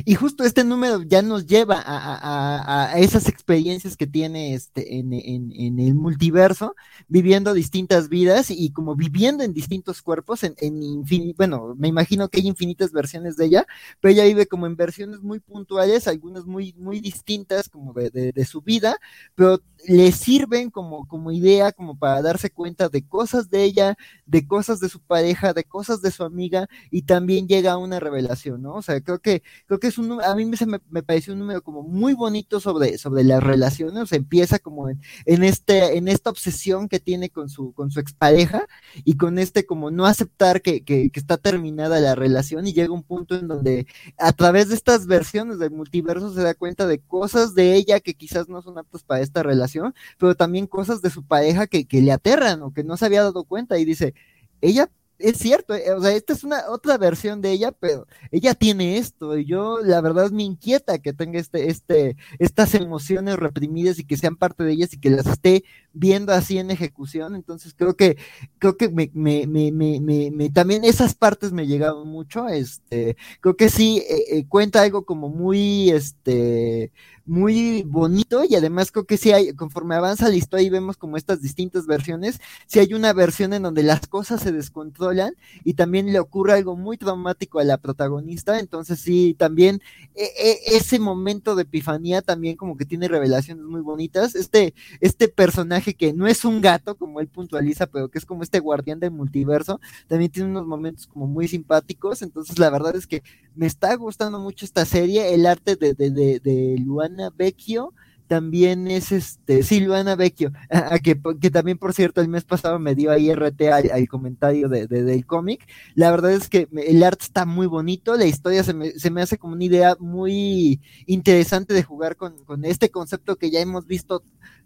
Y justo este número ya nos lleva a, a- a- esas experiencias que tiene este en, en- el multiverso, viviendo distintas vidas y como viviendo en distintos cuerpos, en, en bueno, me imagino que hay infinitas versiones de ella, pero ella vive como en versiones muy puntuales, algunas muy, muy distintas como de- de su vida, pero le sirven como, como idea, como para darse cuenta de cosas de ella, de cosas de su pareja, de cosas de su amiga, y también llega a una revelación, ¿no? O sea, creo que creo que es un, a mí se me, me pareció un número como muy bonito sobre, sobre las relaciones, empieza como en, en este, en esta obsesión que tiene con su, con su expareja y con este como no aceptar que, que, que está terminada la relación y llega un punto en donde a través de estas versiones del multiverso se da cuenta de cosas de ella que quizás no son aptas para esta relación, pero también cosas de su pareja que, que le aterran o que no se había dado cuenta y dice, ella es cierto, eh, o sea, esta es una otra versión de ella, pero ella tiene esto, y yo la verdad me inquieta que tenga este, este, estas emociones reprimidas y que sean parte de ellas y que las esté viendo así en ejecución. Entonces creo que, creo que me, me, me, me, también esas partes me llegaron mucho. Este, creo que sí, eh, eh, cuenta algo como muy, este, muy bonito y además creo que sí hay, conforme avanza la historia y vemos como estas distintas versiones, si hay una versión en donde las cosas se descontrolan y también le ocurre algo muy traumático a la protagonista, entonces sí, también e, e, ese momento de epifanía también como que tiene revelaciones muy bonitas, este, este personaje que no es un gato, como él puntualiza, pero que es como este guardián del multiverso, también tiene unos momentos como muy simpáticos, entonces la verdad es que me está gustando mucho esta serie, el arte de, de, de, de Luana Vecchio, también es este, sí, Luana Vecchio, que, también por cierto el mes pasado me dio ahí RT al, comentario de, del cómic, la verdad es que el arte está muy bonito, la historia se me, se me hace como una idea muy interesante de jugar con, con este concepto que ya hemos visto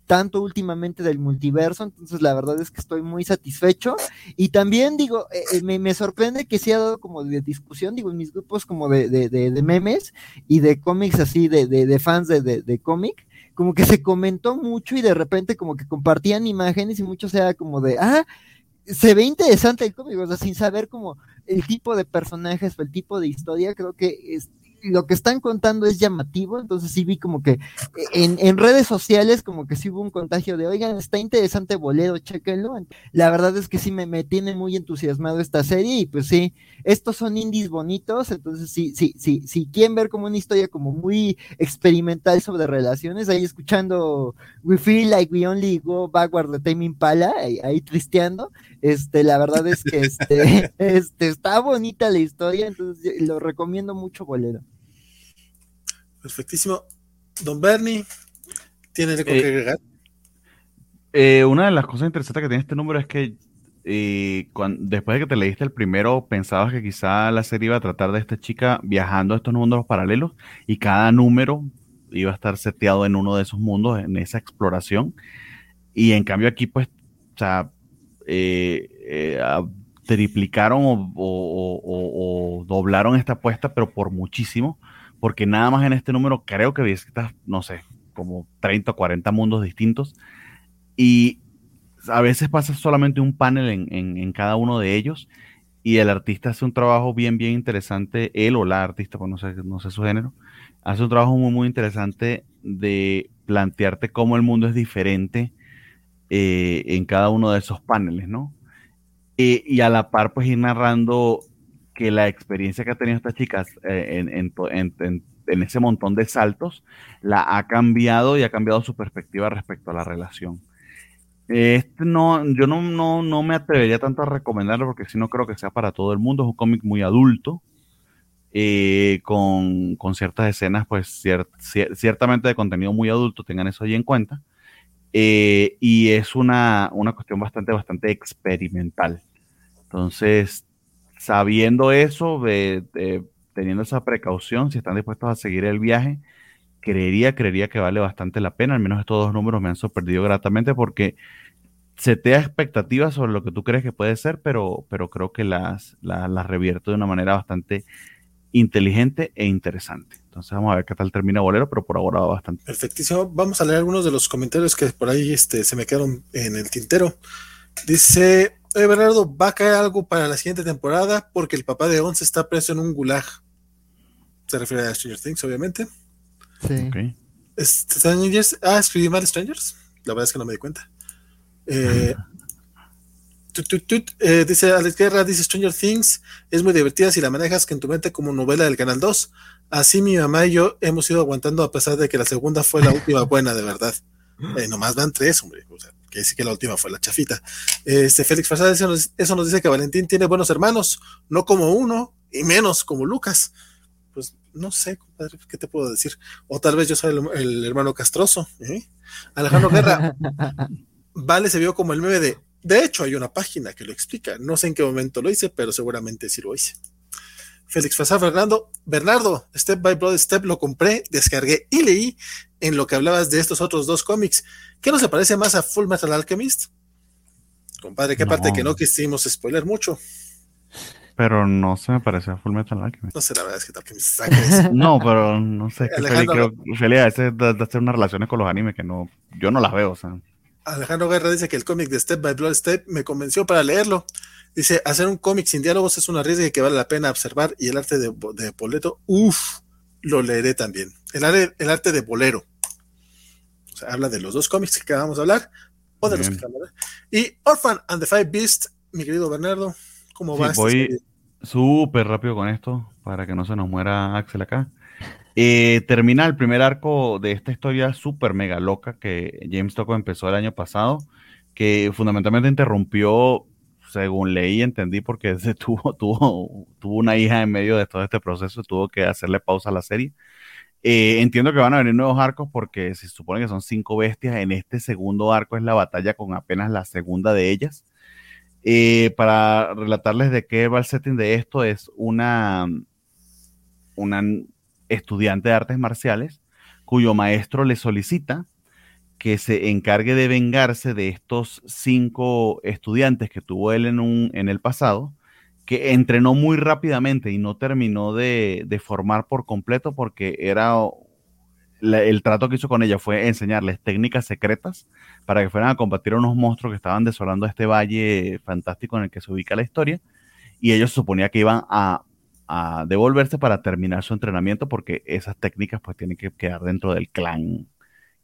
tanto últimamente del multiverso, entonces la verdad es que estoy muy satisfecho. Y también digo, eh, eh, me, me, sorprende que se ha dado como de discusión, digo, en mis grupos como de, de, de, de memes y de cómics así, de, de fans de, cómic, como que se comentó mucho y de repente como que compartían imágenes y mucho sea como de, ah, se ve interesante el cómic, o sea, sin saber como el tipo de personajes o el tipo de historia, creo que es, lo que están contando es llamativo, entonces sí vi como que en, en, redes sociales como que sí hubo un contagio de, oigan, está interesante Boledo, chéquenlo. La verdad es que sí me, me tiene muy entusiasmado esta serie y pues sí, estos son indies bonitos, entonces sí, sí, sí, si quieren ver como una historia como muy experimental sobre relaciones, ahí escuchando We Feel Like We Only Go Backward de Tame Impala, ahí, ahí tristeando, este, la verdad es que este, este, está bonita la historia, entonces lo recomiendo mucho Boledo. Perfectísimo. Don Bernie, ¿tiene algo que agregar? Eh, una de las cosas interesantes que tiene este número es que eh, cuando, después de que te leíste el primero, pensabas que quizá la serie iba a tratar de esta chica viajando a estos mundos paralelos y cada número iba a estar seteado en uno de esos mundos, en esa exploración. Y en cambio aquí, pues, o sea, eh, triplicaron o, o, doblaron esta apuesta, pero por muchísimo porque nada más en este número creo que visitas, no sé, como 30 o 40 mundos distintos. Y a veces pasa solamente un panel en, en, cada uno de ellos y el artista hace un trabajo bien, bien interesante, él o la artista, pues no sé, no sé su género, hace un trabajo muy, muy interesante de plantearte cómo el mundo es diferente eh, en cada uno de esos paneles, ¿no? Eh, y a la par, pues ir narrando que la experiencia que ha tenido esta chica eh, en, ese montón de saltos la ha cambiado y ha cambiado su perspectiva respecto a la relación. Este no, yo no, no, no me atrevería tanto a recomendarlo porque si no creo que sea para todo el mundo. Es un cómic muy adulto, eh, con, con, ciertas escenas, pues ciertamente de contenido muy adulto, tengan eso ahí en cuenta. Eh, y es una, una cuestión bastante, bastante experimental. Entonces, sabiendo eso, teniendo esa precaución, si están dispuestos a seguir el viaje, creería, creería que vale bastante la pena. Al menos estos dos números me han sorprendido gratamente porque se te da expectativas sobre lo que tú crees que puede ser, pero, pero creo que las, las, las revierto de una manera bastante inteligente e interesante. Entonces vamos a ver qué tal termina Bolero, pero por ahora va bastante. Perfectísimo. Vamos a leer algunos de los comentarios que por ahí este, se me quedaron en el tintero. Dice Oye, Bernardo, ¿va a caer algo para la siguiente temporada? Porque el papá de Once está preso en un gulag. Se refiere a Stranger Things, obviamente. Sí. Strangers. Ah, escribí mal Strangers. La verdad es que no me di cuenta. Eh, eh, dice Alex Guerra, dice Stranger Things, es muy divertida si la manejas que en tu mente como novela del Canal 2. Así mi mamá y yo hemos ido aguantando a pesar de que la segunda fue la última buena, de verdad. Eh, nomás van tres, hombre. O sea, que dice que la última fue la chafita. Este Félix Farsad, eso nos, eso nos dice que Valentín tiene buenos hermanos, no como uno, y menos como Lucas. Pues no sé, compadre, ¿qué te puedo decir? O tal vez yo soy el, hermano castroso. ¿eh? Alejandro Guerra, Vale se vio como el meme de. De hecho, hay una página que lo explica. No sé en qué momento lo hice, pero seguramente sí lo hice. Félix Fasá Fernando, Bernardo, Step by Blood Step lo compré, descargué y leí en lo que hablabas de estos otros dos cómics. ¿Qué no se parece más a Full Metal Alchemist? Compadre, qué parte que no quisimos spoiler mucho. Pero no se me parece a Full Metal Alchemist. No sé, la verdad es que Alchemist No, pero no sé. Alejandro, creo, a veces hacer unas relaciones con los animes que no, yo no las veo, o sea. Alejandro Guerra dice que el cómic de Step by Blood Step me convenció para leerlo. Dice, hacer un cómic sin diálogos es una riesgo que vale la pena observar y el arte de, de Poleto, uff, lo leeré también. el, arte, el arte de bolero. O sea, habla de los dos cómics que acabamos de hablar, o de los que acabamos de hablar. Y Orphan and the Five Beasts, mi querido Bernardo, ¿cómo Sí, va? voy súper rápido con esto para que no se nos muera Axel acá. Eh, termina el primer arco de esta historia súper mega loca que James Tocco empezó el año pasado, que fundamentalmente interrumpió, según leí entendí, porque tuvo, tuvo, tuvo una hija en medio de todo este proceso, tuvo que hacerle pausa a la serie. Eh, entiendo que van a venir nuevos arcos porque se supone que son cinco bestias. En este segundo arco es la batalla con apenas la segunda de ellas. Eh, para relatarles de qué va el setting de esto, es una, una estudiante de artes marciales cuyo maestro le solicita que se encargue de vengarse de estos cinco estudiantes que tuvo él en, un, en el pasado, que entrenó muy rápidamente y no terminó de, de formar por completo porque era el trato que hizo con ella fue enseñarles técnicas secretas para que fueran a combatir a unos monstruos que estaban desolando este valle fantástico en el que se ubica la historia. Y ellos suponía que iban a, a devolverse para terminar su entrenamiento porque esas técnicas pues tienen que quedar dentro del clan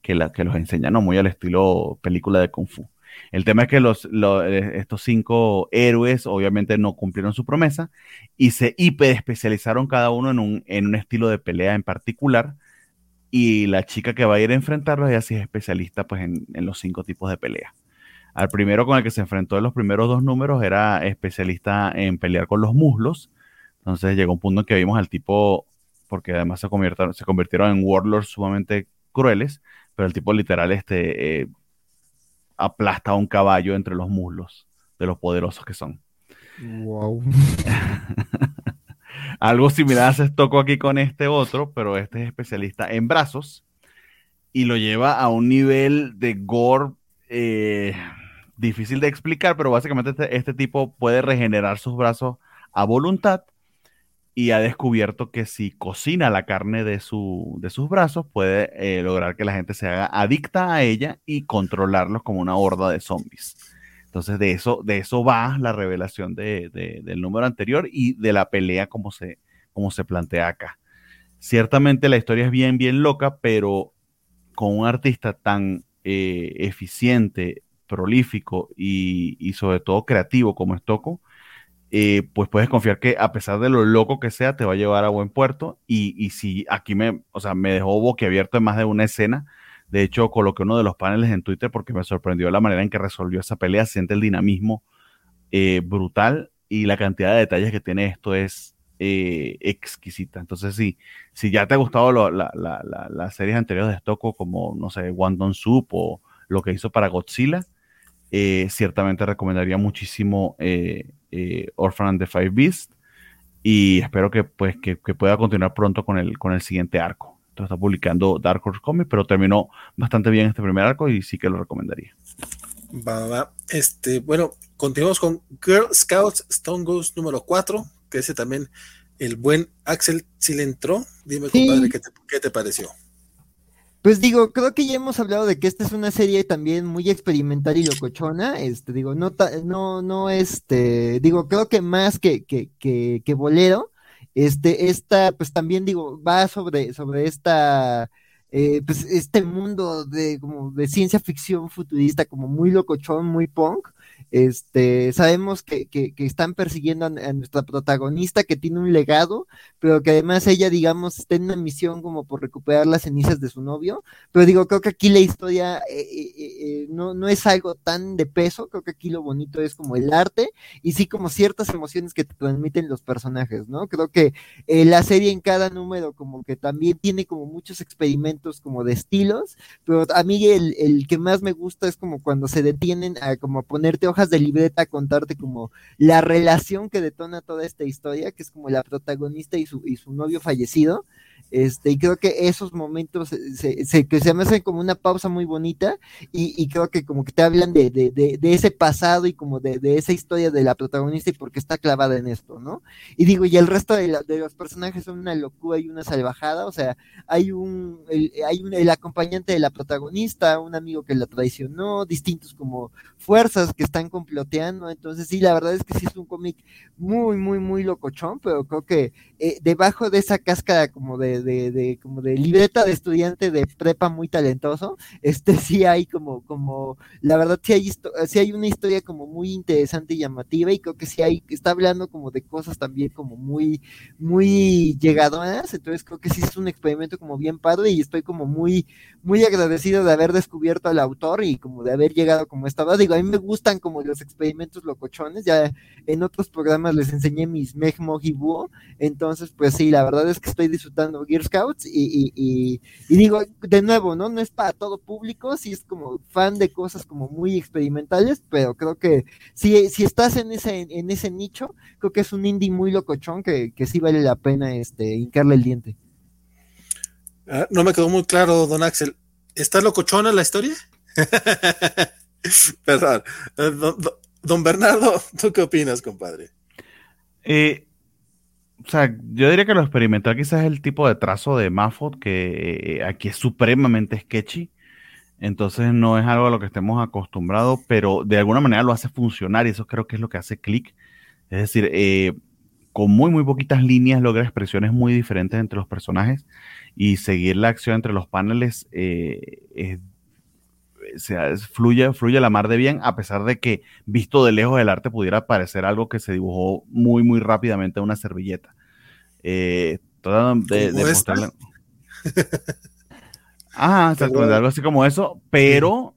que, la, que los enseñan, ¿no? muy al estilo película de Kung Fu. El tema es que los, lo- eh, estos cinco héroes obviamente no cumplieron su promesa y se hiper especializaron cada uno en un, en un estilo de pelea en particular. Y la chica que va a ir a enfrentarlos, ella sí es especialista pues, en, en los cinco tipos de pelea. Al primero con el que se enfrentó en los primeros dos números era especialista en pelear con los muslos. Entonces llegó un punto en que vimos al tipo, porque además se convirtieron, se convirtieron en warlords sumamente crueles, pero el tipo literal este, eh, aplasta a un caballo entre los muslos de los poderosos que son. Wow. Algo similar se tocó aquí con este otro, pero este es especialista en brazos y lo lleva a un nivel de gore eh, difícil de explicar, pero básicamente este, este tipo puede regenerar sus brazos a voluntad y ha descubierto que si cocina la carne de, su, de sus brazos puede eh, lograr que la gente se haga adicta a ella y controlarlos como una horda de zombies. Entonces de eso, de eso va la revelación de, de, del número anterior y de la pelea como se, como se plantea acá. Ciertamente la historia es bien, bien loca, pero con un artista tan eh, eficiente, prolífico y, y, sobre todo creativo como es Toco, eh, pues puedes confiar que a pesar de lo loco que sea, te va a llevar a buen puerto. Y, y si aquí me, o sea, me dejó boquiabierto en más de una escena, de hecho, coloqué uno de los paneles en Twitter porque me sorprendió la manera en que resolvió esa pelea. Siente el dinamismo eh, brutal y la cantidad de detalles que tiene esto es eh, exquisita. Entonces, sí, si ya te ha gustado la, la, la, las series anteriores de Stocco, como, no sé, Wandon Soup o lo que hizo para Godzilla, eh, ciertamente recomendaría muchísimo eh, Orphan and the Five Beasts y espero que, pues, que, que pueda continuar pronto con el, con el siguiente arco está publicando Dark Horse Comics, pero terminó bastante bien este primer arco y sí que lo recomendaría. Va, va. Este, bueno, continuamos con Girl Scouts Stone Ghost número 4, que ese también el buen Axel sí le entró. Dime, sí. compadre, ¿qué te, ¿qué te, pareció? Pues digo, creo que ya hemos hablado de que esta es una serie también muy experimental y locochona. Este, digo, no, no, no, este, digo, creo que más que, que, que, que bolero este, esta, pues también digo, va sobre, sobre esta, eh, pues este mundo de, como de ciencia ficción futurista, como muy locochón, muy punk. Este, sabemos que, que, están persiguiendo a, nuestra protagonista que tiene un legado, pero que además ella, digamos, está en una misión como por recuperar las cenizas de su novio. Pero digo, creo que aquí la historia eh, eh, no, no es algo tan de peso, creo que aquí lo bonito es como el arte y sí como ciertas emociones que te transmiten los personajes, ¿no? Creo que eh, la serie en cada número como que también tiene como muchos experimentos como de estilos, pero a mí el, el que más me gusta es como cuando se detienen a como a ponerte hojas de libreta contarte como la relación que detona toda esta historia, que es como la protagonista y su, y su novio fallecido. Este, y creo que esos momentos se, se, que se me hacen como una pausa muy bonita y, y creo que como que te hablan de, de, de, de ese pasado y como de, esa historia de la protagonista y porque está clavada en esto, ¿no? Y digo, y el resto de, la, los personajes son una locura y una salvajada, o sea, hay un, el, hay un, el acompañante de la protagonista, un amigo que la traicionó, distintos como fuerzas que están comploteando, entonces sí, la verdad es que sí es un cómic muy, muy, muy locochón, pero creo que eh, debajo de esa cáscara como de, de, como de libreta de estudiante de prepa muy talentoso, este sí hay como, como, la verdad sí hay, sí hay una historia como muy interesante y llamativa y creo que sí hay, está hablando como de cosas también como muy, muy llegadoras, entonces creo que sí es un experimento como bien padre y estoy como muy, muy agradecido de haber descubierto al autor y como de haber llegado como estaba, digo, a mí me gustan como los experimentos locochones, ya en otros programas les enseñé mis Mejmo y Búho, entonces pues sí, la verdad es que estoy disfrutando Gear Scouts y, y, digo, de nuevo, ¿no? No es para todo público, sí es como fan de cosas como muy experimentales, pero creo que si, si estás en ese, en ese nicho, creo que es un indie muy locochón que, que sí vale la pena este, hincarle el diente. Ah, no me quedó muy claro, don Axel. ¿Está locochona la historia? Perdón. Eh, don, Bernardo, ¿tú qué opinas, compadre? Eh, o sea, yo diría que lo experimental quizás es el tipo de trazo de Mafot que eh, aquí es supremamente sketchy. Entonces no es algo a lo que estemos acostumbrados, pero de alguna manera lo hace funcionar y eso creo que es lo que hace click. Es decir, con muy, muy poquitas líneas logra expresiones muy diferentes entre los personajes y seguir la acción entre los paneles es sea, fluye, fluye la mar de bien, a pesar de que visto de lejos el arte pudiera parecer algo que se dibujó muy, muy rápidamente en una servilleta. Eh, de, de mostrarle... Ah, algo así como eso, pero...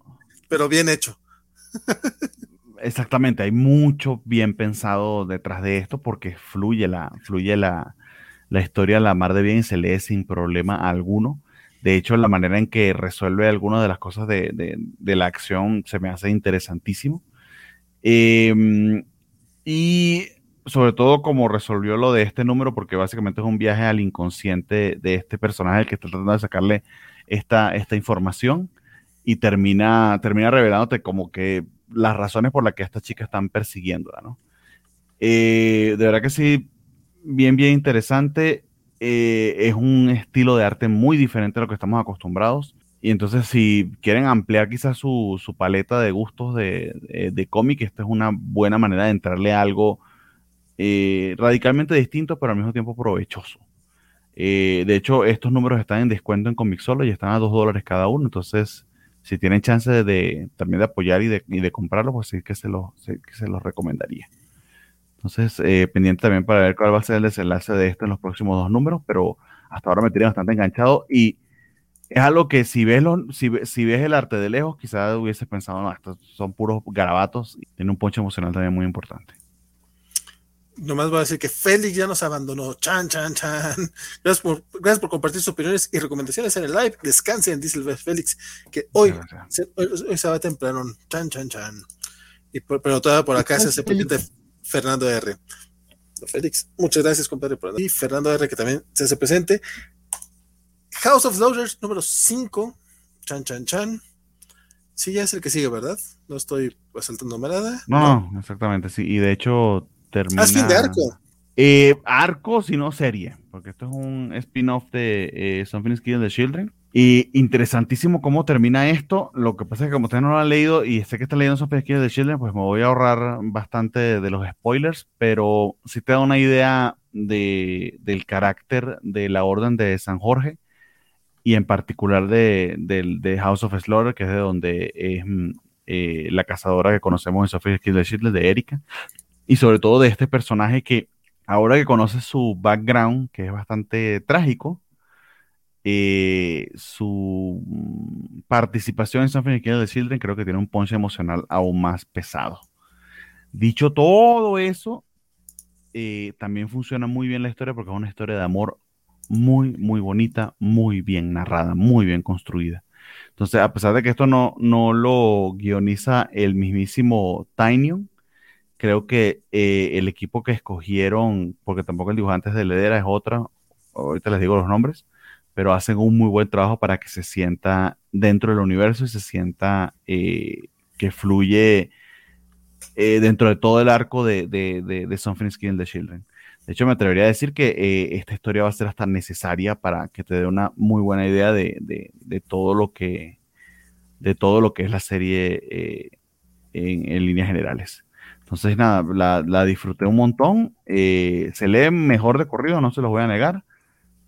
Pero bien hecho. exactamente, hay mucho bien pensado detrás de esto porque fluye la, fluye la, la historia la mar de bien y se lee sin problema alguno. De hecho, la manera en que resuelve algunas de las cosas de, la acción se me hace interesantísimo. Em, y sobre todo como resolvió lo de este número, porque básicamente es un viaje al inconsciente de este personaje que está tratando de sacarle esta, esta información y termina, termina revelándote como que las razones por las que esta chica están persiguiéndola, ¿no? Eh, de verdad que sí, bien, bien interesante. Eh, es un estilo de arte muy diferente a lo que estamos acostumbrados. Y entonces, si quieren ampliar quizás su, paleta de gustos de, cómic, esta es una buena manera de entrarle a algo eh, radicalmente distinto, pero al mismo tiempo provechoso. Eh, de hecho, estos números están en descuento en Comic Solo y están a 2 dólares cada uno. Entonces, si tienen chance de, también de apoyar y de, y comprarlo, pues sí que se los se los recomendaría. Entonces, eh, pendiente también para ver cuál va a ser el desenlace de esto en los próximos dos números, pero hasta ahora me tiene bastante enganchado y es algo que si ves, si, si, ves el arte de lejos, quizás hubieses pensado, no, estos son puros garabatos y tiene un ponche emocional también muy importante. Nomás voy a decir que Félix ya nos abandonó. Chan, chan, chan. Gracias por, gracias por compartir sus opiniones y recomendaciones en el live. Descansen, dice el Félix, que hoy se, hoy, se va temprano. Chan, chan, chan. Y pero todavía por acá se hace pendiente Fernando R. Félix, muchas gracias, compadre. Por y Fernando R, que también se hace presente. House of Losers número 5. Chan, chan, chan. Sí, ya es el que sigue, ¿verdad? No estoy saltando nada. No, no, exactamente, sí. Y de hecho termina... ¿Es fin de arco? Eh, arco, si no serie. Porque esto es un spin-off de eh, Something Killing the Children. Y interesantísimo cómo termina esto. Lo que pasa es que como ustedes no lo han leído y sé que están leyendo esos pesquillos de Children, pues me voy a ahorrar bastante de, los spoilers, pero si te da una idea de, del carácter de la Orden de San Jorge y en particular de, de House of Slaughter, que es de donde es mm, eh, la cazadora que conocemos en Sophie Kill Children, de Erika, y sobre todo de este personaje que ahora que conoces su background, que es bastante trágico, eh, su participación en Something Kill the Children creo que tiene un ponche emocional aún más pesado. Dicho todo eso, eh, también funciona muy bien la historia porque es una historia de amor muy, muy bonita, muy bien narrada, muy bien construida. Entonces, a pesar de que esto no, no lo guioniza el mismísimo Tinyon, creo que eh, el equipo que escogieron, porque tampoco el dibujante de Ledera es otra, ahorita les digo los nombres, pero hacen un muy buen trabajo para que se sienta dentro del universo y se sienta eh, que fluye eh, dentro de todo el arco de, de, de, Something Skin the Children. De hecho, me atrevería a decir que eh, esta historia va a ser hasta necesaria para que te dé una muy buena idea de, todo lo que de todo lo que es la serie en, en, líneas generales. Entonces, nada, la, la disfruté un montón. se lee mejor de corrido, no se los voy a negar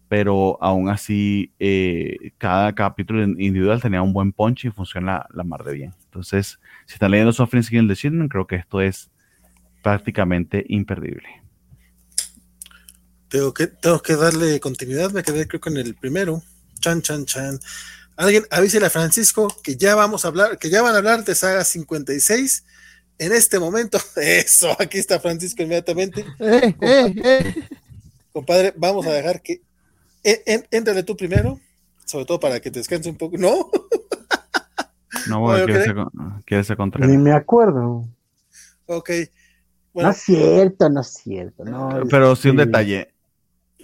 pero aún así eh, cada capítulo individual tenía un buen punch y funciona la, mar de bien. Entonces, si están leyendo Suffering Skin the creo que esto es prácticamente imperdible. Tengo que, tengo que darle continuidad, me quedé creo con el primero. Chan, chan, chan. Alguien avísele a Francisco que ya vamos a hablar, que ya van a hablar de Saga 56 en este momento. Eso, aquí está Francisco inmediatamente. Eh, eh, eh. compadre, vamos a dejar que Éntrale tú primero, sobre todo para que te descanse un poco. ¿No? No, bueno, quiere, ser, contrario. Ni me acuerdo. Ok. No es cierto, no es cierto. No, Pero sí un detalle.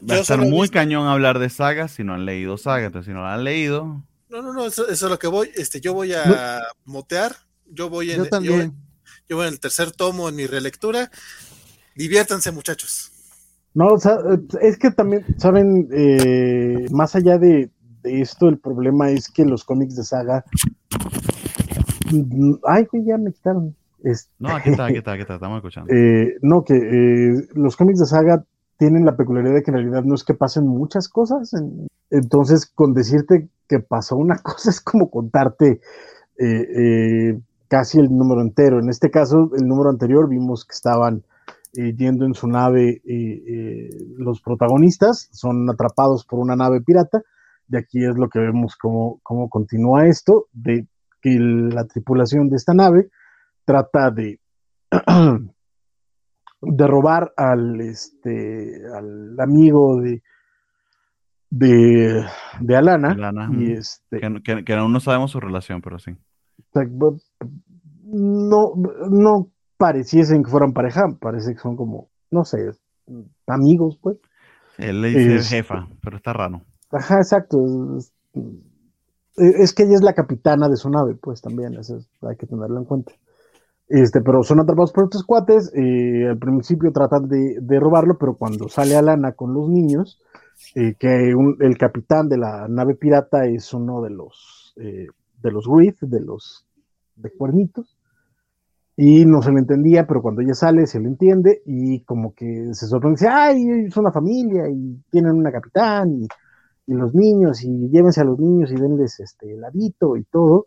Va a estar muy cañón hablar de sagas si no han leído sagas. Entonces, si no la han leído. No, no, no, eso, es lo que voy. Este, yo voy a motear. Yo voy en. Yo también. Yo, voy en el tercer tomo en mi relectura. Diviértanse, muchachos. No, o sea, es que también, saben, eh, más allá de, esto, el problema es que los cómics de saga. Ay, güey, ya me quitaron. no, aquí está, aquí está, aquí está, estamos escuchando. Eh, no, que eh, los cómics de saga tienen la peculiaridad de que en realidad no es que pasen muchas cosas. entonces, con decirte que pasó una cosa es como contarte casi el número entero. En este caso, el número anterior vimos que estaban eh, yendo en su nave eh, eh, los protagonistas, son atrapados por una nave pirata, y aquí es lo que vemos cómo, cómo continúa esto, de que la tripulación de esta nave trata de, de robar al, este, al amigo de, de, de Alana. y este, que, aún no sabemos su relación, pero sí. No, no pareciesen que fueran pareja, parece que son como, no sé, amigos, pues. Él le dice jefa, pero está raro. Ajá, exacto. Es, que ella es la capitana de su nave, pues también, eso hay que tenerlo en cuenta. Este, pero son atrapados por estos cuates, eh, al principio tratan de, robarlo, pero cuando sale Alana con los niños, eh, que el capitán de la nave pirata es uno de los, eh, de los de los de cuernitos, y no se le entendía, pero cuando ella sale se lo entiende y como que se sorprende, dice, ay, es una familia y tienen una capitán y, los niños y llévense a los niños y denles este heladito y todo.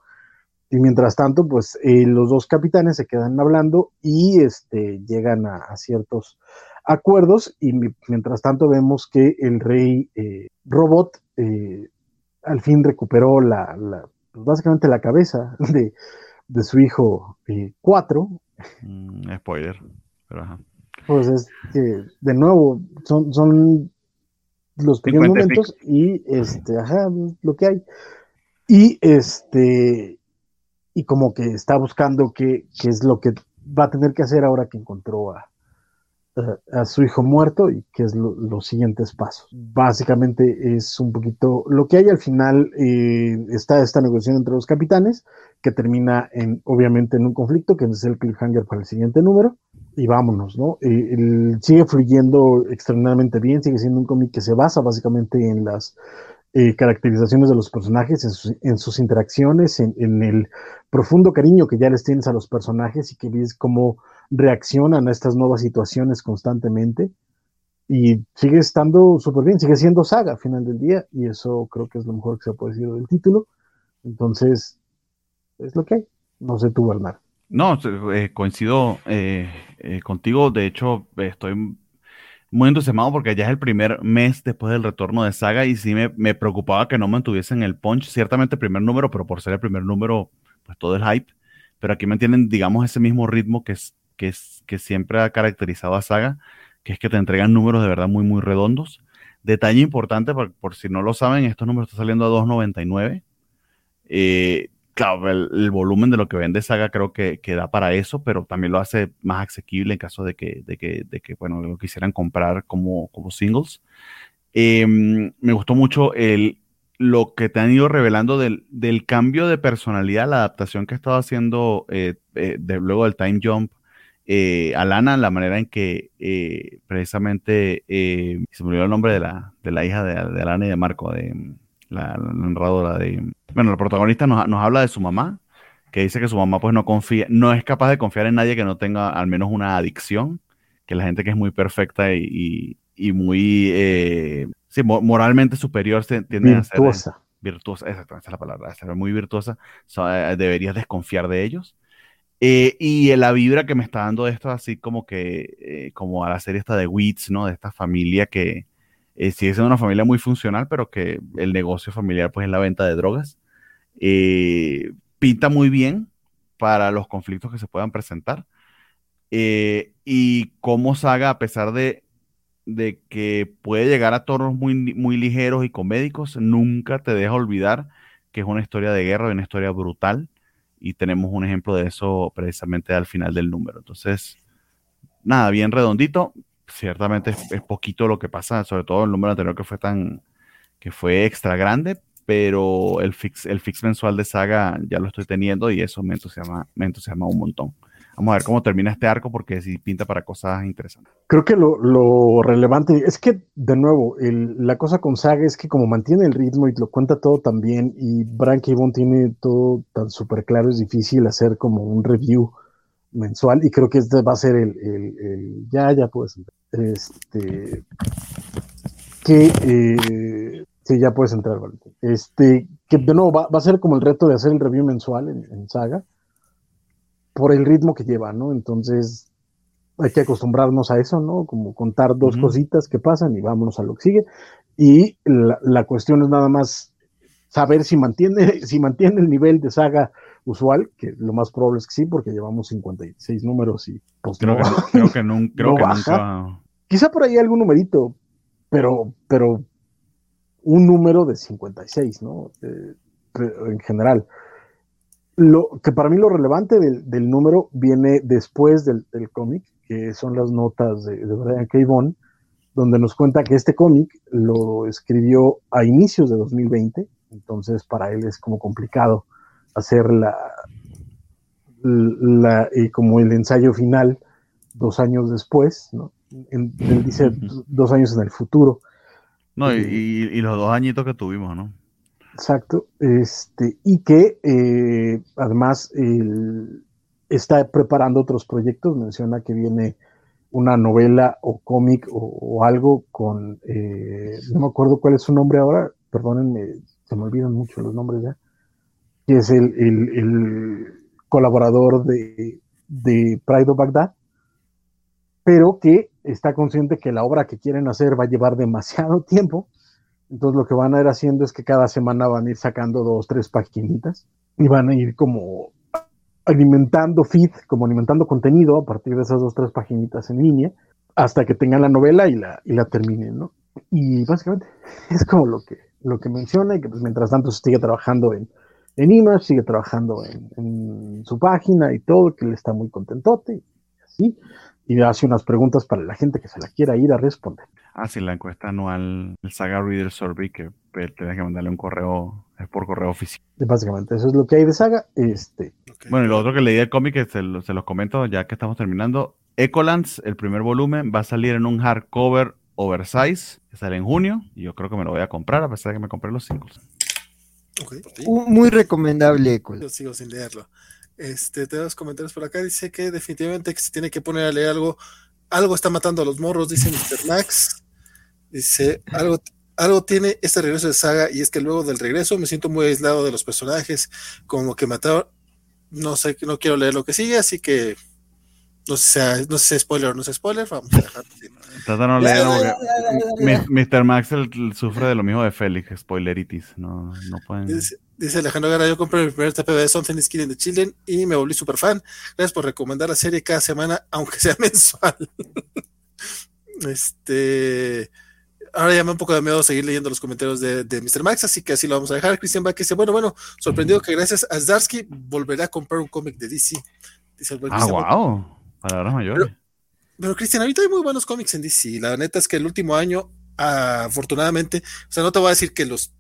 Y mientras tanto, pues eh, los dos capitanes se quedan hablando y este, llegan a, ciertos acuerdos y mientras tanto vemos que el rey eh, robot eh, al fin recuperó la, la pues, básicamente la cabeza de, de su hijo 4. Mm, spoiler, Pues es que, de nuevo, son, son los pequeños momentos y este, ajá, lo que hay. Y este, y como que está buscando qué, qué es lo que va a tener que hacer ahora que encontró a, a, su hijo muerto y qué es los siguientes pasos. Básicamente es un poquito lo que hay al final. Eh, está esta negociación entre los capitanes que termina en, obviamente, en un conflicto que es el cliffhanger para el siguiente número. Y vámonos, ¿no? Eh, sigue fluyendo extremadamente bien, sigue siendo un cómic que se basa básicamente en las eh, caracterizaciones de los personajes, en sus, interacciones, en, el profundo cariño que ya les tienes a los personajes y que ves cómo reaccionan a estas nuevas situaciones constantemente y sigue estando súper bien, sigue siendo saga a final del día y eso creo que es lo mejor que se puede decir del título. Entonces, es lo que hay. No sé tú, Bernard. No, eh, coincido eh, eh, contigo. De hecho, estoy muy entusiasmado porque ya es el primer mes después del retorno de Saga y sí me, me preocupaba que no mantuviesen el punch. Ciertamente primer número, pero por ser el primer número, pues todo el hype. Pero aquí mantienen, digamos, ese mismo ritmo que es que, es, que siempre ha caracterizado a Saga, que es que te entregan números de verdad muy, muy redondos. Detalle importante, por, si no lo saben, estos números están saliendo a 2.99. Eh, claro, el, volumen de lo que vende Saga creo que, que, da para eso, pero también lo hace más asequible en caso de que, de que, de que bueno, lo quisieran comprar como, como singles. Em, me gustó mucho el, lo que te han ido revelando del, del, cambio de personalidad, la adaptación que ha estado haciendo eh, eh, de, luego del Time Jump eh, Alana, la manera en que eh, precisamente eh, se me olvidó el nombre de la, de la hija de, Alana y de Marco, de la, narradora de. Bueno, la protagonista nos, habla de su mamá, que dice que su mamá pues no confía, no es capaz de confiar en nadie que no tenga al menos una adicción, que la gente que es muy perfecta y, muy sí, mo- moralmente superior se tiende a ser Virtuosa. virtuosa, exactamente, esa es la palabra, ser muy virtuosa, so, eh, deberías desconfiar de ellos. Eh, y la vibra que me está dando esto, así como que, eh, como a la serie esta de Weeds, ¿no? De esta familia que eh, sigue siendo una familia muy funcional, pero que el negocio familiar, pues, es la venta de drogas. Eh, pinta muy bien para los conflictos que se puedan presentar. Eh, y cómo Saga, a pesar de, que puede llegar a tonos muy, muy ligeros y comédicos, nunca te deja olvidar que es una historia de guerra, una historia brutal, y tenemos un ejemplo de eso precisamente al final del número. Entonces, nada, bien redondito, ciertamente es, es poquito lo que pasa, sobre todo el número anterior que fue tan, que fue extra grande, pero el fix, el fix mensual de saga ya lo estoy teniendo y eso me entusiasma, me entusiasma un montón. Vamos a ver cómo termina este arco porque sí pinta para cosas interesantes. Creo que lo, lo relevante es que, de nuevo, el- la cosa con Saga es que como mantiene el ritmo y lo cuenta todo tan bien y Brian K. Vaughan tiene todo tan súper claro, es difícil hacer como un review mensual y creo que este va a ser el, el- el- ya, ya puedes entrar. Este, que, eh, sí, ya puedes entrar, Valentín. Este, que de nuevo va, va a ser como el reto de hacer el review mensual en, en Saga por el ritmo que lleva, ¿no? Entonces, hay que acostumbrarnos a eso, ¿no? Como contar dos cositas que pasan y vámonos a lo que sigue. Y la, la cuestión es nada más saber si mantiene, si mantiene el nivel de saga usual, que lo más probable es que sí, porque llevamos 56 números y pues Creo no. que, creo que, nun- creo No que baja. nunca. Quizá por ahí algún numerito, pero, pero un número de 56, ¿no? Eh, en general. Lo que para mí lo relevante del, del número viene después del, del cómic, que son las notas de, de Brian K. Vaughan, donde nos cuenta que este cómic lo escribió a inicios de 2020, entonces para él es como complicado hacer la, la eh, como el ensayo final dos años después, ¿no? En- él dice dos años en el futuro. No, y, Sí. y- y los dos añitos que tuvimos, ¿no? Exacto. Este, y que eh, además él está preparando otros proyectos. Menciona que viene una novela o cómic o, o algo con, eh, no me acuerdo cuál es su nombre ahora, perdónenme, se me olvidan mucho los nombres ya, que es el, el- colaborador de, de Pride of Baghdad, pero que está consciente que la obra que quieren hacer va a llevar demasiado tiempo entonces lo que van a ir haciendo es que cada semana van a ir sacando dos, tres paginitas y van a ir como alimentando feed, como alimentando contenido a partir de esas dos, tres paginitas en línea hasta que tengan la novela y la, y la terminen, ¿no? Y básicamente es como lo que, lo que menciona y que pues mientras tanto se sigue trabajando en, en Image, sigue trabajando en, en su página y todo, que él está muy contentote y así. Y hace unas preguntas para la gente que se la quiera ir a responder. Ah, sí, la encuesta anual, el Saga Reader Survey, que tenés que mandarle un correo, es por correo oficial. Básicamente, eso es lo que hay de saga. Este. Bueno, y lo otro que leí del cómic, que se, lo- se los comento ya que estamos terminando. Ecolands, el primer volumen, va a salir en un hardcover oversize, que sale en junio, y yo creo que me lo voy a comprar, a pesar de que me compré los singles. Muy recomendable. Yo sigo sin leerlo. Este, tenemos comentarios por acá. Dice que definitivamente que se tiene que poner a leer algo. Algo está matando a los morros, dice Mr. Max. Dice, algo, algo tiene este regreso de saga y es que luego del regreso me siento muy aislado de los personajes, como que mataron. No sé, no quiero leer lo que sigue, así que no sé, no sé si es spoiler o no es spoiler. Vamos a dejar. Trata no leerlo porque Mr. Max sufre de lo mismo de Félix, spoileritis. No, no pueden. Dice, dice Alejandro Gara, yo compré mi primer TP de Something is Killing the Children y me volví super fan. Gracias por recomendar la serie cada semana, aunque sea mensual. este. Ahora ya me da un poco de miedo seguir leyendo los comentarios de, de Mr. Max, así que así lo vamos a dejar. Christian Bach dice: Bueno, bueno, sorprendido que gracias a Zdarsky volverá a comprar un cómic de DC. Dice el buen Ah, wow. Palabras mayores. Pero Cristian, ahorita hay muy buenos cómics en DC. La neta es que el último año, ah, afortunadamente, o sea, no te voy a decir que los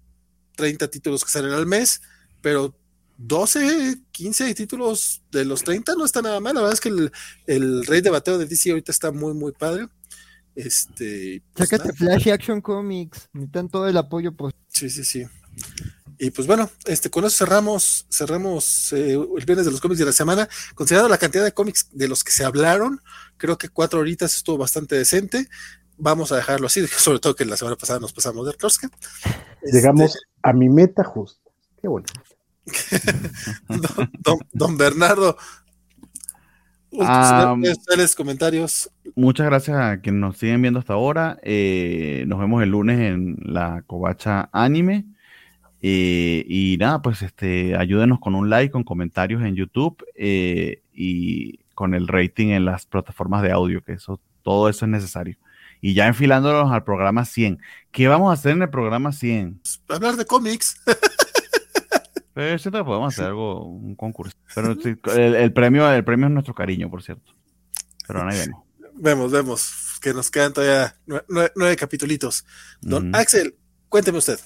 30 títulos que salen al mes, pero 12, 15 títulos de los 30 no está nada mal. La verdad es que el, el rey de bateo de DC ahorita está muy, muy padre. Este, pues Sácate nada. Flash y Action Comics. Necesitan todo el apoyo posible. Sí, sí, sí. Y pues bueno, este, con eso cerramos, cerramos eh, el viernes de los cómics de la semana. Considerando la cantidad de cómics de los que se hablaron, creo que cuatro horitas estuvo bastante decente. vamos a dejarlo así, sobre todo que la semana pasada nos pasamos de Rosca. Llegamos este, a mi meta justa. Qué bueno. don, don, Bernardo, um, comentarios. Muchas gracias a quienes nos siguen viendo hasta ahora. Eh, nos vemos el lunes en la Covacha Anime. Eh, y nada, pues este, ayúdenos con un like, con comentarios en YouTube eh, y con el rating en las plataformas de audio, que eso, todo eso es necesario. Y ya enfilándonos al programa 100. ¿Qué vamos a hacer en el programa 100? Hablar de cómics. Pero siento que podemos hacer algo, un concurso. Pero el, premio, el premio es nuestro cariño, por cierto. Pero ahí vemos. Vemos, vemos. Que nos quedan todavía nueve, nueve, capitulitos. Don Axel, cuénteme usted.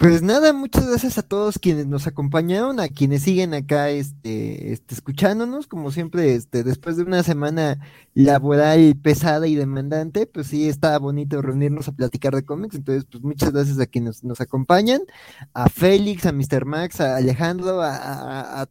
Pues nada, muchas gracias a todos quienes nos acompañaron, a quienes siguen acá este, este, escuchándonos, como siempre, este, después de una semana laboral pesada y demandante, pues sí, está bonito reunirnos a platicar de cómics, entonces pues muchas gracias a quienes nos acompañan, a Félix, a Mr. Max, a Alejandro, a, a,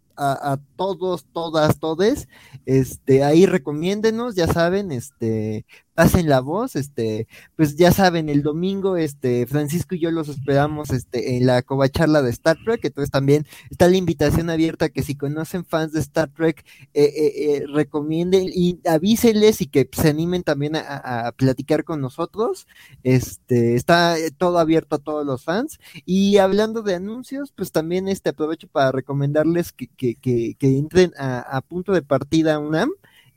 todos, todas, todes, este, ahí recomiéndenos, ya saben, este, pasen la voz, este, pues ya saben, el domingo, este, Francisco y yo los esperamos, este, en la covacharla de Star Trek, entonces también está la invitación abierta que si conocen fans de Star Trek, eh, eh, eh, recomienden y avísenles y que se animen también a, platicar con nosotros, este, está todo abierto a todos los fans, y hablando de anuncios, pues también, este, aprovecho para recomendarles que, entren a, punto de partida UNAM,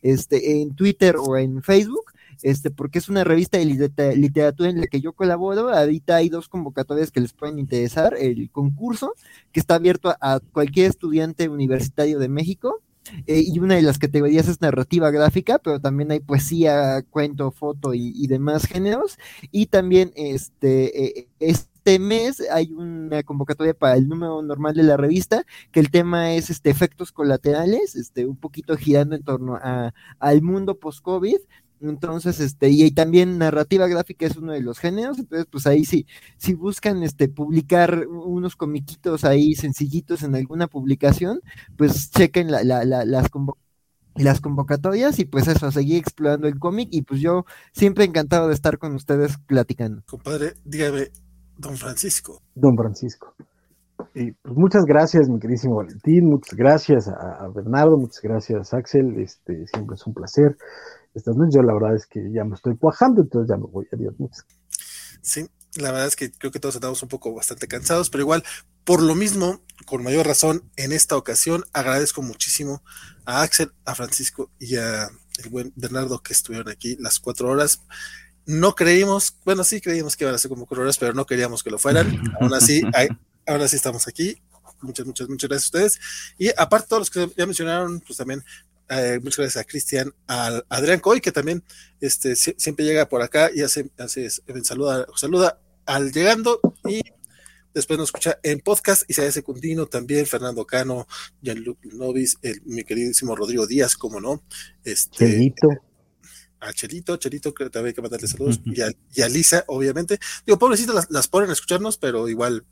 este, en Twitter o en Facebook, este, porque es una revista de literatura en la que yo colaboro. Ahorita hay dos convocatorias que les pueden interesar. El concurso, que está abierto a, cualquier estudiante universitario de México. Eh, y una de las categorías es narrativa gráfica, pero también hay poesía, cuento, foto y, demás géneros. Y también este, eh, es este mes hay una convocatoria para el número normal de la revista, que el tema es este efectos colaterales, este, un poquito girando en torno a, al mundo post-COVID. Entonces, este, y, también narrativa gráfica es uno de los géneros, entonces, pues ahí sí, si buscan este publicar unos comiquitos ahí sencillitos en alguna publicación, pues chequen la, la, las las convocatorias y pues eso, seguir explorando el cómic y pues yo siempre encantado de estar con ustedes platicando. Compadre, dígame, Don Francisco. Don Francisco. Y pues muchas gracias, mi queridísimo Valentín, muchas gracias a, Bernardo, muchas gracias Axel, este, siempre es un placer. Estas noches yo la verdad es que ya me estoy cuajando, entonces ya me voy, adiós, muchas Sí, la verdad es que creo que todos estamos un poco bastante cansados, pero igual, por lo mismo, con mayor razón, en esta ocasión agradezco muchísimo a Axel, a Francisco y a el buen Bernardo que estuvieron aquí las cuatro horas no creímos, bueno, sí creímos que iban a ser como colores, pero no queríamos que lo fueran. aún así, ahora sí estamos aquí. Muchas, muchas, muchas gracias a ustedes. Y aparte, todos los que ya mencionaron, pues también eh, muchas gracias a Cristian, a Adrián Coy, que también este, siempre llega por acá y hace, hace saluda, saluda al llegando y después nos escucha en podcast y se hace continuo también Fernando Cano, Jean-Luc Novis, el, mi queridísimo Rodrigo Díaz, como no, este, a Chelito, Chelito que también hay que mandarle saludos, y a, Lisa, obviamente. Digo, pobrecitas las, las ponen a escucharnos, pero igual,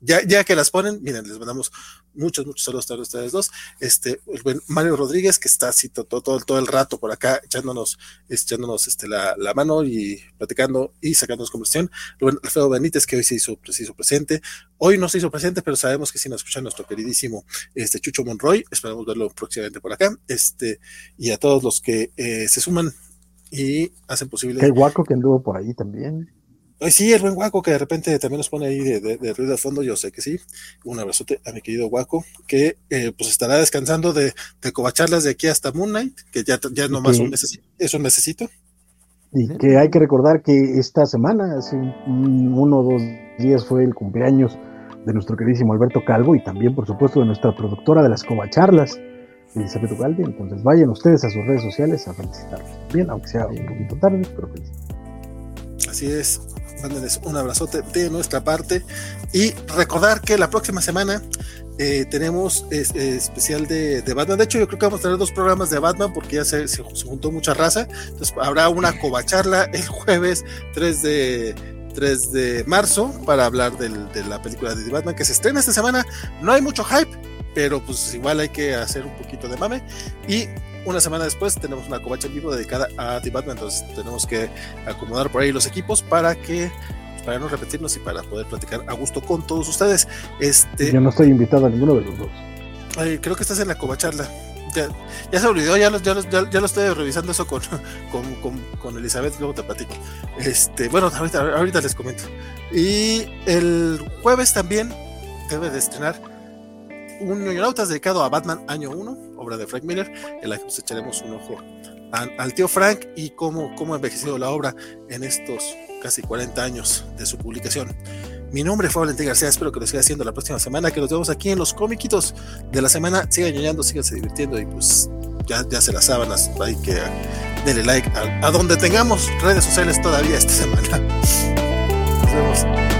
ya, ya que las ponen, miren, les mandamos muchos, muchos saludos a ustedes dos. Este, el buen Mario Rodríguez, que está así todo, todo, todo el rato por acá, echándonos, echándonos este, la, la mano y platicando y sacándonos conversación. El buen Alfredo Benítez, que hoy se hizo, se hizo presente. Hoy no se hizo presente, pero sabemos que sí nos escucha nuestro queridísimo este, Chucho Monroy. Esperamos verlo próximamente por acá. Este, y a todos los que eh, se suman y hacen posible. El guaco que anduvo por ahí también. Ay, sí, el buen guaco que de repente también nos pone ahí de, ruido de fondo, yo sé que sí. Un abrazote a mi querido guaco, que eh, pues estará descansando de, de covacharlas de aquí hasta Moon Knight, que ya, ya nomás un es un necesito. Y que hay que recordar que esta semana, hace uno o dos días, fue el cumpleaños de nuestro queridísimo Alberto Calvo y también, por supuesto, de nuestra productora de las covacharlas. Elizabeth Ugalde. Entonces vayan ustedes a sus redes sociales a felicitarlos. Bien, aunque sea un poquito tarde, pero felicitarlos. Así es. Mándenles un abrazote de nuestra parte. Y recordar que la próxima semana eh, tenemos especial de, Batman. De hecho, yo creo que vamos a tener dos programas de Batman porque ya se, juntó mucha raza. Entonces habrá una covacharla el jueves 3 de, 3 de marzo para hablar de la película de Batman que se estrena esta semana. No hay mucho hype, pero pues igual hay que hacer un poquito de mame. Y una semana después tenemos una covacha en vivo dedicada a The Batman, entonces tenemos que acomodar por ahí los equipos para que para no repetirnos y para poder platicar a gusto con todos ustedes. Este, Yo no estoy invitado a ninguno de los dos. ay, creo que estás en la covacharla. Ya, ya se olvidó, ya lo, ya, lo, ya, ya lo estoy revisando eso con, con, con, con Elizabeth, luego te platico. Este, bueno, ahorita, ahorita les comento. Y el jueves también debe de estrenar un Ñoñonautas dedicado a Batman Año 1, obra de Frank Miller, en la que nos echaremos un ojo al, al tío Frank y cómo, cómo ha envejecido la obra en estos casi 40 años de su publicación. Mi nombre fue Valentín García, espero que lo siga haciendo la próxima semana, que nos vemos aquí en los comiquitos de la semana. Sigan ñoñando, síganse divirtiendo y pues ya, ya se las sábanas, hay que denle like a, a donde tengamos redes sociales todavía esta semana. Nos vemos.